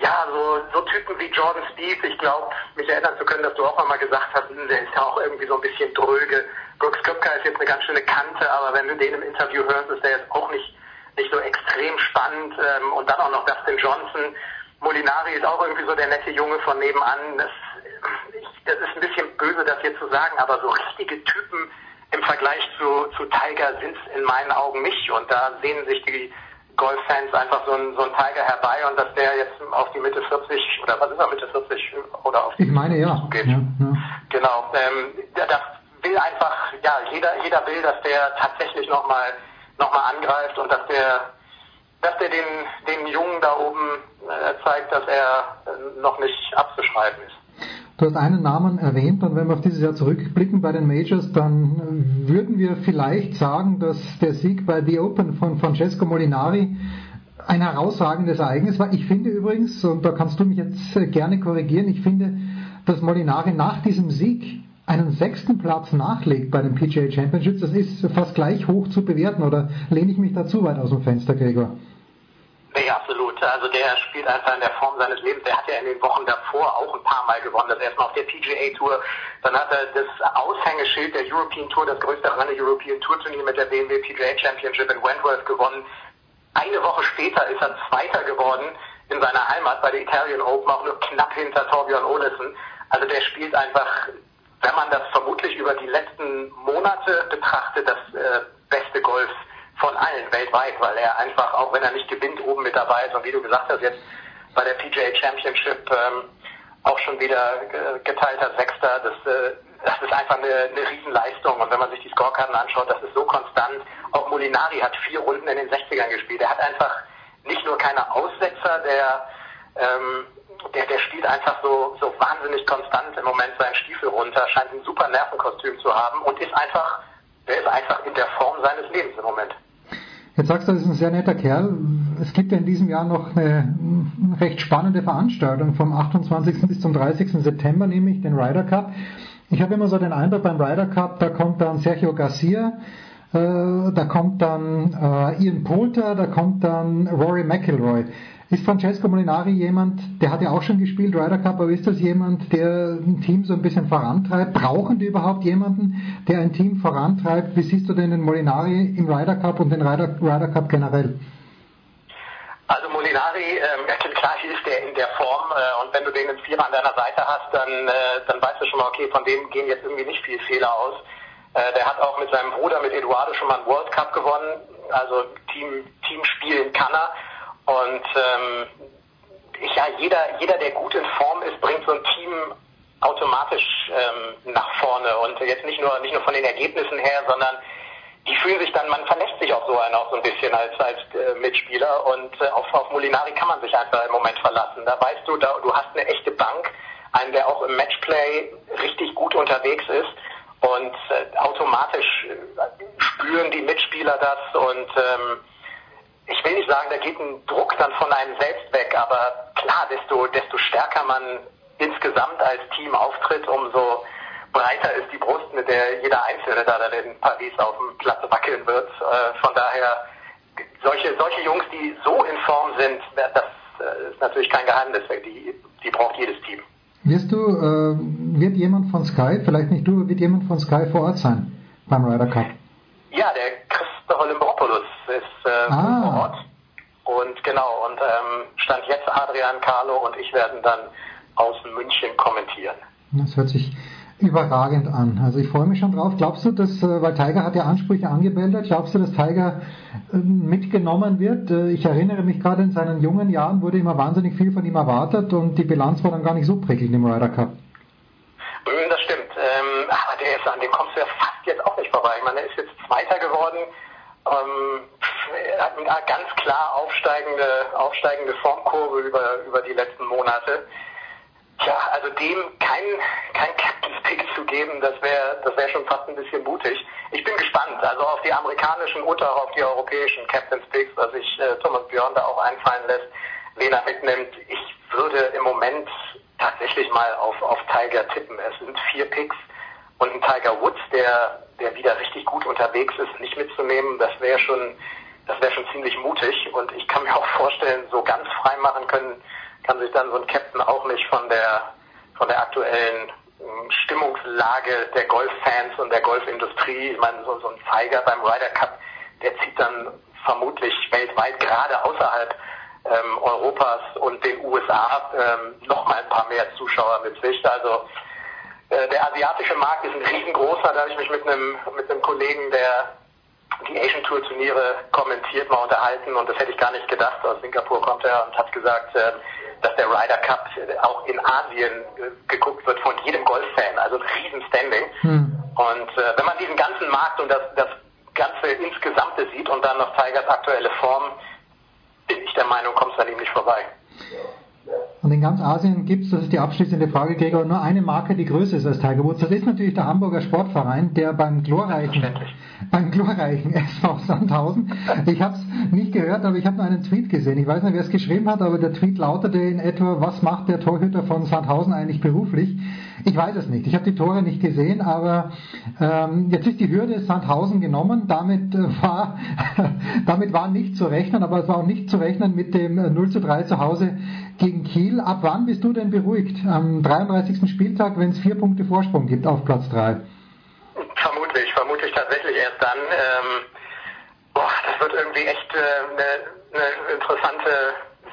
ja, so, so Typen wie Jordan Spieth, ich glaube, mich erinnern zu können, dass du auch einmal gesagt hast, hm, der ist ja auch irgendwie so ein bisschen dröge. Brooks Köpker ist jetzt eine ganz schöne Kante, aber wenn du den im Interview hörst, ist der jetzt auch nicht, nicht so extrem spannend. Ähm, und dann auch noch Dustin Johnson, Molinari ist auch irgendwie so der nette Junge von nebenan. Das, das ist ein bisschen böse, das hier zu sagen, aber so richtige Typen im Vergleich zu, zu Tiger sind es in meinen Augen nicht. Und da sehen sich die Golffans einfach so ein, so ein Tiger herbei und dass der jetzt auf die Mitte 40 oder was ist er, Mitte 40 oder auf die Ich meine ja. Geht. ja, ja. Genau. Ähm, das will einfach, ja, jeder, jeder will, dass der tatsächlich nochmal noch mal angreift und dass der dass der den, den Jungen da oben äh, zeigt, dass er äh, noch nicht abzuschreiben ist. Du hast einen Namen erwähnt und wenn wir auf dieses Jahr zurückblicken bei den Majors, dann würden wir vielleicht sagen, dass der Sieg bei The Open von Francesco Molinari ein herausragendes Ereignis war. Ich finde übrigens, und da kannst du mich jetzt gerne korrigieren, ich finde, dass Molinari nach diesem Sieg einen sechsten Platz nachlegt bei den PGA Championships. Das ist fast gleich hoch zu bewerten, oder lehne ich mich da zu weit aus dem Fenster, Gregor? Nee, absolut. Also der spielt einfach in der Form seines Lebens. Der hat ja in den Wochen davor auch ein paar Mal gewonnen. Das erstmal auf der PGA Tour. Dann hat er das Aushängeschild der European Tour, das größte reine European Tour Turnier mit der BMW PGA Championship in Wentworth gewonnen. Eine Woche später ist er Zweiter geworden in seiner Heimat bei der Italian Open, auch nur knapp hinter Torbjörn Olesen. Also der spielt einfach, wenn man das vermutlich über die letzten Monate betrachtet, das äh, beste Golf von allen weltweit, weil er einfach, auch wenn er nicht gewinnt, oben mit dabei ist und wie du gesagt hast, jetzt bei der PGA Championship ähm, auch schon wieder geteilter Sechster, das, äh, das ist einfach eine, eine Riesenleistung und wenn man sich die Scorekarten anschaut, das ist so konstant. Auch Molinari hat vier Runden in den 60ern gespielt. Er hat einfach nicht nur keine Aussetzer, der ähm, der, der spielt einfach so, so wahnsinnig konstant im Moment seinen Stiefel runter, scheint ein super Nervenkostüm zu haben und ist einfach, der ist einfach in der Form seines Lebens im Moment. Jetzt sagst du, das ist ein sehr netter Kerl. Es gibt ja in diesem Jahr noch eine recht spannende Veranstaltung vom 28. bis zum 30. September, nämlich den Ryder Cup. Ich habe immer so den Eindruck beim Ryder Cup, da kommt dann Sergio Garcia, da kommt dann äh, Ian Poulter, da kommt dann Rory McIlroy. Ist Francesco Molinari jemand, der hat ja auch schon gespielt, Ryder Cup, aber ist das jemand, der ein Team so ein bisschen vorantreibt? Brauchen die überhaupt jemanden, der ein Team vorantreibt? Wie siehst du denn den Molinari im Ryder Cup und den Ryder, Ryder Cup generell? Also Molinari, ähm, klar ist der in der Form äh, und wenn du den im Vierer an deiner Seite hast, dann, äh, dann weißt du schon mal, okay, von dem gehen jetzt irgendwie nicht viel Fehler aus. Äh, der hat auch mit seinem Bruder, mit Eduardo, schon mal einen World Cup gewonnen. Also Team, Team spielen kann er. Und ähm, ich, ja, jeder, jeder, der gut in Form ist, bringt so ein Team automatisch ähm, nach vorne. Und jetzt nicht nur, nicht nur von den Ergebnissen her, sondern die fühlen sich dann, man verlässt sich auf so einen auch so ein bisschen als, als äh, Mitspieler und äh, auf, auf Molinari kann man sich einfach im Moment verlassen. Da weißt du, da, du hast eine echte Bank einen, der auch im Matchplay richtig gut unterwegs ist. Und äh, automatisch äh, spüren die Mitspieler das und ähm, ich will nicht sagen, da geht ein Druck dann von einem selbst weg, aber klar, desto, desto stärker man insgesamt als Team auftritt, umso breiter ist die Brust, mit der jeder Einzelne da dann in Paris auf dem Platz wackeln wird. Äh, von daher, solche, solche Jungs, die so in Form sind, das äh, ist natürlich kein Geheimnis, die, die braucht jedes Team. Wirst du, äh, wird jemand von Sky, vielleicht nicht du, wird jemand von Sky vor Ort sein beim Ryder Cup? Ja, der Christopher Limbopoulos ist äh, ah. vor Ort. Und genau, und ähm, stand jetzt Adrian Carlo und ich werden dann aus München kommentieren. Das hört sich überragend an. Also ich freue mich schon drauf. Glaubst du, dass, äh, weil Tiger hat ja Ansprüche angemeldet, glaubst du, dass Tiger ähm, mitgenommen wird? Äh, ich erinnere mich gerade in seinen jungen Jahren wurde immer wahnsinnig viel von ihm erwartet und die Bilanz war dann gar nicht so prickelnd im Ryder Cup. Das stimmt. Ähm, aber der ist, an dem kommst du ja fast jetzt auch nicht vorbei. Ich meine, er ist jetzt Zweiter geworden. Ähm, er hat eine ganz klar aufsteigende, aufsteigende Formkurve über, über die letzten Monate. Tja, also dem kein, kein Captain's Pick zu geben, das wäre das wär schon fast ein bisschen mutig. Ich bin gespannt, also auf die amerikanischen und auch auf die europäischen Captain's Picks, was sich äh, Thomas Björn da auch einfallen lässt, wen er mitnimmt. Ich würde im Moment tatsächlich mal auf, auf Tiger tippen. Es sind vier Picks und ein Tiger Woods, der, der wieder richtig gut unterwegs ist, nicht mitzunehmen, das wäre schon, das wäre schon ziemlich mutig. Und ich kann mir auch vorstellen, so ganz frei machen können, kann sich dann so ein Captain auch nicht von der, von der aktuellen ähm, Stimmungslage der Golffans und der Golfindustrie. Ich meine, so, so ein Zeiger beim Ryder Cup, der zieht dann vermutlich weltweit, gerade außerhalb ähm, Europas und den USA, ähm, noch mal ein paar mehr Zuschauer mit sich. Also äh, der asiatische Markt ist ein riesengroßer. Da habe ich mich mit einem mit einem Kollegen, der die Asian Tour Turniere kommentiert, mal unterhalten und das hätte ich gar nicht gedacht. Aus Singapur kommt er und hat gesagt, äh, dass der Ryder Cup auch in Asien äh, geguckt wird von jedem Golffan, also ein Riesenstanding. Hm. Und äh, wenn man diesen ganzen Markt und das, das Ganze insgesamte sieht und dann noch Tigers aktuelle Form, bin ich der Meinung, kommst du an ihm nicht vorbei. Und in ganz Asien gibt es, das ist die abschließende Frage, Gregor, nur eine Marke, die größer ist als Tiger Woods. Das ist natürlich der Hamburger Sportverein, der beim glorreichen, beim glorreichen SV Sandhausen, ich habe es nicht gehört, aber ich habe nur einen Tweet gesehen. Ich weiß nicht, wer es geschrieben hat, aber der Tweet lautete in etwa, was macht der Torhüter von Sandhausen eigentlich beruflich? Ich weiß es nicht. Ich habe die Tore nicht gesehen, aber ähm, jetzt ist die Hürde Sandhausen genommen. Damit äh, war damit war nicht zu rechnen, aber es war auch nicht zu rechnen mit dem 0 äh, zu 3 zu Hause gegen Kiel. Ab wann bist du denn beruhigt? Am 33. Spieltag, wenn es vier Punkte Vorsprung gibt auf Platz 3? Vermutlich, vermutlich tatsächlich erst dann. Ähm, boah, das wird irgendwie echt eine äh, ne, ne interessante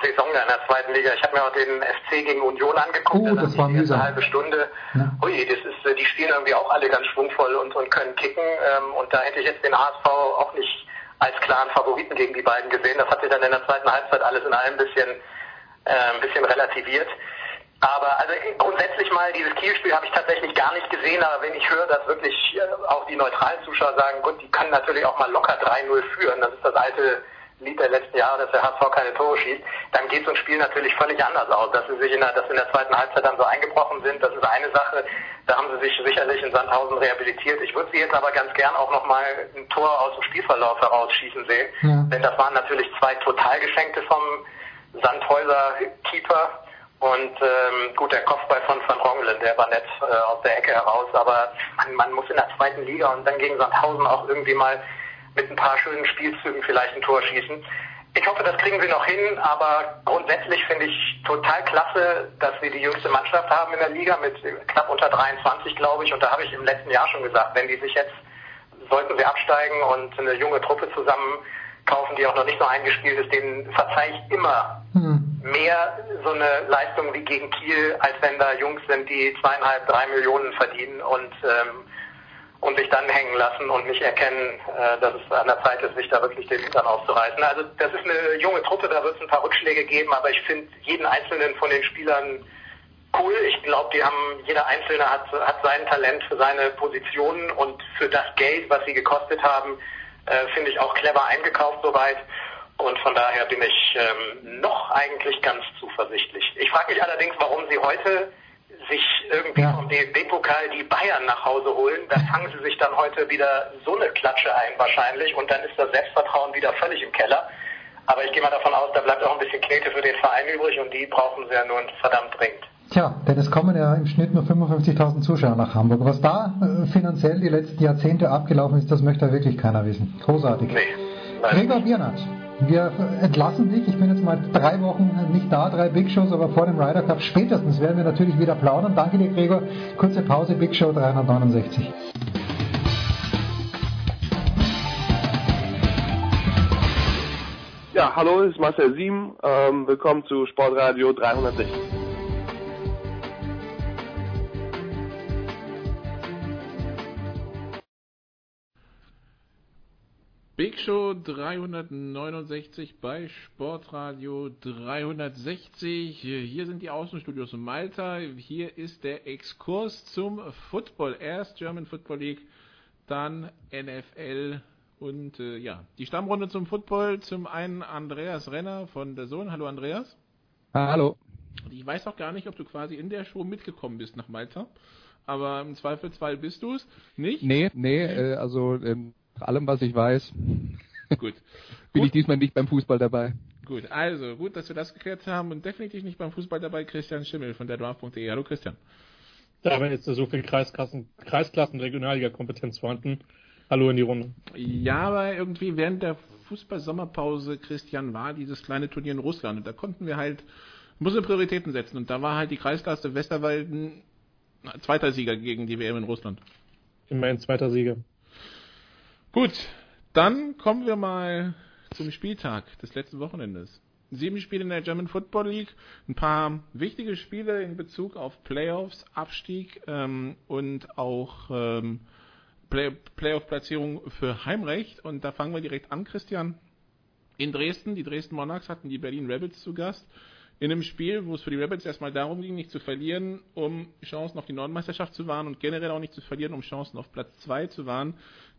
Saison in der zweiten Liga. Ich habe mir auch den FC gegen Union angeguckt. Oh, das, war mühsam. Eine halbe Stunde. Ja. Ui, das ist, äh, die spielen irgendwie auch alle ganz schwungvoll und, und können kicken. Ähm, und da hätte ich jetzt den HSV auch nicht als klaren Favoriten gegen die beiden gesehen. Das hat sich dann in der zweiten Halbzeit alles in allem ein bisschen, äh, ein bisschen relativiert. Aber also grundsätzlich mal, dieses Kielspiel habe ich tatsächlich gar nicht gesehen, aber wenn ich höre, dass wirklich äh, auch die neutralen Zuschauer sagen, gut, die können natürlich auch mal locker 3-0 führen, das ist das alte Lied der letzten Jahre, dass der HSV keine Tore schießt, dann geht so ein Spiel natürlich völlig anders aus. Dass sie sich in der, dass in der zweiten Halbzeit dann so eingebrochen sind, das ist eine Sache. Da haben sie sich sicherlich in Sandhausen rehabilitiert. Ich würde sie jetzt aber ganz gern auch nochmal ein Tor aus dem Spielverlauf herausschießen sehen. Ja. Denn das waren natürlich zwei Totalgeschenkte vom Sandhäuser Keeper. Und ähm, gut, der Kopfball von Van Rongelen, der war nett äh, aus der Ecke heraus, aber man, man muss in der zweiten Liga und dann gegen Sandhausen auch irgendwie mal mit ein paar schönen Spielzügen vielleicht ein Tor schießen. Ich hoffe, das kriegen wir noch hin, aber grundsätzlich finde ich total klasse, dass wir die jüngste Mannschaft haben in der Liga mit knapp unter 23, glaube ich. Und da habe ich im letzten Jahr schon gesagt, wenn die sich jetzt, sollten sie absteigen und eine junge Truppe zusammen kaufen, die auch noch nicht so eingespielt ist, denen verzeihe ich immer hm. mehr so eine Leistung wie gegen Kiel, als wenn da Jungs sind, die zweieinhalb, drei Millionen verdienen und ähm, und sich dann hängen lassen und nicht erkennen, äh, dass es an der Zeit ist, sich da wirklich den Hintern aufzureißen. Also das ist eine junge Truppe, da wird es ein paar Rückschläge geben, aber ich finde jeden einzelnen von den Spielern cool. Ich glaube, die haben, jeder Einzelne hat, hat sein Talent für seine Positionen und für das Geld, was sie gekostet haben, äh, finde ich auch clever eingekauft soweit. Und von daher bin ich ähm, noch eigentlich ganz zuversichtlich. Ich frage mich allerdings, warum sie heute sich irgendwie ja. vom DFB-Pokal die Bayern nach Hause holen, da fangen sie sich dann heute wieder so eine Klatsche ein wahrscheinlich und dann ist das Selbstvertrauen wieder völlig im Keller. Aber ich gehe mal davon aus, da bleibt auch ein bisschen Knete für den Verein übrig und die brauchen sie ja nun verdammt dringend. Tja, denn es kommen ja im Schnitt nur 55.000 Zuschauer nach Hamburg. Was da äh, finanziell die letzten Jahrzehnte abgelaufen ist, das möchte ja wirklich keiner wissen. Großartig. Nee, Gregor Biernat, wir entlassen dich. Ich bin jetzt mal drei Wochen nicht da, drei Big Shows, aber vor dem Ryder Cup spätestens werden wir natürlich wieder plaudern. Danke dir, Gregor. Kurze Pause, Big Show 369. Ja, hallo, ist Marcel Sieben. Ähm, willkommen zu Sportradio 360. Big Show 369 bei Sportradio 360. Hier sind die Außenstudios in Malta. Hier ist der Exkurs zum Football. Erst German Football League, dann NFL und äh, ja, die Stammrunde zum Football. Zum einen Andreas Renner von der Sohn. Hallo Andreas. Hallo. Ich weiß auch gar nicht, ob du quasi in der Show mitgekommen bist nach Malta. Aber im Zweifelsfall bist du es nicht? Nee, nee, äh, also ähm, nach allem, was ich weiß, gut. bin gut. ich diesmal nicht beim Fußball dabei. Gut, also gut, dass wir das geklärt haben und definitiv nicht beim Fußball dabei Christian Schimmel von der Draft.de. Hallo Christian. Dabei ist da so viel Kreisklassen, Kreisklassen Regionalliga-Kompetenz vorhanden. Hallo in die Runde. Ja, aber irgendwie während der Fußball-Sommerpause, Christian, war dieses kleine Turnier in Russland und da konnten wir halt, mussten Prioritäten setzen und da war halt die Kreisklasse Westerwalden zweiter Sieger gegen die WM in Russland. Immerhin zweiter Sieger. Gut, dann kommen wir mal zum Spieltag des letzten Wochenendes. Sieben Spiele in der German Football League, ein paar wichtige Spiele in Bezug auf Playoffs, Abstieg ähm, und auch ähm, Play Playoff-Platzierung für Heimrecht. Und da fangen wir direkt an, Christian. In Dresden, die Dresden Monarchs hatten die Berlin Rebels zu Gast. In einem Spiel, wo es für die Rebels erstmal darum ging, nicht zu verlieren, um Chancen auf die Nordmeisterschaft zu wahren und generell auch nicht zu verlieren, um Chancen auf Platz 2 zu wahren,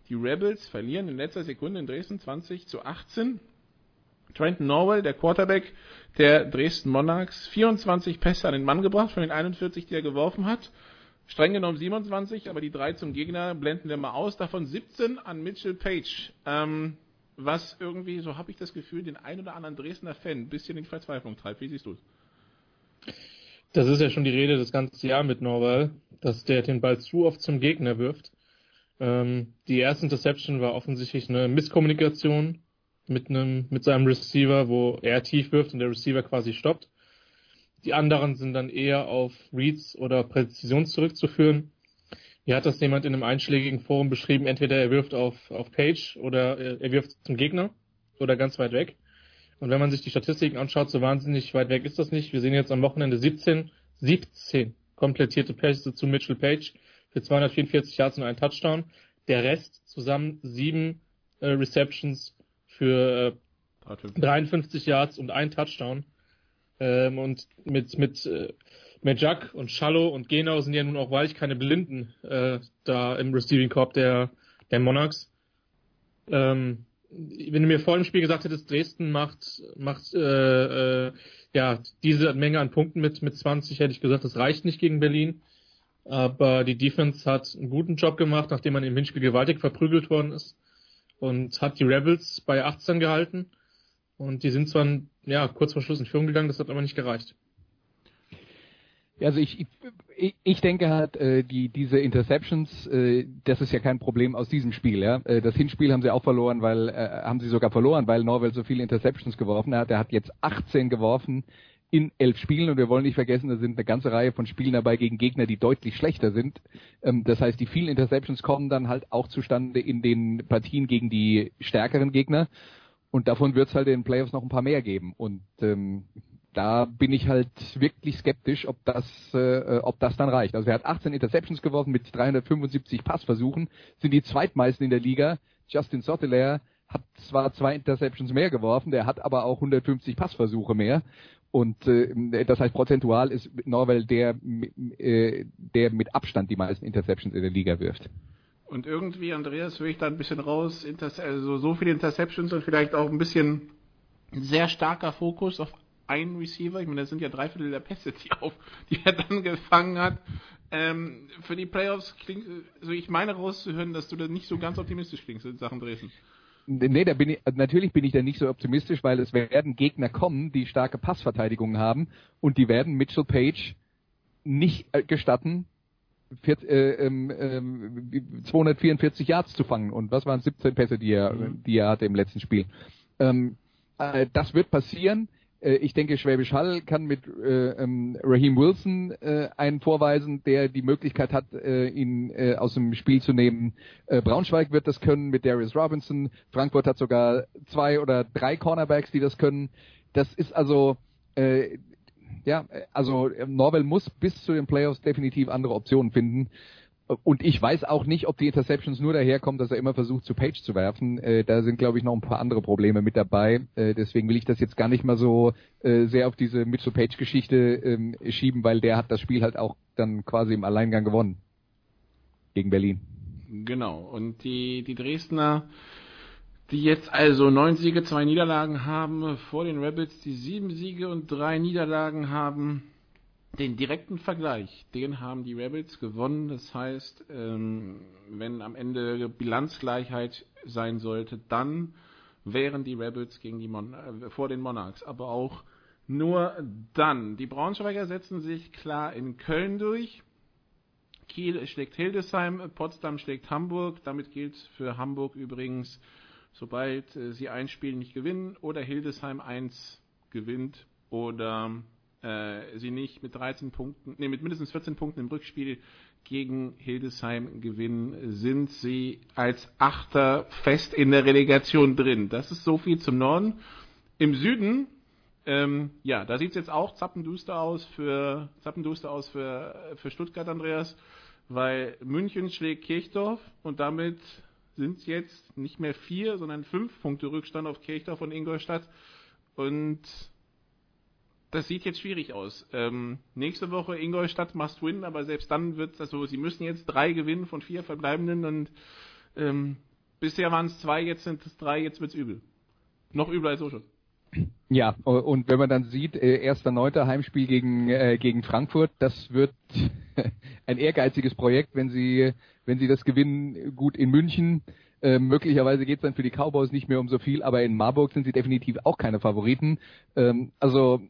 die Rebels verlieren in letzter Sekunde in Dresden 20 zu 18. Trenton Norwell, der Quarterback der Dresden Monarchs, 24 Pässe an den Mann gebracht von den 41, die er geworfen hat. Streng genommen 27, aber die drei zum Gegner blenden wir mal aus. Davon 17 an Mitchell Page. Ähm, was irgendwie, so habe ich das Gefühl, den ein oder anderen Dresdner Fan ein bisschen in Verzweiflung treibt. Wie siehst du es? Das ist ja schon die Rede das ganze Jahr mit Norwell, dass der den Ball zu oft zum Gegner wirft. Ähm, die erste Interception war offensichtlich eine Misskommunikation mit einem, mit seinem Receiver, wo er tief wirft und der Receiver quasi stoppt. Die anderen sind dann eher auf Reads oder Präzision zurückzuführen. Hier hat das jemand in einem einschlägigen Forum beschrieben, entweder er wirft auf, auf Page oder er wirft zum Gegner oder ganz weit weg. Und wenn man sich die Statistiken anschaut, so wahnsinnig weit weg ist das nicht. Wir sehen jetzt am Wochenende 17, 17 komplettierte Pässe zu Mitchell Page für 244 Yards und einen Touchdown. Der Rest zusammen sieben äh, Receptions für äh, 53 Yards und ein Touchdown. Ähm, und mit mit äh, Majak und Schallo und Genau sind ja nun auch wahrlich keine Blinden äh, da im Receiving Corp der der Monarchs. Ähm, wenn du mir vor dem Spiel gesagt hättest, Dresden macht macht äh, äh, ja diese Menge an Punkten mit mit 20, hätte ich gesagt, das reicht nicht gegen Berlin. Aber die Defense hat einen guten Job gemacht, nachdem man im Hinspiel gewaltig verprügelt worden ist. Und hat die Rebels bei 18 gehalten. Und die sind zwar ja, kurz vor Schluss in Führung gegangen, das hat aber nicht gereicht. Also ich, ich, ich denke halt, äh, die, diese Interceptions, äh, das ist ja kein Problem aus diesem Spiel. Ja? Äh, das Hinspiel haben sie auch verloren, weil äh, haben sie sogar verloren, weil Norwell so viele Interceptions geworfen hat. Er hat jetzt 18 geworfen in elf Spielen und wir wollen nicht vergessen, da sind eine ganze Reihe von Spielen dabei gegen Gegner, die deutlich schlechter sind. Ähm, das heißt, die vielen Interceptions kommen dann halt auch zustande in den Partien gegen die stärkeren Gegner und davon wird es halt in den Playoffs noch ein paar mehr geben und ähm, da bin ich halt wirklich skeptisch, ob das, äh, ob das dann reicht. Also er hat 18 Interceptions geworfen mit 375 Passversuchen, sind die zweitmeisten in der Liga. Justin Sottelaire hat zwar zwei Interceptions mehr geworfen, der hat aber auch 150 Passversuche mehr. Und äh, das heißt, prozentual ist Norwell der, äh, der mit Abstand die meisten Interceptions in der Liga wirft. Und irgendwie, Andreas, höre ich da ein bisschen raus, also so viele Interceptions und vielleicht auch ein bisschen sehr starker Fokus auf einen Receiver. Ich meine, das sind ja drei Viertel der Pässe, die, auf, die er dann gefangen hat. Ähm, für die Playoffs klingt, also ich meine rauszuhören, dass du da nicht so ganz optimistisch klingst in Sachen Dresden. Nee, da bin ich, natürlich bin ich da nicht so optimistisch, weil es werden Gegner kommen, die starke Passverteidigungen haben und die werden Mitchell Page nicht äh, gestatten, äh, äh, 244 Yards zu fangen. Und was waren 17 Pässe, die er, mhm. die er hatte im letzten Spiel? Ähm, äh, das wird passieren. Äh, ich denke, Schwäbisch Hall kann mit äh, ähm, Raheem Wilson äh, einen vorweisen, der die Möglichkeit hat, äh, ihn äh, aus dem Spiel zu nehmen. Äh, Braunschweig wird das können mit Darius Robinson. Frankfurt hat sogar zwei oder drei Cornerbacks, die das können. Das ist also äh, ja, also Norwell muss bis zu den Playoffs definitiv andere Optionen finden. Und ich weiß auch nicht, ob die Interceptions nur daherkommen, dass er immer versucht, zu Page zu werfen. Äh, da sind, glaube ich, noch ein paar andere Probleme mit dabei. Äh, deswegen will ich das jetzt gar nicht mal so äh, sehr auf diese Mitchell-Page-Geschichte ähm, schieben, weil der hat das Spiel halt auch dann quasi im Alleingang gewonnen. Gegen Berlin. Genau. Und die, die Dresdner, die jetzt also neun Siege, zwei Niederlagen haben, vor den Rebels, die sieben Siege und drei Niederlagen haben, den direkten Vergleich, den haben die Rebels gewonnen. Das heißt, ähm, wenn am Ende Bilanzgleichheit sein sollte, dann wären die Rebels gegen die Mon äh, vor den Monarchs. Aber auch nur dann. Die Braunschweiger setzen sich klar in Köln durch. Kiel schlägt Hildesheim, Potsdam schlägt Hamburg. Damit gilt für Hamburg übrigens, sobald äh, sie ein Spiel nicht gewinnen oder Hildesheim eins gewinnt oder sie nicht mit 13 Punkten, nee, mit mindestens 14 Punkten im Rückspiel gegen Hildesheim gewinnen, sind sie als Achter fest in der Relegation drin. Das ist so viel zum Norden. Im Süden, ähm, ja, da sieht es jetzt auch zappenduster aus für zappenduster aus für, für Stuttgart, Andreas, weil München schlägt Kirchdorf und damit sind es jetzt nicht mehr vier, sondern fünf Punkte Rückstand auf Kirchdorf und Ingolstadt. Und das sieht jetzt schwierig aus. Ähm, nächste Woche Ingolstadt must win, aber selbst dann wird also sie müssen jetzt drei gewinnen von vier verbleibenden und ähm, bisher waren es zwei, jetzt sind es drei, jetzt wird's übel. Noch übler als so schon. Ja, und wenn man dann sieht, äh, erster neunter Heimspiel gegen äh, gegen Frankfurt, das wird ein ehrgeiziges Projekt, wenn sie wenn sie das gewinnen, gut in München. Äh, möglicherweise geht es dann für die Cowboys nicht mehr um so viel, aber in Marburg sind sie definitiv auch keine Favoriten. Ähm, also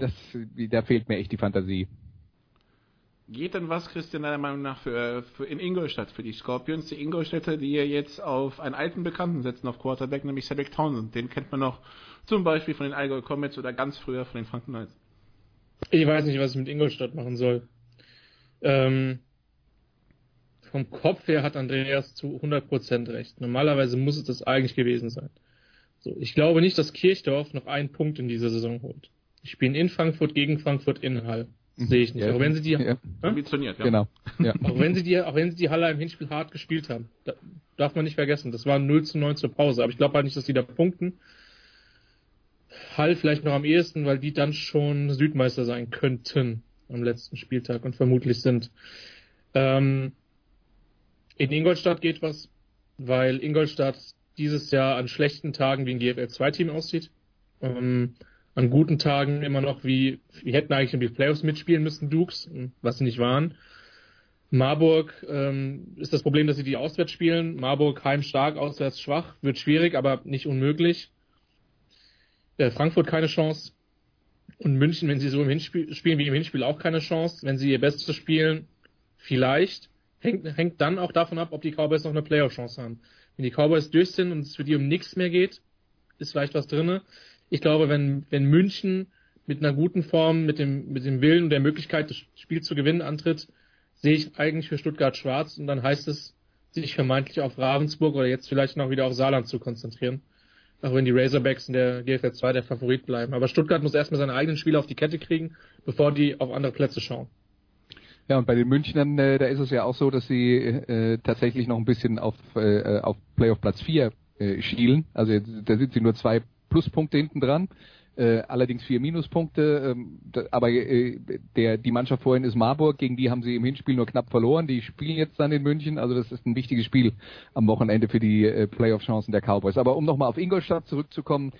das, da fehlt mir echt die Fantasie. Geht denn was, Christian, deiner Meinung nach für, für in Ingolstadt, für die Scorpions, die Ingolstädter, die ja jetzt auf einen alten Bekannten setzen auf Quarterback, nämlich Cedric Townsend. Den kennt man noch zum Beispiel von den Allgäu Comets oder ganz früher von den Franken Knights. Ich weiß nicht, was ich mit Ingolstadt machen soll. Ähm, vom Kopf her hat Andreas zu 100% recht. Normalerweise muss es das eigentlich gewesen sein. So, ich glaube nicht, dass Kirchdorf noch einen Punkt in dieser Saison holt. Die spielen in Frankfurt gegen Frankfurt in Hall. Mhm. Sehe ich nicht. Ja. Auch wenn sie die, ja. ambitioniert, ja. Genau. Ja. auch wenn sie die, auch wenn sie die Halle im Hinspiel hart gespielt haben. Da, darf man nicht vergessen. Das war 0 zu 9 zur Pause. Aber ich glaube halt nicht, dass die da punkten. Hall vielleicht noch am ehesten, weil die dann schon Südmeister sein könnten am letzten Spieltag und vermutlich sind. Ähm, in Ingolstadt geht was, weil Ingolstadt dieses Jahr an schlechten Tagen wie ein GFL 2 Team aussieht. Ähm, an guten Tagen immer noch wie, wir hätten eigentlich in die Playoffs mitspielen müssen, Dukes, was sie nicht waren. Marburg ähm, ist das Problem, dass sie die auswärts spielen. Marburg heimstark, auswärts schwach, wird schwierig, aber nicht unmöglich. Äh, Frankfurt keine Chance. Und München, wenn sie so im Hinspiel spielen wie im Hinspiel, auch keine Chance. Wenn sie ihr Bestes spielen, vielleicht hängt, hängt dann auch davon ab, ob die Cowboys noch eine Playoff-Chance haben. Wenn die Cowboys durch sind und es für die um nichts mehr geht, ist vielleicht was drinne. Ich glaube, wenn, wenn München mit einer guten Form, mit dem, mit dem Willen und der Möglichkeit, das Spiel zu gewinnen antritt, sehe ich eigentlich für Stuttgart schwarz und dann heißt es, sich vermeintlich auf Ravensburg oder jetzt vielleicht noch wieder auf Saarland zu konzentrieren. Auch wenn die Razorbacks in der GFL 2 der Favorit bleiben. Aber Stuttgart muss erstmal seine eigenen Spiele auf die Kette kriegen, bevor die auf andere Plätze schauen. Ja, und bei den Münchnern, äh, da ist es ja auch so, dass sie äh, tatsächlich noch ein bisschen auf, äh, auf Playoff Platz 4 äh, schielen. Also da sind sie nur zwei Pluspunkte hinten dran. Äh, allerdings vier Minuspunkte, ähm, da, aber äh, der die Mannschaft vorhin ist Marburg, gegen die haben sie im Hinspiel nur knapp verloren. Die spielen jetzt dann in München, also das ist ein wichtiges Spiel am Wochenende für die äh, Playoff-Chancen der Cowboys. Aber um nochmal auf Ingolstadt zurückzukommen,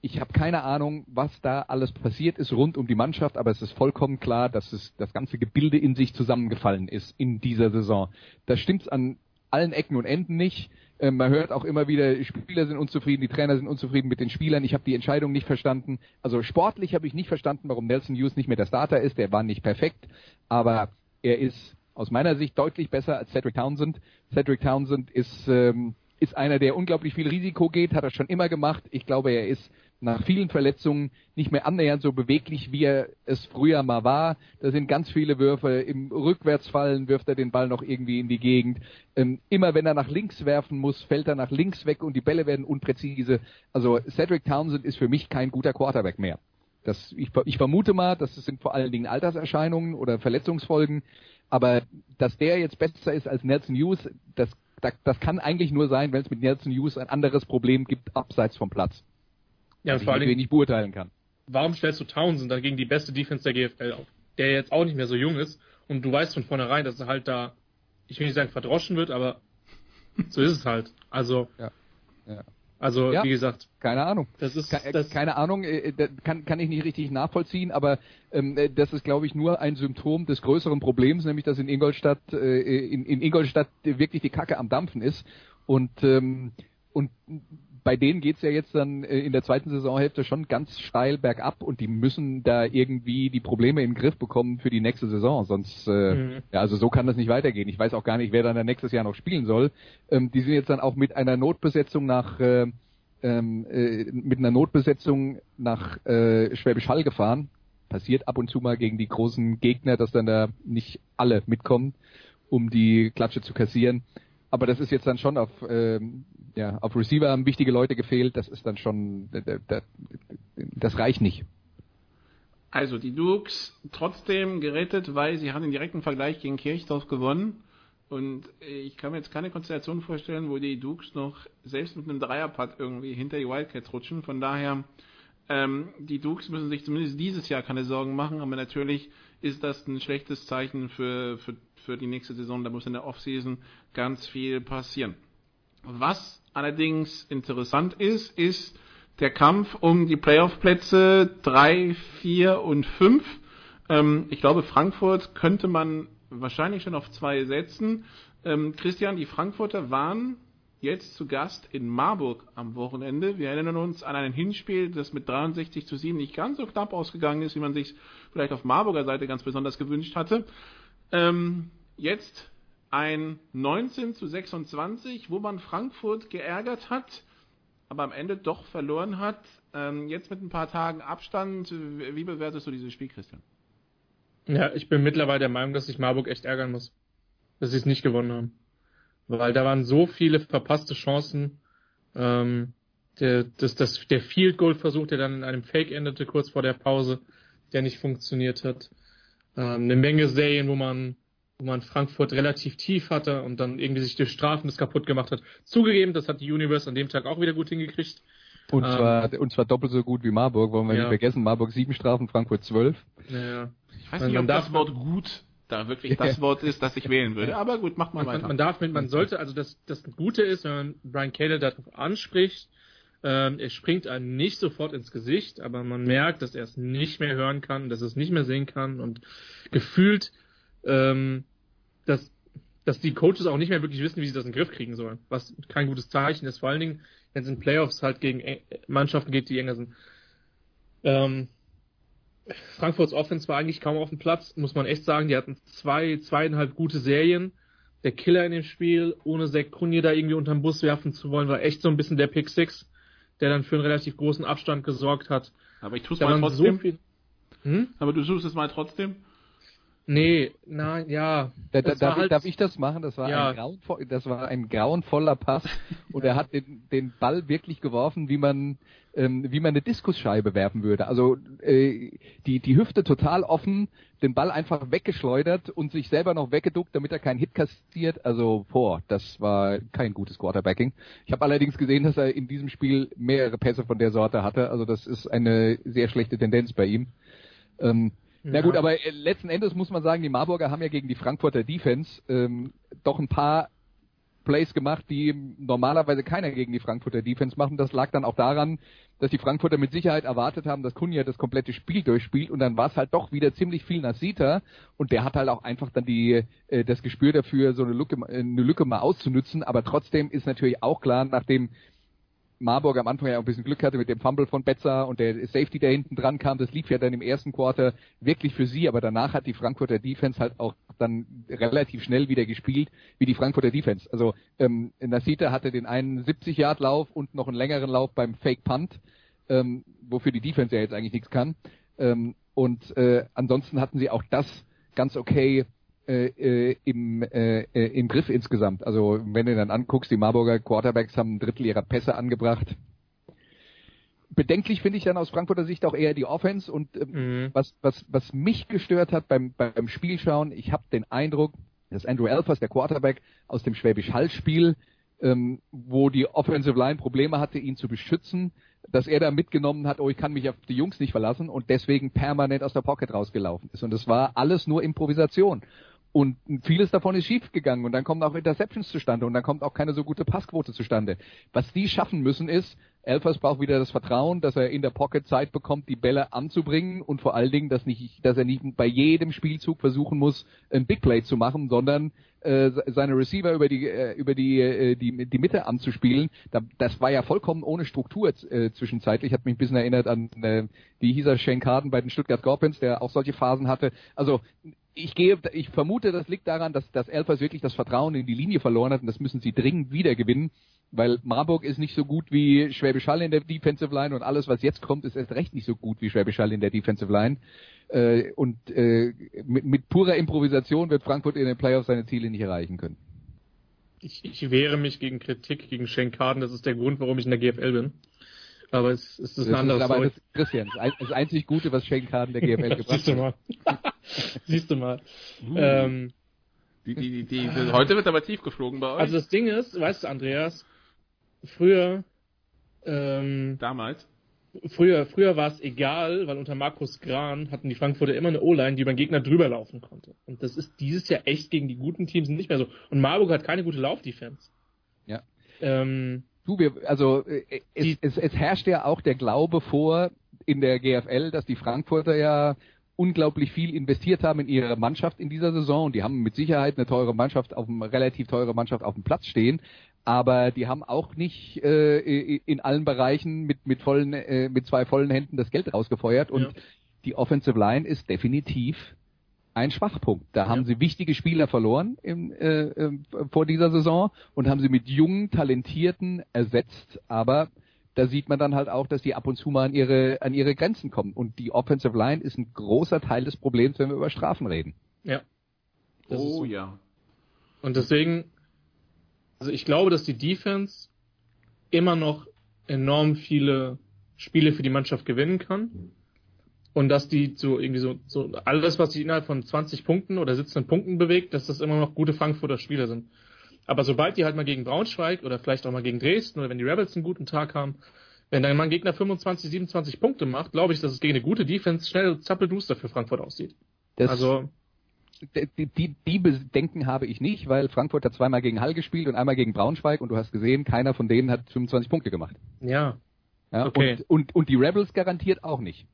ich habe keine Ahnung, was da alles passiert ist rund um die Mannschaft, aber es ist vollkommen klar, dass es das ganze Gebilde in sich zusammengefallen ist in dieser Saison. Da stimmt's an allen Ecken und Enden nicht. Ähm, man hört auch immer wieder, Spieler sind unzufrieden, die Trainer sind unzufrieden mit den Spielern. Ich habe die Entscheidung nicht verstanden. Also sportlich habe ich nicht verstanden, warum Nelson Hughes nicht mehr der Starter ist. Der war nicht perfekt, aber er ist aus meiner Sicht deutlich besser als Cedric Townsend. Cedric Townsend ist ähm, ist einer, der unglaublich viel Risiko geht, hat er schon immer gemacht. Ich glaube, er ist nach vielen Verletzungen nicht mehr annähernd so beweglich, wie er es früher mal war. Da sind ganz viele Würfe. Im Rückwärtsfallen wirft er den Ball noch irgendwie in die Gegend. Ähm, immer wenn er nach links werfen muss, fällt er nach links weg und die Bälle werden unpräzise. Also Cedric Townsend ist für mich kein guter Quarterback mehr. Das, ich, ich vermute mal, das sind vor allen Dingen Alterserscheinungen oder Verletzungsfolgen. Aber dass der jetzt besser ist als Nelson Hughes, das, das, das kann eigentlich nur sein, wenn es mit Nelson Hughes ein anderes Problem gibt, abseits vom Platz. Ja, und vor allem nicht beurteilen kann. Warum stellst du Townsend dann gegen die beste Defense der GFL auf? Der jetzt auch nicht mehr so jung ist und du weißt von vornherein, dass er halt da, ich will nicht sagen verdroschen wird, aber so ist es halt. Also, ja. Ja. also Ja. wie gesagt, Keine Ahnung. das ist das, keine Ahnung, äh, äh, kann, kann ich nicht richtig nachvollziehen, aber ähm, äh, das ist, glaube ich, nur ein Symptom des größeren Problems, nämlich dass in Ingolstadt, äh, in, in Ingolstadt wirklich die Kacke am Dampfen ist. Und, ähm, und bei denen geht's ja jetzt dann äh, in der zweiten Saisonhälfte schon ganz steil bergab und die müssen da irgendwie die Probleme in den Griff bekommen für die nächste Saison. Sonst, äh, Mhm. ja, also so kann das nicht weitergehen. Ich weiß auch gar nicht, wer dann nächstes Jahr noch spielen soll. Ähm, die sind jetzt dann auch mit einer Notbesetzung nach äh, ähm, äh, mit einer Notbesetzung nach äh, Schwäbisch Hall gefahren. Passiert ab und zu mal gegen die großen Gegner, dass dann da nicht alle mitkommen, um die Klatsche zu kassieren. Aber das ist jetzt dann schon auf, ähm, ja, auf Receiver haben wichtige Leute gefehlt. Das ist dann schon, da- da- da- das reicht nicht. Also die Dukes trotzdem gerettet, weil sie haben den direkten Vergleich gegen Kirchdorf gewonnen. Und ich kann mir jetzt keine Konstellation vorstellen, wo die Dukes noch selbst mit einem Dreierpad irgendwie hinter die Wildcats rutschen. Von daher, ähm, die Dukes müssen sich zumindest dieses Jahr keine Sorgen machen, aber natürlich ist das ein schlechtes Zeichen für, für, für die nächste Saison. Da muss in der Offseason ganz viel passieren. Was allerdings interessant ist, ist der Kampf um die Playoff-Plätze 3, 4 und 5. Ähm, ich glaube, Frankfurt könnte man wahrscheinlich schon auf zwei setzen. Ähm, Christian, die Frankfurter waren jetzt zu Gast in Marburg am Wochenende. Wir erinnern uns an ein Hinspiel, das mit 63 zu 7 nicht ganz so knapp ausgegangen ist, wie man sich vielleicht auf Marburger Seite ganz besonders gewünscht hatte. Ähm, jetzt ein 19 zu 26, wo man Frankfurt geärgert hat, aber am Ende doch verloren hat. Ähm, jetzt mit ein paar Tagen Abstand, wie bewertest du dieses Spiel, Christian? ja, ich bin mittlerweile der Meinung, dass sich Marburg echt ärgern muss, dass sie es nicht gewonnen haben. Weil da waren so viele verpasste Chancen. Ähm, der, das, das, der Field Goal Versuch, der dann in einem Fake endete kurz vor der Pause, der nicht funktioniert hat. Ähm, eine Menge Serien, wo man, wo man Frankfurt relativ tief hatte und dann irgendwie sich durch Strafen das kaputt gemacht hat. Zugegeben, das hat die Universe an dem Tag auch wieder gut hingekriegt. Und Ähm, zwar, und zwar doppelt so gut wie Marburg, wollen wir Ja. nicht vergessen. Marburg sieben Strafen, Frankfurt zwölf. Naja. Ich weiß Man- nicht, ob das Wort gut da wirklich das Wort ist, das ich wählen würde. Aber gut, macht mal man, weiter. man darf mit, man sollte, also das, das Gute ist, wenn man Brian Cahill darauf anspricht, ähm, er springt einem nicht sofort ins Gesicht, aber man merkt, dass er es nicht mehr hören kann, dass er es nicht mehr sehen kann und gefühlt, ähm, dass, dass die Coaches auch nicht mehr wirklich wissen, wie sie das in den Griff kriegen sollen, was kein gutes Zeichen ist, vor allen Dingen, wenn es in Playoffs halt gegen äh, Mannschaften geht, die enger sind. Ähm, Frankfurts Offense war eigentlich kaum auf dem Platz, muss man echt sagen. Die hatten zwei, zweieinhalb gute Serien. Der Killer in dem Spiel, ohne Zach Kunje da irgendwie unterm Bus werfen zu wollen, war echt so ein bisschen der Pick Six, der dann für einen relativ großen Abstand gesorgt hat. Aber ich tue es mal trotzdem. So viel, hm? Aber du suchst es mal trotzdem. Nee, nein, ja. Da, da, darf, ich, halt- darf ich das machen? Das war, Ja. ein, grauenvoll, das war ein grauenvoller Pass und er hat den, den Ball wirklich geworfen, wie man ähm, wie man eine Diskusscheibe werfen würde. Also äh, die die Hüfte total offen, den Ball einfach weggeschleudert und sich selber noch weggeduckt, damit er keinen Hit kassiert. Also boah, das war kein gutes Quarterbacking. Ich habe allerdings gesehen, dass er in diesem Spiel mehrere Pässe von der Sorte hatte. Also das ist eine sehr schlechte Tendenz bei ihm. Ähm, na gut, aber äh, letzten Endes muss man sagen, die Marburger haben ja gegen die Frankfurter Defense ähm, doch ein paar Plays gemacht, die normalerweise keiner gegen die Frankfurter Defense macht. Das lag dann auch daran, dass die Frankfurter mit Sicherheit erwartet haben, dass Kunja das komplette Spiel durchspielt und dann war es halt doch wieder ziemlich viel Nasita und der hat halt auch einfach dann die äh, das Gespür dafür, so eine Lücke, eine Lücke mal auszunutzen. Aber trotzdem ist natürlich auch klar, nachdem Marburg am Anfang ja ein bisschen Glück hatte mit dem Fumble von Betzer und der Safety, der hinten dran kam, das lief ja dann im ersten Quarter wirklich für sie, aber danach hat die Frankfurter Defense halt auch dann relativ schnell wieder gespielt, wie die Frankfurter Defense. Also ähm, Nasita hatte den einen 70-Yard-Lauf und noch einen längeren Lauf beim Fake Punt, ähm, wofür die Defense ja jetzt eigentlich nichts kann. Ähm, und äh, ansonsten hatten sie auch das ganz okay äh, äh, im, äh, äh, im Griff insgesamt. Also wenn du dann anguckst, die Marburger Quarterbacks haben ein Drittel ihrer Pässe angebracht. Bedenklich finde ich dann aus Frankfurter Sicht auch eher die Offense und äh, mhm. was, was, was mich gestört hat beim, beim Spielschauen, ich habe den Eindruck, dass Andrew Elfers, der Quarterback aus dem Schwäbisch Hall-Spiel, ähm, wo die Offensive Line Probleme hatte, ihn zu beschützen, dass er da mitgenommen hat, oh, ich kann mich auf die Jungs nicht verlassen und deswegen permanent aus der Pocket rausgelaufen ist. Und das war alles nur Improvisation. Und vieles davon ist schiefgegangen und dann kommen auch Interceptions zustande und dann kommt auch keine so gute Passquote zustande. Was die schaffen müssen ist, Elfers braucht wieder das Vertrauen, dass er in der Pocket Zeit bekommt, die Bälle anzubringen und vor allen Dingen, dass, nicht, dass er nicht bei jedem Spielzug versuchen muss, ein Big Play zu machen, sondern äh, seine Receiver über die äh, über die, äh, die die Mitte anzuspielen. Da, das war ja vollkommen ohne Struktur äh, zwischenzeitlich. Hat mich ein bisschen erinnert an äh, wie hieß er Shane Carden bei den Stuttgart Scorpions, der auch solche Phasen hatte. Also ich gehe, ich vermute, das liegt daran, dass, dass Elfers wirklich das Vertrauen in die Linie verloren hat und das müssen sie dringend wieder gewinnen, weil Marburg ist nicht so gut wie Schwäbisch Hall in der Defensive Line und alles, was jetzt kommt, ist erst recht nicht so gut wie Schwäbisch Hall in der Defensive Line. Äh, und äh, mit, mit purer Improvisation wird Frankfurt in den Playoffs seine Ziele nicht erreichen können. Ich, ich wehre mich gegen Kritik gegen Schenkaden, das ist der Grund, warum ich in der GFL bin. Aber es, es ist das ein anderes aber das, Christian, das, einzig Gute, was Shane Carden der GFL gebracht hat. Siehst du mal. Siehst du mal. Uh. Ähm, die, die, die, die, heute wird aber tief geflogen bei euch. Also das Ding ist, weißt du, Andreas, früher ähm, damals früher früher war es egal, weil unter Markus Gran hatten die Frankfurter immer eine O-Line, die beim Gegner drüber laufen konnte. Und das ist dieses Jahr echt gegen die guten Teams nicht mehr so. Und Marburg hat keine gute Laufdefense. Ja. Ähm, Du, wir, also äh, es, es, es herrscht ja auch der Glaube vor in der GFL, dass die Frankfurter ja unglaublich viel investiert haben in ihre Mannschaft in dieser Saison. Und die haben mit Sicherheit eine teure Mannschaft auf dem relativ teure Mannschaft auf dem Platz stehen, aber die haben auch nicht äh, in allen Bereichen mit mit vollen äh, mit zwei vollen Händen das Geld rausgefeuert. Und ja. die Offensive Line ist definitiv ein Schwachpunkt. Da ja. haben sie wichtige Spieler verloren im, äh, äh, vor dieser Saison und haben sie mit jungen, talentierten ersetzt, aber da sieht man dann halt auch, dass die ab und zu mal an ihre, an ihre Grenzen kommen. Und die Offensive Line ist ein großer Teil des Problems, wenn wir über Strafen reden. Ja. Das oh ja. Und deswegen, also ich glaube, dass die Defense immer noch enorm viele Spiele für die Mannschaft gewinnen kann und dass die so irgendwie so, so alles, was sich innerhalb von 20 Punkten oder 17 Punkten bewegt, dass das immer noch gute Frankfurter Spieler sind. Aber sobald die halt mal gegen Braunschweig oder vielleicht auch mal gegen Dresden oder wenn die Rebels einen guten Tag haben, wenn dann mal ein Gegner 25, 27 Punkte macht, glaube ich, dass es gegen eine gute Defense schnell zappelduster für Frankfurt aussieht. Das also die, die, die Bedenken habe ich nicht, weil Frankfurt hat zweimal gegen Hall gespielt und einmal gegen Braunschweig und du hast gesehen, keiner von denen hat 25 Punkte gemacht. Ja. ja okay. und, und, und die Rebels garantiert auch nicht.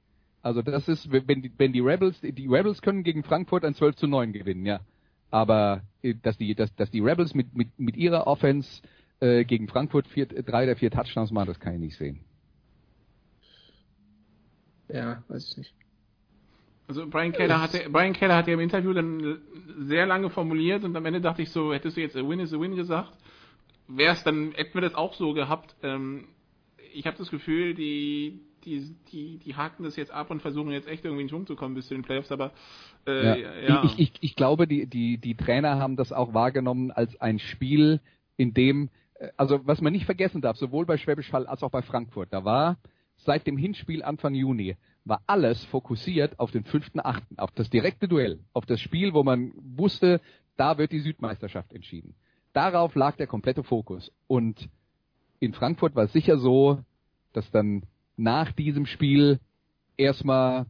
Also das ist, wenn die, wenn die Rebels, die Rebels können gegen Frankfurt ein 12 zu 9 gewinnen, ja. Aber äh, dass die, dass, dass die Rebels mit, mit, mit ihrer Offense äh, gegen Frankfurt vier, drei oder vier Touchdowns machen, das kann ich nicht sehen. Ja, weiß ich nicht. Also Brian Keller hatte Brian Keller hat ja im Interview dann sehr lange formuliert und am Ende dachte ich so, hättest du jetzt a win is a win gesagt, wäre es dann hätten wir das auch so gehabt. Ähm, ich habe das Gefühl, die die, die, die haken das jetzt ab und versuchen jetzt echt irgendwie in Schwung zu kommen bis zu den Playoffs, aber äh, ja. ja. Ich, ich, ich glaube, die, die, die Trainer haben das auch wahrgenommen als ein Spiel, in dem, äh, also was man nicht vergessen darf, sowohl bei Schwäbisch Hall als auch bei Frankfurt, da war seit dem Hinspiel Anfang Juni, war alles fokussiert auf den fünften, achten, auf das direkte Duell, auf das Spiel, wo man wusste, da wird die Südmeisterschaft entschieden. Darauf lag der komplette Fokus. Und in Frankfurt war es sicher so, dass dann nach diesem Spiel erstmal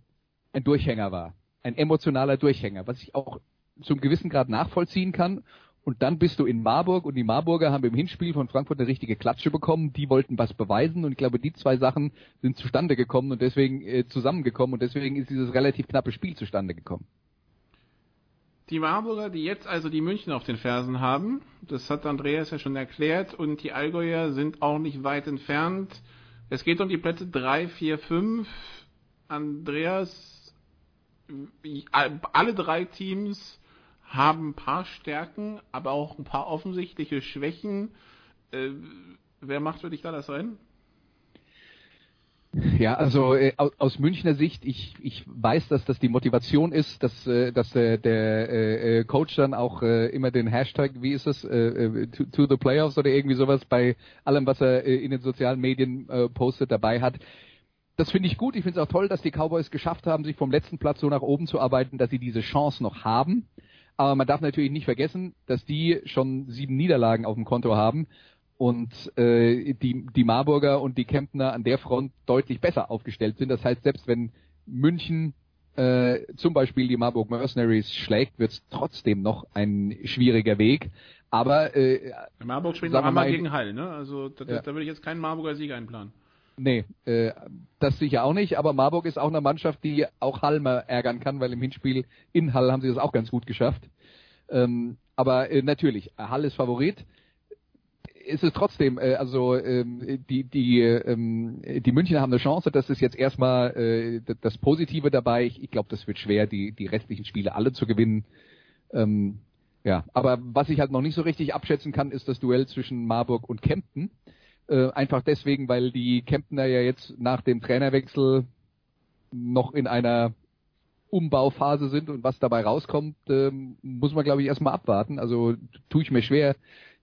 ein Durchhänger war. Ein emotionaler Durchhänger, was ich auch zum gewissen Grad nachvollziehen kann. Und dann bist du in Marburg und die Marburger haben im Hinspiel von Frankfurt eine richtige Klatsche bekommen. Die wollten was beweisen und ich glaube, die zwei Sachen sind zustande gekommen und deswegen äh, zusammengekommen und deswegen ist dieses relativ knappe Spiel zustande gekommen. Die Marburger, die jetzt also die München auf den Fersen haben, das hat Andreas ja schon erklärt, und die Allgäuer sind auch nicht weit entfernt. Es geht um die Plätze 3, 4, 5. Andreas, alle drei Teams haben ein paar Stärken, aber auch ein paar offensichtliche Schwächen. Äh, wer macht für dich da das Rennen? Ja, also äh, aus Münchner Sicht, ich, ich weiß, dass das die Motivation ist, dass, äh, dass äh, der äh, Coach dann auch äh, immer den Hashtag, wie ist es, äh, äh, to, to the Playoffs oder irgendwie sowas bei allem, was er äh, in den sozialen Medien äh, postet, dabei hat. Das finde ich gut. Ich finde es auch toll, dass die Cowboys geschafft haben, sich vom letzten Platz so nach oben zu arbeiten, dass sie diese Chance noch haben. Aber man darf natürlich nicht vergessen, dass die schon sieben Niederlagen auf dem Konto haben und äh, die, die Marburger und die Kemptner an der Front deutlich besser aufgestellt sind. Das heißt, selbst wenn München äh, zum Beispiel die Marburg Mercenaries schlägt, wird es trotzdem noch ein schwieriger Weg. Aber äh, Marburg spielt noch einmal gegen Hall, ne? Also da, ja. da würde ich jetzt keinen Marburger Sieg einplanen. Nee, äh, das sicher auch nicht, aber Marburg ist auch eine Mannschaft, die auch Hall mal ärgern kann, weil im Hinspiel in Hall haben sie das auch ganz gut geschafft. Ähm, aber äh, natürlich, Hall ist Favorit ist es trotzdem, äh, also ähm, die die ähm, die Münchner haben eine Chance. Das ist jetzt erstmal äh, das Positive dabei. Ich, ich glaube, das wird schwer, die die restlichen Spiele alle zu gewinnen. Ähm, ja, aber was ich halt noch nicht so richtig abschätzen kann, ist das Duell zwischen Marburg und Kempten. Äh, einfach deswegen, weil die Kemptener ja jetzt nach dem Trainerwechsel noch in einer Umbauphase sind und was dabei rauskommt, äh, muss man glaube ich erstmal abwarten. Also tue ich mir schwer,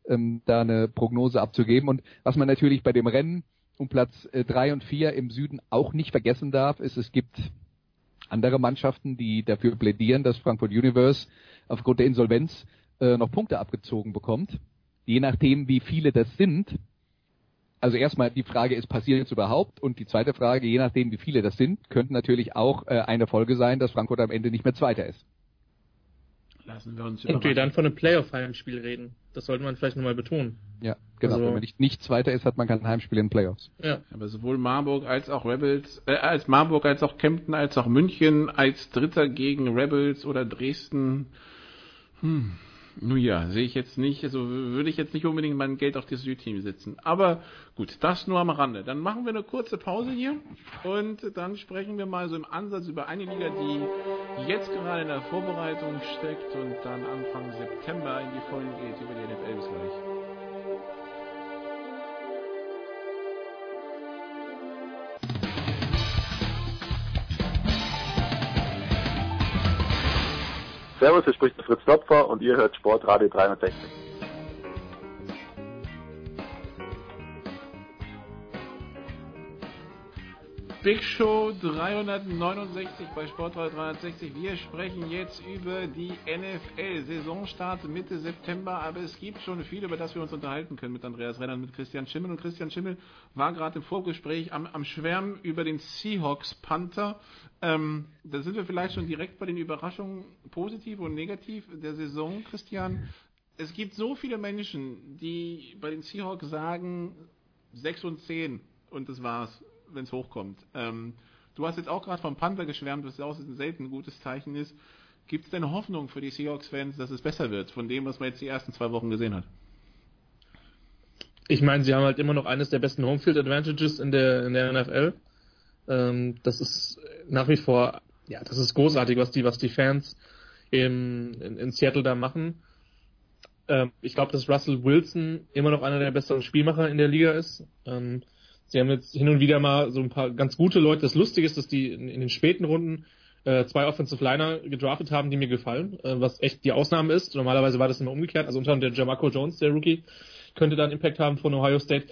ähm, da eine Prognose abzugeben. Und was man natürlich bei dem Rennen um Platz äh, drei und vier im Süden auch nicht vergessen darf, ist, es gibt andere Mannschaften, die dafür plädieren, dass Frankfurt Universe aufgrund der Insolvenz äh, noch Punkte abgezogen bekommt. Je nachdem, wie viele das sind. Also erstmal die Frage ist, passiert es überhaupt? Und die zweite Frage, je nachdem, wie viele das sind, könnte natürlich auch äh, eine Folge sein, dass Frankfurt am Ende nicht mehr Zweiter ist. Lassen wir uns Und wir dann von einem Playoff-Heimspiel reden. Das sollte man vielleicht nochmal betonen. Ja, genau. Also, Wenn man nicht, nicht Zweiter ist, hat man kein Heimspiel in den Playoffs. Ja. Aber sowohl Marburg als auch Rebels, äh, als Marburg als auch Kempten als auch München als Dritter gegen Rebels oder Dresden. Hm. Nun ja, sehe ich jetzt nicht, also würde ich jetzt nicht unbedingt mein Geld auf das Südteam setzen. Aber gut, das nur am Rande. Dann machen wir eine kurze Pause hier und dann sprechen wir mal so im Ansatz über eine Liga, die jetzt gerade in der Vorbereitung steckt und dann Anfang September in die Vollen geht über die NFL bis gleich. Servus, hier spricht der Fritz Topfer und ihr hört Sportradio 360. Big Show 369 bei Sportradio 360. Wir sprechen jetzt über die NFL. Saisonstart Mitte September, aber es gibt schon viel, über das wir uns unterhalten können mit Andreas Renner und mit Christian Schimmel. Und Christian Schimmel war gerade im Vorgespräch am, am Schwärmen über den Seahawks Panther. Ähm, da sind wir vielleicht schon direkt bei den Überraschungen positiv und negativ der Saison, Christian. Es gibt so viele Menschen, die bei den Seahawks sagen 6 und 10 und das war's, wenn es hochkommt. Ähm, du hast jetzt auch gerade vom Panther geschwärmt, was auch selten ein gutes Zeichen ist. Gibt es denn Hoffnung für die Seahawks-Fans, dass es besser wird, von dem, was man jetzt die ersten zwei Wochen gesehen hat? Ich meine, sie haben halt immer noch eines der besten Homefield Advantages in der, in der NFL. Ähm, das ist nach wie vor, ja, das ist großartig, was die, was die Fans im, in, in Seattle da machen. Ähm, ich glaube, dass Russell Wilson immer noch einer der besseren Spielmacher in der Liga ist. Ähm, sie haben jetzt hin und wieder mal so ein paar ganz gute Leute. Das Lustige ist, dass die in, in den späten Runden äh, zwei Offensive Liner gedraftet haben, die mir gefallen, äh, was echt die Ausnahme ist. Normalerweise war das immer umgekehrt. Also unter anderem der Jamaco Jones, der Rookie, könnte da einen Impact haben von Ohio State.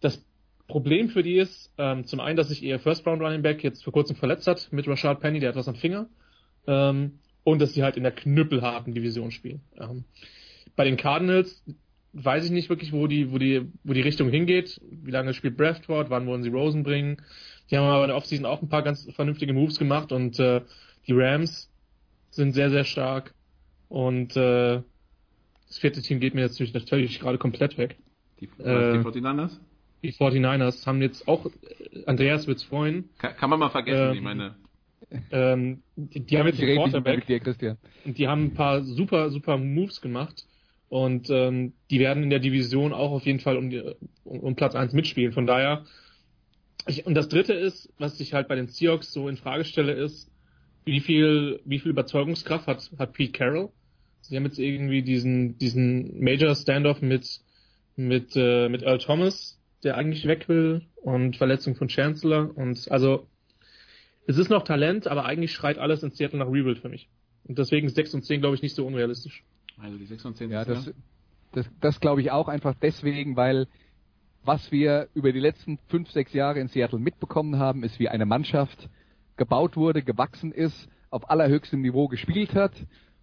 Das Problem für die ist, ähm, zum einen, dass sich ihr First Round Running Back jetzt vor kurzem verletzt hat mit Rashad Penny, der hat was am Finger. Ähm, und dass sie halt in der knüppelharten Division spielen. Ähm, bei den Cardinals weiß ich nicht wirklich, wo die, wo die, wo die Richtung hingeht. Wie lange spielt Bradford? Wann wollen sie Rosen bringen? Die haben aber in der Offseason auch ein paar ganz vernünftige Moves gemacht und äh, die Rams sind sehr, sehr stark. Und äh, das vierte Team geht mir jetzt natürlich gerade komplett weg. Die, äh, die 49ers? Die 49ers haben jetzt auch, Andreas wird's freuen. Kann, kann man mal vergessen, ähm, ich meine. Ähm, die, die haben jetzt einen Quarterback. Dir, und die haben ein paar super, super Moves gemacht. Und ähm, die werden in der Division auch auf jeden Fall um, die, um, um Platz 1 mitspielen. Von daher, ich, und das dritte ist, was ich halt bei den Seahawks so in Frage stelle, ist, wie viel, wie viel Überzeugungskraft hat, hat Pete Carroll? Sie haben jetzt irgendwie diesen, diesen Major Standoff mit, mit, äh, mit Earl Thomas, der eigentlich weg will und Verletzung von Chancellor und also, es ist noch Talent, aber eigentlich schreit alles in Seattle nach Rebuild für mich. Und deswegen 6 und 10 glaube ich nicht so unrealistisch. Also die 6 und 10 ja, das, das, das glaube ich auch einfach deswegen, weil was wir über die letzten 5, 6 Jahre in Seattle mitbekommen haben, ist, wie eine Mannschaft gebaut wurde, gewachsen ist, auf allerhöchstem Niveau gespielt hat.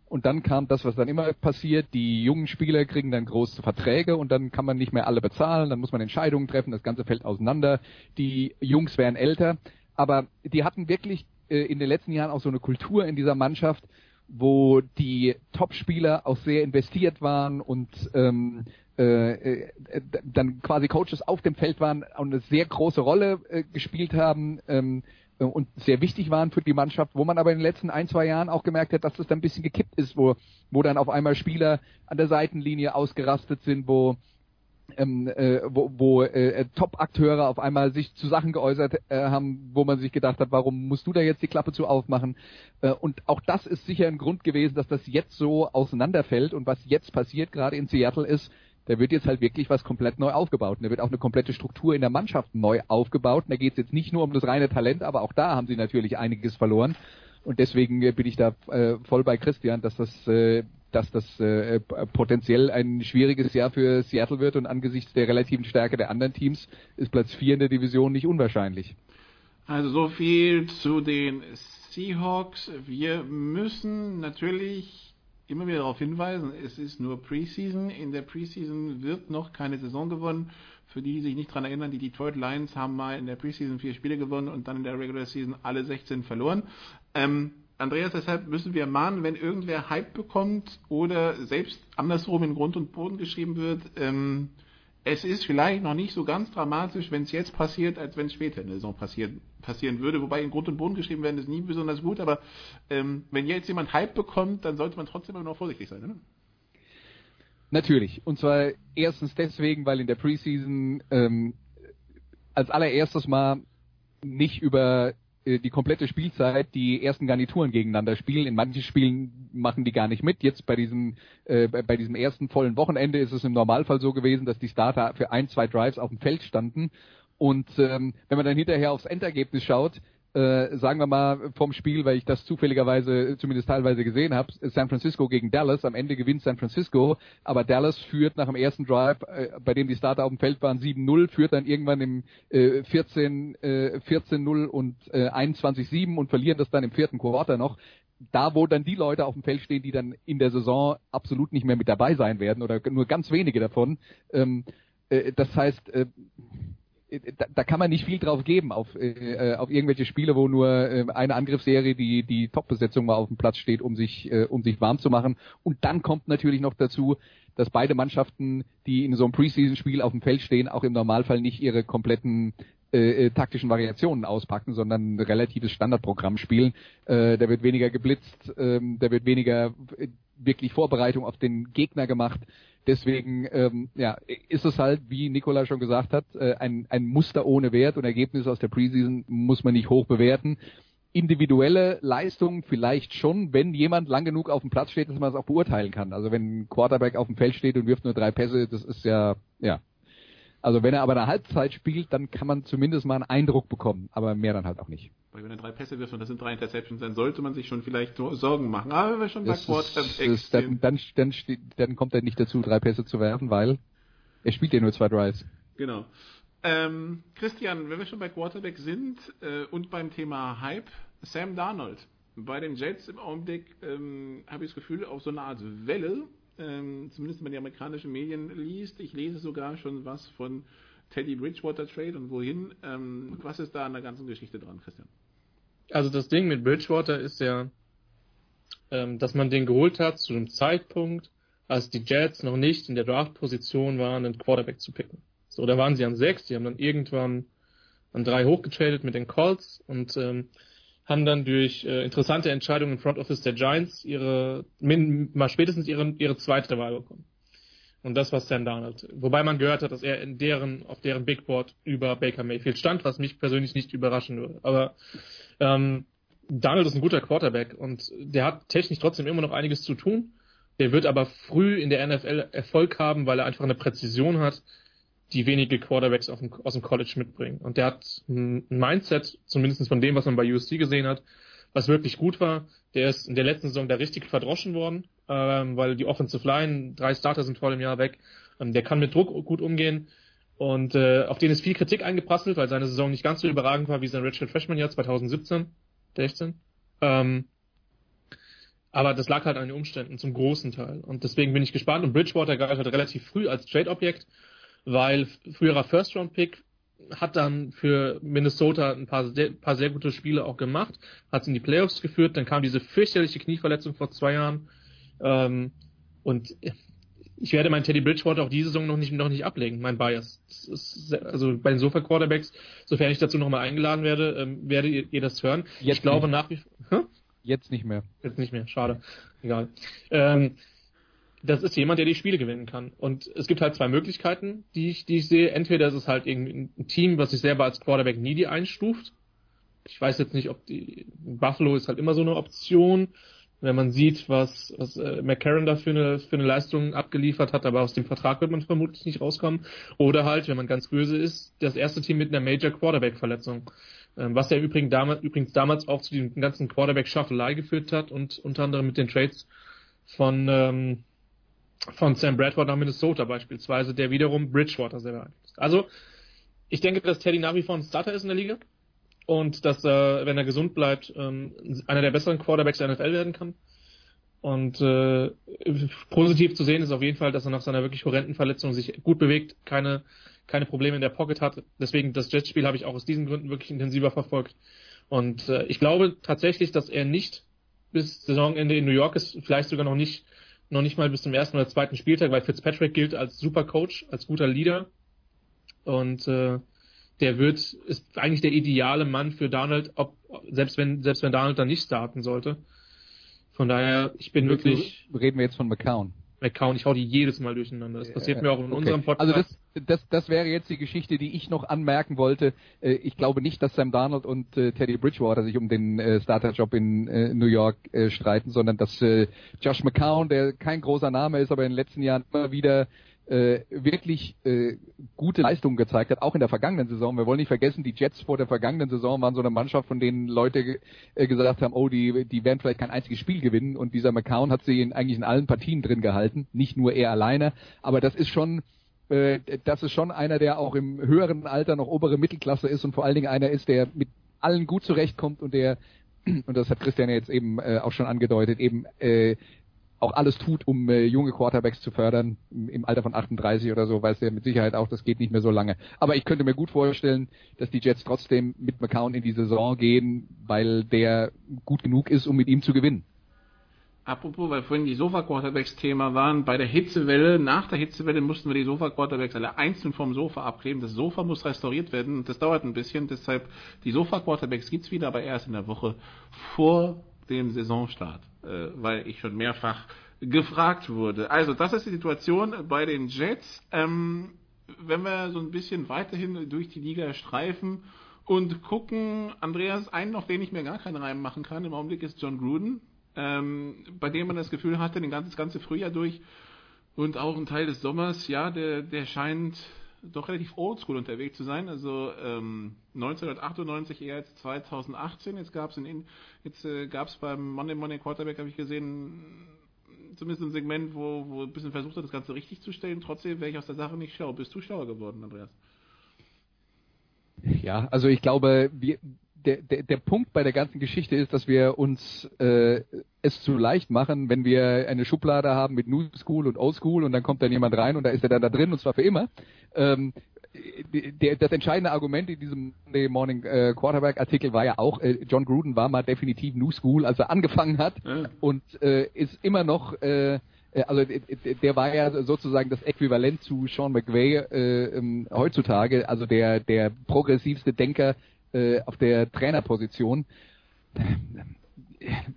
Und dann kam das, was dann immer passiert, die jungen Spieler kriegen dann große Verträge und dann kann man nicht mehr alle bezahlen, dann muss man Entscheidungen treffen, das Ganze fällt auseinander. Die Jungs werden älter, aber die hatten wirklich äh, in den letzten Jahren auch so eine Kultur in dieser Mannschaft, wo die Top-Spieler auch sehr investiert waren und ähm, äh, äh, dann quasi Coaches auf dem Feld waren und eine sehr große Rolle äh, gespielt haben ähm, äh, und sehr wichtig waren für die Mannschaft, wo man aber in den letzten ein, zwei Jahren auch gemerkt hat, dass das dann ein bisschen gekippt ist, wo, wo dann auf einmal Spieler an der Seitenlinie ausgerastet sind, wo ähm, äh, wo, wo äh, Top-Akteure auf einmal sich zu Sachen geäußert äh, haben, wo man sich gedacht hat, warum musst du da jetzt die Klappe zu aufmachen? Äh, und auch das ist sicher ein Grund gewesen, dass das jetzt so auseinanderfällt und was jetzt passiert, gerade in Seattle, ist, da wird jetzt halt wirklich was komplett neu aufgebaut. Und da wird auch eine komplette Struktur in der Mannschaft neu aufgebaut. Und da geht es jetzt nicht nur um das reine Talent, aber auch da haben sie natürlich einiges verloren. Und deswegen äh, bin ich da äh, voll bei Christian, dass das äh, dass das äh, potenziell ein schwieriges Jahr für Seattle wird und angesichts der relativen Stärke der anderen Teams ist Platz 4 in der Division nicht unwahrscheinlich. Also so viel zu den Seahawks. Wir müssen natürlich immer wieder darauf hinweisen, es ist nur Preseason. In der Preseason wird noch keine Saison gewonnen. Für die, die sich nicht daran erinnern, die Detroit Lions haben mal in der Preseason vier Spiele gewonnen und dann in der Regular Season alle 16 verloren. Ähm, Andreas, deshalb müssen wir mahnen, wenn irgendwer Hype bekommt oder selbst andersrum in Grund und Boden geschrieben wird, ähm, es ist vielleicht noch nicht so ganz dramatisch, wenn es jetzt passiert, als wenn es später in der Saison passieren, passieren würde. Wobei in Grund und Boden geschrieben werden ist nie besonders gut, aber ähm, wenn jetzt jemand Hype bekommt, dann sollte man trotzdem immer noch vorsichtig sein, oder? Natürlich. Und zwar erstens deswegen, weil in der Preseason ähm, als allererstes mal nicht über die komplette Spielzeit die ersten Garnituren gegeneinander spielen. In manchen Spielen machen die gar nicht mit. Jetzt bei diesem, äh, bei diesem ersten vollen Wochenende ist es im Normalfall so gewesen, dass die Starter für ein, zwei Drives auf dem Feld standen. Und ähm, wenn man dann hinterher aufs Endergebnis schaut, äh, sagen wir mal vom Spiel, weil ich das zufälligerweise zumindest teilweise gesehen habe, San Francisco gegen Dallas. Am Ende gewinnt San Francisco, aber Dallas führt nach dem ersten Drive, äh, bei dem die Starter auf dem Feld waren, 7-0, führt dann irgendwann im äh, 14, äh, 14-0 und äh, 21-7 und verlieren das dann im vierten Quarter noch da, wo dann die Leute auf dem Feld stehen, die dann in der Saison absolut nicht mehr mit dabei sein werden oder nur ganz wenige davon. Ähm, äh, das heißt, äh, da, da kann man nicht viel drauf geben auf, äh, äh, auf irgendwelche Spiele, wo nur äh, eine Angriffsserie die die Top-Besetzung mal auf dem Platz steht, um sich äh, um sich warm zu machen. Und dann kommt natürlich noch dazu, dass beide Mannschaften, die in so einem Preseason-Spiel auf dem Feld stehen, auch im Normalfall nicht ihre kompletten äh, äh taktischen Variationen auspacken, sondern ein relatives Standardprogramm spielen. Äh, da wird weniger geblitzt, äh, da wird weniger äh, wirklich Vorbereitung auf den Gegner gemacht. Deswegen ähm, ja, ist es halt, wie Nikola schon gesagt hat, äh, ein, ein Muster ohne Wert und Ergebnisse aus der Preseason muss man nicht hoch bewerten. Individuelle Leistungen vielleicht schon, wenn jemand lang genug auf dem Platz steht, dass man es auch beurteilen kann. Also wenn ein Quarterback auf dem Feld steht und wirft nur drei Pässe, das ist ja, ja. Also wenn er aber eine Halbzeit spielt, dann kann man zumindest mal einen Eindruck bekommen, aber mehr dann halt auch nicht. Weil wenn er drei Pässe wirft und das sind drei Interceptions, dann sollte man sich schon vielleicht Sorgen machen. Aber wenn wir schon bei Quarterbacks dann, dann, dann, dann kommt er nicht dazu, drei Pässe zu werfen, weil er spielt ja nur zwei Drives. Genau. Ähm, Christian, wenn wir schon bei Quarterback sind äh, und beim Thema Hype, Sam Darnold. Bei den Jets im Augenblick ähm, habe ich das Gefühl, auf so eine Art Welle, ähm, zumindest wenn man die amerikanischen Medien liest. Ich lese sogar schon was von Teddy Bridgewater Trade und wohin. Ähm, was ist da an der ganzen Geschichte dran, Christian? Also das Ding mit Bridgewater ist ja, ähm, dass man den geholt hat zu einem Zeitpunkt, als die Jets noch nicht in der Draft-Position waren, einen Quarterback zu picken. So, da waren sie an sechs, die haben dann irgendwann an drei hochgetradet mit den Colts und ähm, haben dann durch äh, interessante Entscheidungen im Front Office der Giants ihre min, mal spätestens ihre, ihre zweite Wahl bekommen. Und das war Sam Darnold. Wobei man gehört hat, dass er in deren, auf deren Big Board über Baker Mayfield stand, was mich persönlich nicht überraschen würde. Aber ähm, Darnold ist ein guter Quarterback und der hat technisch trotzdem immer noch einiges zu tun. Der wird aber früh in der NFL Erfolg haben, weil er einfach eine Präzision hat, die wenige Quarterbacks dem, aus dem College mitbringen. Und der hat ein Mindset, zumindest von dem, was man bei USC gesehen hat, was wirklich gut war. Der ist in der letzten Saison da richtig verdroschen worden, ähm, weil die Offensive Line, drei Starter sind vor dem Jahr weg. Ähm, der kann mit Druck gut umgehen. Und äh, auf den ist viel Kritik eingeprasselt, weil seine Saison nicht ganz so überragend war wie sein Richard Freshman Jahr 2017, 16. Ähm, aber das lag halt an den Umständen zum großen Teil. Und deswegen bin ich gespannt. Und Bridgewater galt halt relativ früh als Trade-Objekt, weil früherer First-Round-Pick hat dann für Minnesota ein paar sehr, paar sehr gute Spiele auch gemacht, hat es in die Playoffs geführt, dann kam diese fürchterliche Knieverletzung vor zwei Jahren. Ähm, und ich werde meinen Teddy Bridgewater auch diese Saison noch nicht, noch nicht ablegen, mein Bias. Sehr, also bei den Sofa-Quarterbacks, sofern ich dazu nochmal eingeladen werde, ähm, werdet ihr, ihr das hören. Jetzt ich glaube nicht. nach wie vor. Jetzt nicht mehr. Jetzt nicht mehr, schade. Egal. Ähm, das ist jemand, der die Spiele gewinnen kann. Und es gibt halt zwei Möglichkeiten, die ich, die ich sehe. Entweder ist es halt irgendwie ein Team, was sich selber als Quarterback needy einstuft. Ich weiß jetzt nicht, ob die Buffalo ist halt immer so eine Option, wenn man sieht, was, was äh, McCarron da für eine, für eine Leistung abgeliefert hat, aber aus dem Vertrag wird man vermutlich nicht rauskommen. Oder halt, wenn man ganz böse ist, das erste Team mit einer Major Quarterback-Verletzung. Ähm, was ja übrigens damals, übrigens damals auch zu diesem ganzen Quarterback-Schaffelei geführt hat und unter anderem mit den Trades von, ähm, von Sam Bradford nach Minnesota beispielsweise, der wiederum Bridgewater sehr beeinflusst. Also, ich denke, dass Teddy nach wie vor ein Starter ist in der Liga und dass er, wenn er gesund bleibt, ähm, einer der besseren Quarterbacks der NFL werden kann. Und äh, positiv zu sehen ist auf jeden Fall, dass er nach seiner wirklich horrenden Verletzung sich gut bewegt, keine, keine Probleme in der Pocket hat. Deswegen das Jets-Spiel habe ich auch aus diesen Gründen wirklich intensiver verfolgt. Und äh, ich glaube tatsächlich, dass er nicht bis Saisonende in New York ist, vielleicht sogar noch nicht, noch nicht mal bis zum ersten oder zweiten Spieltag, weil Fitzpatrick gilt als super Coach, als guter Leader. Und äh, der wird, ist eigentlich der ideale Mann für Donald, ob, selbst wenn, selbst wenn Donald dann nicht starten sollte. Von daher, ich bin wirklich. Reden wir jetzt von McCown. McCown, ich hau die jedes Mal durcheinander. Das passiert mir auch in Okay. unserem Podcast. Also das, das, das wäre jetzt die Geschichte, die ich noch anmerken wollte. Äh, Ich glaube nicht, dass Sam Darnold und äh, Teddy Bridgewater sich um den äh, Starterjob in New York streiten, sondern dass Josh McCown, der kein großer Name ist, aber in den letzten Jahren immer wieder äh, wirklich äh, gute Leistungen gezeigt hat, auch in der vergangenen Saison. Wir wollen nicht vergessen, die Jets vor der vergangenen Saison waren so eine Mannschaft, von denen Leute äh, gesagt haben, oh, die, die werden vielleicht kein einziges Spiel gewinnen und dieser McCown hat sie in, eigentlich in allen Partien drin gehalten, nicht nur er alleine, aber das ist schon äh, das ist schon einer, der auch im höheren Alter noch obere Mittelklasse ist und vor allen Dingen einer ist, der mit allen gut zurechtkommt und der, und das hat Christian jetzt eben äh, auch schon angedeutet, eben äh, auch alles tut, um äh, junge Quarterbacks zu fördern. Im, Alter von 38 oder so weiß er mit Sicherheit auch, das geht nicht mehr so lange. Aber ich könnte mir gut vorstellen, dass die Jets trotzdem mit McCown in die Saison gehen, weil der gut genug ist, um mit ihm zu gewinnen. Apropos, weil vorhin die Sofa-Quarterbacks Thema waren, bei der Hitzewelle, nach der Hitzewelle mussten wir die Sofa-Quarterbacks alle einzeln vom Sofa abkleben. Das Sofa muss restauriert werden und das dauert ein bisschen, deshalb die Sofa-Quarterbacks gibt's wieder, aber erst in der Woche vor dem Saisonstart, weil ich schon mehrfach gefragt wurde. Also, das ist die Situation bei den Jets. Ähm, wenn wir so ein bisschen weiterhin durch die Liga streifen und gucken, Andreas, einen noch, den ich mir gar keinen Reim machen kann im Augenblick, ist John Gruden, ähm, bei dem man das Gefühl hatte, den ganzen, das ganze Frühjahr durch und auch ein Teil des Sommers, ja, der, der scheint doch relativ oldschool unterwegs zu sein. Also ähm, 1998 eher als 2018. Jetzt gab es jetzt äh, gab es beim Monday Monday Quarterback habe ich gesehen zumindest ein Segment, wo, wo ein bisschen versucht hat, das Ganze richtig zu stellen. Trotzdem wäre ich aus der Sache nicht schlau. Bist du schlauer geworden, Andreas? Ja, also ich glaube, wir, der, der, der Punkt bei der ganzen Geschichte ist, dass wir uns äh, es zu leicht machen, wenn wir eine Schublade haben mit New School und Old School und dann kommt dann jemand rein und da ist er dann da drin und zwar für immer. Ähm, der, das entscheidende Argument in diesem Monday Morning äh, Quarterback Artikel war ja auch, äh, John Gruden war mal definitiv New School, als er angefangen hat Ja. und äh, ist immer noch äh, Äh, also der war ja sozusagen das Äquivalent zu Sean McVay äh, ähm, heutzutage, also der der progressivste Denker äh, auf der Trainerposition.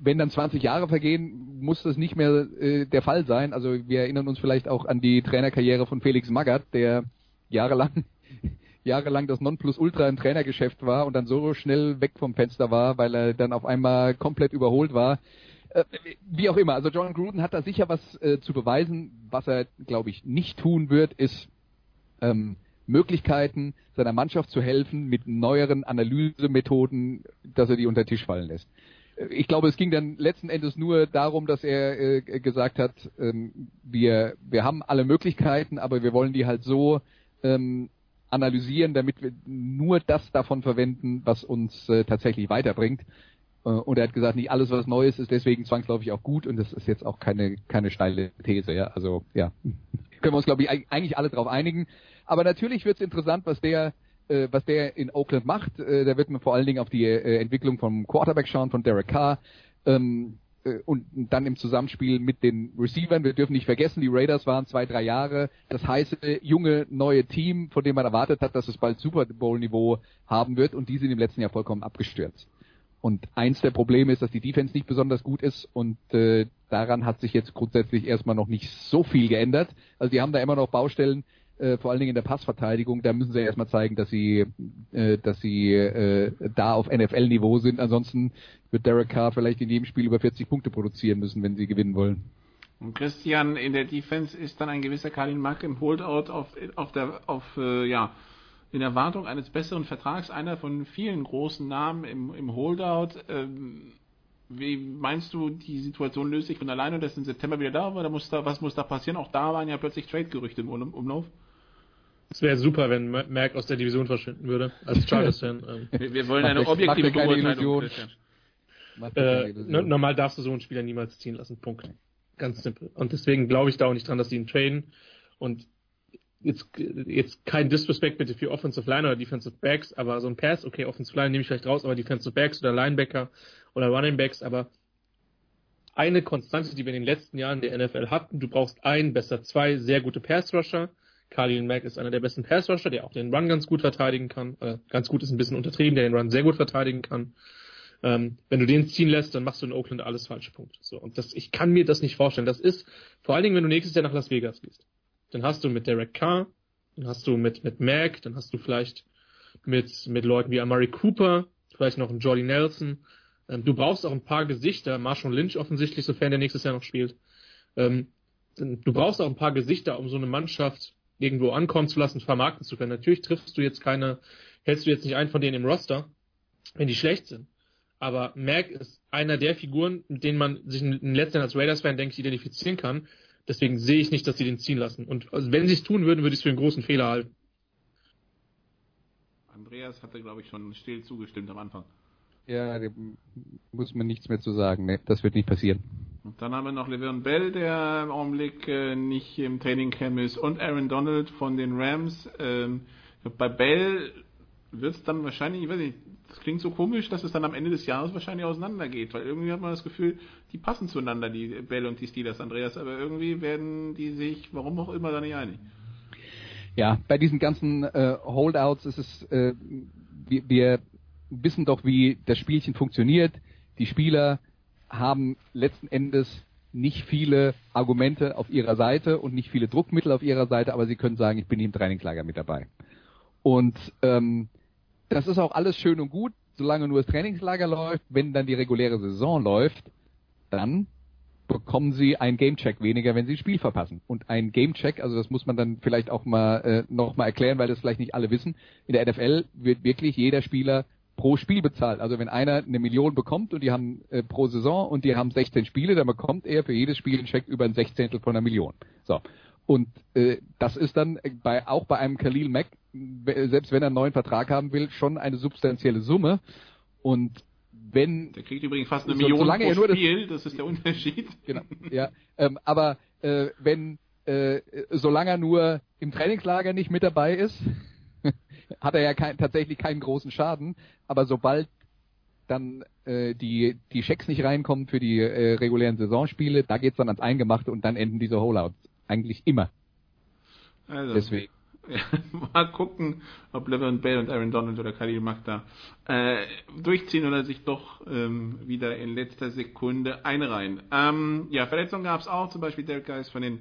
Wenn dann 20 Jahre vergehen, muss das nicht mehr äh, der Fall sein. Also wir erinnern uns vielleicht auch an die Trainerkarriere von Felix Magath, der jahrelang jahrelang das Nonplusultra im Trainergeschäft war und dann so schnell weg vom Fenster war, weil er dann auf einmal komplett überholt war. Äh, wie auch immer, also John Gruden hat da sicher was äh, zu beweisen. Was er, glaube ich, nicht tun wird, ist ähm, Möglichkeiten seiner Mannschaft zu helfen mit neueren Analysemethoden, dass er die unter den Tisch fallen lässt. Ich glaube, es ging dann letzten Endes nur darum, dass er äh, gesagt hat, ähm, wir, wir haben alle Möglichkeiten, aber wir wollen die halt so ähm, analysieren, damit wir nur das davon verwenden, was uns äh, tatsächlich weiterbringt. Äh, und er hat gesagt, nicht alles, was Neues ist, deswegen zwangsläufig auch gut. Und das ist jetzt auch keine, keine steile These. Ja? Also ja, können wir uns, glaube ich, eigentlich alle darauf einigen. Aber natürlich wird es interessant, was der äh, was der in Oakland macht. Äh, da wird man vor allen Dingen auf die äh, Entwicklung vom Quarterback schauen, von Derek Carr. Ähm, äh, und dann im Zusammenspiel mit den Receivern. Wir dürfen nicht vergessen, die Raiders waren zwei, drei Jahre das heiße, junge, neue Team, von dem man erwartet hat, dass es bald Super Bowl-Niveau haben wird und die sind im letzten Jahr vollkommen abgestürzt. Und eins der Probleme ist, dass die Defense nicht besonders gut ist und äh, daran hat sich jetzt grundsätzlich erstmal noch nicht so viel geändert. Also die haben da immer noch Baustellen, äh, vor allen Dingen in der Passverteidigung, da müssen sie erstmal zeigen, dass sie, äh, dass sie äh, da auf NFL-Niveau sind. Ansonsten wird Derek Carr vielleicht in jedem Spiel über 40 Punkte produzieren müssen, wenn sie gewinnen wollen. Und Christian, in der Defense ist dann ein gewisser Kalin Mack im Holdout auf, auf der, auf, äh, ja, in Erwartung eines besseren Vertrags, einer von vielen großen Namen im, im Holdout. Ähm, wie meinst du, die Situation löst sich von alleine und das ist im September wieder da, oder muss da, was muss da passieren? Auch da waren ja plötzlich Trade-Gerüchte im Umlauf. Es wäre super, wenn Mac aus der Division verschwinden würde, als Chargers-Fan. Ähm. Wir, wir, wollen eine objektive Beurteilung. Äh, normal darfst du so einen Spieler niemals ziehen lassen. Punkt. Ganz simpel. Und deswegen glaube ich da auch nicht dran, dass sie ihn traden. Und jetzt, jetzt kein Disrespect bitte für Offensive Line oder Defensive Backs, aber so ein Pass, okay, Offensive Line nehme ich vielleicht raus, aber Defensive Backs oder Linebacker oder Running Backs, aber eine Konstante, die wir in den letzten Jahren der NFL hatten, du brauchst ein, besser zwei sehr gute Pass Khalil Mack ist einer der besten Pass-Rusher, der auch den Run ganz gut verteidigen kann. Äh, ganz gut ist ein bisschen untertrieben, der den Run sehr gut verteidigen kann. Ähm, wenn du den ziehen lässt, dann machst du in Oakland alles falsche Punkte. So, und das, ich kann mir das nicht vorstellen. Das ist, vor allen Dingen, wenn du nächstes Jahr nach Las Vegas gehst. Dann hast du mit Derek Carr, dann hast du mit, mit Mac, dann hast du vielleicht mit, mit Leuten wie Amari Cooper, vielleicht noch einen Jordy Nelson. Ähm, du brauchst auch ein paar Gesichter, Marshall Lynch offensichtlich, sofern der nächstes Jahr noch spielt. Ähm, du brauchst auch ein paar Gesichter, um so eine Mannschaft irgendwo ankommen zu lassen, vermarkten zu können. Natürlich triffst du jetzt keine, hältst du jetzt nicht einen von denen im Roster, wenn die schlecht sind. Aber Mac ist einer der Figuren, mit denen man sich in letzten als Raiders-Fan, denke ich, identifizieren kann. Deswegen sehe ich nicht, dass sie den ziehen lassen. Und also wenn sie es tun würden, würde ich es für einen großen Fehler halten. Andreas hatte, glaube ich, schon still zugestimmt am Anfang. Ja, da muss man nichts mehr zu sagen. Nee, das wird nicht passieren. Dann haben wir noch Le'Veon Bell, der im Augenblick äh, nicht im Training Camp ist, und Aaron Donald von den Rams. Ähm, bei Bell wird es dann wahrscheinlich, ich weiß nicht, das klingt so komisch, dass es dann am Ende des Jahres wahrscheinlich auseinandergeht, weil irgendwie hat man das Gefühl, die passen zueinander, die Bell und die Steelers, Andreas, aber irgendwie werden die sich, warum auch immer, da nicht einig. Ja, bei diesen ganzen äh, Holdouts ist es, äh, wir, wir wissen doch, wie das Spielchen funktioniert. Die Spieler haben letzten Endes nicht viele Argumente auf ihrer Seite und nicht viele Druckmittel auf ihrer Seite, aber sie können sagen, ich bin im Trainingslager mit dabei. Und ähm, das ist auch alles schön und gut, solange nur das Trainingslager läuft. Wenn dann die reguläre Saison läuft, dann bekommen sie einen Gamecheck weniger, wenn sie das Spiel verpassen. Und ein Gamecheck, also das muss man dann vielleicht auch mal äh, noch mal erklären, weil das vielleicht nicht alle wissen. In der NFL wird wirklich jeder Spieler pro Spiel bezahlt. Also wenn einer eine Million bekommt und die haben äh, pro Saison und die haben 16 Spiele, dann bekommt er für jedes Spiel einen Check über ein Sechzehntel von einer Million. So. Und äh, das ist dann bei auch bei einem Khalil Mack, selbst wenn er einen neuen Vertrag haben will, schon eine substanzielle Summe. Und wenn der kriegt übrigens fast eine so, Million pro Spiel, das, das, ist der Unterschied. Genau, ja. Ähm, aber äh, wenn äh, solange er nur im Trainingslager nicht mit dabei ist, hat er ja kein, tatsächlich keinen großen Schaden, aber sobald dann äh, die die Schecks nicht reinkommen für die äh, regulären Saisonspiele, da geht's dann ans Eingemachte und dann enden diese Holeouts eigentlich immer. Also, Deswegen. Ja, mal gucken, ob Levin Bell und Aaron Donald oder Khalil Mack da äh, durchziehen oder sich doch ähm, wieder in letzter Sekunde einreihen. Ähm, ja, Verletzungen gab es auch, zum Beispiel Derek Geis von den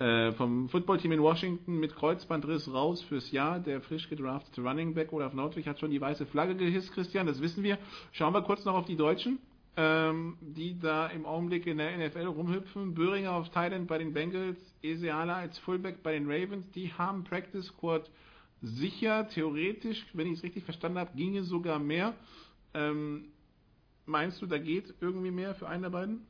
äh, vom Footballteam in Washington mit Kreuzbandriss raus fürs Jahr. Der frisch gedraftete Running Back Olaf Nordwig hat schon die weiße Flagge gehisst, Christian, das wissen wir. Schauen wir kurz noch auf die Deutschen ähm, die da im Augenblick in der NFL rumhüpfen. Böhringer auf Thailand bei den Bengals, Eseala als Fullback bei den Ravens. Die haben Practice Squad sicher. Theoretisch, wenn ich es richtig verstanden habe, ginge sogar mehr. Ähm, meinst du, da geht irgendwie mehr für einen der beiden?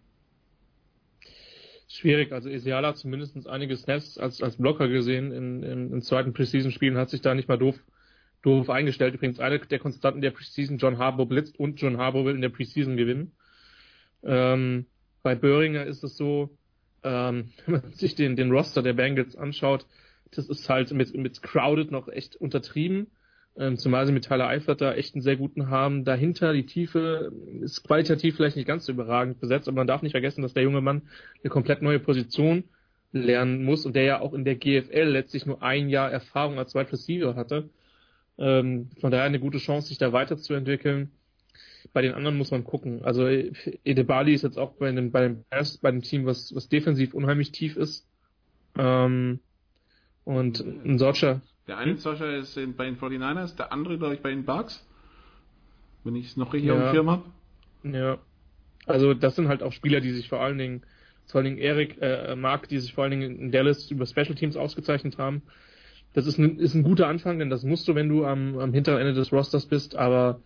Schwierig, also Eseala hat zumindest einige Snaps als, als Blocker gesehen in, in, in zweiten Preseason-Spielen, hat sich da nicht mal doof doof eingestellt. Übrigens eine der Konstanten der Preseason, John Harbour blitzt und John Harbour will in der Preseason gewinnen. Ähm, bei Böhringer ist es so, ähm, wenn man sich den, den Roster der Bengals anschaut, das ist halt mit, mit Crowded noch echt untertrieben. Ähm, zumal sie mit Tyler Eifert da echt einen sehr guten haben. Dahinter die Tiefe ist qualitativ vielleicht nicht ganz so überragend besetzt, aber man darf nicht vergessen, dass der junge Mann eine komplett neue Position lernen muss und der ja auch in der GFL letztlich nur ein Jahr Erfahrung als Wide Receiver hatte. Ähm, von daher eine gute Chance, sich da weiterzuentwickeln. Bei den anderen muss man gucken. Also Edebali ist jetzt auch bei dem, bei dem, bei dem Team, was, was defensiv unheimlich tief ist. Ähm, und ein solcher. Der eine Solcher ist bei den 49ers, der andere, glaube ich, bei den Bucks. Wenn ich es noch richtig ja. auf dem Schirm habe. Ja. Also das sind halt auch Spieler, die sich vor allen Dingen, vor allen Dingen Erik, äh, Mark, die sich vor allen Dingen in Dallas über Special Teams ausgezeichnet haben. Das ist ein, ist ein guter Anfang, denn das musst du, wenn du am, am hinteren Ende des Rosters bist, aber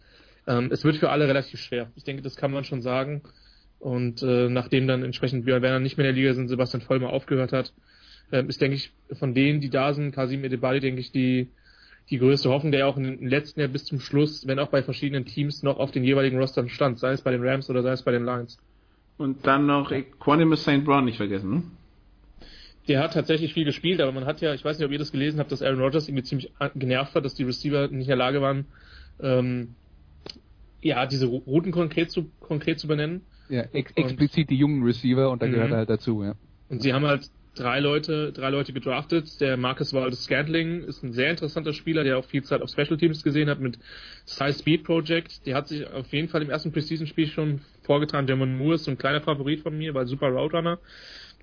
ähm, es wird für alle relativ schwer. Ich denke, das kann man schon sagen. Und äh, nachdem dann entsprechend Björn Werner nicht mehr in der Liga sind, Sebastian Vollmer aufgehört hat, äh, ist, denke ich, von denen, die da sind, Kasim Edebali, denke ich, die, die größte Hoffnung, der ja auch im letzten Jahr bis zum Schluss, wenn auch bei verschiedenen Teams, noch auf den jeweiligen Rostern stand, sei es bei den Rams oder sei es bei den Lions. Und dann noch Equanimous St. Brown nicht vergessen, ne? Der hat tatsächlich viel gespielt, aber man hat ja, ich weiß nicht, ob ihr das gelesen habt, dass Aaron Rodgers irgendwie ziemlich genervt hat, dass die Receiver nicht in der Lage waren, ähm, ja, diese Routen konkret zu, konkret zu benennen. Ja, ex explizit die jungen Receiver und da gehört er halt dazu, ja. Und sie haben halt drei Leute, drei Leute gedraftet. Der Marcus Waldes Scantling ist ein sehr interessanter Spieler, der auch viel Zeit auf Special Teams gesehen hat mit Size Speed Project. Der hat sich auf jeden Fall im ersten Preseason-Spiel schon vorgetan. Jamon Moore ist so ein kleiner Favorit von mir, weil super Roadrunner.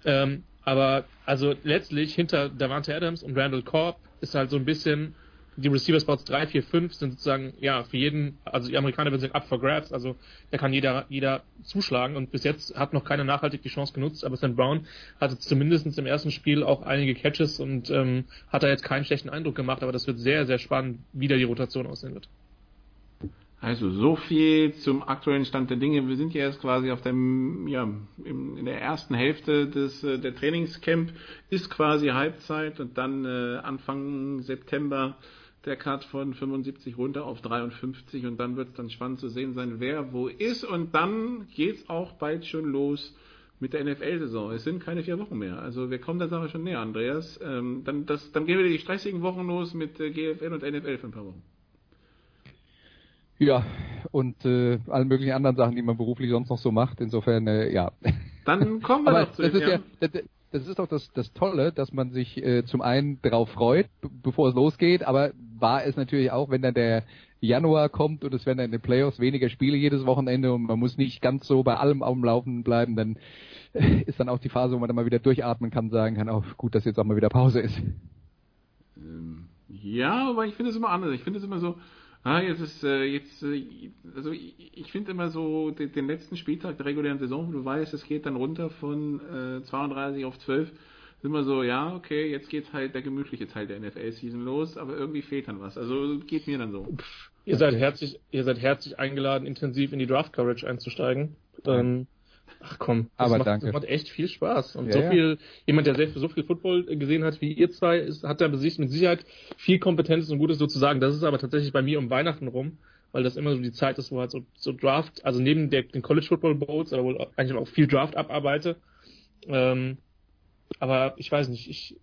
Ähm, aber also letztlich hinter Davante Adams und Randall Korb ist halt so ein bisschen die Receiver Spots 3, 4, 5 sind sozusagen, ja, für jeden, also die Amerikaner würden sagen, up for grabs, also da kann jeder, jeder zuschlagen und bis jetzt hat noch keiner nachhaltig die Chance genutzt, aber St. Brown hatte zumindest im ersten Spiel auch einige Catches und ähm, hat da jetzt keinen schlechten Eindruck gemacht, aber das wird sehr, sehr spannend, wie da die Rotation aussehen wird. Also so viel zum aktuellen Stand der Dinge. Wir sind ja jetzt quasi auf dem, ja, in der ersten Hälfte des äh, der Trainingscamp ist quasi Halbzeit und dann äh, Anfang September der Cut von 75 runter auf 53 und dann wird es dann spannend zu sehen sein, wer wo ist und dann geht's auch bald schon los mit der NFL-Saison. Es sind keine vier Wochen mehr. Also wir kommen der Sache schon näher, Andreas. Ähm, dann, das, dann gehen wieder die stressigen Wochen los mit äh, GFL und NFL für ein paar Wochen. Ja, und äh, allen möglichen anderen Sachen, die man beruflich sonst noch so macht. Insofern, äh, ja. Dann kommen wir doch zu das ist ja, ja das, das ist doch das, das Tolle, dass man sich äh, zum einen darauf freut, bevor es losgeht, aber war es natürlich auch, wenn dann der Januar kommt und es werden dann in den Playoffs weniger Spiele jedes Wochenende und man muss nicht ganz so bei allem am Laufen bleiben, dann ist dann auch die Phase, wo man dann mal wieder durchatmen kann, sagen kann, auch gut, dass jetzt auch mal wieder Pause ist. Ähm, ja, aber ich finde es immer anders. Ich finde es immer so, Ah, jetzt ist äh, jetzt äh, also ich, ich finde immer so den, den, letzten Spieltag der regulären Saison, wo du weißt, es geht dann runter von äh, 32 auf 12, ist immer so, ja, okay, jetzt geht halt der gemütliche Teil der NFL-Season los, aber irgendwie fehlt dann was. Also geht mir dann so. Pff, ihr seid herzlich, ihr seid herzlich eingeladen, intensiv in die Draft Coverage einzusteigen. Ähm, Ach komm, das, aber macht, danke. das macht echt viel Spaß. Und Ja, so ja. viel, jemand, der selbst so viel Football gesehen hat wie ihr zwei, ist, hat da besicht mit Sicherheit viel Kompetenz und Gutes sozusagen. Das ist aber tatsächlich bei mir um Weihnachten rum, weil das immer so die Zeit ist, wo halt so, so Draft, also neben der, den College Football Bowls, aber wohl eigentlich auch viel Draft abarbeite. Ähm, aber ich weiß nicht, ich,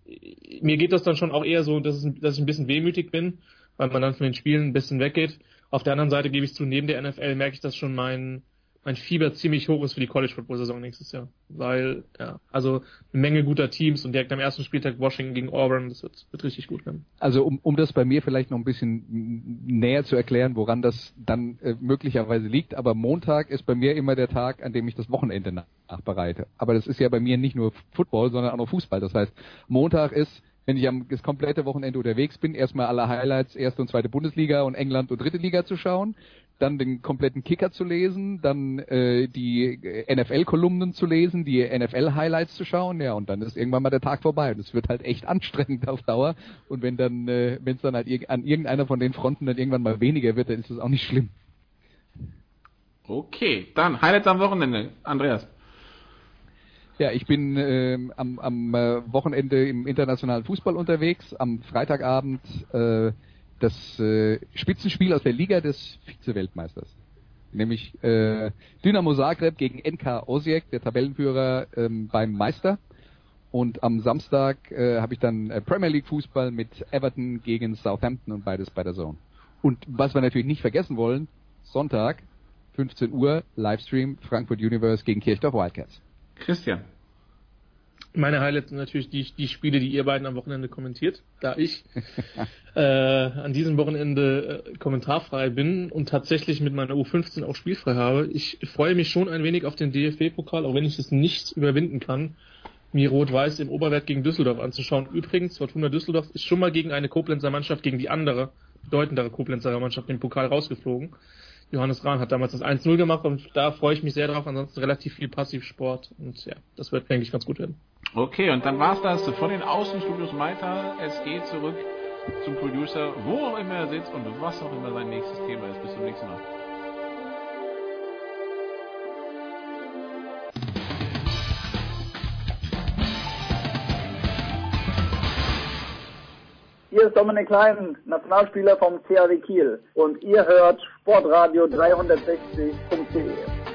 mir geht das dann schon auch eher so, dass, es, dass ich ein bisschen wehmütig bin, weil man dann von den Spielen ein bisschen weggeht. Auf der anderen Seite gebe ich zu, neben der NFL merke ich, dass schon mein, mein Fieber ziemlich hoch ist für die College Football Saison nächstes Jahr. Weil, ja, also eine Menge guter Teams und direkt am ersten Spieltag Washington gegen Auburn, das wird, wird richtig gut werden. Also um, um das bei mir vielleicht noch ein bisschen näher zu erklären, woran das dann äh, möglicherweise liegt, aber Montag ist bei mir immer der Tag, an dem ich das Wochenende nachbereite. Aber das ist ja bei mir nicht nur Football, sondern auch noch Fußball. Das heißt, Montag ist wenn ich am das komplette Wochenende unterwegs bin, erstmal alle Highlights, erste und zweite Bundesliga und England und dritte Liga zu schauen, dann den kompletten Kicker zu lesen, dann äh, die NFL-Kolumnen zu lesen, die NFL-Highlights zu schauen, ja, und dann ist irgendwann mal der Tag vorbei und es wird halt echt anstrengend auf Dauer. Und wenn dann, äh, wenn es dann halt ir an irgendeiner von den Fronten dann irgendwann mal weniger wird, dann ist das auch nicht schlimm. Okay, dann Highlights am Wochenende, Andreas. Ja, ich bin ähm, am, am äh, Wochenende im internationalen Fußball unterwegs. Am Freitagabend äh, das äh, Spitzenspiel aus der Liga des Vize-Weltmeisters. Nämlich äh, Dynamo Zagreb gegen NK Osijek, der Tabellenführer ähm, beim Meister. Und am Samstag äh, habe ich dann äh, Premier League Fußball mit Everton gegen Southampton und beides bei der Zone. Und was wir natürlich nicht vergessen wollen, Sonntag, 15 Uhr, Livestream Frankfurt Universe gegen Kirchdorf Wildcats. Christian. Meine Highlights sind natürlich die, die Spiele, die ihr beiden am Wochenende kommentiert, da ich äh, an diesem Wochenende äh, kommentarfrei bin und tatsächlich mit meiner U15 auch spielfrei habe. Ich freue mich schon ein wenig auf den DFB-Pokal, auch wenn ich es nicht überwinden kann, mir Rot-Weiß im Oberwert gegen Düsseldorf anzuschauen. Übrigens, Fortuna Düsseldorf ist schon mal gegen eine Koblenzer Mannschaft, gegen die andere, bedeutendere Koblenzer Mannschaft im Pokal rausgeflogen. Johannes Rahn hat damals das 1-0 gemacht und da freue ich mich sehr drauf. Ansonsten relativ viel Passivsport und ja, das wird, denke ich, ganz gut werden. Okay, und dann war's das von den Außenstudios Malta. Es geht zurück zum Producer, wo auch immer er sitzt und was auch immer sein nächstes Thema ist. Bis zum nächsten Mal. Hier ist Dominik Klein, Nationalspieler vom CAW Kiel und ihr hört sportradio360.de.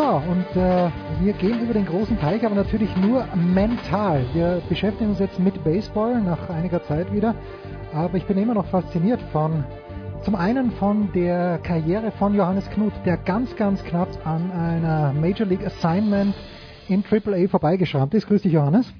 So, und äh, wir gehen über den großen Teich, aber natürlich nur mental. Wir beschäftigen uns jetzt mit Baseball nach einiger Zeit wieder, aber ich bin immer noch fasziniert von zum einen von der Karriere von Johannes Knut, der ganz, ganz knapp an einer Major League Assignment in AAA vorbeigeschrammt ist. Grüß dich, Johannes.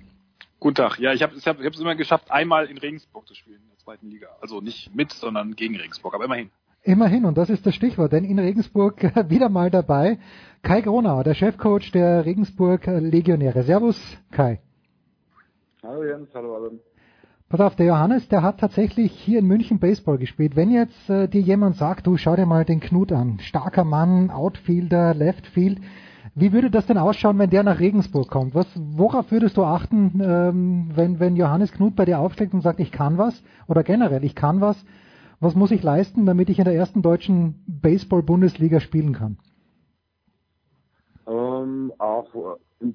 Guten Tag. Ja, ich habe es hab, immer geschafft, einmal in Regensburg zu spielen, in der zweiten Liga. Also nicht mit, sondern gegen Regensburg, aber immerhin. Immerhin, und das ist das Stichwort, denn in Regensburg wieder mal dabei Kai Gronauer, der Chefcoach der Regensburg Legionäre. Servus, Kai. Hallo Jens, hallo alle. Pass auf, der Johannes, der hat tatsächlich hier in München Baseball gespielt. Wenn jetzt äh, dir jemand sagt, du schau dir mal den Knut an, starker Mann, Outfielder, Leftfield, wie würde das denn ausschauen, wenn der nach Regensburg kommt? Was, worauf würdest du achten, ähm, wenn, wenn Johannes Knut bei dir aufschlägt und sagt, ich kann was? Oder generell, ich kann was. Was muss ich leisten, damit ich in der ersten deutschen Baseball-Bundesliga spielen kann? Ähm, auch äh,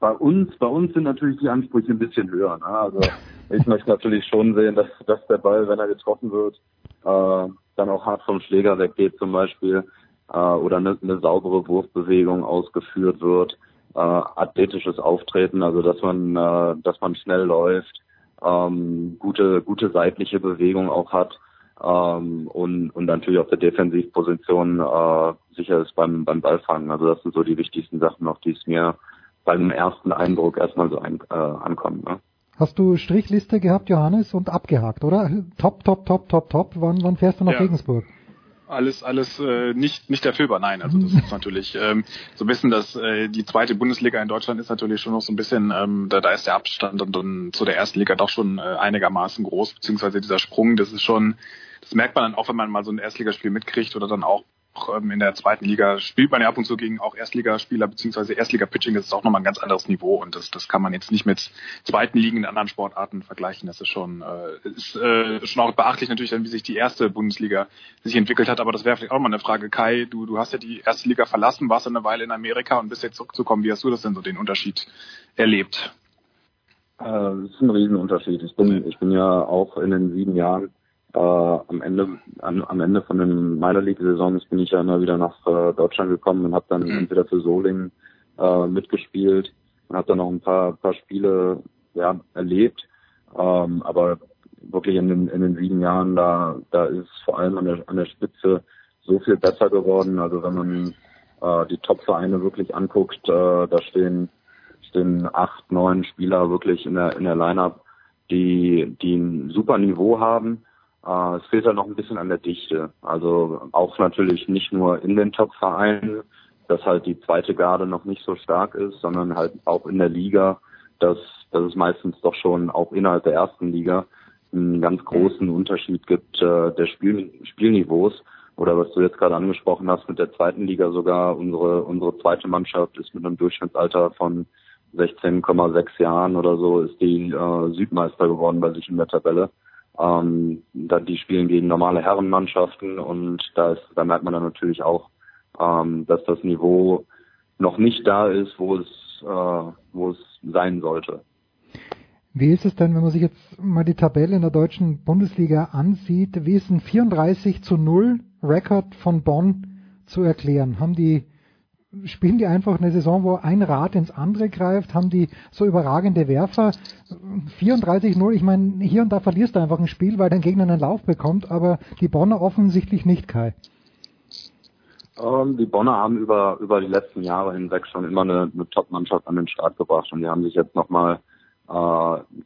bei uns, bei uns sind natürlich die Ansprüche ein bisschen höher. Ne? Also ich möchte natürlich schon sehen, dass, dass der Ball, wenn er getroffen wird, äh, dann auch hart vom Schläger weggeht zum Beispiel äh, oder eine, eine saubere Wurfbewegung ausgeführt wird, äh, athletisches Auftreten, also dass man, äh, dass man schnell läuft, ähm, gute, gute seitliche Bewegung auch hat ähm, und, und natürlich auf der Defensivposition äh, sicher ist beim, beim Ballfangen. Also das sind so die wichtigsten Sachen, auf die es mir beim ersten Eindruck erstmal so ein, äh, ankommt. Ne? Hast du Strichliste gehabt, Johannes, und abgehakt, oder? Top, top, top, top, top. Wann, wann fährst du nach ja. Regensburg? alles alles äh, nicht nicht erfüllbar. Nein, also das ist natürlich ähm, so ein bisschen, dass äh, die zweite Bundesliga in Deutschland ist natürlich schon noch so ein bisschen, ähm, da, da ist der Abstand und dann zu der ersten Liga doch schon äh, einigermaßen groß, beziehungsweise dieser Sprung, das ist schon, das merkt man dann auch, wenn man mal so ein Erstligaspiel mitkriegt oder dann auch ähm, in der zweiten Liga spielt man ja ab und zu gegen auch Erstligaspieler beziehungsweise Erstliga-Pitching, das ist auch nochmal ein ganz anderes Niveau und das, das kann man jetzt nicht mit zweiten Ligen in anderen Sportarten vergleichen. Das ist schon, äh, ist äh, schon auch beachtlich natürlich dann, wie sich die erste Bundesliga sich entwickelt hat, aber das wäre vielleicht auch mal eine Frage. Kai, du, du hast ja die erste Liga verlassen, warst eine Weile in Amerika und bist jetzt zurückzukommen. Wie hast du das denn so den Unterschied erlebt? Äh, das ist ein Riesenunterschied. Ich bin, ich bin ja auch in den sieben Jahren äh, am Ende am, am Ende von den Minor League Saisons bin ich ja immer wieder nach äh, Deutschland gekommen und habe dann mhm. entweder für Solingen äh, mitgespielt und habe dann noch ein paar paar Spiele ja erlebt. Ähm, aber wirklich in den, in den sieben Jahren, da, da ist vor allem an der, an der Spitze so viel besser geworden. Also wenn man äh, die Top-Vereine wirklich anguckt, äh, da stehen, stehen acht, neun Spieler wirklich in der, in der Line-Up, die, die ein super Niveau haben. Äh, es fehlt da noch ein bisschen an der Dichte. Also auch natürlich nicht nur in den Top-Vereinen, dass halt die zweite Garde noch nicht so stark ist, sondern halt auch in der Liga, dass, dass es meistens doch schon auch innerhalb der ersten Liga einen ganz großen Unterschied gibt äh, der Spiel, Spielniveaus. Oder was du jetzt gerade angesprochen hast mit der zweiten Liga sogar, unsere, unsere zweite Mannschaft ist mit einem Durchschnittsalter von 16,6 Jahren oder so, ist die äh, Südmeister geworden bei sich in der Tabelle. Ähm, da, die spielen gegen normale Herrenmannschaften und da, ist, da merkt man dann natürlich auch, ähm, dass das Niveau noch nicht da ist, wo es, äh, wo es sein sollte. Wie ist es denn, wenn man sich jetzt mal die Tabelle in der deutschen Bundesliga ansieht? Wie ist ein 34 zu 0 Rekord von Bonn zu erklären? Haben die, spielen die einfach eine Saison, wo ein Rad ins andere greift? Haben die so überragende Werfer? 34-0, ich meine, hier und da verlierst du einfach ein Spiel, weil dein Gegner einen Lauf bekommt, aber die Bonner offensichtlich nicht, Kai. Ähm, die Bonner haben über, über die letzten Jahre hinweg schon immer eine, eine Top-Mannschaft an den Start gebracht und die haben sich jetzt nochmal äh,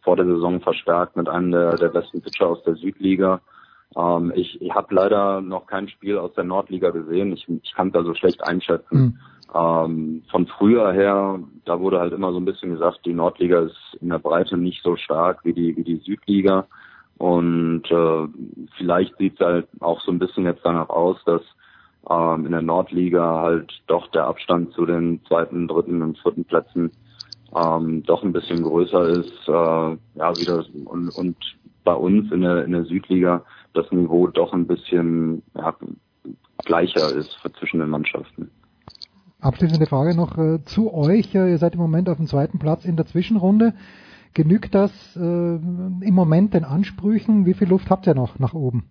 vor der Saison verstärkt mit einem der, der besten Pitcher aus der Südliga. Ähm, ich ich habe leider noch kein Spiel aus der Nordliga gesehen. Ich, ich kann es also schlecht einschätzen. Mhm. Ähm, von früher her, da wurde halt immer so ein bisschen gesagt, die Nordliga ist in der Breite nicht so stark wie die, wie die Südliga. Und äh, vielleicht sieht es halt auch so ein bisschen jetzt danach aus, dass ähm, in der Nordliga halt doch der Abstand zu den zweiten, dritten und vierten Plätzen ähm, doch ein bisschen größer ist. Äh, ja, wieder und, und bei uns in der, in der Südliga das Niveau doch ein bisschen ja, gleicher ist zwischen den Mannschaften. Abschließende Frage noch äh, zu euch. Ihr seid im Moment auf dem zweiten Platz in der Zwischenrunde. Genügt das äh, im Moment den Ansprüchen? Wie viel Luft habt ihr noch nach oben?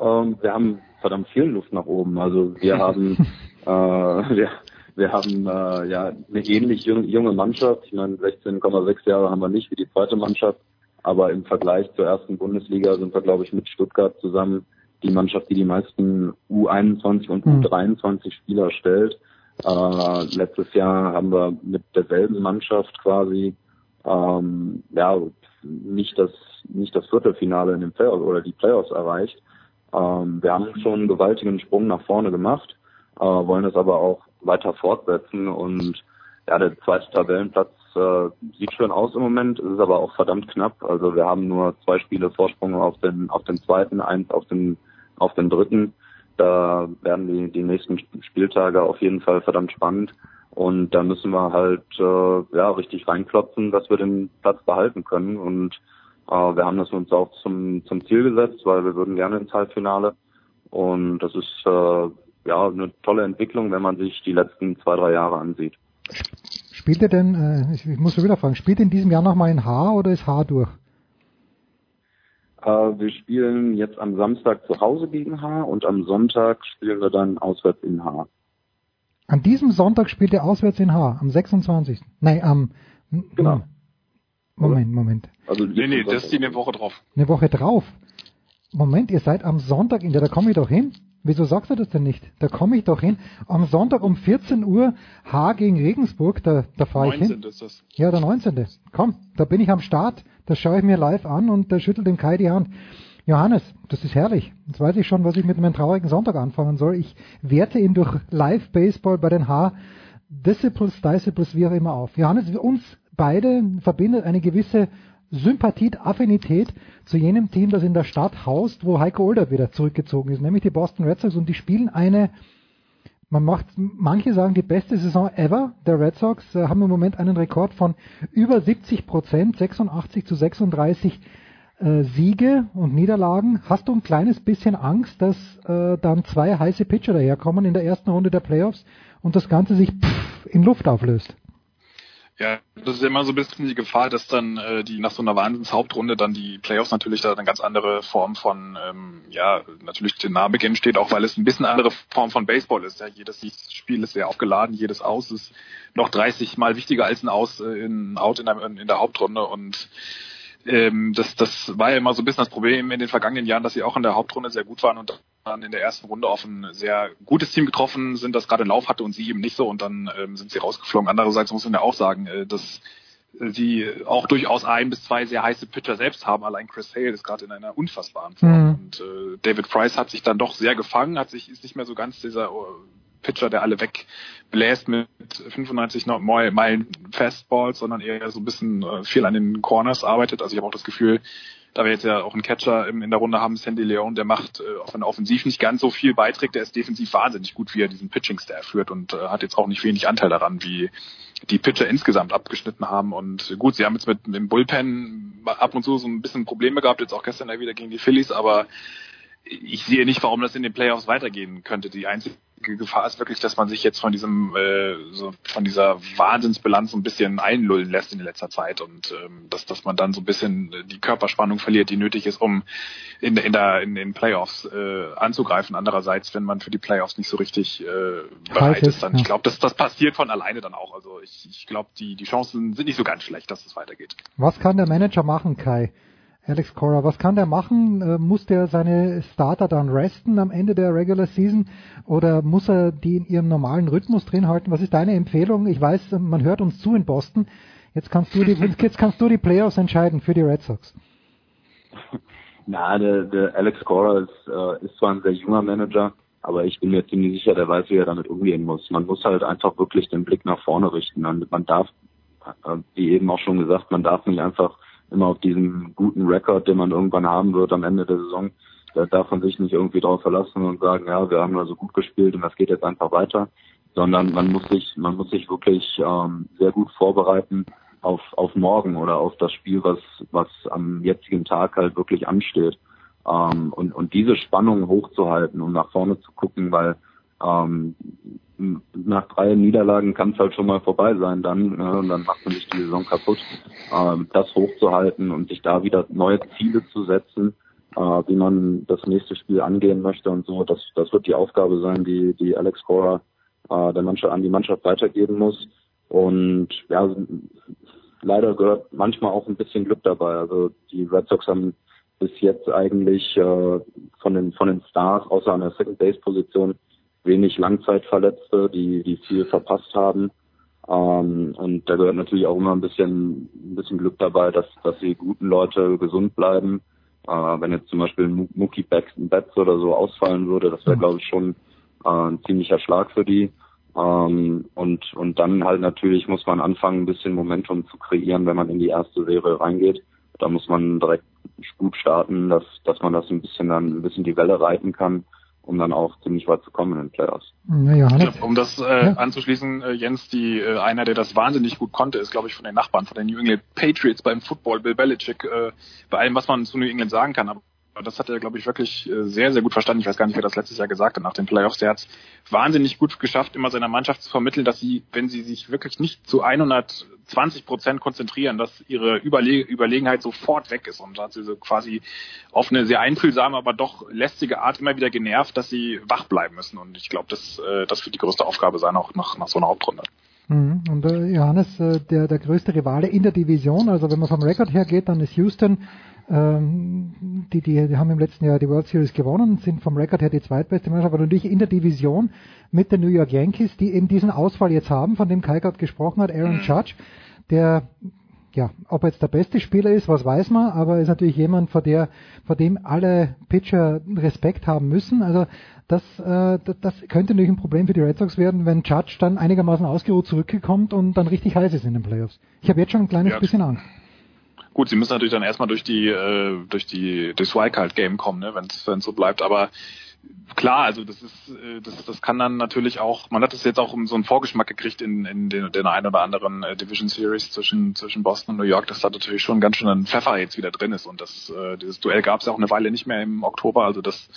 Ähm, wir haben verdammt viel Luft nach oben. Also wir haben äh, wir, wir haben äh, ja eine ähnlich junge Mannschaft. Ich meine 16,6 Jahre haben wir nicht wie die zweite Mannschaft, aber im Vergleich zur ersten Bundesliga sind wir glaube ich mit Stuttgart zusammen die Mannschaft, die die meisten U21 und hm. U23 Spieler stellt. Äh, letztes Jahr haben wir mit derselben Mannschaft quasi ähm, ja nicht das nicht das Viertelfinale in den Playoffs oder die Playoffs erreicht. Ähm, wir haben schon einen gewaltigen Sprung nach vorne gemacht, äh, wollen das aber auch weiter fortsetzen und ja, der zweite Tabellenplatz äh, sieht schön aus im Moment, ist aber auch verdammt knapp. Also wir haben nur zwei Spiele Vorsprung auf den auf den zweiten, eins auf den auf den dritten. Da werden die die nächsten Spieltage auf jeden Fall verdammt spannend und da müssen wir halt äh, ja richtig reinklotzen, dass wir den Platz behalten können und äh, wir haben das uns auch zum, zum Ziel gesetzt, weil wir würden gerne ins Halbfinale. Und das ist äh, ja eine tolle Entwicklung, wenn man sich die letzten zwei, drei Jahre ansieht. Spielt er denn, äh, ich, muss schon wieder fragen, spielt in diesem Jahr nochmal in H oder ist H durch? Äh, wir spielen jetzt am Samstag zu Hause gegen H und am Sonntag spielen wir dann auswärts in H. An diesem Sonntag spielt er auswärts in H, am 26. Nein, am. Genau. Moment, Moment. Also nee, nee, das ist die eine Woche drauf. Eine Woche drauf? Moment, ihr seid am Sonntag in der, da komme ich doch hin. Wieso sagst du das denn nicht? Da komme ich doch hin. Am Sonntag um 14 Uhr H gegen Regensburg, da, da fahre ich hin. 19. ist das. Ja, der 19. Komm, da bin ich am Start. Das schaue ich mir live an und da schüttelt dem Kai die Hand. Johannes, das ist herrlich. Jetzt weiß ich schon, was ich mit meinem traurigen Sonntag anfangen soll. Ich werte ihn durch Live-Baseball bei den H Disciples, Disciples, wie auch immer auf. Johannes, uns beide verbindet eine gewisse Sympathie, Affinität zu jenem Team, das in der Stadt haust, wo Heiko Older wieder zurückgezogen ist, nämlich die Boston Red Sox und die spielen eine, man macht, manche sagen die beste Saison ever der Red Sox, äh, haben im Moment einen Rekord von über 70 Prozent, 86 zu 36 äh, Siege und Niederlagen. Hast du ein kleines bisschen Angst, dass äh, dann zwei heiße Pitcher daherkommen in der ersten Runde der Playoffs und das Ganze sich pff, in Luft auflöst? Ja, das ist immer so ein bisschen die Gefahr, dass dann äh, die nach so einer Wahnsinns-Hauptrunde dann die Playoffs natürlich da eine ganz andere Form von, ähm, ja, natürlich den Nahbeginn steht, auch weil es ein bisschen andere Form von Baseball ist. Ja, jedes Spiel ist sehr aufgeladen, jedes Aus ist noch 30 mal wichtiger als ein Aus, äh, in, Out in der, in der Hauptrunde und ähm, das, das war ja immer so ein bisschen das Problem in den vergangenen Jahren, dass sie auch in der Hauptrunde sehr gut waren und dann in der ersten Runde auf ein sehr gutes Team getroffen sind, das gerade Lauf hatte und sie eben nicht so und dann ähm, sind sie rausgeflogen. Andererseits muss man ja auch sagen, äh, dass sie auch durchaus ein bis zwei sehr heiße Pitcher selbst haben. Allein Chris Hale ist gerade in einer unfassbaren Form. Mhm. Und äh, David Price hat sich dann doch sehr gefangen, hat sich ist nicht mehr so ganz dieser uh, Pitcher, der alle wegbläst mit 95 Meilen Fastballs, sondern eher so ein bisschen äh, viel an den Corners arbeitet. Also ich habe auch das Gefühl, da wir jetzt ja auch einen Catcher in, der Runde haben, Sandy Leon, der macht äh, auch offensiv nicht ganz so viel beiträgt, der ist defensiv wahnsinnig gut, wie er diesen Pitching-Staff führt und äh, hat jetzt auch nicht wenig Anteil daran, wie die Pitcher insgesamt abgeschnitten haben. Und gut, sie haben jetzt mit, mit dem Bullpen ab und zu so ein bisschen Probleme gehabt, jetzt auch gestern wieder gegen die Phillies, aber ich sehe nicht, warum das in den Playoffs weitergehen könnte. Die einzige Gefahr ist wirklich, dass man sich jetzt von diesem, äh, so von dieser Wahnsinnsbilanz so ein bisschen einlullen lässt in letzter Zeit und ähm, dass, dass man dann so ein bisschen die Körperspannung verliert, die nötig ist, um in, in, der, in den Playoffs äh, anzugreifen. Andererseits, wenn man für die Playoffs nicht so richtig äh, bereit ist, dann ich glaube, das, das passiert von alleine dann auch. Also ich, ich glaube, die, die Chancen sind nicht so ganz schlecht, dass es weitergeht. Was kann der Manager machen, Kai? Alex Cora, was kann der machen? Äh, muss der seine Starter dann resten am Ende der Regular Season oder muss er die in ihrem normalen Rhythmus drin halten? Was ist deine Empfehlung? Ich weiß, man hört uns zu in Boston. Jetzt kannst du die, jetzt kannst du die Playoffs entscheiden für die Red Sox. Na, der, der Alex Cora ist, äh, ist zwar ein sehr junger Manager, aber ich bin mir ziemlich sicher, der weiß, wie er damit umgehen muss. Man muss halt einfach wirklich den Blick nach vorne richten. Man, man darf, äh, wie eben auch schon gesagt, man darf nicht einfach immer auf diesen guten Rekord, den man irgendwann haben wird am Ende der Saison. Da darf man sich nicht irgendwie drauf verlassen und sagen, ja, wir haben also gut gespielt und das geht jetzt einfach weiter, sondern man muss sich, man muss sich wirklich ähm, sehr gut vorbereiten auf, auf morgen oder auf das Spiel, was, was am jetzigen Tag halt wirklich ansteht. Ähm, und, und diese Spannung hochzuhalten, um nach vorne zu gucken, weil ähm, nach drei Niederlagen kann es halt schon mal vorbei sein dann ne, und dann macht man sich die Saison kaputt. Ähm, das hochzuhalten und sich da wieder neue Ziele zu setzen, äh, wie man das nächste Spiel angehen möchte und so, das, das wird die Aufgabe sein, die, die Alex Cora äh, der Mannschaft an die Mannschaft weitergeben muss. Und ja, leider gehört manchmal auch ein bisschen Glück dabei. Also die Red Sox haben bis jetzt eigentlich äh, von den von den Stars außer an der Second Base Position wenig Langzeitverletzte, die, die viel verpasst haben. Ähm, und da gehört natürlich auch immer ein bisschen, ein bisschen Glück dabei, dass, dass die guten Leute gesund bleiben. Äh, wenn jetzt zum Beispiel Mookie Betts oder so ausfallen würde, das wäre, mhm. glaube ich, schon äh, ein ziemlicher Schlag für die. Ähm, und, und dann halt natürlich muss man anfangen, ein bisschen Momentum zu kreieren, wenn man in die erste Serie reingeht. Da muss man direkt gut starten, dass, dass man das ein bisschen dann ein bisschen die Welle reiten kann um dann auch ziemlich weit zu kommen in den Playoffs. Ja, glaub, um das äh, ja. anzuschließen, äh, Jens, die äh, einer, der das wahnsinnig gut konnte, ist, glaube ich, von den Nachbarn, von den New England Patriots beim Football, Bill Belichick, äh, bei allem, was man zu New England sagen kann. Aber das hat er, glaube ich, wirklich äh, sehr, sehr gut verstanden. Ich weiß gar nicht, wer das letztes Jahr gesagt hat nach den Playoffs. Der hat es wahnsinnig gut geschafft, immer seiner Mannschaft zu vermitteln, dass sie, wenn sie sich wirklich nicht zu 120 Prozent konzentrieren, dass ihre Überle Überlegenheit sofort weg ist. Und da hat sie so quasi auf eine sehr einfühlsame, aber doch lästige Art immer wieder genervt, dass sie wach bleiben müssen. Und ich glaube, das, äh, das wird die größte Aufgabe sein, auch nach, nach so einer Hauptrunde. Mhm. Und äh, Johannes, äh, der, der größte Rivale in der Division, also wenn man vom Rekord her geht, dann ist Houston ähm, die, die, die haben im letzten Jahr die World Series gewonnen, sind vom Rekord her die zweitbeste Mannschaft, aber natürlich in der Division mit den New York Yankees, die eben diesen Ausfall jetzt haben, von dem Kai gerade gesprochen hat, Aaron mhm. Judge, der ja, ob er jetzt der beste Spieler ist, was weiß man, aber ist natürlich jemand, vor der, vor dem alle Pitcher Respekt haben müssen. Also das, äh, das könnte natürlich ein Problem für die Red Sox werden, wenn Judge dann einigermaßen ausgeruht zurückgekommt und dann richtig heiß ist in den Playoffs. Ich habe jetzt schon ein kleines ja. bisschen Angst. Gut, sie müssen natürlich dann erstmal durch die äh, durch die durchs Wildcard Game kommen, ne, wenn es so bleibt, aber klar, also das ist, äh, das, das kann dann natürlich auch, man hat das jetzt auch um so einen Vorgeschmack gekriegt in, in den, den ein oder anderen äh, Division Series zwischen, zwischen Boston und New York, dass da natürlich schon ganz schön ein Pfeffer jetzt wieder drin ist. Und das, äh, dieses Duell gab es ja auch eine Weile nicht mehr im Oktober. Also das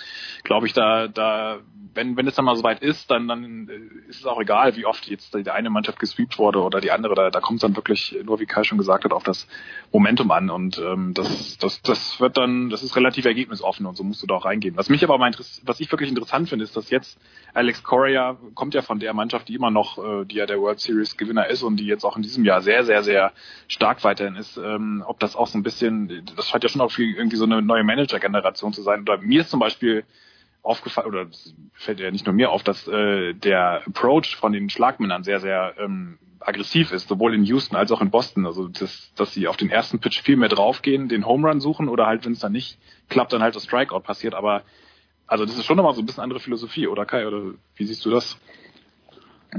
glaube ich, da, da, wenn, wenn es dann mal soweit ist, dann, dann ist es auch egal, wie oft jetzt die eine Mannschaft gesweept wurde oder die andere. Da, da kommt es dann wirklich, nur wie Kai schon gesagt hat, auf das Momentum an. Und ähm, das, das, das wird dann, das ist relativ ergebnisoffen und so musst du da auch reingehen. Was mich aber mal interessiert, was ich wirklich interessant finde, ist, dass jetzt Alex Correa kommt ja von der Mannschaft, die immer noch, äh, die ja der World Series Gewinner ist und die jetzt auch in diesem Jahr sehr, sehr, sehr stark weiterhin ist. Ähm, ob das auch so ein bisschen, das scheint ja schon auch irgendwie so eine neue Manager-Generation zu sein. Oder mir ist zum Beispiel aufgefallen, oder fällt ja nicht nur mir auf, dass äh, der Approach von den Schlagmännern sehr, sehr ähm, aggressiv ist, sowohl in Houston als auch in Boston. Also das, dass sie auf den ersten Pitch viel mehr draufgehen, den Home Run suchen oder halt, wenn es dann nicht klappt, dann halt das Strikeout passiert. Aber also das ist schon nochmal so ein bisschen andere Philosophie, oder Kai? Oder wie siehst du das?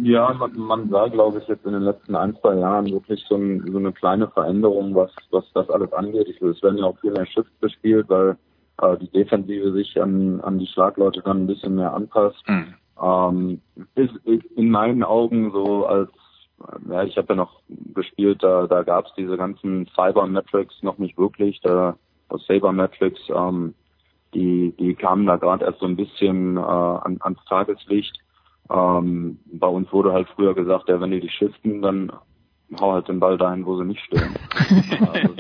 Ja, man, man sah, glaube ich, jetzt in den letzten ein, zwei Jahren wirklich so, ein, so eine kleine Veränderung, was, was das alles angeht. Ich will, es werden ja auch viel mehr Shifts gespielt, weil äh, die Defensive sich an, an die Schlagleute dann ein bisschen mehr anpasst. Mhm. Ähm, ist, ist in meinen Augen so als ja, ich habe ja noch gespielt, da, da gab es diese ganzen Cyber-Metrics noch nicht wirklich, da Saber-Metrics, ähm, die, die kamen da gerade erst so ein bisschen äh, an, ans Tageslicht. Ähm, bei uns wurde halt früher gesagt, ja, wenn die dich shiften, dann hau halt den Ball dahin, wo sie nicht stehen. also,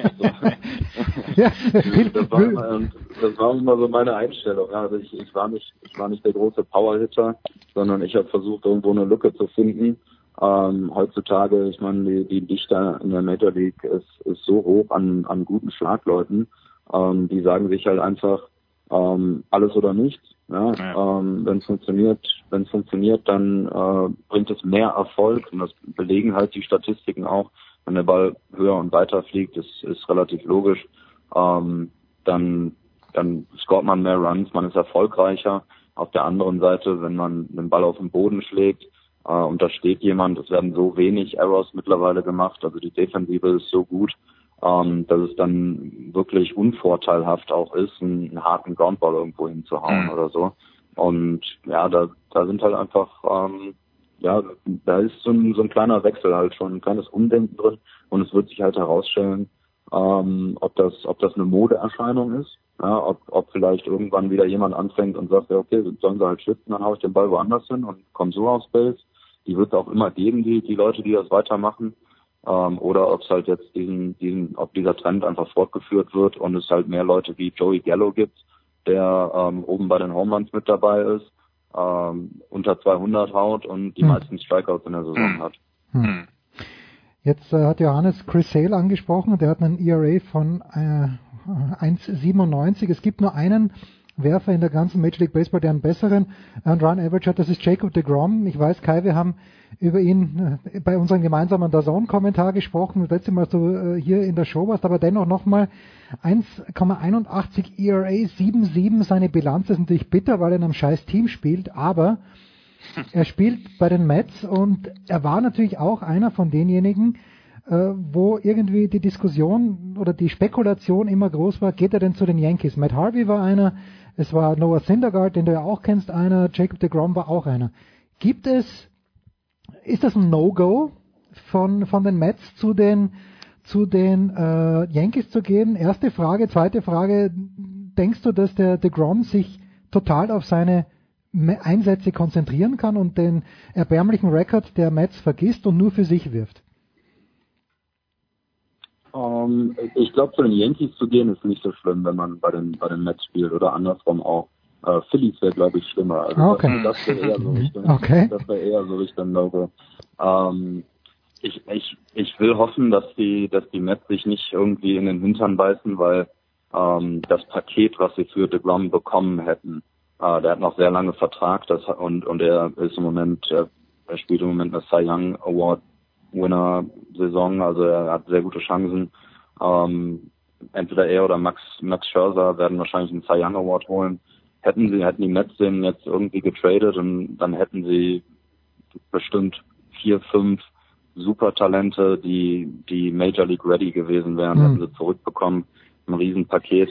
das, war, das war immer so meine Einstellung. Also ich, ich war nicht, ich war nicht der große Powerhitter, sondern ich habe versucht, irgendwo eine Lücke zu finden ähm, heutzutage, ich meine, die, die Dichte in der Major League ist, ist so hoch an, an guten Schlagleuten, ähm, die sagen sich halt einfach ähm, alles oder nichts. Ja? ja. Ähm, wenn es funktioniert, wenn es funktioniert, dann äh, bringt es mehr Erfolg und das belegen halt die Statistiken auch. Wenn der Ball höher und weiter fliegt, ist, ist relativ logisch. Ähm, dann dann scoret man mehr Runs, man ist erfolgreicher. Auf der anderen Seite, wenn man den Ball auf den Boden schlägt, äh, und da steht jemand, es werden so wenig Errors mittlerweile gemacht, also die Defensive ist so gut, ähm, dass es dann wirklich unvorteilhaft auch ist, einen, einen harten Groundball irgendwo hinzuhauen mhm. oder so. Und ja, da, da sind halt einfach, ähm, ja, da ist so ein, so ein kleiner Wechsel halt schon, ein kleines Umdenken drin und es wird sich halt herausstellen, ähm, ob das, ob das eine Modeerscheinung ist, ja, ob, ob vielleicht irgendwann wieder jemand anfängt und sagt, ja, okay, sollen sie halt schützen, dann haue ich den Ball woanders hin und komme so aufs Base die wird es auch immer geben, die, die Leute, die das weitermachen. Ähm, oder ob es halt jetzt diesen, diesen, ob dieser Trend einfach fortgeführt wird und es halt mehr Leute wie Joey Gallo gibt, der ähm, oben bei den Home Runs mit dabei ist, ähm, unter 200 haut und die hm. meisten Strikeouts in der Saison hm. hat. Hm. Jetzt äh, hat Johannes Chris Sale angesprochen, der hat einen ERA von äh, 1,97. Es gibt nur einen Werfer in der ganzen Major League Baseball, der einen besseren Run Average hat. Das ist Jacob de Grom. Ich weiß, Kai, wir haben über ihn äh, bei unserem gemeinsamen DAZN-Kommentar gesprochen, das letzte Mal so äh, hier in der Show warst, aber dennoch nochmal 1,81 ERA, 7,7 seine Bilanz ist natürlich bitter, weil er in einem scheiß Team spielt, aber er spielt bei den Mets und er war natürlich auch einer von denjenigen, äh, wo irgendwie die Diskussion oder die Spekulation immer groß war, geht er denn zu den Yankees? Matt Harvey war einer, es war Noah Syndergaard, den du ja auch kennst, einer. Jacob de Grom war auch einer. Gibt es, ist das ein No-Go von, von den Mets zu den, zu den äh, Yankees zu gehen? Erste Frage. Zweite Frage. Denkst du, dass der de Grom sich total auf seine Einsätze konzentrieren kann und den erbärmlichen Rekord der Mets vergisst und nur für sich wirft? Um, ähm, ich glaube, zu den Yankees zu gehen ist nicht so schlimm, wenn man bei den bei den Mets spielt oder andersrum auch. Äh, Phillies wäre, glaube ich, schlimmer. Also okay. das, das wäre eher so Richtung, okay. das wäre eher so Richtung Logo. Ähm, ich, ich, ich will hoffen, dass die, dass die Mets sich nicht irgendwie in den Hintern beißen, weil ähm, das Paket, was sie für DeGrom bekommen hätten, äh, der hat noch sehr lange Vertrag das, und, und er ist im Moment, äh, er spielt im Moment eine Cy Young Award Winner-Saison, also er hat sehr gute Chancen. Ähm, entweder er oder Max, Max Scherzer werden wahrscheinlich einen Cy Young Award holen. Hätten sie, hätten die Mets den jetzt irgendwie getradet und dann hätten sie bestimmt vier, fünf Supertalente, die, die Major League ready gewesen wären, mhm. hätten sie zurückbekommen. Ein Riesenpaket.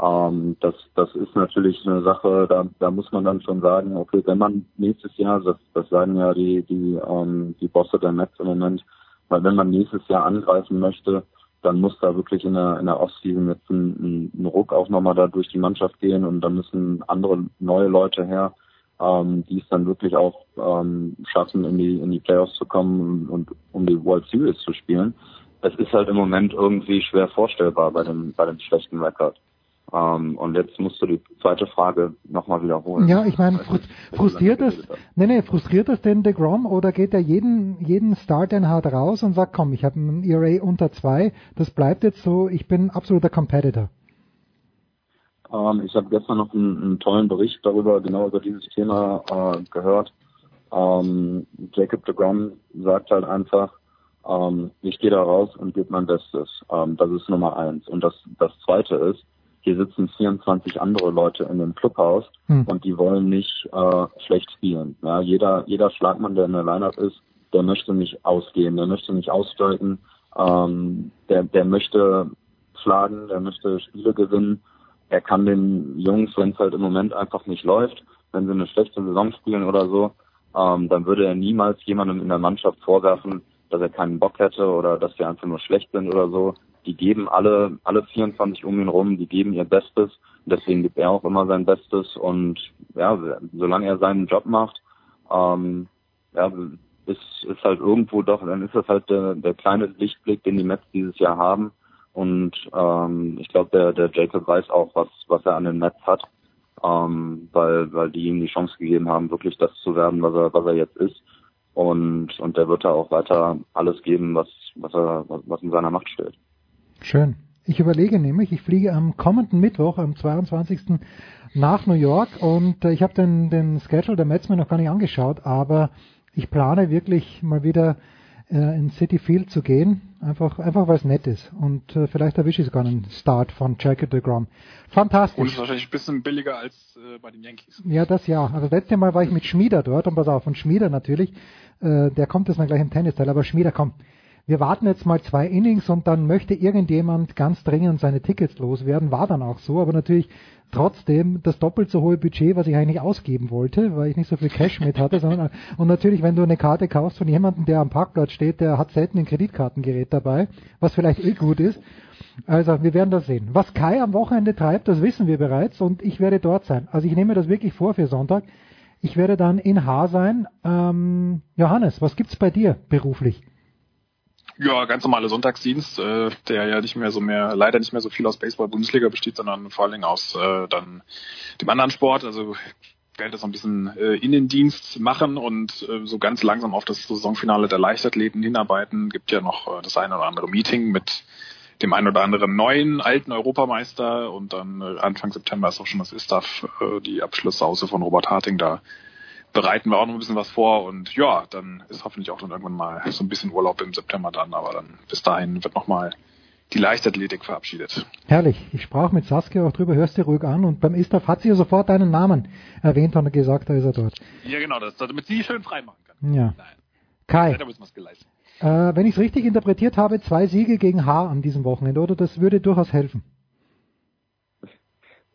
Ähm, das, das ist natürlich eine Sache, da, da muss man dann schon sagen, okay, wenn man nächstes Jahr, das, das sagen ja die, die, ähm, die Bosse der Mets im Moment, weil wenn man nächstes Jahr angreifen möchte, dann muss da wirklich in der, in der Offseason jetzt ein, ein Ruck auch nochmal da durch die Mannschaft gehen und dann müssen andere neue Leute her, ähm, die es dann wirklich auch ähm, schaffen, in die, in die Playoffs zu kommen und, und um die World Series zu spielen. Es ist halt im Moment irgendwie schwer vorstellbar bei dem, bei dem schlechten Rekord. Ähm, und jetzt musst du die zweite Frage nochmal wiederholen. Ja, ich meine, frustriert das, nee, nee, frustriert das denn de Grom oder geht er jeden, jeden Start, den hat, raus und sagt, komm, ich habe ein ERA unter zwei, das bleibt jetzt so, ich bin absoluter Competitor? Ähm, ich habe gestern noch einen, einen, tollen Bericht darüber, genau über dieses Thema äh, gehört. Ähm, Jacob de Grom sagt halt einfach, ähm, ich gehe da raus und gebe mein Bestes. Ähm, das ist Nummer eins. Und das, das zweite ist, hier sitzen 24 andere Leute in dem Clubhaus hm. und die wollen nicht äh, schlecht spielen. Ja, jeder, jeder Schlagmann, der in der Lineup ist, der möchte nicht ausgehen, der möchte nicht aussteigen, ähm, der, der möchte schlagen, der möchte Spiele gewinnen. Er kann den Jungs, wenn es halt im Moment einfach nicht läuft, wenn sie eine schlechte Saison spielen oder so, ähm, dann würde er niemals jemandem in der Mannschaft vorwerfen, dass er keinen Bock hätte oder dass sie einfach nur schlecht sind oder so die geben alle, alle 24 um ihn rum, die geben ihr Bestes. Deswegen gibt er auch immer sein Bestes und ja, solange er seinen Job macht, ähm, ja, ist, ist halt irgendwo doch, dann ist das halt der, der kleine Lichtblick, den die Mets dieses Jahr haben. Und ähm, ich glaube, der, der Jacob weiß auch, was, was er an den Mets hat, ähm, weil, weil die ihm die Chance gegeben haben, wirklich das zu werden, was er, was er jetzt ist. Und, und der wird da auch weiter alles geben, was, was er, was in seiner Macht steht. Schön. Ich überlege nämlich, ich fliege am kommenden Mittwoch, am 22. nach New York und äh, ich habe den, den Schedule der Mets mir noch gar nicht angeschaut, aber ich plane wirklich mal wieder äh, in City Field zu gehen, einfach, einfach weil es nett ist und äh, vielleicht erwische ich sogar einen Start von Jacob de Grom. Fantastisch. Und ist wahrscheinlich ein bisschen billiger als äh, bei den Yankees. Ja, das ja. Also das letzte Mal war ich mit Schmieder dort und pass auf, und Schmieder natürlich, äh, der kommt jetzt mal gleich im Tennisteil, aber Schmieder, komm, wir warten jetzt mal zwei Innings und dann möchte irgendjemand ganz dringend seine Tickets loswerden. War dann auch so, aber natürlich trotzdem das doppelt so hohe Budget, was ich eigentlich ausgeben wollte, weil ich nicht so viel Cash mit hatte. Sondern, und natürlich, wenn du eine Karte kaufst von jemandem, der am Parkplatz steht, der hat selten ein Kreditkartengerät dabei, was vielleicht eh gut ist. Also wir werden das sehen. Was Kai am Wochenende treibt, das wissen wir bereits und ich werde dort sein. Also ich nehme das wirklich vor für Sonntag. Ich werde dann in Haar sein. Ähm, Johannes, was gibt's bei dir beruflich? Ja, ganz normale Sonntagsdienst, äh, der ja nicht mehr so mehr, leider nicht mehr so viel aus Baseball-Bundesliga besteht, sondern vor allen Dingen aus äh, dann dem anderen Sport. Also werde so ein bisschen äh, Innendienst machen und äh, so ganz langsam auf das Saisonfinale der Leichtathleten hinarbeiten. Gibt ja noch äh, das eine oder andere Meeting mit dem einen oder anderen neuen, alten Europameister und dann äh, Anfang September ist auch schon das ISTAF, äh, die Abschlusssause von Robert Harting da bereiten wir auch noch ein bisschen was vor und ja, dann ist hoffentlich auch dann irgendwann mal so ein bisschen Urlaub im September dann, aber dann bis dahin wird nochmal die Leichtathletik verabschiedet. Herrlich. Ich sprach mit Saskia auch drüber, hörst dir ruhig an und beim ISTAF hat sie ja sofort deinen Namen erwähnt und gesagt, da ist er dort. Ja genau, das, damit sie schön frei machen kann. Ja. Nein. Kai, äh, wenn ich es richtig interpretiert habe, zwei Siege gegen H an diesem Wochenende, oder? Das würde durchaus helfen.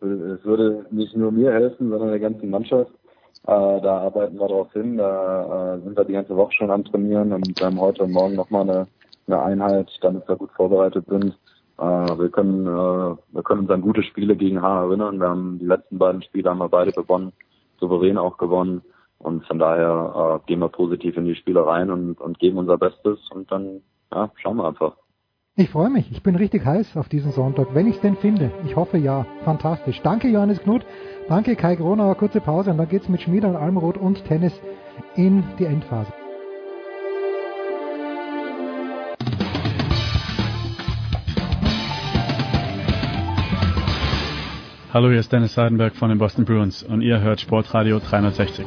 Es würde nicht nur mir helfen, sondern der ganzen Mannschaft. Äh, da arbeiten wir drauf hin. Da äh, sind wir die ganze Woche schon am Trainieren und wir haben heute und morgen nochmal eine, eine Einheit, damit wir gut vorbereitet sind. Äh, wir können äh, wir können uns an gute Spiele gegen H erinnern. Wir haben die letzten beiden Spiele haben wir beide gewonnen, souverän auch gewonnen. Und von daher äh, gehen wir positiv in die Spiele rein und, und geben unser Bestes und dann ja, schauen wir einfach. Ich freue mich. Ich bin richtig heiß auf diesen Sonntag, wenn ich es denn finde. Ich hoffe ja. Fantastisch. Danke Johannes Knut. Danke Kai Gronauer. Kurze Pause und dann geht's mit Schmieder und Almroth und Tennis in die Endphase. Hallo, hier ist Dennis Seidenberg von den Boston Bruins und ihr hört Sportradio 360.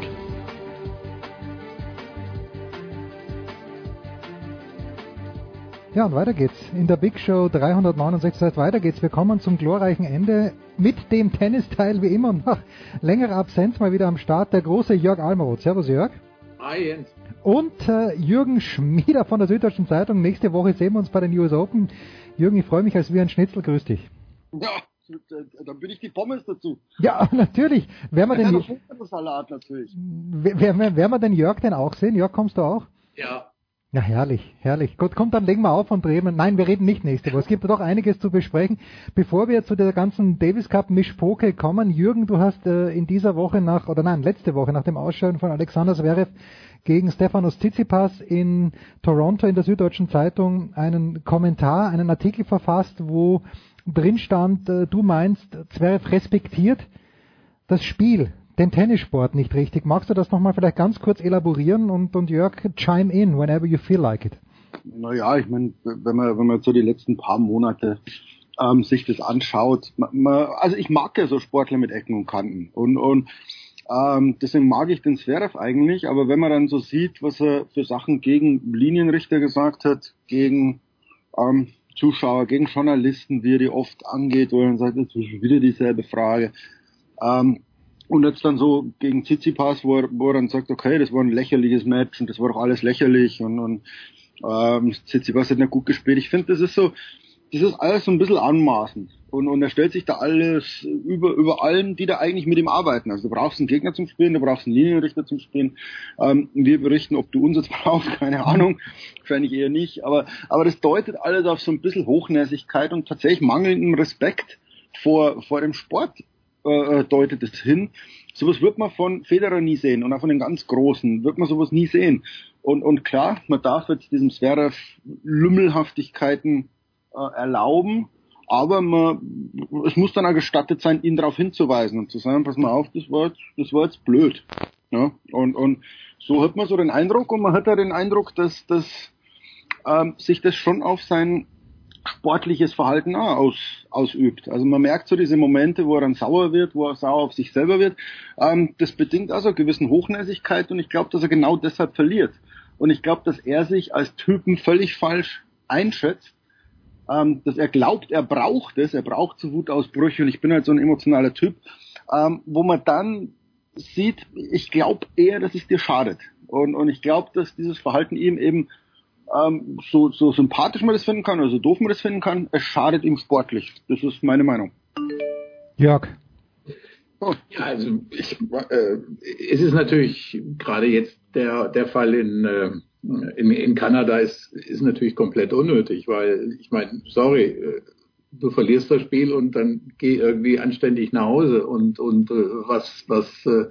Ja, und weiter geht's. In der Big Show 369 weiter geht's. Wir kommen zum glorreichen Ende mit dem Tennisteil wie immer nach längerer Absenz mal wieder am Start der große Jörg Almeroth. Servus Jörg. Hi Jens. Und äh, Jürgen Schmieder von der Süddeutschen Zeitung. Nächste Woche sehen wir uns bei den US Open. Jürgen, ich freue mich als wie ein Schnitzel. Grüß dich. Ja, dann bin ich die Pommes dazu. Ja, natürlich. Wer wir denn, Salat natürlich. Wer, wer, wer wir denn Jörg denn auch sehen? Jörg, kommst du auch? Ja, ja, herrlich, herrlich. Gut, kommt, dann legen wir auf und reden. Nein, wir reden nicht nächste Woche. Es gibt doch einiges zu besprechen. Bevor wir zu der ganzen Davis Cup Mischpoke kommen, Jürgen, du hast äh, in dieser Woche nach, oder nein, letzte Woche nach dem Ausscheiden von Alexander Zverev gegen Stefanos Tsitsipas in Toronto in der Süddeutschen Zeitung einen Kommentar, einen Artikel verfasst, wo drin stand, äh, du meinst, Zverev respektiert das Spiel, den Tennissport nicht richtig. Magst du das nochmal vielleicht ganz kurz elaborieren und, und Jörg, chime in whenever you feel like it? Naja, ich meine, wenn man, wenn man so die letzten paar Monate ähm, sich das anschaut, man, man, also ich mag ja so Sportler mit Ecken und Kanten und, und ähm, deswegen mag ich den Zverev eigentlich, aber wenn man dann so sieht, was er für Sachen gegen Linienrichter gesagt hat, gegen ähm, Zuschauer, gegen Journalisten, wie er die oft angeht, wo er dann sagt, es ist wieder dieselbe Frage. Ähm, und jetzt dann so gegen Tsitsipas, wo er, wo er dann sagt, okay, das war ein lächerliches Match und das war doch alles lächerlich und, und ähm, Tsitsipas hat nicht gut gespielt. Ich finde, das ist so, das ist alles so ein bisschen anmaßend. Und, und er stellt sich da alles über, über allen, die da eigentlich mit ihm arbeiten. Also du brauchst einen Gegner zum Spielen, du brauchst einen Linienrichter zum Spielen. Ähm, wir berichten, ob du uns jetzt brauchst, keine Ahnung. Wahrscheinlich eher nicht. Aber, aber das deutet alles auf so ein bisschen Hochnäsigkeit und tatsächlich mangelnden Respekt vor, vor dem Sport äh, deutet es hin. Sowas wird man von Federer nie sehen und auch von den ganz Großen wird man sowas nie sehen. Und, und klar, man darf jetzt diesem Zverev Lümmelhaftigkeiten äh, erlauben, aber man, es muss dann auch gestattet sein, ihn darauf hinzuweisen und zu sagen, pass mal auf, das war jetzt, das war jetzt blöd. Ja? Und, und so hat man so den Eindruck und man hat ja den Eindruck, dass, dass ähm, sich das schon auf sein sportliches Verhalten auch aus, ausübt. Also man merkt so diese Momente, wo er dann sauer wird, wo er sauer auf sich selber wird. Ähm, das bedingt also eine gewisse Hochnäsigkeit und ich glaube, dass er genau deshalb verliert. Und ich glaube, dass er sich als Typen völlig falsch einschätzt ähm, dass er glaubt, er braucht es, er braucht so Wutausbrüche und ich bin halt so ein emotionaler Typ, ähm, wo man dann sieht, ich glaube eher, dass es dir schadet. Und, und ich glaube, dass dieses Verhalten ihm eben ähm, so, so sympathisch man das finden kann oder so doof man das finden kann, es schadet ihm sportlich. Das ist meine Meinung. Jörg. Oh. Ja, also ich, äh, es ist natürlich gerade jetzt der, der Fall in, äh, in, in Kanada ist, ist natürlich komplett unnötig, weil ich meine, sorry, äh, du verlierst das Spiel und dann geh irgendwie anständig nach Hause und und äh, was was äh,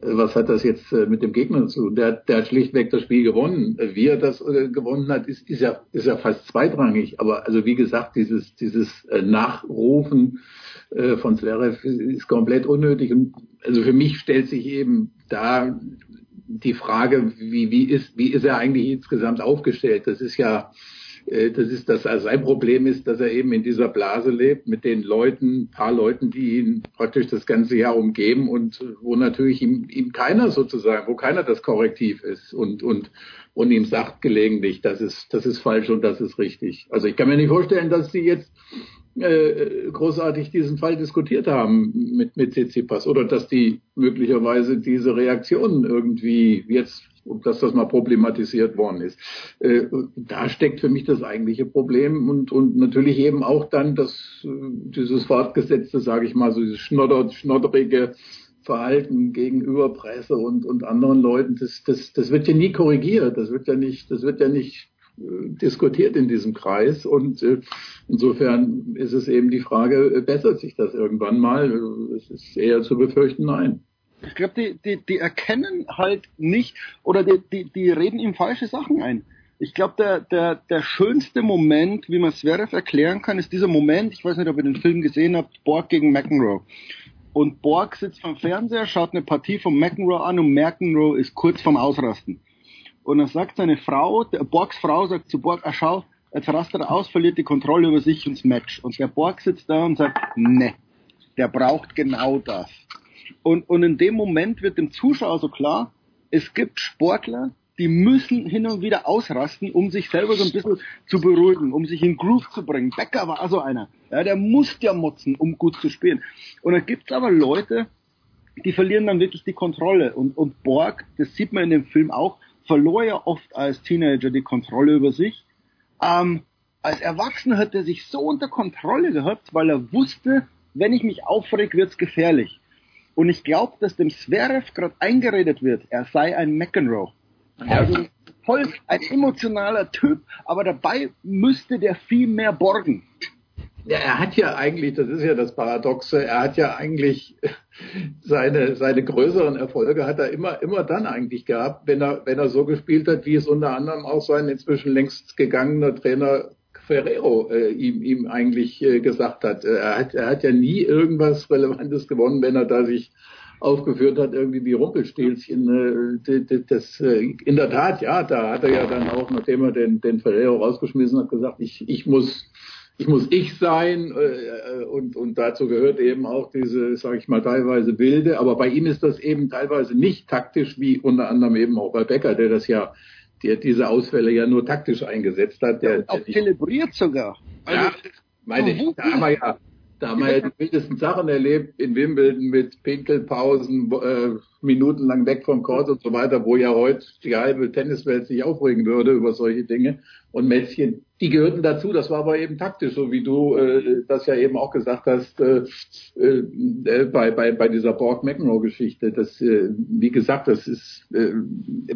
was hat das jetzt mit dem Gegner zu? Der, der hat schlichtweg das Spiel gewonnen. Wie er das gewonnen hat, ist, ist ja ist ja fast zweitrangig. Aber also wie gesagt, dieses dieses Nachrufen von Zverev ist komplett unnötig. Und also für mich stellt sich eben da die Frage, wie, wie, ist, wie ist er eigentlich insgesamt aufgestellt? Das ist ja, äh, das ist das, also sein Problem ist, dass er eben in dieser Blase lebt mit den Leuten, paar Leuten, die ihn praktisch das ganze Jahr umgeben und wo natürlich ihm, ihm keiner sozusagen, wo keiner das Korrektiv ist und, und, und ihm sagt gelegentlich, das ist, das ist falsch und das ist richtig. Also ich kann mir nicht vorstellen, dass sie jetzt äh, großartig diesen Fall diskutiert haben mit, mit Tsitsipas oder dass die möglicherweise diese Reaktionen irgendwie jetzt, dass das mal problematisiert worden ist. Äh, da steckt für mich das eigentliche Problem und, und natürlich eben auch dann das, äh, dieses fortgesetzte, sage ich mal, so dieses schnodder, schnodderige Verhalten gegenüber Presse und, und anderen Leuten, das, das, das wird ja nie korrigiert, das wird ja nicht, das wird ja nicht diskutiert in diesem Kreis und äh, insofern ist es eben die Frage, äh, bessert sich das irgendwann mal? Es ist eher zu befürchten, nein. Ich glaube, die, die, die erkennen halt nicht oder die, die, die reden ihm falsche Sachen ein. Ich glaube, der, der, der schönste Moment, wie man Zverev erklären kann, ist dieser Moment, ich weiß nicht, ob ihr den Film gesehen habt, Borg gegen McEnroe. Und Borg sitzt vom Fernseher, schaut eine Partie von McEnroe an und McEnroe ist kurz vorm Ausrasten. Und dann sagt seine Frau, der Borgs Frau sagt zu Borg, ah, schau, jetzt rastet er aus, verliert die Kontrolle über sich und das Match. Und der Borg sitzt da und sagt, ne, der braucht genau das. Und, und in dem Moment wird dem Zuschauer so klar, es gibt Sportler, die müssen hin und wieder ausrasten, um sich selber so ein bisschen zu beruhigen, um sich in Groove zu bringen. Becker war so einer. Ja, der muss ja motzen, um gut zu spielen. Und dann gibt's aber Leute, die verlieren dann wirklich die Kontrolle. Und, und Borg, das sieht man in dem Film auch, verlor ja oft als Teenager die Kontrolle über sich. Ähm, als Erwachsener hat er sich so unter Kontrolle gehabt, weil er wusste, wenn ich mich aufreg, wird's gefährlich. Und ich glaube, dass dem Zverev gerade eingeredet wird, er sei ein McEnroe. Also voll ein emotionaler Typ, aber dabei müsste der viel mehr borgen. Ja, er hat ja eigentlich, das ist ja das Paradoxe, er hat ja eigentlich seine, seine größeren Erfolge hat er immer, immer dann eigentlich gehabt, wenn er, wenn er so gespielt hat, wie es unter anderem auch sein inzwischen längst gegangener Trainer Ferrero äh, ihm, ihm eigentlich äh, gesagt hat. Äh, er hat. Er hat ja nie irgendwas Relevantes gewonnen, wenn er da sich aufgeführt hat, irgendwie wie Rumpelstilzchen. Äh, das, äh, in der Tat, ja, da hat er ja dann auch, nachdem er den, den Ferrero rausgeschmissen hat, gesagt, ich, ich muss ich muss ich sein äh, und, und dazu gehört eben auch diese, sage ich mal, teilweise wilde, aber bei ihm ist das eben teilweise nicht taktisch, wie unter anderem eben auch bei Becker, der das ja, der diese Ausfälle ja nur taktisch eingesetzt hat. Der, ja, auch der zelebriert sogar. Also, ja, meine ich, da haben wir ja, da haben wir ja die wildesten Sachen erlebt in Wimbledon mit Pinkelpausen, äh, minutenlang weg vom Court und so weiter, wo ja heute die halbe Tenniswelt sich aufregen würde über solche Dinge. Und Mätzchen, die gehörten dazu, das war aber eben taktisch, so wie du äh, das ja eben auch gesagt hast äh, äh, bei, bei, bei dieser Borg-McEnroe-Geschichte. Das, äh, wie gesagt, das ist äh,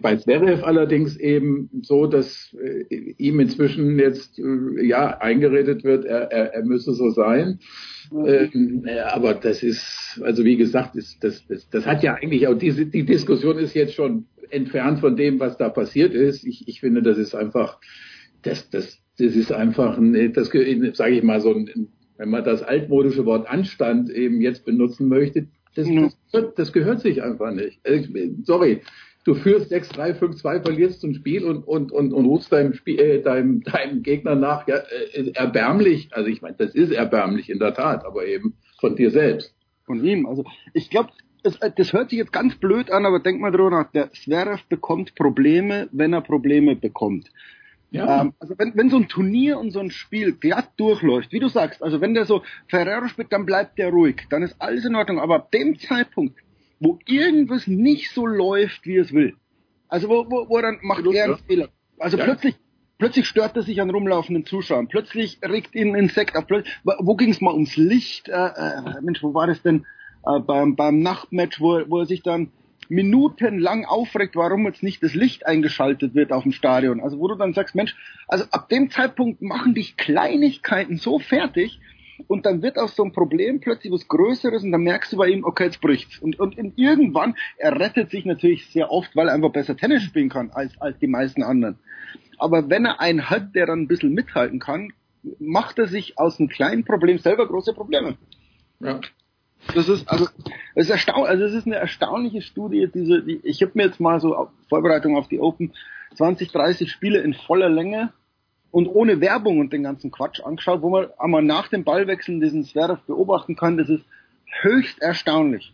bei Zverev allerdings eben so, dass äh, ihm inzwischen jetzt äh, ja eingeredet wird, er, er, er müsse so sein. Ähm, aber das ist, also wie gesagt, ist, das, das, das hat ja eigentlich auch diese die Diskussion ist jetzt schon entfernt von dem, was da passiert ist. Ich, ich finde, das ist einfach, das, das, das ist einfach, ein, das sage ich mal so, ein, wenn man das altmodische Wort Anstand eben jetzt benutzen möchte, das, das, das gehört sich einfach nicht. Äh, sorry, du führst 6-3, 5-2, verlierst zum Spiel und, und, und, und rufst deinem, Spiel, äh, deinem, deinem Gegner nach, ja, äh, erbärmlich, also ich meine, das ist erbärmlich in der Tat, aber eben von dir selbst. Von ihm, also ich glaube, das, das hört sich jetzt ganz blöd an, aber denk mal drüber nach, der Zverev bekommt Probleme, wenn er Probleme bekommt. Ja. Ähm, also wenn, wenn so ein Turnier und so ein Spiel glatt durchläuft, wie du sagst, also wenn der so Ferrero spielt, dann bleibt der ruhig, dann ist alles in Ordnung. Aber ab dem Zeitpunkt, wo irgendwas nicht so läuft, wie es will, also wo, wo, wo dann macht er einen Fehler. Also ja. plötzlich, plötzlich stört er sich an rumlaufenden Zuschauern, plötzlich regt ihn ein Insekt plötzlich, wo ging es mal ums Licht? Äh, äh, Mensch, wo war das denn? Äh, beim, beim Nachtmatch, wo, wo er sich dann minutenlang aufregt, warum jetzt nicht das Licht eingeschaltet wird auf dem Stadion. Also wo du dann sagst, Mensch, also ab dem Zeitpunkt machen dich Kleinigkeiten so fertig und dann wird aus so einem Problem plötzlich was Größeres und dann merkst du bei ihm, okay, jetzt bricht's. Und, und, irgendwann, er rettet sich natürlich sehr oft, weil er einfach besser Tennis spielen kann als, als die meisten anderen. Aber wenn er einen hat, der dann ein bisschen mithalten kann, macht er sich aus einem kleinen Problem selber große Probleme. Ja. Das ist also, das ist also es ist eine erstaunliche Studie. Diese, die, ich habe mir jetzt mal so auf Vorbereitung auf die Open 20, 30 Spiele in voller Länge und ohne Werbung und den ganzen Quatsch angeschaut, wo man einmal nach dem Ballwechseln diesen Zverev beobachten kann. Das ist höchst erstaunlich.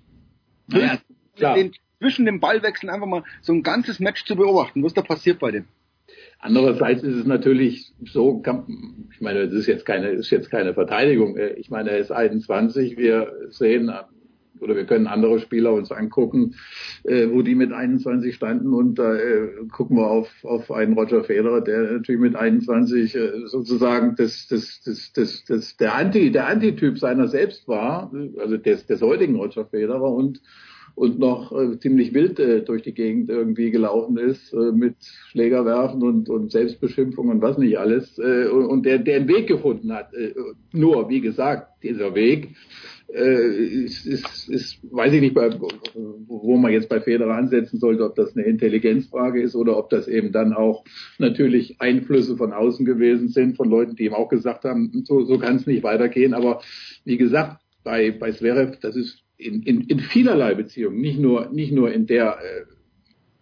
Ja. Den, zwischen dem Ballwechseln einfach mal so ein ganzes Match zu beobachten. Was da passiert bei dem? Andererseits ist es natürlich so, ich meine, das ist jetzt keine, ist jetzt keine Verteidigung. Ich meine, er ist 21. Wir sehen oder wir können andere Spieler uns angucken, äh, wo die mit 21 standen und da äh, gucken wir auf, auf einen Roger Federer, der natürlich mit 21 äh, sozusagen das, das, das, das, das, der Anti, der Antityp seiner selbst war, also des, des heutigen Roger Federer und und noch äh, ziemlich wild äh, durch die Gegend irgendwie gelaufen ist äh, mit Schlägerwerfen und, und Selbstbeschimpfung und was nicht alles äh, und der, der einen Weg gefunden hat. Äh, nur, wie gesagt, dieser Weg äh, ist, ist, ist, weiß ich nicht, bei, wo man jetzt bei Federer ansetzen sollte, ob das eine Intelligenzfrage ist oder ob das eben dann auch natürlich Einflüsse von außen gewesen sind, von Leuten, die ihm auch gesagt haben, so, so kann es nicht weitergehen. Aber wie gesagt, bei, bei Zverev, das ist in, in, in vielerlei Beziehungen, nicht nur, nicht nur in der äh,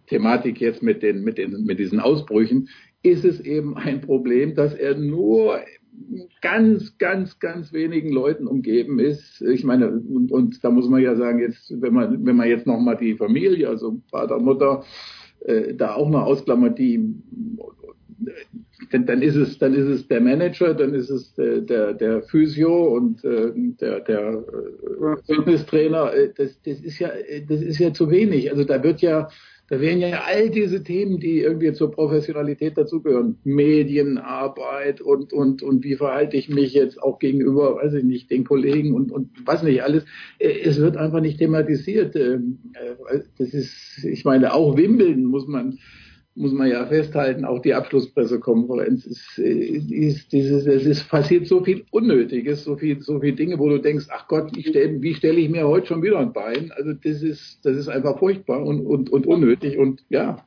Thematik jetzt mit den, mit den, mit diesen Ausbrüchen, ist es eben ein Problem, dass er nur ganz, ganz, ganz wenigen Leuten umgeben ist. Ich meine, und, und da muss man ja sagen, jetzt, wenn man, wenn man jetzt nochmal die Familie, also Vater, Mutter, äh, da auch noch ausklammert, die dann, dann ist es dann ist es der Manager, dann ist es der der, der Physio und äh, der der äh, Fitnesstrainer. Äh, das das ist ja das ist ja zu wenig. Also da wird ja da wären ja all diese Themen, die irgendwie zur Professionalität dazugehören, Medienarbeit und und und wie verhalte ich mich jetzt auch gegenüber, weiß ich nicht, den Kollegen und und was nicht alles. Äh, es wird einfach nicht thematisiert. Ähm, das ist, ich meine, auch Wimbledon muss man muss man ja festhalten, auch die Abschlusspressekonferenz ist, ist dieses, es ist passiert so viel Unnötiges, so viel, so viel Dinge, wo du denkst, ach Gott, ich stell, wie stelle ich mir heute schon wieder ein Bein? Also das ist, das ist einfach furchtbar und, und, und unnötig und ja.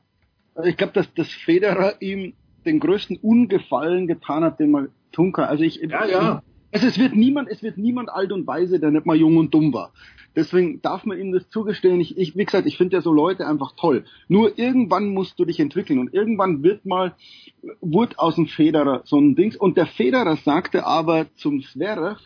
Also ich glaube, dass, dass Federer ihm den größten Ungefallen getan hat, den man tun kann. Also ich, ja, ja. Also es wird niemand, es wird niemand alt und weise, der nicht mal jung und dumm war. Deswegen darf man ihm das zugestehen. Ich, ich wie gesagt, ich finde ja so Leute einfach toll. Nur irgendwann musst du dich entwickeln und irgendwann wird mal, wird aus dem Federer so ein Dings. Und der Federer sagte aber zum Zverev,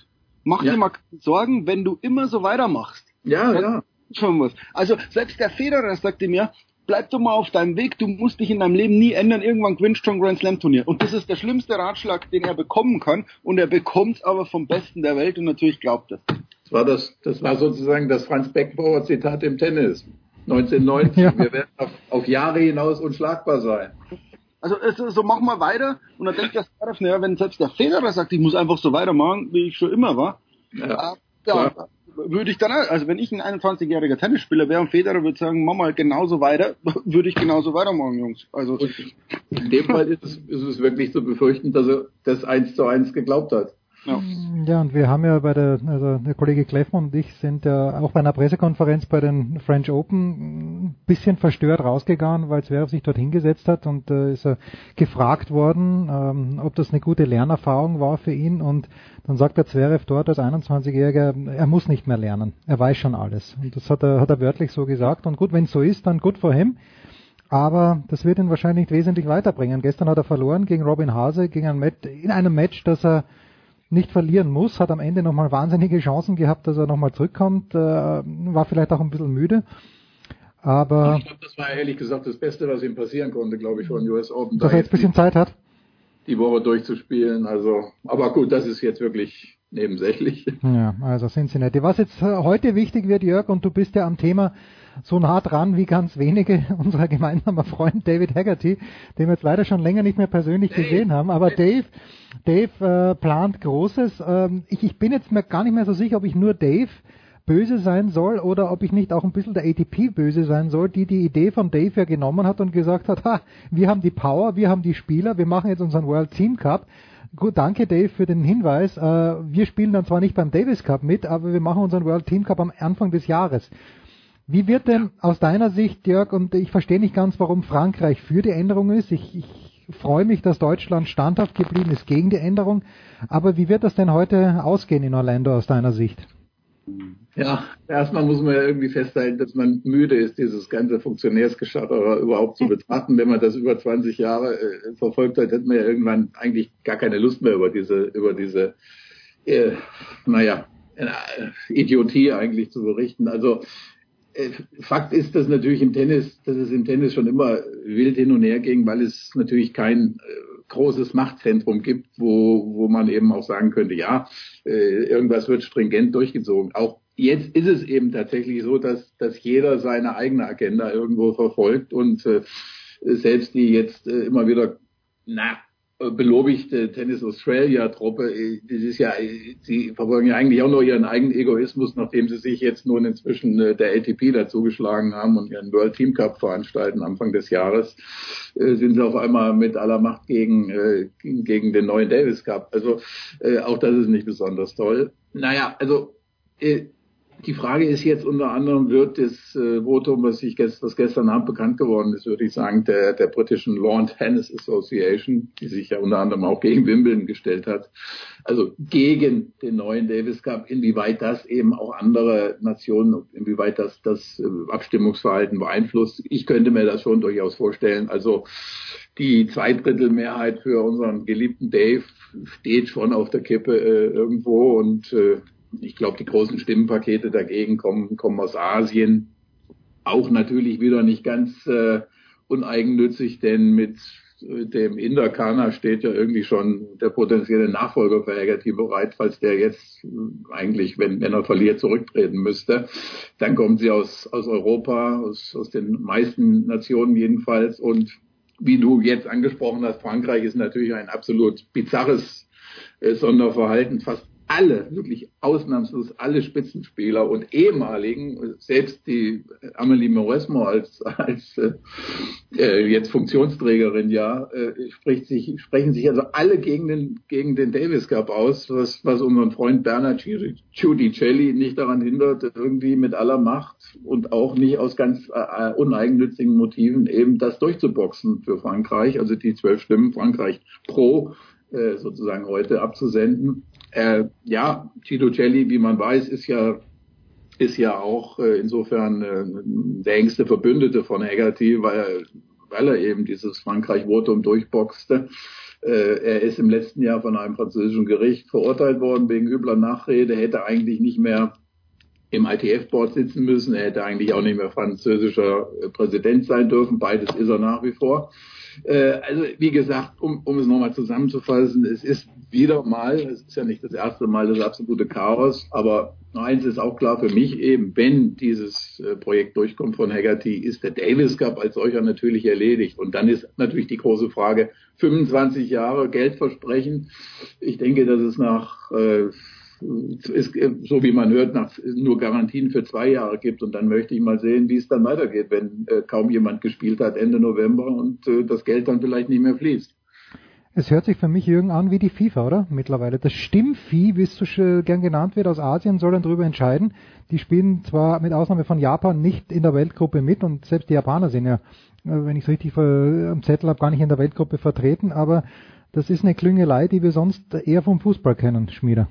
mach ja. dir mal Sorgen, wenn du immer so weitermachst. Ja, ja. Schon was. Also selbst der Federer sagte mir, bleib doch mal auf deinem Weg, du musst dich in deinem Leben nie ändern, irgendwann gewinnst du ein Grand Slam Turnier. Und das ist der schlimmste Ratschlag, den er bekommen kann und er bekommt aber vom Besten der Welt und natürlich glaubt es. Das war das, das war sozusagen das Franz Beckenbauer Zitat im Tennis. 1990. Ja. Wir werden auf, auf, Jahre hinaus unschlagbar sein. Also so, so machen wir weiter und dann denkt der Zverev, naja, wenn selbst der Federer sagt, ich muss einfach so weitermachen, wie ich schon immer war, ja, äh, ja würde ich dann, also wenn ich ein 21-jähriger Tennisspieler wäre und Federer würde sagen, mach mal genauso weiter, würde ich genauso weitermachen, Jungs. Also in dem Fall ist es, ist es wirklich zu befürchten, dass er das eins zu eins geglaubt hat. Ja. ja, und wir haben ja bei der, also der Kollege Kleffmann und ich sind ja auch bei einer Pressekonferenz bei den French Open ein bisschen verstört rausgegangen, weil Zverev sich dort hingesetzt hat und äh, ist er gefragt worden, ähm, ob das eine gute Lernerfahrung war für ihn und dann sagt der Zverev dort als 21-Jähriger, er muss nicht mehr lernen, er weiß schon alles. Und das hat er, hat er wörtlich so gesagt und gut, wenn es so ist, dann gut vor ihm. Aber das wird ihn wahrscheinlich wesentlich weiterbringen. Gestern hat er verloren gegen Robin Hase, gegen ein Match, in einem Match, das er nicht verlieren muss, hat am Ende nochmal wahnsinnige Chancen gehabt, dass er nochmal zurückkommt, äh, war vielleicht auch ein bisschen müde. Aber ich glaube, das war ehrlich gesagt das Beste, was ihm passieren konnte, glaube ich, von US Open. Dass er jetzt ein bisschen Zeit hat. Die Woche durchzuspielen. Also, aber gut, das ist jetzt wirklich nebensächlich. Ja, also Cincinnati. Was jetzt äh, heute wichtig wird, Jörg, und du bist ja am Thema so nah dran wie ganz wenige unserer gemeinsamer Freund David Haggerty, den wir jetzt leider schon länger nicht mehr persönlich gesehen haben. Aber Dave, Dave äh, plant Großes. Ähm, ich, ich bin jetzt mir gar nicht mehr so sicher, ob ich nur Dave böse sein soll oder ob ich nicht auch ein bisschen der ATP böse sein soll, die die Idee von Dave ja genommen hat und gesagt hat, ha, wir haben die Power, wir haben die Spieler, wir machen jetzt unseren World Team Cup. Gut, danke Dave für den Hinweis. Äh, wir spielen dann zwar nicht beim Davis Cup mit, aber wir machen unseren World Team Cup am Anfang des Jahres. Wie wird denn aus deiner Sicht, Jörg, und ich verstehe nicht ganz, warum Frankreich für die Änderung ist. Ich, ich freue mich, dass Deutschland standhaft geblieben ist gegen die Änderung. Aber wie wird das denn heute ausgehen in Orlando aus deiner Sicht? Ja, erstmal muss man ja irgendwie festhalten, dass man müde ist, dieses ganze Funktionärsgeschattere überhaupt zu betrachten. Wenn man das über 20 Jahre äh, verfolgt hat, hat man ja irgendwann eigentlich gar keine Lust mehr über diese, über diese, äh, naja, äh, Idiotie eigentlich zu berichten. Also Fakt ist, dass natürlich im Tennis, dass es im Tennis schon immer wild hin und her ging, weil es natürlich kein äh, großes Machtzentrum gibt, wo, wo man eben auch sagen könnte, ja, äh, irgendwas wird stringent durchgezogen. Auch jetzt ist es eben tatsächlich so, dass, dass jeder seine eigene Agenda irgendwo verfolgt und äh, selbst die jetzt äh, immer wieder na, belobigte Tennis Australia Truppe, äh, das ist ja, sie verfolgen ja eigentlich auch nur ihren eigenen Egoismus, nachdem sie sich jetzt nun inzwischen äh, der ATP dazugeschlagen haben und ihren World Team Cup veranstalten Anfang des Jahres, äh, sind sie auf einmal mit aller Macht gegen, gegen den neuen Davis Cup. Also auch das ist nicht besonders toll. Naja, also die Frage ist jetzt unter anderem, wird das äh, Votum, was, ich gest was gestern Abend bekannt geworden ist, würde ich sagen, der, der britischen Lawn Tennis Association, die sich ja unter anderem auch gegen Wimbledon gestellt hat, also gegen den neuen Davis Cup, inwieweit das eben auch andere Nationen, inwieweit das das äh, Abstimmungsverhalten beeinflusst. Ich könnte mir das schon durchaus vorstellen. Also die Zweidrittelmehrheit für unseren geliebten Dave steht schon auf der Kippe äh, irgendwo und äh, ich glaube, die großen Stimmenpakete dagegen kommen, kommen aus Asien. Auch natürlich wieder nicht ganz äh, uneigennützig, denn mit äh, dem Inderkana steht ja irgendwie schon der potenzielle Nachfolger für Haggerty bereit, falls der jetzt äh, eigentlich, wenn, wenn er verliert, zurücktreten müsste. Dann kommen sie aus, aus Europa, aus, aus den meisten Nationen jedenfalls. Und wie du jetzt angesprochen hast, Frankreich ist natürlich ein absolut bizarres äh, Sonderverhalten. Fast alle, wirklich ausnahmslos alle Spitzenspieler und ehemaligen, selbst die Amelie Mauresmo als, als äh, äh, jetzt Funktionsträgerin, ja, äh, spricht sich, sprechen sich also alle gegen den, gegen den Davis Cup aus, was, was unseren Freund Bernard Giudicelli nicht daran hindert, irgendwie mit aller Macht und auch nicht aus ganz äh, uneigennützigen Motiven eben das durchzuboxen für Frankreich, also die zwölf Stimmen Frankreich pro äh, sozusagen heute abzusenden. Äh, ja, Tito Celli, wie man weiß, ist ja ist ja auch äh, insofern äh, der engste Verbündete von Haggerty, weil, weil er eben dieses Frankreich-Votum durchboxte. Äh, er ist im letzten Jahr von einem französischen Gericht verurteilt worden wegen übler Nachrede, hätte eigentlich nicht mehr im ITF-Board sitzen müssen. Er hätte eigentlich auch nicht mehr französischer äh, Präsident sein dürfen. Beides ist er nach wie vor. Äh, also wie gesagt, um, um es nochmal zusammenzufassen, es ist wieder mal, es ist ja nicht das erste Mal das absolute Chaos, aber eins ist auch klar für mich eben, wenn dieses äh, Projekt durchkommt von Haggerty, ist der Davis Cup als solcher natürlich erledigt. Und dann ist natürlich die große Frage, 25 Jahre Geldversprechen. Ich denke, dass es nach äh, ist, äh, so wie man hört, nach, nur Garantien für zwei Jahre gibt. Und dann möchte ich mal sehen, wie es dann weitergeht, wenn äh, kaum jemand gespielt hat Ende November und äh, das Geld dann vielleicht nicht mehr fließt. Es hört sich für mich, Jürgen, an wie die FIFA, oder? Mittlerweile. Das Stimmvieh, wie es so gern genannt wird, aus Asien soll dann darüber entscheiden. Die spielen zwar mit Ausnahme von Japan nicht in der Weltgruppe mit und selbst die Japaner sind ja, äh, wenn ich es richtig am Zettel habe, gar nicht in der Weltgruppe vertreten, aber das ist eine Klüngelei, die wir sonst eher vom Fußball kennen, Schmieder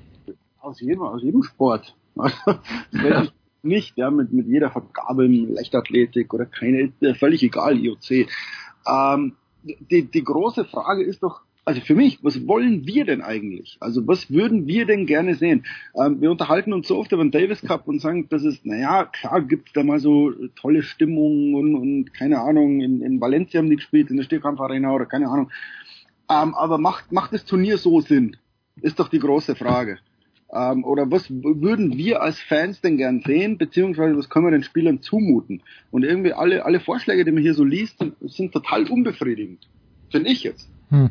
aus jedem, aus jedem Sport. Also, nicht, ja, mit, mit jeder Vergabe im Leichtathletik oder keine, völlig egal, IOC. Ähm, die, die große Frage ist doch, also für mich, was wollen wir denn eigentlich? Also was würden wir denn gerne sehen? Ähm, wir unterhalten uns so oft über den Davis Cup und sagen, dass es, naja, klar gibt's da mal so tolle Stimmungen und, und keine Ahnung, in, in Valencia haben die gespielt, in der Stierkampfarena oder keine Ahnung. Ähm, aber macht, macht das Turnier so Sinn? Ist doch die große Frage. Ähm, oder was würden wir als Fans denn gern sehen, beziehungsweise was können wir den Spielern zumuten? Und irgendwie alle, alle Vorschläge, die man hier so liest, sind, sind total unbefriedigend. Finde ich jetzt. Hm.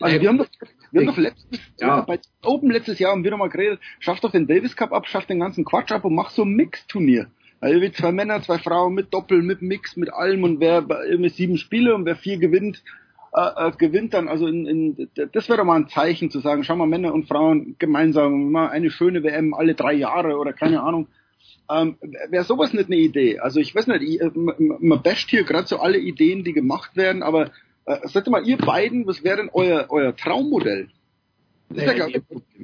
Also wir haben doch, wir haben doch letztes ja. bei Open letztes Jahr haben wir doch mal geredet, schafft doch den Davis Cup ab, schafft den ganzen Quatsch ab und macht so ein Mix-Turnier. Also wie zwei Männer, zwei Frauen mit Doppel, mit Mix, mit allem und wer irgendwie sieben Spiele und wer vier gewinnt, äh, äh, gewinnt dann, also in, in, das wäre mal ein Zeichen zu sagen, schau mal, Männer und Frauen gemeinsam, mal eine schöne WM alle drei Jahre oder keine Ahnung. Ähm, wäre sowas nicht eine Idee? Also ich weiß nicht, ich, äh, man basht hier gerade so alle Ideen, die gemacht werden, aber äh, sagt mal, ihr beiden, was wäre denn euer, euer Traummodell? Ja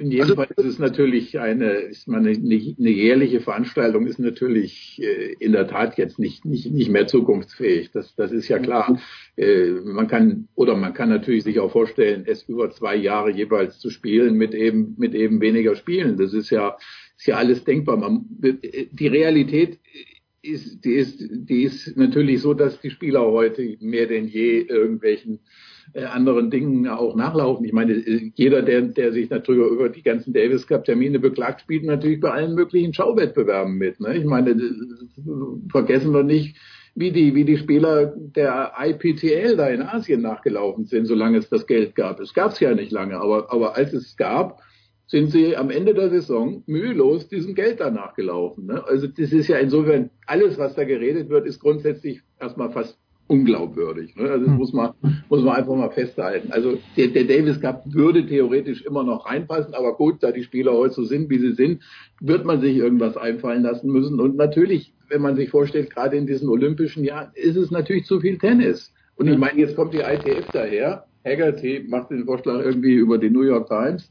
in jedem also, Fall ist es natürlich eine, ist man eine, eine jährliche Veranstaltung ist natürlich äh, in der Tat jetzt nicht, nicht, nicht mehr zukunftsfähig. Das, das ist ja klar. Äh, man kann, oder man kann natürlich sich auch vorstellen, es über zwei Jahre jeweils zu spielen mit eben, mit eben weniger Spielen. Das ist ja, ist ja alles denkbar. Man, die Realität ist, die ist, die ist natürlich so, dass die Spieler heute mehr denn je irgendwelchen äh, anderen Dingen auch nachlaufen. Ich meine, jeder, der, der sich darüber über die ganzen Davis Cup Termine beklagt, spielt natürlich bei allen möglichen Schauwettbewerben mit. Ne? Ich meine, vergessen wir nicht, wie die, wie die Spieler der IPTL da in Asien nachgelaufen sind, solange es das Geld gab. Es gab es ja nicht lange, aber, aber als es gab, sind sie am Ende der Saison mühelos diesem Geld danach gelaufen. Ne? Also das ist ja insofern, alles, was da geredet wird, ist grundsätzlich erstmal fast unglaubwürdig. Ne? Also das hm. muss man, muss man einfach mal festhalten. Also der, der Davis Cup würde theoretisch immer noch reinpassen, aber gut, da die Spieler heute so sind, wie sie sind, wird man sich irgendwas einfallen lassen müssen. Und natürlich, wenn man sich vorstellt, gerade in diesen olympischen Jahren, ist es natürlich zu viel Tennis. Und ich meine, jetzt kommt die ITF daher. Haggerty macht den Vorschlag irgendwie über die New York Times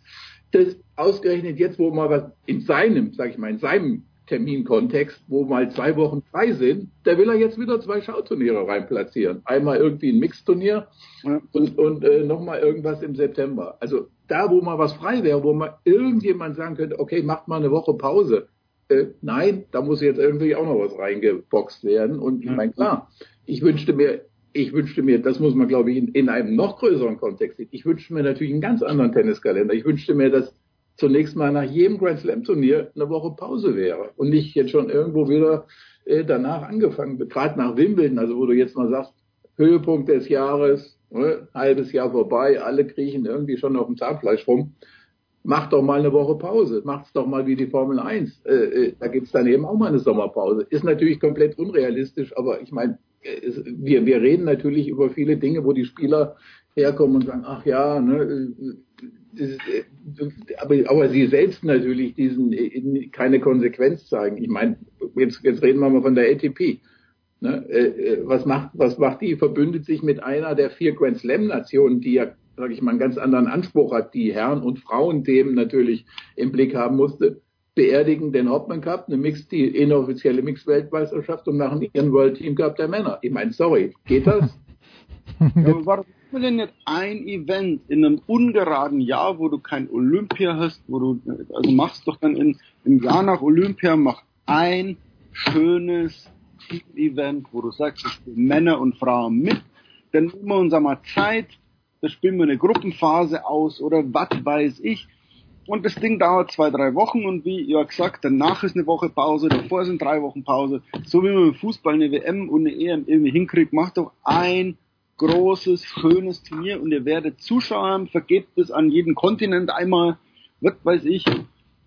das ausgerechnet jetzt, wo mal was in seinem, sag ich mal, in seinem Terminkontext, wo mal zwei Wochen frei sind, da will er jetzt wieder zwei Schauturniere reinplatzieren. Einmal irgendwie ein Mixturnier ja. und, und äh, nochmal irgendwas im September. Also da, wo mal was frei wäre, wo mal irgendjemand sagen könnte, okay, macht mal eine Woche Pause. Äh, nein, da muss jetzt irgendwie auch noch was reingeboxt werden. Und ich meine, klar, ich wünschte mir ich wünschte mir, das muss man glaube ich in, in, einem noch größeren Kontext sehen, ich wünschte mir natürlich einen ganz anderen Tenniskalender. Ich wünschte mir, dass zunächst mal nach jedem Grand Slam Turnier eine Woche Pause wäre und nicht jetzt schon irgendwo wieder äh, danach angefangen, gerade nach Wimbledon, also wo du jetzt mal sagst, Höhepunkt des Jahres, ne, halbes Jahr vorbei, alle kriechen irgendwie schon auf dem Zahnfleisch rum. Mach doch mal eine Woche Pause. Macht's doch mal wie die Formel 1. Äh, äh, da gibt's dann eben auch mal eine Sommerpause. Ist natürlich komplett unrealistisch, aber ich meine, wir, wir reden natürlich über viele Dinge, wo die Spieler herkommen und sagen, ach ja, ne, aber, aber sie selbst natürlich diesen keine Konsequenz zeigen. Ich meine, jetzt, jetzt reden wir mal von der ATP. Ne? Was macht was macht die? Verbündet sich mit einer der vier Grand Slam Nationen, die ja sage ich mal, einen ganz anderen Anspruch hat, die Herren- und Frauenthemen natürlich im Blick haben musste, beerdigen den Hauptmann Cup, eine Mix, die inoffizielle Mix-Weltmeisterschaft und machen ihren World Team Cup der Männer. Ich meine, sorry, geht das? Ja, aber warum denn nicht ein Event in einem ungeraden Jahr, wo du kein Olympia hast, wo du, also machst doch dann in, im Jahr nach Olympia, mach ein schönes Team-Event, wo du sagst, es spielen Männer und Frauen mit, dann nehmen wir uns einmal Zeit, da spielen wir eine Gruppenphase aus oder was weiß ich. Und das Ding dauert zwei, drei Wochen und wie ihr gesagt, danach ist eine Woche Pause, davor sind drei Wochen Pause. So wie man im Fußball eine WM und eine EM irgendwie hinkriegt, macht doch ein großes, schönes Turnier und ihr werdet Zuschauer haben, vergebt es an jeden Kontinent einmal, was weiß ich.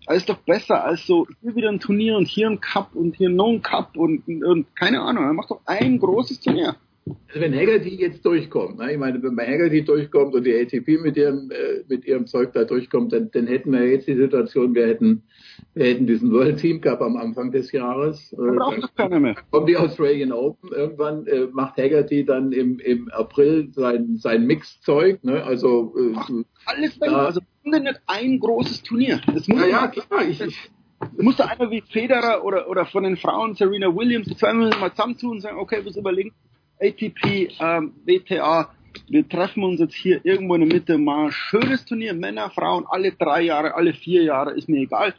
Alles doch besser als so hier wieder ein Turnier und hier ein Cup und hier noch ein Cup und, und keine Ahnung. Macht doch ein großes Turnier. Also wenn Haggerty jetzt durchkommt, ne, ich meine, wenn bei Haggerty durchkommt und die ATP mit ihrem, äh, mit ihrem Zeug da durchkommt, dann, dann hätten wir jetzt die Situation, wir hätten, wir hätten diesen World Team Cup am Anfang des Jahres. Äh, keiner mehr. Kommt die Australian Open, irgendwann äh, macht Haggerty dann im, im April sein, sein Mix-Zeug, ne, also, äh, Ach, alles da- Also nicht ein großes Turnier. Das muss Ja, ja, klar, ich, ich, muss da einer wie Federer oder, oder von den Frauen Serena Williams, die zwei mal zusammentun und sagen, okay, wir überlegen, ATP, ähm, WTA, wir treffen uns jetzt hier irgendwo in der Mitte, mal schönes Turnier, Männer, Frauen, alle drei Jahre, alle vier Jahre, ist mir egal.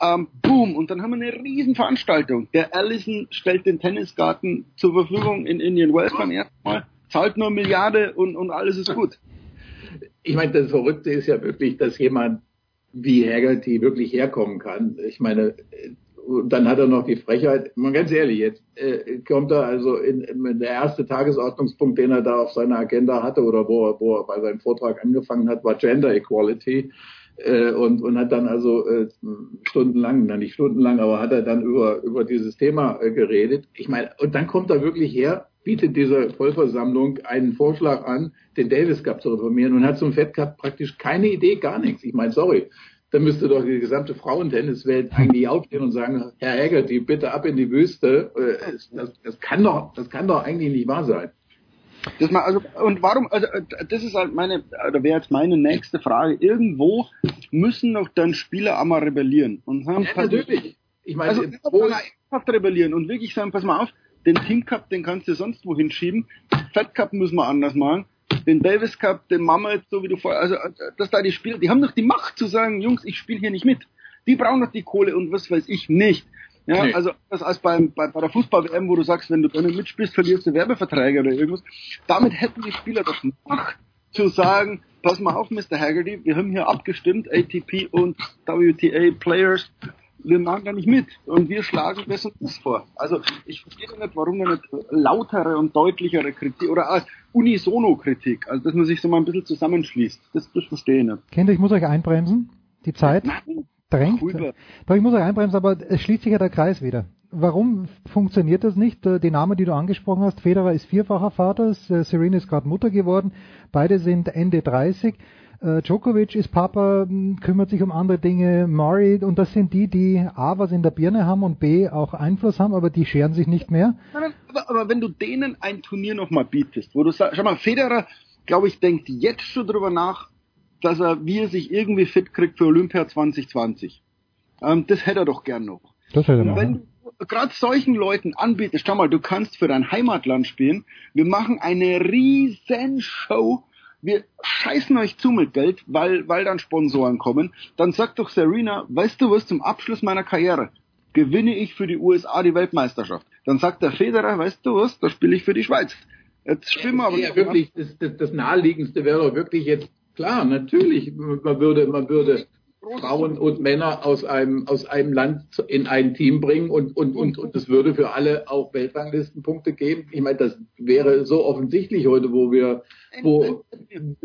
Ähm, boom, und dann haben wir eine riesen Veranstaltung. Der Allison stellt den Tennisgarten zur Verfügung in Indian Wells beim ersten Mal, zahlt nur Milliarde und, und alles ist gut. ich meine, das Verrückte ist ja wirklich, dass jemand wie Haggerty wirklich herkommen kann. Ich meine, und dann hat er noch die Frechheit, mal ganz ehrlich, jetzt äh, kommt er also in, in der erste Tagesordnungspunkt, den er da auf seiner Agenda hatte oder wo er, wo er bei seinem Vortrag angefangen hat, war Gender Equality. Äh, und, und hat dann also äh, stundenlang, na nicht stundenlang, aber hat er dann über, über dieses Thema äh, geredet. Ich meine, und dann kommt er wirklich her, bietet dieser Vollversammlung einen Vorschlag an, den Davis Cup zu reformieren und hat zum Fed Cup praktisch keine Idee, gar nichts. Ich meine, sorry, da müsste doch die gesamte Frauentenniswelt eigentlich aufstehen und sagen, Herr Haggerty, bitte ab in die Wüste. Äh, Das, das kann doch, das kann doch eigentlich nicht wahr sein. Das mal, also, und warum, also, das ist halt meine, oder wäre jetzt meine nächste Frage. Irgendwo müssen doch dann Spieler einmal rebellieren. Und sagen, Ja, natürlich. Ich meine, also, ernsthaft rebellieren und wirklich sagen, pass mal auf, den Team Cup, den kannst du sonst wo hinschieben. Fed Cup müssen wir anders machen. Den Davis Cup, den jetzt so wie du vorher, also, äh, dass da die Spieler, die haben doch die Macht zu sagen, Jungs, ich spiele hier nicht mit. Die brauchen doch die Kohle und was weiß ich nicht. Ja, Nee. also das als beim, bei, bei der Fußball-WM, wo du sagst, wenn du da nicht mitspielst, verlierst du Werbeverträge oder irgendwas. Damit hätten die Spieler doch Macht zu sagen, pass mal auf, Mr. Haggerty, wir haben hier abgestimmt, ATP und WTA Players, wir machen da nicht mit und wir schlagen das und das vor. Also ich verstehe nicht, warum da nicht lautere und deutlichere Kritik oder Unisono-Kritik, also dass man sich so mal ein bisschen zusammenschließt. Das, das verstehe ich nicht. Kinder, ich muss euch einbremsen. Die Zeit drängt. Rüber. Doch, ich muss euch einbremsen, aber es schließt sich ja der Kreis wieder. Warum funktioniert das nicht? Äh, Die Namen, die du angesprochen hast, Federer ist vierfacher Vater, Serena ist gerade Mutter geworden, beide sind Ende 30. Äh, Djokovic ist Papa, kümmert sich um andere Dinge, Murray, und das sind die, die A, was in der Birne haben und B, auch Einfluss haben, aber die scheren sich nicht mehr. Nein, aber, aber wenn du denen ein Turnier nochmal bietest, wo du sagst, schau mal, Federer, glaube ich, denkt jetzt schon drüber nach, dass er, wie er sich irgendwie fit kriegt für Olympia 2020. Ähm, das hätte er doch gern noch. Das hätte er noch. wenn du gerade solchen Leuten anbietest, schau mal, du kannst für dein Heimatland spielen, wir machen eine riesen Show, wir scheißen euch zu mit Geld, weil, weil dann Sponsoren kommen, dann sagt doch Serena, weißt du was, zum Abschluss meiner Karriere gewinne ich für die USA die Weltmeisterschaft. Dann sagt der Federer, weißt du was, da spiele ich für die Schweiz. Jetzt spielen wir aber ja, wirklich, das, das, das naheliegendste wäre doch wirklich jetzt klar, natürlich, man würde, man würde Frauen und Männer aus einem, aus einem Land in ein Team bringen und, und, und, und es würde für alle auch Weltranglistenpunkte geben. Ich meine, das wäre so offensichtlich heute, wo wir, wo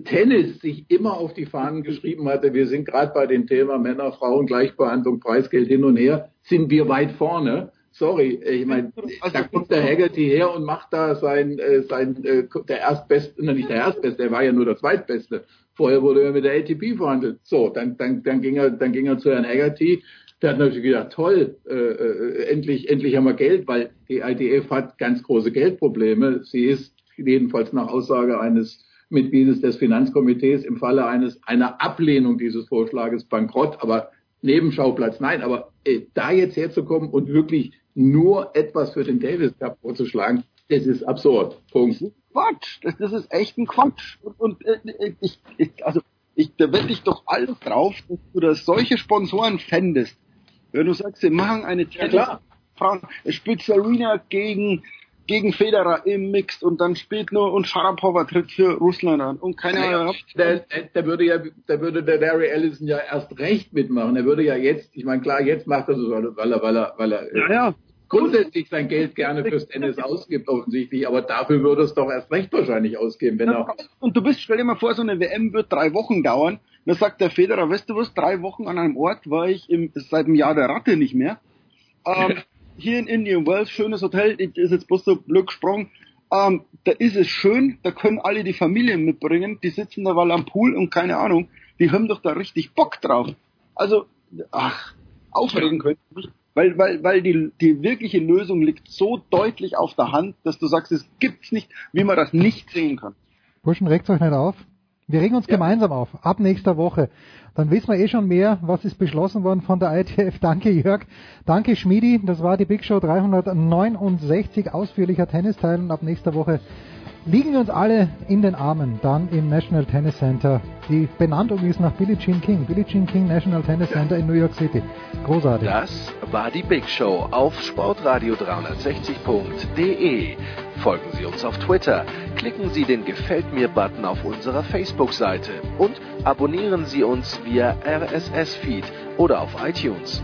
Tennis sich immer auf die Fahnen geschrieben hatte, wir sind gerade bei dem Thema Männer, Frauen, Gleichbehandlung, Preisgeld hin und her, sind wir weit vorne. Sorry, ich meine, da kommt der Haggerty her und macht da sein, äh, sein äh, der Erstbeste, nicht der Erstbeste, er war ja nur der Zweitbeste. Vorher wurde er mit der ATP verhandelt. So, dann, dann, dann ging er, dann ging er zu Herrn Haggerty. Der hat natürlich gedacht, toll, äh, äh, endlich, endlich haben wir Geld, weil die ITF hat ganz große Geldprobleme. Sie ist jedenfalls nach Aussage eines Mitgliedes des Finanzkomitees im Falle eines einer Ablehnung dieses Vorschlages bankrott. Aber Nebenschauplatz, nein. Aber äh, da jetzt herzukommen und wirklich nur etwas für den Davis Cup vorzuschlagen, das ist absurd. Punkt. Quatsch. Das, das ist echt ein Quatsch. Und, und äh, ich, ich, also ich, da wette ich doch alles drauf, dass du da solche Sponsoren fändest. Wenn du sagst, wir machen eine spielt Serena gegen gegen Federer im Mixed und dann spielt nur und Sharapova tritt für Russland an und keine Ahnung. Der, der, der, würde ja, der würde der Larry Ellison ja erst recht mitmachen. Er würde ja jetzt, ich meine klar, jetzt macht er so, weil er, weil er, weil er ja, ja. Grundsätzlich sein Geld gerne fürs Tennis ausgibt offensichtlich, aber dafür würde es doch erst recht wahrscheinlich ausgeben, wenn er. Und du bist, stell dir mal vor, so eine WM wird drei Wochen dauern. Dann sagt der Federer, weißt du was, drei Wochen an einem Ort war ich im, seit einem Jahr der Ratte nicht mehr. Ähm, hier in Indian Wells, schönes Hotel, ist jetzt bloß so blöd gesprungen. Ähm, da ist es schön, da können alle die Familien mitbringen, die sitzen da mal am Pool und keine Ahnung, die haben doch da richtig Bock drauf. Also, ach, aufregen können nicht, weil, weil, weil die, die wirkliche Lösung liegt so deutlich auf der Hand, dass du sagst, es gibt's nicht, wie man das nicht sehen kann. Burschen, regt euch nicht auf. Wir regen uns ja. gemeinsam auf, ab nächster Woche. Dann wissen wir eh schon mehr, was ist beschlossen worden von der ITF. Danke Jörg, danke Schmidi, das war die Big Show 369, ausführlicher Tennisteil und ab nächster Woche liegen wir uns alle in den Armen, dann im National Tennis Center, die Benannung ist nach Billie Jean King, Billie Jean King National Tennis Center in New York City. Großartig. Das war die Big Show auf sportradio360.de. Folgen Sie uns auf Twitter, klicken Sie den Gefällt mir-Button auf unserer Facebook-Seite und abonnieren Sie uns via RSS-Feed oder auf iTunes.